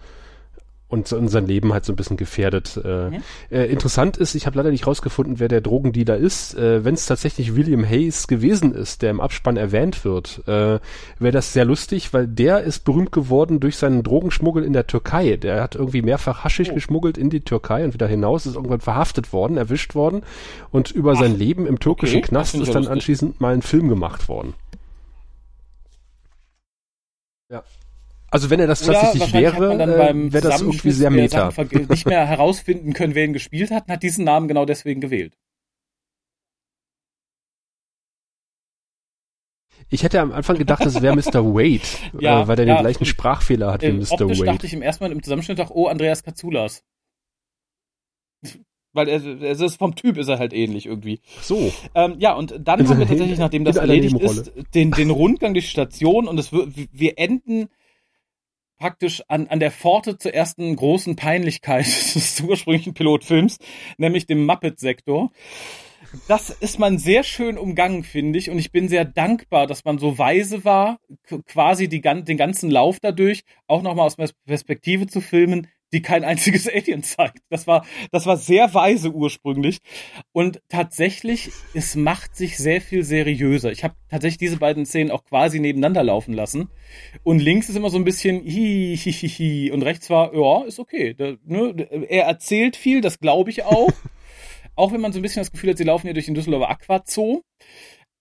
Und, sein Leben halt so ein bisschen gefährdet. Äh, äh, interessant ist, ich habe leider nicht rausgefunden, wer der Drogendealer ist. Äh, Wenn es tatsächlich William Hayes gewesen ist, der im Abspann erwähnt wird, äh, wäre das sehr lustig, weil der ist berühmt geworden durch seinen Drogenschmuggel in der Türkei. Der hat irgendwie mehrfach Haschisch Oh. geschmuggelt in die Türkei und wieder hinaus, ist irgendwann verhaftet worden, erwischt worden und über sein Leben im türkischen okay, Knast ist dann lustig. anschließend mal ein Film gemacht worden. Ja. Also wenn er das Oder tatsächlich wäre, man dann äh, beim wäre das irgendwie sehr meta. Nicht mehr herausfinden können, wer ihn gespielt hat, und hat diesen Namen genau deswegen gewählt. Ich hätte am Anfang gedacht, es wäre Mr. Wade, Ja, äh, weil der ja, den gleichen. Sprachfehler hat wie Äh, Mr. optisch Wade. dachte ich im ersten Mal im Zusammenschnitt auch, oh, Andreas Katsoulas. Weil er, er ist vom Typ ist er halt ähnlich irgendwie. So. Ähm, ja, und dann In haben wir tatsächlich, nachdem das erledigt ist, den, den Rundgang durch die Station und es, wir, wir enden praktisch an, an der Pforte zur ersten großen Peinlichkeit des ursprünglichen Pilotfilms, nämlich dem Muppet-Sektor. Das ist man sehr schön umgangen, finde ich, und ich bin sehr dankbar, dass man so weise war, quasi die, den ganzen Lauf dadurch auch nochmal aus Pers- Perspektive zu filmen, die kein einziges Alien zeigt. Das war, das war sehr weise ursprünglich. Und tatsächlich, es macht sich sehr viel seriöser. Ich habe tatsächlich diese beiden Szenen auch quasi nebeneinander laufen lassen. Und links ist immer so ein bisschen hi, hi, hi, hi. Und rechts war, ja, ist okay. Da, ne, er erzählt viel, das glaube ich auch. auch wenn man so ein bisschen das Gefühl hat, sie laufen hier durch den Düsseldorfer Aquazoo.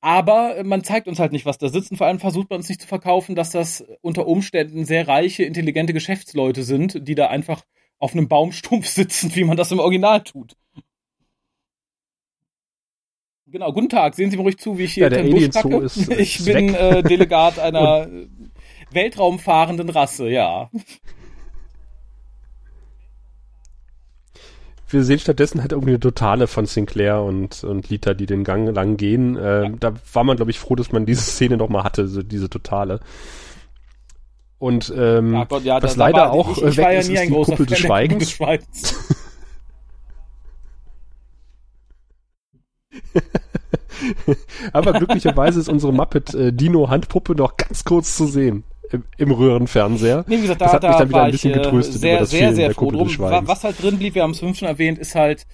Aber man zeigt uns halt nicht, was da sitzt. Und vor allem versucht man uns nicht zu verkaufen, dass das unter Umständen sehr reiche, intelligente Geschäftsleute sind, die da einfach auf einem Baumstumpf sitzen, wie man das im Original tut. Genau, guten Tag. Sehen Sie mir ruhig zu, wie ich hier Ja, den Busch ist, äh, Ich bin äh, Delegat einer weltraumfahrenden Rasse, ja. Wir sehen stattdessen halt irgendwie eine Totale von Sinclair und, und Lita, die den Gang lang gehen. Ähm, Da war man, glaube ich, froh, dass man diese Szene noch mal hatte, so diese Totale. Und ähm, Ja, Gott, ja, was da- da leider war- auch ich, äh, ich weg ja ist, ist die Kuppel des. Schweigens. Aber glücklicherweise ist unsere Muppet äh, Dino Handpuppe noch ganz kurz zu sehen im, im Röhrenfernseher. Nee, wie gesagt, das da, hat mich da dann wieder ein bisschen ich, äh, getröstet sehr, über das sehr, Fehlen sehr der froh drum. Was halt drin blieb, wir haben es fünf schon erwähnt, ist halt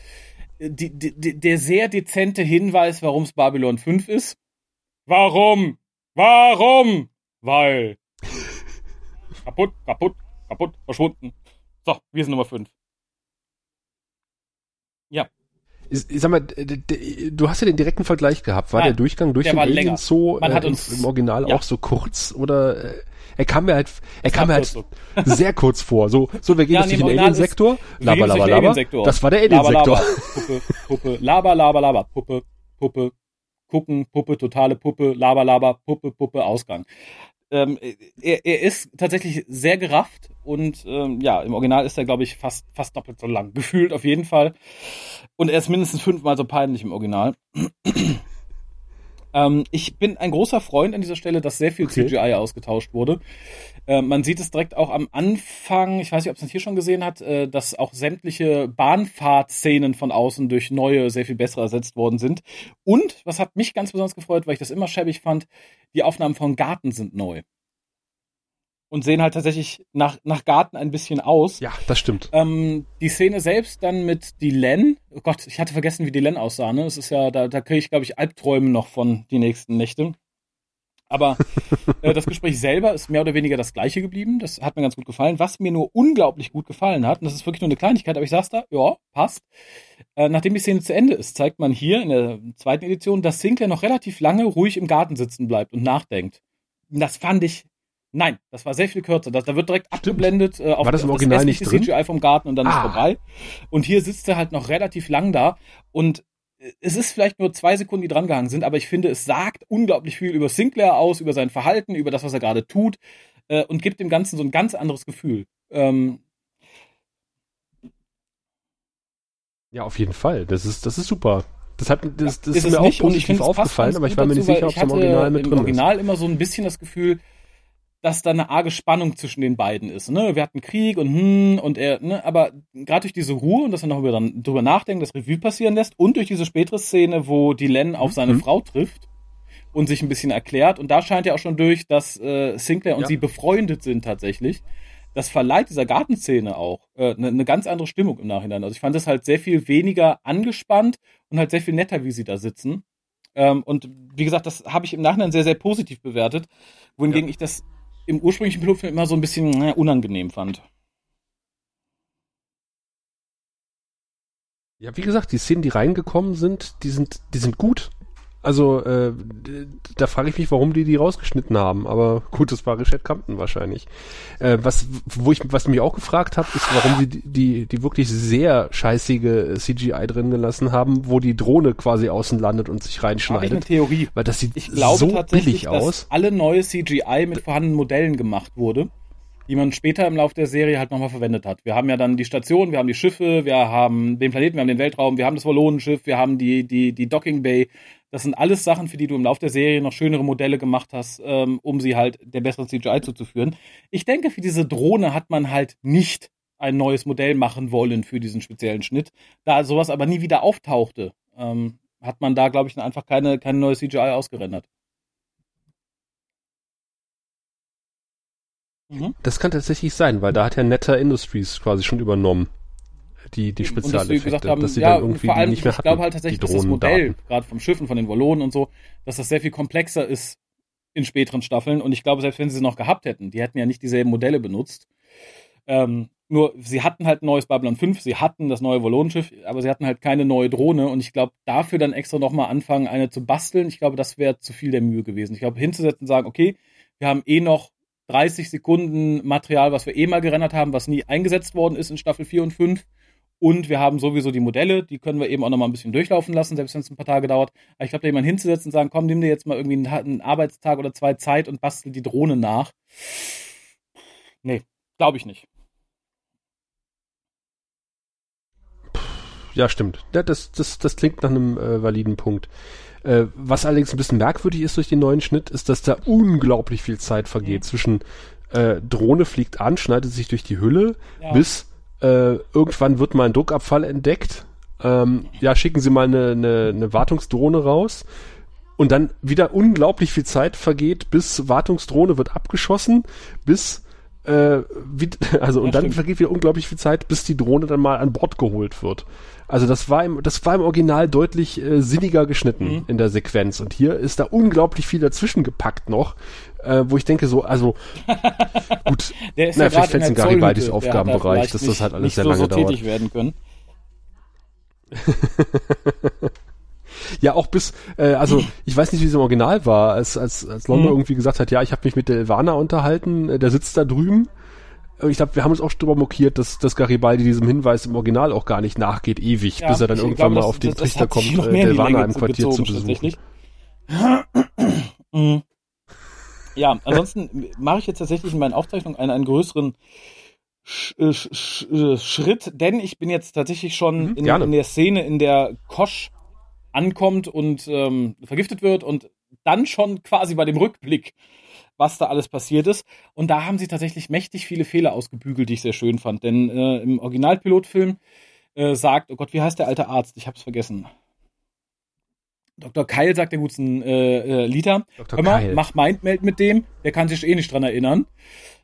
äh, die, die, die, der sehr dezente Hinweis, warum es Babylon 5 ist. Warum? Warum? Weil. Kaputt, kaputt, kaputt, verschwunden. So, wir sind Nummer 5. Ja. Ich, ich sag mal, du hast ja den direkten Vergleich gehabt. War Nein, der Durchgang durch der den Alien länger. Zoo äh, hat im, uns- im Original ja. auch so kurz? Oder äh, er kam mir halt, er kam mir halt Abkürzung. sehr kurz vor. So, so wir gehen Ja, jetzt nee, durch den Alien-Sektor. Laber, laber, laber. Das war der Alien-Sektor. Puppe, Puppe, laber, laber, laber, Puppe, Puppe, gucken, Puppe, totale Puppe, laber, laber, Puppe, Puppe, Ausgang. Ähm, er, er ist tatsächlich sehr gerafft und ähm, ja, im Original ist er, glaube ich, fast, fast doppelt so lang. Gefühlt auf jeden Fall. Und er ist mindestens fünfmal so peinlich im Original. Ähm, ich bin ein großer Freund an dieser Stelle, dass sehr viel Okay. CGI ausgetauscht wurde. Äh, man sieht es direkt auch am Anfang, ich weiß nicht, ob es das hier schon gesehen hat, äh, dass auch sämtliche Bahnfahrtszenen von außen durch neue, sehr viel bessere ersetzt worden sind. Und, was hat mich ganz besonders gefreut, weil ich das immer schäbig fand, die Aufnahmen von Garten sind neu. Und sehen halt tatsächlich nach, nach Garten ein bisschen aus. Ja, das stimmt. Ähm, die Szene selbst dann mit Dylan, oh Gott, ich hatte vergessen, wie Dylan aussah, ne? Es ist ja, da, da kriege ich, glaube ich, Albträume noch von die nächsten Nächte. Aber äh, das Gespräch selber ist mehr oder weniger das gleiche geblieben. Das hat mir ganz gut gefallen. Was mir nur unglaublich gut gefallen hat, und das ist wirklich nur eine Kleinigkeit, aber ich saß da, ja, passt. Äh, nachdem die Szene zu Ende ist, zeigt man hier in der zweiten Edition, dass Sinclair noch relativ lange ruhig im Garten sitzen bleibt und nachdenkt. Und Das fand ich. Nein, das war sehr viel kürzer. Da, da wird direkt abgeblendet äh, auf War das im Original nicht restliche drin? CGI vom Garten und dann ist Ah. vorbei. Und hier sitzt er halt noch relativ lang da und äh, es ist vielleicht nur zwei Sekunden, die drangehangen sind, aber ich finde, es sagt unglaublich viel über Sinclair aus, über sein Verhalten, über das, was er gerade tut äh, und gibt dem Ganzen so ein ganz anderes Gefühl. Ähm, Ja, auf jeden Fall. Das ist, das ist super. Das hat, das, das ist ist, mir auch nicht positiv aufgefallen, aber ich war mir nicht sicher, ob es im Original mit im drin Original immer so ein bisschen das Gefühl, dass da eine arge Spannung zwischen den beiden ist. Ne? Wir hatten Krieg und hm, und er, ne, aber gerade durch diese Ruhe und dass er noch über, dann drüber nachdenkt, das Revue passieren lässt und durch diese spätere Szene, wo Dylan auf seine Mhm. Frau trifft und sich ein bisschen erklärt und da scheint ja auch schon durch, dass äh, Sinclair und Ja. sie befreundet sind tatsächlich. Das verleiht dieser Gartenszene auch eine äh, ne ganz andere Stimmung im Nachhinein. Also ich fand das halt sehr viel weniger angespannt und halt sehr viel netter, wie sie da sitzen. Ähm, und wie gesagt, das habe ich im Nachhinein sehr, sehr positiv bewertet, wohingegen ich das im ursprünglichen Pilotfilm immer so ein bisschen naja, unangenehm fand. Ja, wie gesagt, die Szenen, die reingekommen sind, die sind, die sind gut. Also, äh, da frage ich mich, warum die die rausgeschnitten haben. Aber gut, das war Richard Compton wahrscheinlich. Äh, was, wo ich, was mich auch gefragt habe, ist, warum sie die, die, die wirklich sehr scheißige CGI drin gelassen haben, wo die Drohne quasi außen landet und sich Habe ich eine reinschneidet. Theorie. Weil das sieht Ich glaube so tatsächlich, billig dass aus. alle neue CGI mit vorhandenen Modellen gemacht wurde, die man später im Laufe der Serie halt nochmal verwendet hat. Wir haben ja dann die Station, wir haben die Schiffe, wir haben den Planeten, wir haben den Weltraum, wir haben das Wallonenschiff, wir haben die, die, die Docking Bay. Das sind alles Sachen, für die du im Laufe der Serie noch schönere Modelle gemacht hast, ähm, um sie halt der besseren CGI zuzuführen. Ich denke, für diese Drohne hat man halt nicht ein neues Modell machen wollen für diesen speziellen Schnitt. Da sowas aber nie wieder auftauchte, ähm, hat man da, glaube ich, einfach keine, keine neue CGI ausgerendert. Mhm. Das kann tatsächlich sein, weil da hat ja Netter Industries quasi schon übernommen. Die, die dass Spezialeffekte, haben, dass sie ja, dann irgendwie vor allem, nicht mehr ich hatten, glaube halt tatsächlich, dass das Modell, gerade vom Schiffen, von den Wallonen und so, dass das sehr viel komplexer ist in späteren Staffeln. Und ich glaube, selbst wenn sie sie noch gehabt hätten, die hätten ja nicht dieselben Modelle benutzt. Ähm, nur, sie hatten halt ein neues Babylon 5, sie hatten das neue Wallonenschiff, aber sie hatten halt keine neue Drohne. Und ich glaube, dafür dann extra nochmal anfangen, eine zu basteln, ich glaube, das wäre zu viel der Mühe gewesen. Ich glaube, hinzusetzen und sagen, okay, wir haben eh noch 30 Sekunden Material, was wir eh mal gerendert haben, was nie eingesetzt worden ist in Staffel 4 und 5. Und wir haben sowieso die Modelle, die können wir eben auch noch mal ein bisschen durchlaufen lassen, selbst wenn es ein paar Tage dauert. Aber ich glaube, da jemand hinzusetzen und sagen, komm, nimm dir jetzt mal irgendwie einen, einen Arbeitstag oder zwei Zeit und bastel die Drohne nach. Nee, glaube ich nicht. Ja, stimmt. Ja, das, das, das klingt nach einem äh, validen Punkt. Äh, was allerdings ein bisschen merkwürdig ist durch den neuen Schnitt, ist, dass da unglaublich viel Zeit vergeht zwischen äh, Drohne fliegt an, schneidet sich durch die Hülle, Ja. bis äh, irgendwann wird mal ein Druckabfall entdeckt. Ähm, ja, schicken Sie mal eine, eine, eine Wartungsdrohne raus. Und dann wieder unglaublich viel Zeit vergeht, bis Wartungsdrohne wird abgeschossen, bis äh, wie, also und Ja, dann vergeht wieder unglaublich viel Zeit, bis die Drohne dann mal an Bord geholt wird. Also das war im, das war im Original deutlich äh, sinniger geschnitten Mhm. in der Sequenz. Und hier ist da unglaublich viel dazwischen gepackt noch, äh, wo ich denke so, also gut, Der ist na, ja vielleicht fällt es in Garibaldis Aufgabenbereich, dass das halt alles nicht sehr so, lange so dauert. tätig werden können. Ja, auch bis, äh, also ich weiß nicht, wie es im Original war, als, als, als Londo mhm. irgendwie gesagt hat, ja, ich habe mich mit der Ilvana unterhalten, äh, der sitzt da drüben. Ich glaube, wir haben uns auch drüber mokiert, dass, dass Garibaldi diesem Hinweis im Original auch gar nicht nachgeht, ewig, ja, bis er dann irgendwann glaube, mal das, auf den das, Trichter kommt, äh, der Ilvana im Quartier zu besuchen. Mhm. Ja, ansonsten mache ich jetzt tatsächlich in meinen Aufzeichnungen einen, einen größeren Sch Sch Sch Schritt, denn ich bin jetzt tatsächlich schon mhm, in, in, der Szene, in der Kosch ankommt und ähm, vergiftet wird und dann schon quasi bei dem Rückblick, was da alles passiert ist. Und da haben sie tatsächlich mächtig viele Fehler ausgebügelt, die ich sehr schön fand. Denn äh, im Originalpilotfilm äh, sagt, oh Gott, wie heißt der alte Arzt? Ich hab's vergessen. Dr. Keil sagt der guten äh, äh, Liter, Dr. hör mal, mach Mindmeld mit dem, der kann sich eh nicht dran erinnern.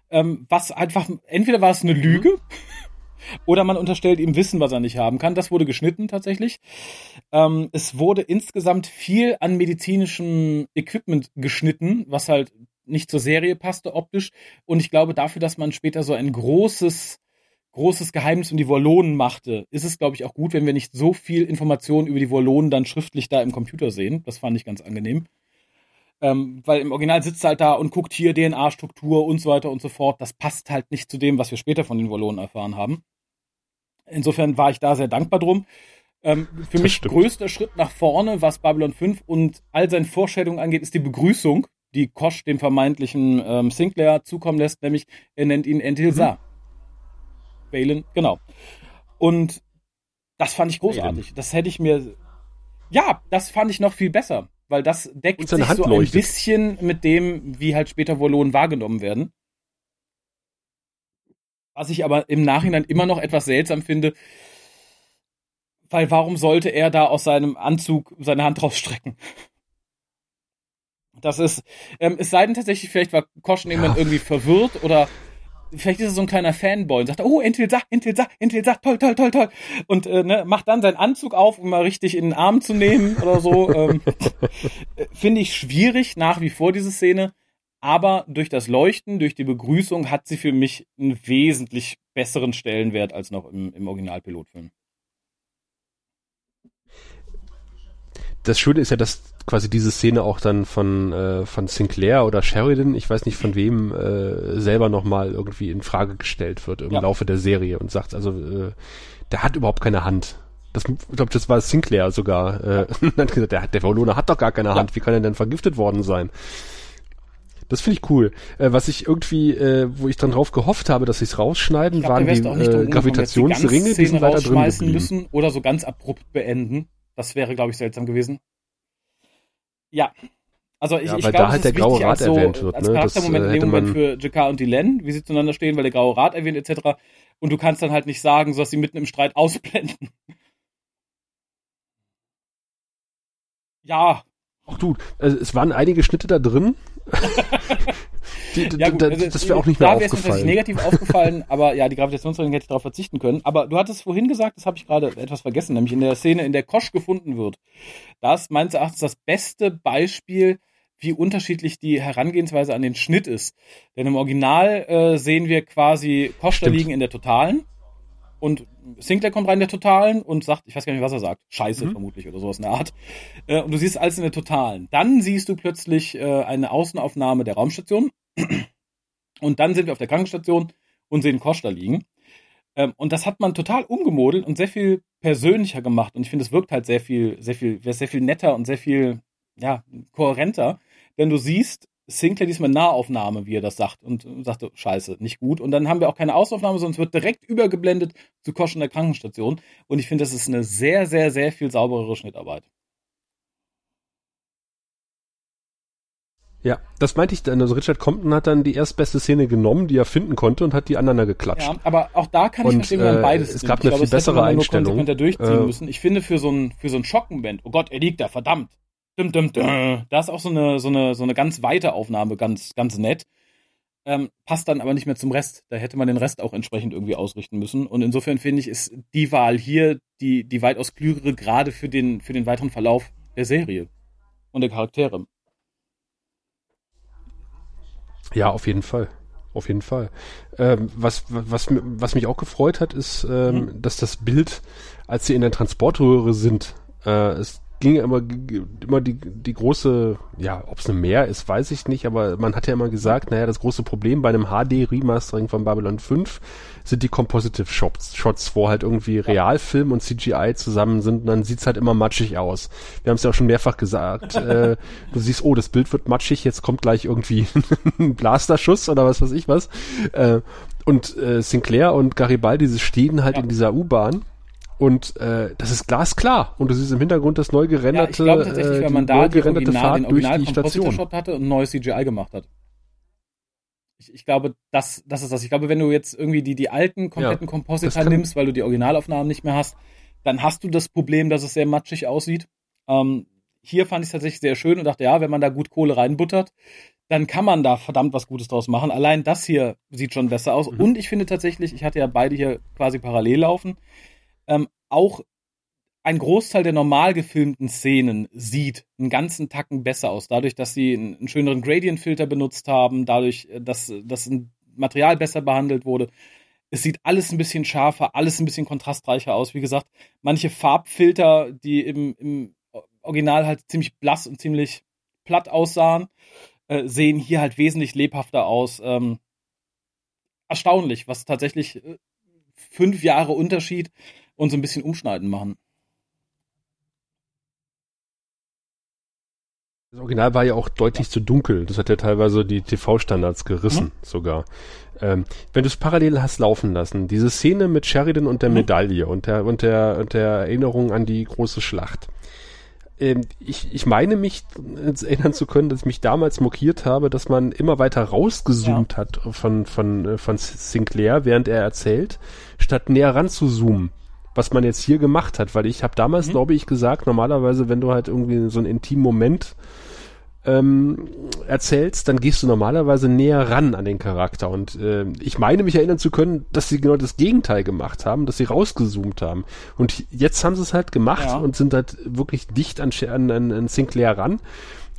Ähm, was einfach, entweder war es eine Lüge, mhm. oder man unterstellt ihm Wissen, was er nicht haben kann. Das wurde geschnitten tatsächlich. Ähm, es wurde insgesamt viel an medizinischem Equipment geschnitten, was halt nicht zur Serie passte optisch. Und ich glaube, dafür, dass man später so ein großes großes Geheimnis um die Wallonen machte, ist es, glaube ich, auch gut, wenn wir nicht so viel Informationen über die Wallonen dann schriftlich da im Computer sehen. Das fand ich ganz angenehm. Ähm, weil im Original sitzt er halt da und guckt hier DNA-Struktur und so weiter und so fort. Das passt halt nicht zu dem, was wir später von den Wallonen erfahren haben. Insofern war ich da sehr dankbar drum. Ähm, für das mich stimmt. größter Schritt nach vorne, was Babylon 5 und all seine Vorstellungen angeht, ist die Begrüßung, die Kosch dem vermeintlichen ähm, Sinclair zukommen lässt, nämlich er nennt ihn Entilsa. Mhm. Balin, genau. Und das fand ich großartig. Balin. Das hätte ich mir. Ja, das fand ich noch viel besser, weil das deckt sich Hand so leuchtet. ein bisschen mit dem, wie halt später Volonen wahrgenommen werden. Was ich aber im Nachhinein immer noch etwas seltsam finde, weil warum sollte er da aus seinem Anzug seine Hand rausstrecken? Das ist, ähm, es sei denn tatsächlich, vielleicht war Koschen irgendwann irgendwie verwirrt oder vielleicht ist er so ein kleiner Fanboy und sagt, oh, Entilsa, Entilsa, Entilsa, toll, toll, toll, toll. Und äh, ne, macht dann seinen Anzug auf, um mal richtig in den Arm zu nehmen oder so. ähm, Finde ich schwierig nach wie vor diese Szene. Aber durch das Leuchten, durch die Begrüßung hat sie für mich einen wesentlich besseren Stellenwert als noch im, im Originalpilotfilm. Das Schöne ist ja, dass quasi diese Szene auch dann von, äh, von Sinclair oder Sheridan, ich weiß nicht von wem, äh, selber nochmal irgendwie in Frage gestellt wird im ja. Laufe der Serie und sagt, also äh, der hat überhaupt keine Hand. Das, ich glaube, das war Sinclair sogar. Äh, hat gesagt, der, der Valona hat doch gar keine Hand, ja. wie kann er denn vergiftet worden sein? Das finde ich cool. Äh, was ich irgendwie, äh, wo ich dann drauf gehofft habe, dass sie es rausschneiden, glaub, waren die äh, Gravitationsringe, die sind weiter drin geblieben. müssen oder so ganz abrupt beenden. Das wäre, glaube ich, seltsam gewesen. Ja. Also ich, ja, ich glaube, da halt der graue Rat so, erwähnt wird. Als ne? Charaktermoment das, äh, in dem Moment für Jakar und Dylan, wie sie zueinander stehen, weil der graue Rat erwähnt etc. Und du kannst dann halt nicht sagen, so dass sie mitten im Streit ausblenden. ja. Ach du, also es waren einige Schnitte da drin. Die, ja, gut, also das wäre auch nicht mehr da aufgefallen. Da wäre es negativ aufgefallen, aber ja, die Gravitationsregelung hätte ich darauf verzichten können. Aber du hattest vorhin gesagt, das habe ich gerade etwas vergessen, nämlich in der Szene, in der Kosch gefunden wird. Das ist meines Erachtens das beste Beispiel, wie unterschiedlich die Herangehensweise an den Schnitt ist. Denn im Original äh, sehen wir quasi Kosch da liegen in der Totalen und Sinclair kommt rein in der Totalen und sagt, ich weiß gar nicht, was er sagt, Scheiße mhm. vermutlich oder sowas in der Art. Äh, und du siehst alles in der Totalen. Dann siehst du plötzlich äh, eine Außenaufnahme der Raumstation und dann sind wir auf der Krankenstation und sehen Kosch da liegen. Ähm, und das hat man total umgemodelt und sehr viel persönlicher gemacht. Und ich finde, es wirkt halt sehr viel, sehr viel, sehr viel netter und sehr viel, ja, kohärenter. Denn du siehst Sinclair diesmal Nahaufnahme, wie er das sagt, und sagte, scheiße, nicht gut. Und dann haben wir auch keine Außenaufnahme, es wird direkt übergeblendet zu Kosch in der Krankenstation. Und ich finde, das ist eine sehr, sehr, sehr viel sauberere Schnittarbeit. Ja, das meinte ich dann. Also Richard Compton hat dann die erstbeste Szene genommen, die er finden konnte und hat die aneinander geklatscht. Ja, aber auch da kann ich verstehen, wenn man beides äh, Es gab eine viel bessere Einstellung. durchziehen äh, müssen. Ich finde für so ein für so ein Schockenband, oh Gott, er liegt da, verdammt. Dum, dum, dum. Da ist auch so eine so eine so eine ganz weite Aufnahme ganz ganz nett. Ähm, passt dann aber nicht mehr zum Rest. Da hätte man den Rest auch entsprechend irgendwie ausrichten müssen. Und insofern finde ich, ist die Wahl hier die, die weitaus klügere, gerade für den, für den weiteren Verlauf der Serie und der Charaktere. Ja, auf jeden Fall. Auf jeden Fall. Ähm, was, was, was mich auch gefreut hat, ist, ähm, mhm. dass das Bild, als sie in der Transportröhre sind, äh, ist ging immer, immer die, die große, ja, ob es eine Mehr ist, weiß ich nicht, aber man hat ja immer gesagt, naja, das große Problem bei einem HD-Remastering von Babylon 5 sind die Compositive Shots, Shots, wo halt irgendwie Realfilm und CGI zusammen sind und dann sieht's halt immer matschig aus. Wir haben es ja auch schon mehrfach gesagt. äh, du siehst, oh, das Bild wird matschig, jetzt kommt gleich irgendwie ein Blasterschuss oder was weiß ich was. Äh, und äh, Sinclair und Garibaldi, sie stehen halt ja. in dieser U-Bahn und äh, das ist glasklar. Und du siehst im Hintergrund das neu gerenderte, ja, ich glaube tatsächlich, äh, wenn man da die Original, Fahrt den Original durch die Station. Shot hatte und ein neues CGI gemacht hat. Ich, ich glaube, das, das ist das. Ich glaube, wenn du jetzt irgendwie die, die alten kompletten ja, Compositor nimmst, weil du die Originalaufnahmen nicht mehr hast, dann hast du das Problem, dass es sehr matschig aussieht. Ähm, hier fand ich es tatsächlich sehr schön und dachte, ja, wenn man da gut Kohle reinbuttert, dann kann man da verdammt was Gutes draus machen. Allein das hier sieht schon besser aus. Mhm. Und ich finde tatsächlich, ich hatte ja beide hier quasi parallel laufen ähm, auch ein Großteil der normal gefilmten Szenen sieht einen ganzen Tacken besser aus, dadurch, dass sie einen, schöneren Gradient-Filter benutzt haben, dadurch, äh, dass das Material besser behandelt wurde. Es sieht alles ein bisschen schärfer, alles ein bisschen kontrastreicher aus. Wie gesagt, manche Farbfilter, die im, im Original halt ziemlich blass und ziemlich platt aussahen, äh, sehen hier halt wesentlich lebhafter aus. Ähm, erstaunlich, was tatsächlich äh, fünf Jahre Unterschied und so ein bisschen umschneiden machen. Das Original war ja auch deutlich ja. zu dunkel. Das hat ja teilweise die TV-Standards gerissen, mhm. sogar. Ähm, wenn du es parallel hast laufen lassen, diese Szene mit Sheridan und der mhm. Medaille und der, und der, und der Erinnerung an die große Schlacht. Ähm, ich, ich meine mich erinnern zu können, dass ich mich damals mokiert habe, dass man immer weiter rausgezoomt ja. hat von, von, von Sinclair, während er erzählt, statt näher ranzuzoomen was man jetzt hier gemacht hat, weil ich habe damals, mhm. glaube ich, gesagt, normalerweise, wenn du halt irgendwie so einen intimen Moment ähm, erzählst, dann gehst du normalerweise näher ran an den Charakter. Und äh, ich meine mich erinnern zu können, dass sie genau das Gegenteil gemacht haben, dass sie rausgezoomt haben. Und jetzt haben sie es halt gemacht ja. und sind halt wirklich dicht an, an, an Sinclair ran.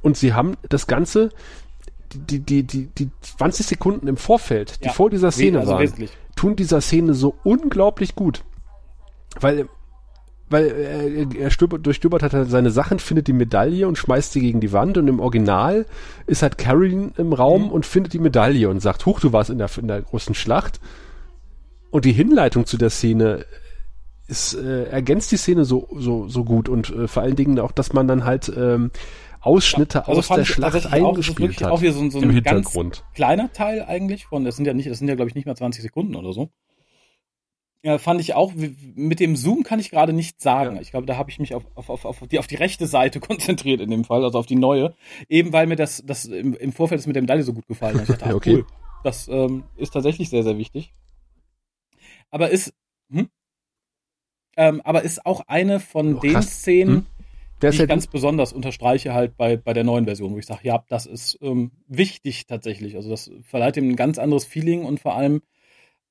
Und sie haben das Ganze, die, die, die, die 20 Sekunden im Vorfeld, die ja. vor dieser Szene also waren, wesentlich. tun dieser Szene so unglaublich gut. Weil, weil er, er stöbert, durchstöbert hat seine Sachen, findet die Medaille und schmeißt sie gegen die Wand und im Original ist halt Carrie im Raum mhm. und findet die Medaille und sagt, huch, du warst in der, in der großen Schlacht. Und die Hinleitung zu der Szene ist, äh, ergänzt die Szene so, so, so gut und äh, vor allen Dingen auch, dass man dann halt ähm, Ausschnitte ja, also aus der Schlacht eingespielt auch, hat. Auch hier so, so ein ganz kleiner Teil eigentlich von, das sind ja nicht, das sind ja glaube ich nicht mehr 20 Sekunden oder so ja, fand ich auch, mit dem Zoom kann ich gerade nicht sagen. Ja. Ich glaube, da habe ich mich auf, auf, auf, auf, die, auf die rechte Seite konzentriert in dem Fall, also auf die neue. Eben weil mir das, das im, im Vorfeld das mit der Medaille so gut gefallen hat. Ich dachte, ah, okay. cool. Das ähm, ist tatsächlich sehr, sehr wichtig. Aber ist, hm? ähm, aber ist auch eine von oh, den krass. Szenen, hm? die ich ganz besonders unterstreiche halt bei, bei der neuen Version, wo ich sage, ja, das ist ähm, wichtig tatsächlich. Also das verleiht ihm ein ganz anderes Feeling und vor allem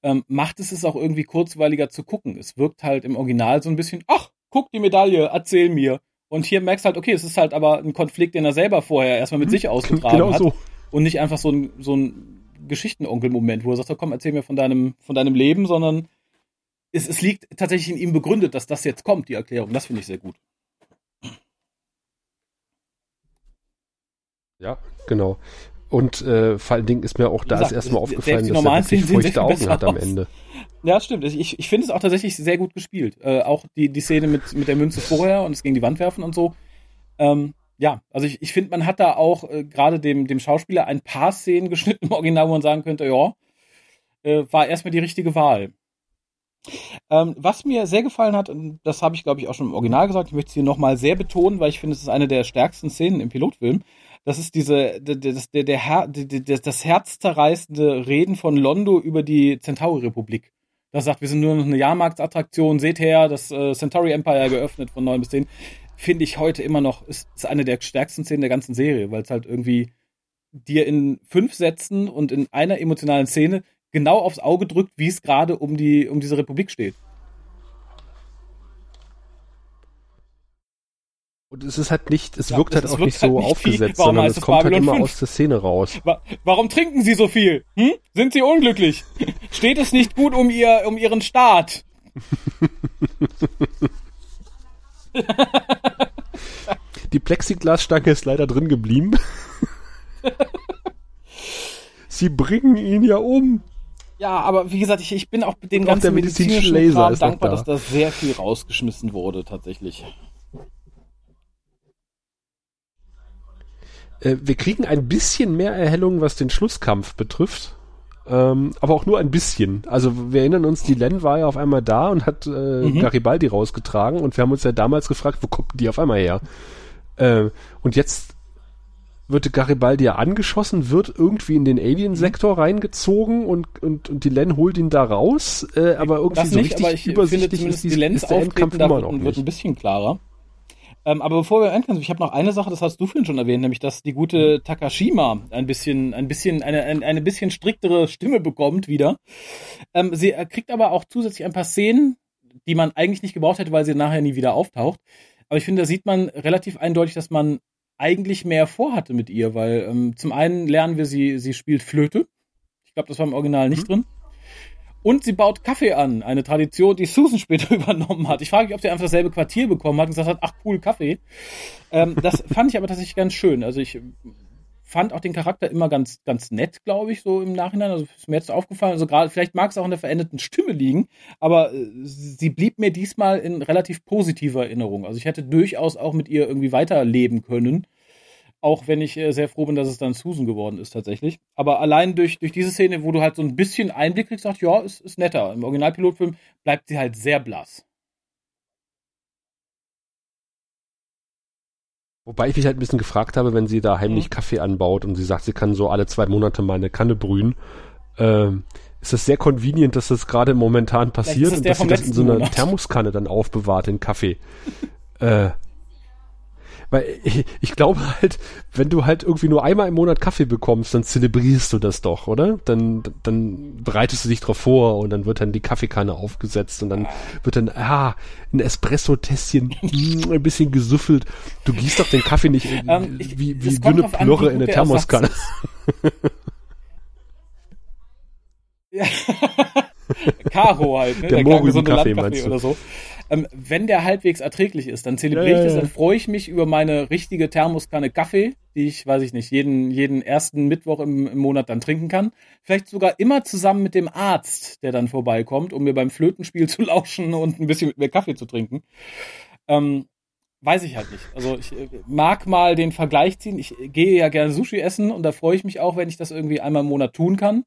ähm, macht es es auch irgendwie kurzweiliger zu gucken. Es wirkt halt im Original so ein bisschen, ach, guck die Medaille, erzähl mir. Und hier merkst du halt, okay, es ist halt aber ein Konflikt, den er selber vorher erstmal mit mhm. sich ausgetragen genau hat. So. Und nicht einfach so ein, so ein Geschichtenonkel-Moment, wo er sagt, komm, erzähl mir von deinem, von deinem Leben, sondern es, es liegt tatsächlich in ihm begründet, dass das jetzt kommt, die Erklärung. Das finde ich sehr gut. Ja, genau. Und äh, vor allen Dingen ist mir auch da gesagt, erstmal aufgefallen, dass er wirklich feuchte Augen hat am Ende. Ja, stimmt. Ich, ich finde es auch tatsächlich sehr gut gespielt. Äh, auch die, die Szene mit, mit der Münze vorher und es gegen die Wand werfen und so. Ähm, ja, also ich, ich finde, man hat da auch äh, gerade dem, dem Schauspieler ein paar Szenen geschnitten im Original, wo man sagen könnte, ja, äh, war erstmal die richtige Wahl. Ähm, was mir sehr gefallen hat, das habe ich glaube ich auch schon im Original gesagt, ich möchte es hier nochmal sehr betonen, weil ich finde, es ist eine der stärksten Szenen im Pilotfilm, das ist diese, das, der, der, Her, das herzzerreißende Reden von Londo über die Centauri-Republik. Das sagt, wir sind nur noch eine Jahrmarktsattraktion, seht her, das äh, Centauri Empire geöffnet von 9 bis 10. Finde ich heute immer noch, ist, ist eine der stärksten Szenen der ganzen Serie, weil es halt irgendwie dir in fünf Sätzen und in einer emotionalen Szene genau aufs Auge drückt, wie es gerade um die, um diese Republik steht. Und es ist halt nicht, es ja, wirkt halt auch nicht so nicht aufgesetzt, sondern es kommt Babylon halt immer 5? aus der Szene raus. Warum trinken Sie so viel? Hm? Sind Sie unglücklich? Steht es nicht gut um ihr, um Ihren Staat? die Plexiglasstange ist leider drin geblieben. Sie bringen ihn ja um. Ja, aber wie gesagt, ich, ich bin auch mit dem Und auch ganzen der medizinische medizinischen Laser dankbar, da. dass da sehr viel rausgeschmissen wurde, tatsächlich. Äh, wir kriegen ein bisschen mehr Erhellung, was den Schlusskampf betrifft. Ähm, aber auch nur ein bisschen. Also wir erinnern uns, die Len war ja auf einmal da und hat äh, Mhm. Garibaldi rausgetragen und wir haben uns ja damals gefragt, wo kommt die auf einmal her? Äh, und jetzt wird Garibaldi ja angeschossen, wird irgendwie in den Alien-Sektor reingezogen und, und, und die Len holt ihn da raus, äh, aber irgendwie Das so nicht, richtig aber ich finde übersichtlich zumindest ist, die Endkampf auftreten da immer wird, noch wird nicht. ein bisschen klarer. Ähm, aber bevor wir enden, ich habe noch eine Sache, das hast du vorhin schon erwähnt, nämlich dass die gute Takashima ein bisschen, ein bisschen, eine, eine, eine bisschen striktere Stimme bekommt wieder. Ähm, sie äh, kriegt aber auch zusätzlich ein paar Szenen, die man eigentlich nicht gebraucht hätte, weil sie nachher nie wieder auftaucht. Aber ich finde, da sieht man relativ eindeutig, dass man eigentlich mehr vorhatte mit ihr, weil ähm, zum einen lernen wir sie, sie spielt Flöte. Ich glaube, das war im Original nicht drin. Und sie baut Kaffee an, eine Tradition, die Susan später übernommen hat. Ich frage mich, ob sie einfach dasselbe Quartier bekommen hat und gesagt hat, ach cool, Kaffee. Ähm, das fand ich aber tatsächlich ganz schön. Also ich fand auch den Charakter immer ganz, ganz nett, glaube ich, so im Nachhinein. Also ist mir jetzt aufgefallen. Also gerade, vielleicht mag es auch an der veränderten Stimme liegen, aber äh, sie blieb mir diesmal in relativ positiver Erinnerung. Also ich hätte durchaus auch mit ihr irgendwie weiterleben können. Auch wenn ich äh, sehr froh bin, dass es dann Susan geworden ist tatsächlich. Aber allein durch, durch diese Szene, wo du halt so ein bisschen Einblick kriegst, sagst ja, ist, ist netter. Im Originalpilotfilm bleibt sie halt sehr blass. Wobei ich mich halt ein bisschen gefragt habe, wenn sie da heimlich Kaffee anbaut und sie sagt, sie kann so alle zwei Monate mal eine Kanne brühen, ähm, ist das sehr convenient, dass das gerade momentan passiert und dass sie das in so einer Monat. Thermoskanne dann aufbewahrt, den Kaffee. äh, weil ich, ich glaube halt, wenn du halt irgendwie nur einmal im Monat Kaffee bekommst, dann zelebrierst du das doch, oder? Dann, dann bereitest du dich drauf vor und dann wird dann die Kaffeekanne aufgesetzt und dann wird dann, ah, ein Espresso-Tässchen, mm, ein bisschen gesüffelt. Du gießt doch den Kaffee nicht in, Ähm, ich- wie, wie dünne Plörre in eine der Thermoskanne. Ja. Karo halt, ne? Der klar gesunde Mohrrübenkaffee, Landkaffee meinst du? oder so. Ähm, wenn der halbwegs erträglich ist, dann zelebriere ich das, dann freue ich mich über meine richtige Thermoskanne Kaffee, die ich, weiß ich nicht, jeden, jeden ersten Mittwoch im, im Monat dann trinken kann. Vielleicht sogar immer zusammen mit dem Arzt, der dann vorbeikommt, um mir beim Flötenspiel zu lauschen und ein bisschen mit mir Kaffee zu trinken. Ähm, weiß ich halt nicht. Also ich äh, mag mal den Vergleich ziehen. Ich gehe ja gerne Sushi essen und da freue ich mich auch, wenn ich das irgendwie einmal im Monat tun kann.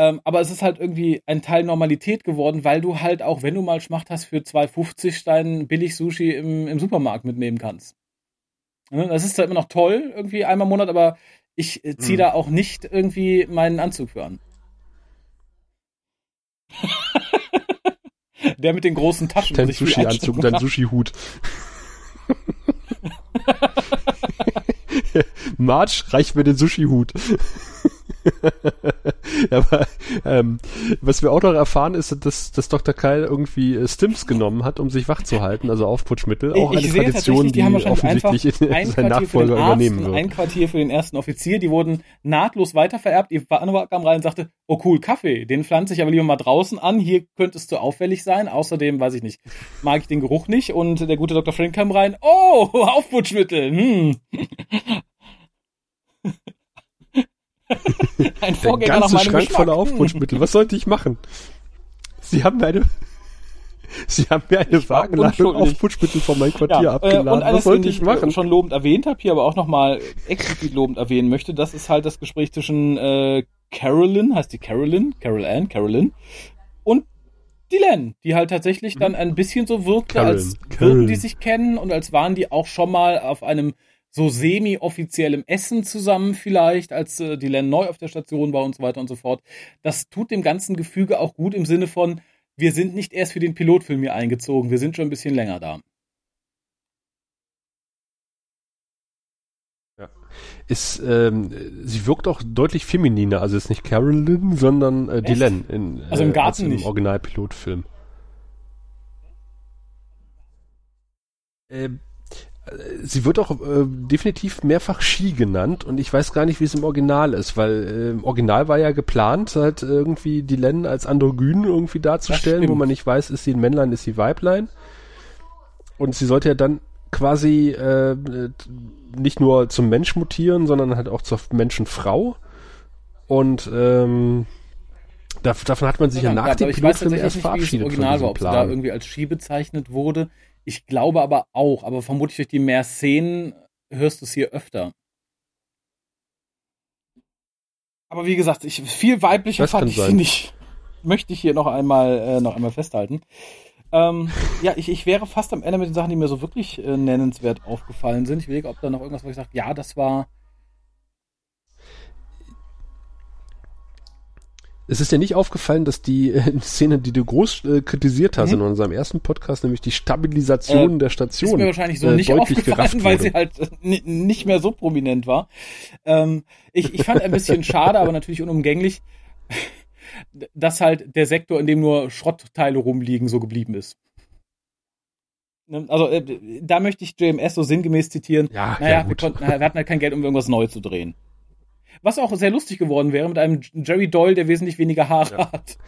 Ähm, aber es ist halt irgendwie ein Teil Normalität geworden, weil du halt auch, wenn du mal Schmacht hast, für 2,50 Stein billig Sushi im, im Supermarkt mitnehmen kannst. Ne, Das ist zwar immer noch toll, irgendwie einmal im Monat, aber ich äh, ziehe Mhm. da auch nicht irgendwie meinen Anzug für an. Der mit den großen Taschen. Dein Sushi-Anzug, einstecken dein. Sushi-Hut. Marge, reich mir den Sushi-Hut. Aber ähm, was wir auch noch erfahren ist, dass, dass Dr. Keil irgendwie äh, Stims genommen hat, um sich wach zu halten, also Aufputschmittel. Auch ich eine Tradition, die haben die offensichtlich ein sein Quartier für den Nachfolger übernehmen wird. ein Quartier für den ersten Offizier. Die wurden nahtlos weitervererbt. Ivanova kam rein und sagte, oh cool, Kaffee, den pflanze ich aber lieber mal draußen an. Hier könntest du auffällig sein. Außerdem, weiß ich nicht, mag ich den Geruch nicht. Und der gute Dr. Frank kam rein, oh, Aufputschmittel. Hm. ein Der Vorgänger nach ganze meinem Schrank Geschmack. voller Aufputschmittel. Was sollte ich machen? Sie haben mir eine, Sie haben mir eine Wagenladung. Aufputschmittel von meinem Quartier Ja, äh, abgeladen. und Was eines, sollte ich ich machen? äh, schon lobend erwähnt habe, hier aber auch nochmal explizit lobend erwähnen möchte, das ist halt das Gespräch zwischen äh, Carolyn, heißt die Carolyn, Carol Ann, Carolyn, und Dylan, die halt tatsächlich dann ein bisschen so wirkte, Karen, als würden die sich kennen und als waren die auch schon mal auf einem so semi-offiziellem Essen zusammen vielleicht, als äh, Dylan neu auf der Station war und so weiter und so fort. Das tut dem ganzen Gefüge auch gut im Sinne von, wir sind nicht erst für den Pilotfilm hier eingezogen, wir sind schon ein bisschen länger da. ist, ähm, sie wirkt auch deutlich femininer, also ist nicht Carolyn, sondern äh, Dylan in, Also im äh, Garten als im nicht. Originalpilotfilm. Ähm, äh, sie wird auch äh, definitiv mehrfach Ski genannt und ich weiß gar nicht, wie es im Original ist, weil äh, im Original war ja geplant, halt irgendwie Dylan als Androgyn irgendwie darzustellen, wo man nicht weiß, ist sie ein Männlein, ist sie Weiblein. Und sie sollte ja dann quasi äh, nicht nur zum Mensch mutieren, sondern halt auch zur Menschenfrau. Und ähm, dav davon hat man sich ja, nach dem Pilotfilm erst verabschiedet. Wie das Original war, ob sie da irgendwie als Ski bezeichnet wurde. Ich glaube aber auch, aber vermutlich durch die mehr Szenen hörst du es hier öfter. Aber wie gesagt, ich, viel weiblicher das fand ich sie nicht. Möchte ich hier noch einmal, äh, noch einmal festhalten. Ähm, ja, ich, ich wäre fast am Ende mit den Sachen, die mir so wirklich äh, nennenswert aufgefallen sind. Ich überlege, ob da noch irgendwas, wo ich sage, ja, das war. Es ist ja nicht aufgefallen, dass die äh, Szene, die du groß äh, kritisiert hast mhm. in unserem ersten Podcast, nämlich die Stabilisation äh, der Station, ist mir wahrscheinlich so äh, nicht aufgefallen, weil sie halt äh, nicht mehr so prominent war. Ähm, ich, ich fand ein bisschen schade, aber natürlich unumgänglich, dass halt der Sektor, in dem nur Schrottteile rumliegen, so geblieben ist. Ne, also äh, da möchte ich JMS so sinngemäß zitieren. Ja, naja, ja, wir, konnten, wir hatten halt kein Geld, um irgendwas neu zu drehen. Was auch sehr lustig geworden wäre mit einem Jerry Doyle, der wesentlich weniger Haare ja. hat.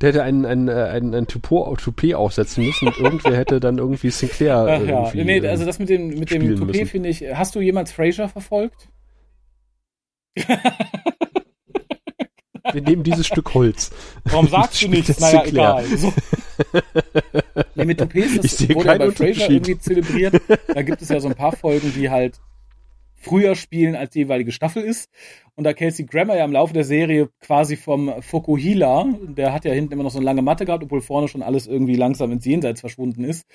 der hätte einen, einen, äh, einen, einen Toupet aufsetzen müssen und irgendwer hätte dann irgendwie Sinclair. Ach, ja. Nee, also das mit dem, mit dem Toupet finde ich. Hast du jemals Fraser verfolgt? Wir nehmen dieses Stück Holz. Warum sagst du nichts? Naja, egal. So. nee, mit Toupets, das wurde ja bei Fraser irgendwie zelebriert. Da gibt es ja so ein paar Folgen, die halt früher spielen, als die jeweilige Staffel ist. Und da Kelsey Grammer ja im Laufe der Serie quasi vom Fokuhila, der hat ja hinten immer noch so eine lange Matte gehabt, obwohl vorne schon alles irgendwie langsam ins Jenseits verschwunden ist,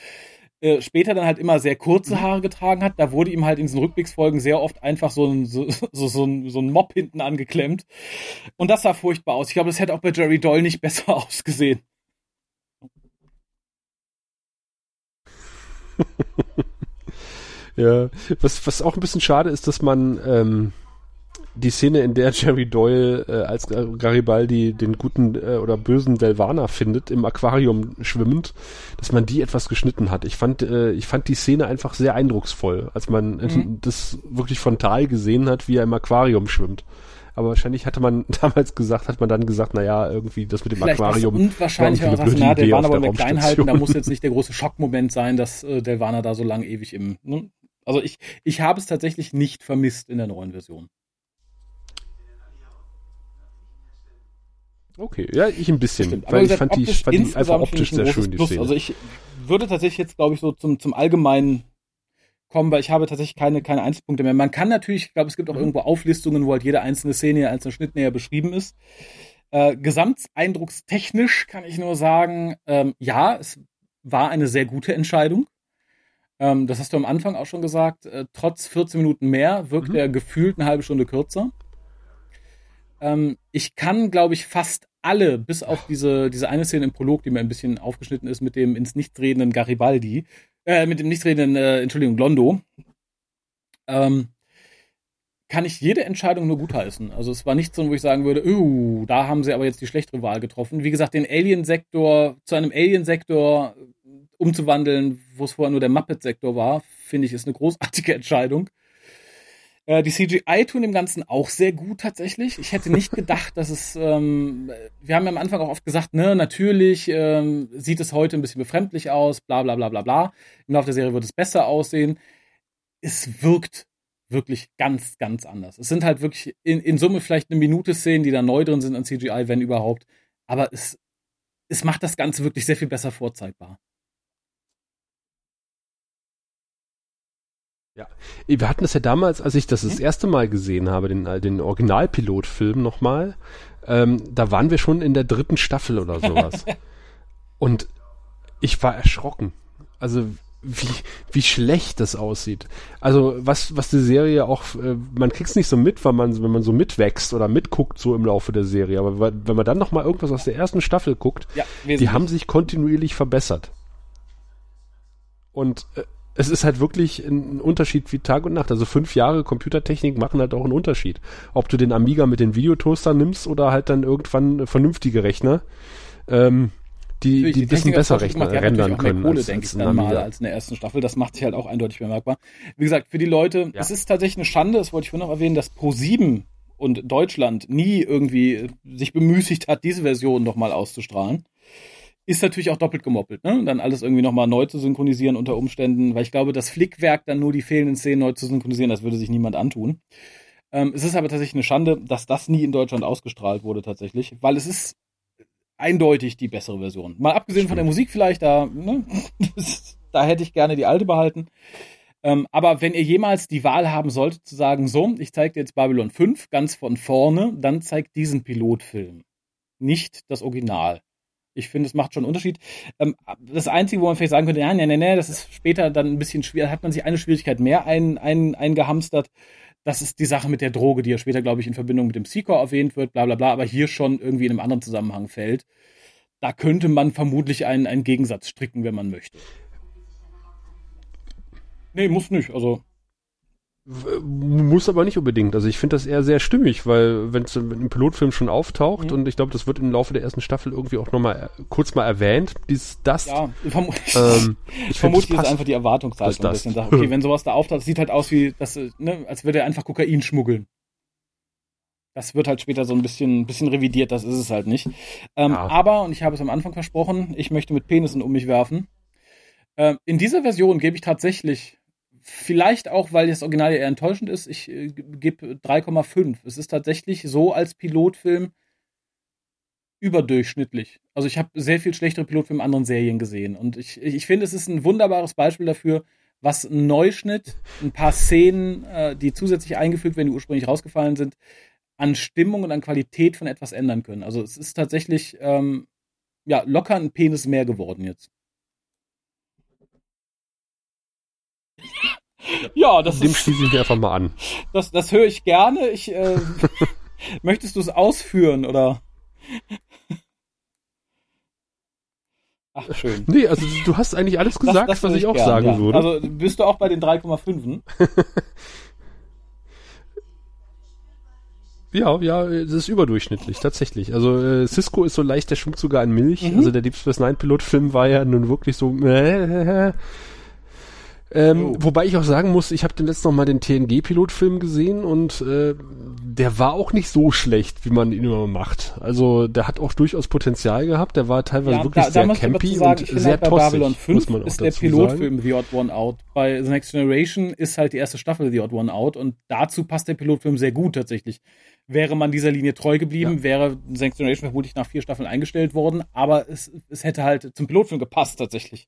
äh, später dann halt immer sehr kurze mhm. Haare getragen hat, da wurde ihm halt in diesen Rückblicksfolgen sehr oft einfach so ein, so, so, so, ein, so ein Mob hinten angeklemmt. Und das sah furchtbar aus. Ich glaube, das hätte auch bei Jerry Doyle nicht besser ausgesehen. ja, was, was auch ein bisschen schade ist, dass man ähm, die Szene, in der Jerry Doyle äh, als Garibaldi den guten äh, oder bösen Velvaner findet, im Aquarium schwimmend, dass man die etwas geschnitten hat. Ich fand, äh, ich fand die Szene einfach sehr eindrucksvoll, als man mhm. das wirklich frontal gesehen hat, wie er im Aquarium schwimmt. Aber wahrscheinlich hatte man damals gesagt, hat man dann gesagt, naja, irgendwie das mit dem Vielleicht Aquarium. Und wahrscheinlich auch gesagt, na, Delvaner wollen wir klein halten, da muss jetzt nicht der große Schockmoment sein, dass äh, Delvaner da so lang ewig im. Ne? Also ich, ich habe es tatsächlich nicht vermisst in der neuen Version. Okay, ja, ich ein bisschen. Stimmt. weil ich fand die, fand die einfach optisch sehr schön, die Szene. Also ich würde tatsächlich jetzt, glaube ich, so zum, zum Allgemeinen kommen, weil ich habe tatsächlich keine, keine Einzelpunkte mehr. Man kann natürlich, ich glaube, es gibt auch mhm. irgendwo Auflistungen, wo halt jede einzelne Szene, einzelne Schnitt näher beschrieben ist. Äh, gesamteindruckstechnisch kann ich nur sagen, ähm, ja, es war eine sehr gute Entscheidung. Ähm, das hast du am Anfang auch schon gesagt. Äh, trotz 14 Minuten mehr wirkt mhm. er gefühlt eine halbe Stunde kürzer. Ähm, ich kann, glaube ich, fast alle, bis auf diese, diese eine Szene im Prolog, die mir ein bisschen aufgeschnitten ist, mit dem ins Nichts redenden Garibaldi, äh, mit dem Nichts redenden, äh, Entschuldigung, Londo, ähm, kann ich jede Entscheidung nur gutheißen. Also es war nicht so, wo ich sagen würde, uh, da haben sie aber jetzt die schlechtere Wahl getroffen. Wie gesagt, den Alien-Sektor zu einem Alien-Sektor umzuwandeln, wo es vorher nur der Muppet-Sektor war, finde ich, ist eine großartige Entscheidung. Äh, die CGI tun dem Ganzen auch sehr gut tatsächlich. Ich hätte nicht gedacht, dass es, ähm, wir haben ja am Anfang auch oft gesagt, ne, natürlich ähm, sieht es heute ein bisschen befremdlich aus, bla bla bla bla bla. Im Laufe der Serie wird es besser aussehen. Es wirkt wirklich ganz, ganz anders. Es sind halt wirklich in, in Summe vielleicht eine Minute Szenen, die da neu drin sind an CGI, wenn überhaupt. Aber es, es macht das Ganze wirklich sehr viel besser vorzeigbar. Ja, wir hatten das ja damals, als ich das das erste Mal gesehen habe, den, äh, den Originalpilotfilm nochmal, ähm, da waren wir schon in der dritten Staffel oder sowas. Und ich war erschrocken. Also wie, wie schlecht das aussieht. Also was, was die Serie auch, äh, man kriegt's nicht so mit, weil man, wenn man so mitwächst oder mitguckt so im Laufe der Serie. Aber wenn man dann nochmal irgendwas aus der ersten Staffel guckt, ja, die haben sich kontinuierlich verbessert. Und äh, es ist halt wirklich ein Unterschied wie Tag und Nacht. Also fünf Jahre Computertechnik machen halt auch einen Unterschied. Ob du den Amiga mit den Videotoastern nimmst oder halt dann irgendwann vernünftige Rechner, ähm, die, die, ein bisschen besser Rechner rendern können. Kohle, als, denke als ich dann mal, als in der ersten Staffel. Das macht sich halt auch eindeutig bemerkbar. Wie gesagt, für die Leute, ja. es ist tatsächlich eine Schande, das wollte ich vorhin noch erwähnen, dass Pro7 und Deutschland nie irgendwie sich bemüßigt hat, diese Version nochmal auszustrahlen. Ist natürlich auch doppelt gemoppelt, ne? Dann alles irgendwie nochmal neu zu synchronisieren unter Umständen, weil ich glaube, das Flickwerk dann nur die fehlenden Szenen neu zu synchronisieren, das würde sich niemand antun. Ähm, es ist aber tatsächlich eine Schande, dass das nie in Deutschland ausgestrahlt wurde tatsächlich, weil es ist eindeutig die bessere Version. Mal abgesehen von der Musik vielleicht, da, ne? da hätte ich gerne die alte behalten. Ähm, aber wenn ihr jemals die Wahl haben solltet, zu sagen, so, ich zeige dir jetzt Babylon 5 ganz von vorne, dann zeigt diesen Pilotfilm. Nicht das Original. Ich finde, es macht schon einen Unterschied. Ähm, das Einzige, wo man vielleicht sagen könnte, ja, nee, nee, nee, das ist später dann ein bisschen schwer, hat man sich eine Schwierigkeit mehr ein, ein, eingehamstert. Das ist die Sache mit der Droge, die ja später, glaube ich, in Verbindung mit dem Seeker erwähnt wird, bla bla bla, aber hier schon irgendwie in einem anderen Zusammenhang fällt. Da könnte man vermutlich einen, einen Gegensatz stricken, wenn man möchte. Nee, muss nicht. Also muss aber nicht unbedingt. Also ich finde das eher sehr stimmig, weil wenn es im Pilotfilm schon auftaucht mhm. und ich glaube, das wird im Laufe der ersten Staffel irgendwie auch nochmal äh, kurz mal erwähnt, dieses das. Ja, verm ähm, ich vermute jetzt einfach die Erwartungshaltung ein bisschen. Sag, okay, wenn sowas da auftaucht, sieht halt aus wie, das, ne, als würde er einfach Kokain schmuggeln. Das wird halt später so ein bisschen, bisschen revidiert, das ist es halt nicht. Ähm, ja. Aber, und ich habe es am Anfang versprochen, ich möchte mit Penissen um mich werfen. Ähm, in dieser Version gebe ich tatsächlich Vielleicht auch, weil das Original ja eher enttäuschend ist. Ich äh, gebe 3,5. Es ist tatsächlich so als Pilotfilm überdurchschnittlich. Also ich habe sehr viel schlechtere Pilotfilme in anderen Serien gesehen. Und ich, ich finde, es ist ein wunderbares Beispiel dafür, was ein Neuschnitt, ein paar Szenen, äh, die zusätzlich eingefügt werden, die ursprünglich rausgefallen sind, an Stimmung und an Qualität von etwas ändern können. Also es ist tatsächlich ähm, ja, locker ein Penis mehr geworden jetzt. Ja, das Dem ist, schließe ich mir einfach mal an. Das, das höre ich gerne. Ich, äh, möchtest du es ausführen oder? Ach, schön. Nee, also du hast eigentlich alles gesagt, das, das was ich, auch gern, sagen ja. würde. Also bist du auch bei den 3,5? Ja, ja, das ist überdurchschnittlich, tatsächlich. Also äh, Cisco ist so leicht, der schwimmt sogar in Milch. Mhm. Also der Deep Space Nine Pilot-Film war ja nun wirklich so. Äh, ähm, oh. Wobei ich auch sagen muss, ich habe den letzten noch mal den TNG-Pilotfilm gesehen und äh, der war auch nicht so schlecht, wie man ihn immer macht. Also der hat auch durchaus Potenzial gehabt. Der war teilweise ja, wirklich da, sehr da campy sagen, und sehr halt tossig, Babylon 5 ist der Pilotfilm The Odd One Out. Bei The Next Generation ist halt die erste Staffel The Odd One Out und dazu passt der Pilotfilm sehr gut tatsächlich. Wäre man dieser Linie treu geblieben, ja. wäre The Next Generation vermutlich nach vier Staffeln eingestellt worden, aber es, es hätte halt zum Pilotfilm gepasst tatsächlich.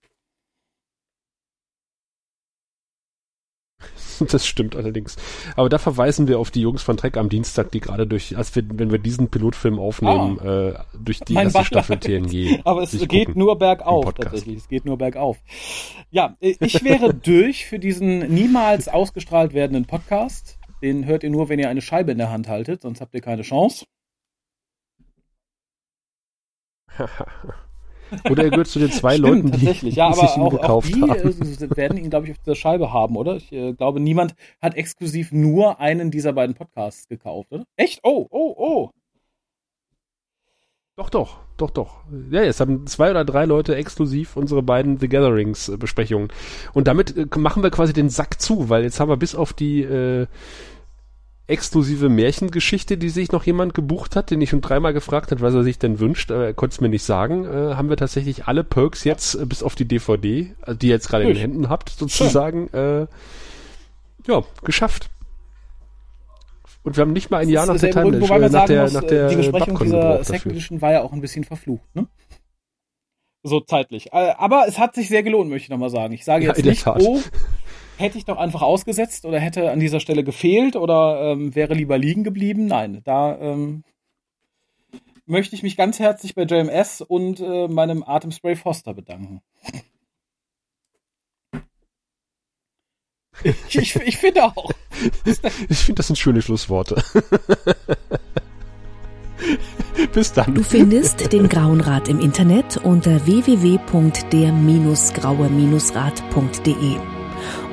Das stimmt allerdings. Aber da verweisen wir auf die Jungs von Trek am Dienstag, die gerade durch, als wir, wenn wir diesen Pilotfilm aufnehmen, ah, äh, durch die erste. Staffel TNG. Aber es geht nur bergauf, tatsächlich. Es geht nur bergauf. Ja, ich wäre durch für diesen niemals ausgestrahlt werdenden Podcast. Den hört ihr nur, wenn ihr eine Scheibe in der Hand haltet, sonst habt ihr keine Chance. Oder er gehört zu den zwei Stimmt, Leuten, die, tatsächlich. Ja, aber sich ihn auch, gekauft auch die haben. Äh, werden ihn, glaube ich, auf der Scheibe haben, oder? Ich äh, glaube, niemand hat exklusiv nur einen dieser beiden Podcasts gekauft, oder? Echt? Oh, oh, oh. Doch, doch, doch, doch. Ja, jetzt haben zwei oder drei Leute exklusiv unsere beiden The Gatherings äh, Besprechungen. Und damit äh, machen wir quasi den Sack zu, weil jetzt haben wir bis auf die äh, exklusive Märchengeschichte, die sich noch jemand gebucht hat, den ich schon dreimal gefragt hat, was er sich denn wünscht, aber er konnte es mir nicht sagen, äh, haben wir tatsächlich alle Perks jetzt äh, bis auf die DVD, äh, die ihr jetzt gerade in den Händen habt, sozusagen, äh, ja, geschafft. Und wir haben nicht mal ein Jahr nach der Time wobei man nach, der, muss, nach der Die Besprechung dieser Second Edition war ja auch ein bisschen verflucht, ne? So zeitlich. Äh, aber es hat sich sehr gelohnt, möchte ich nochmal sagen. Ich sage jetzt ja, nicht, oh, hätte ich doch einfach ausgesetzt oder hätte an dieser Stelle gefehlt oder ähm, wäre lieber liegen geblieben. Nein, da ähm, möchte ich mich ganz herzlich bei JMS und äh, meinem Atemspray Foster bedanken. ich, ich, ich finde auch. Ich finde, das sind schöne Schlussworte. Bis dann. Du findest den Grauen Rat im Internet unter www.der-graue-rat.de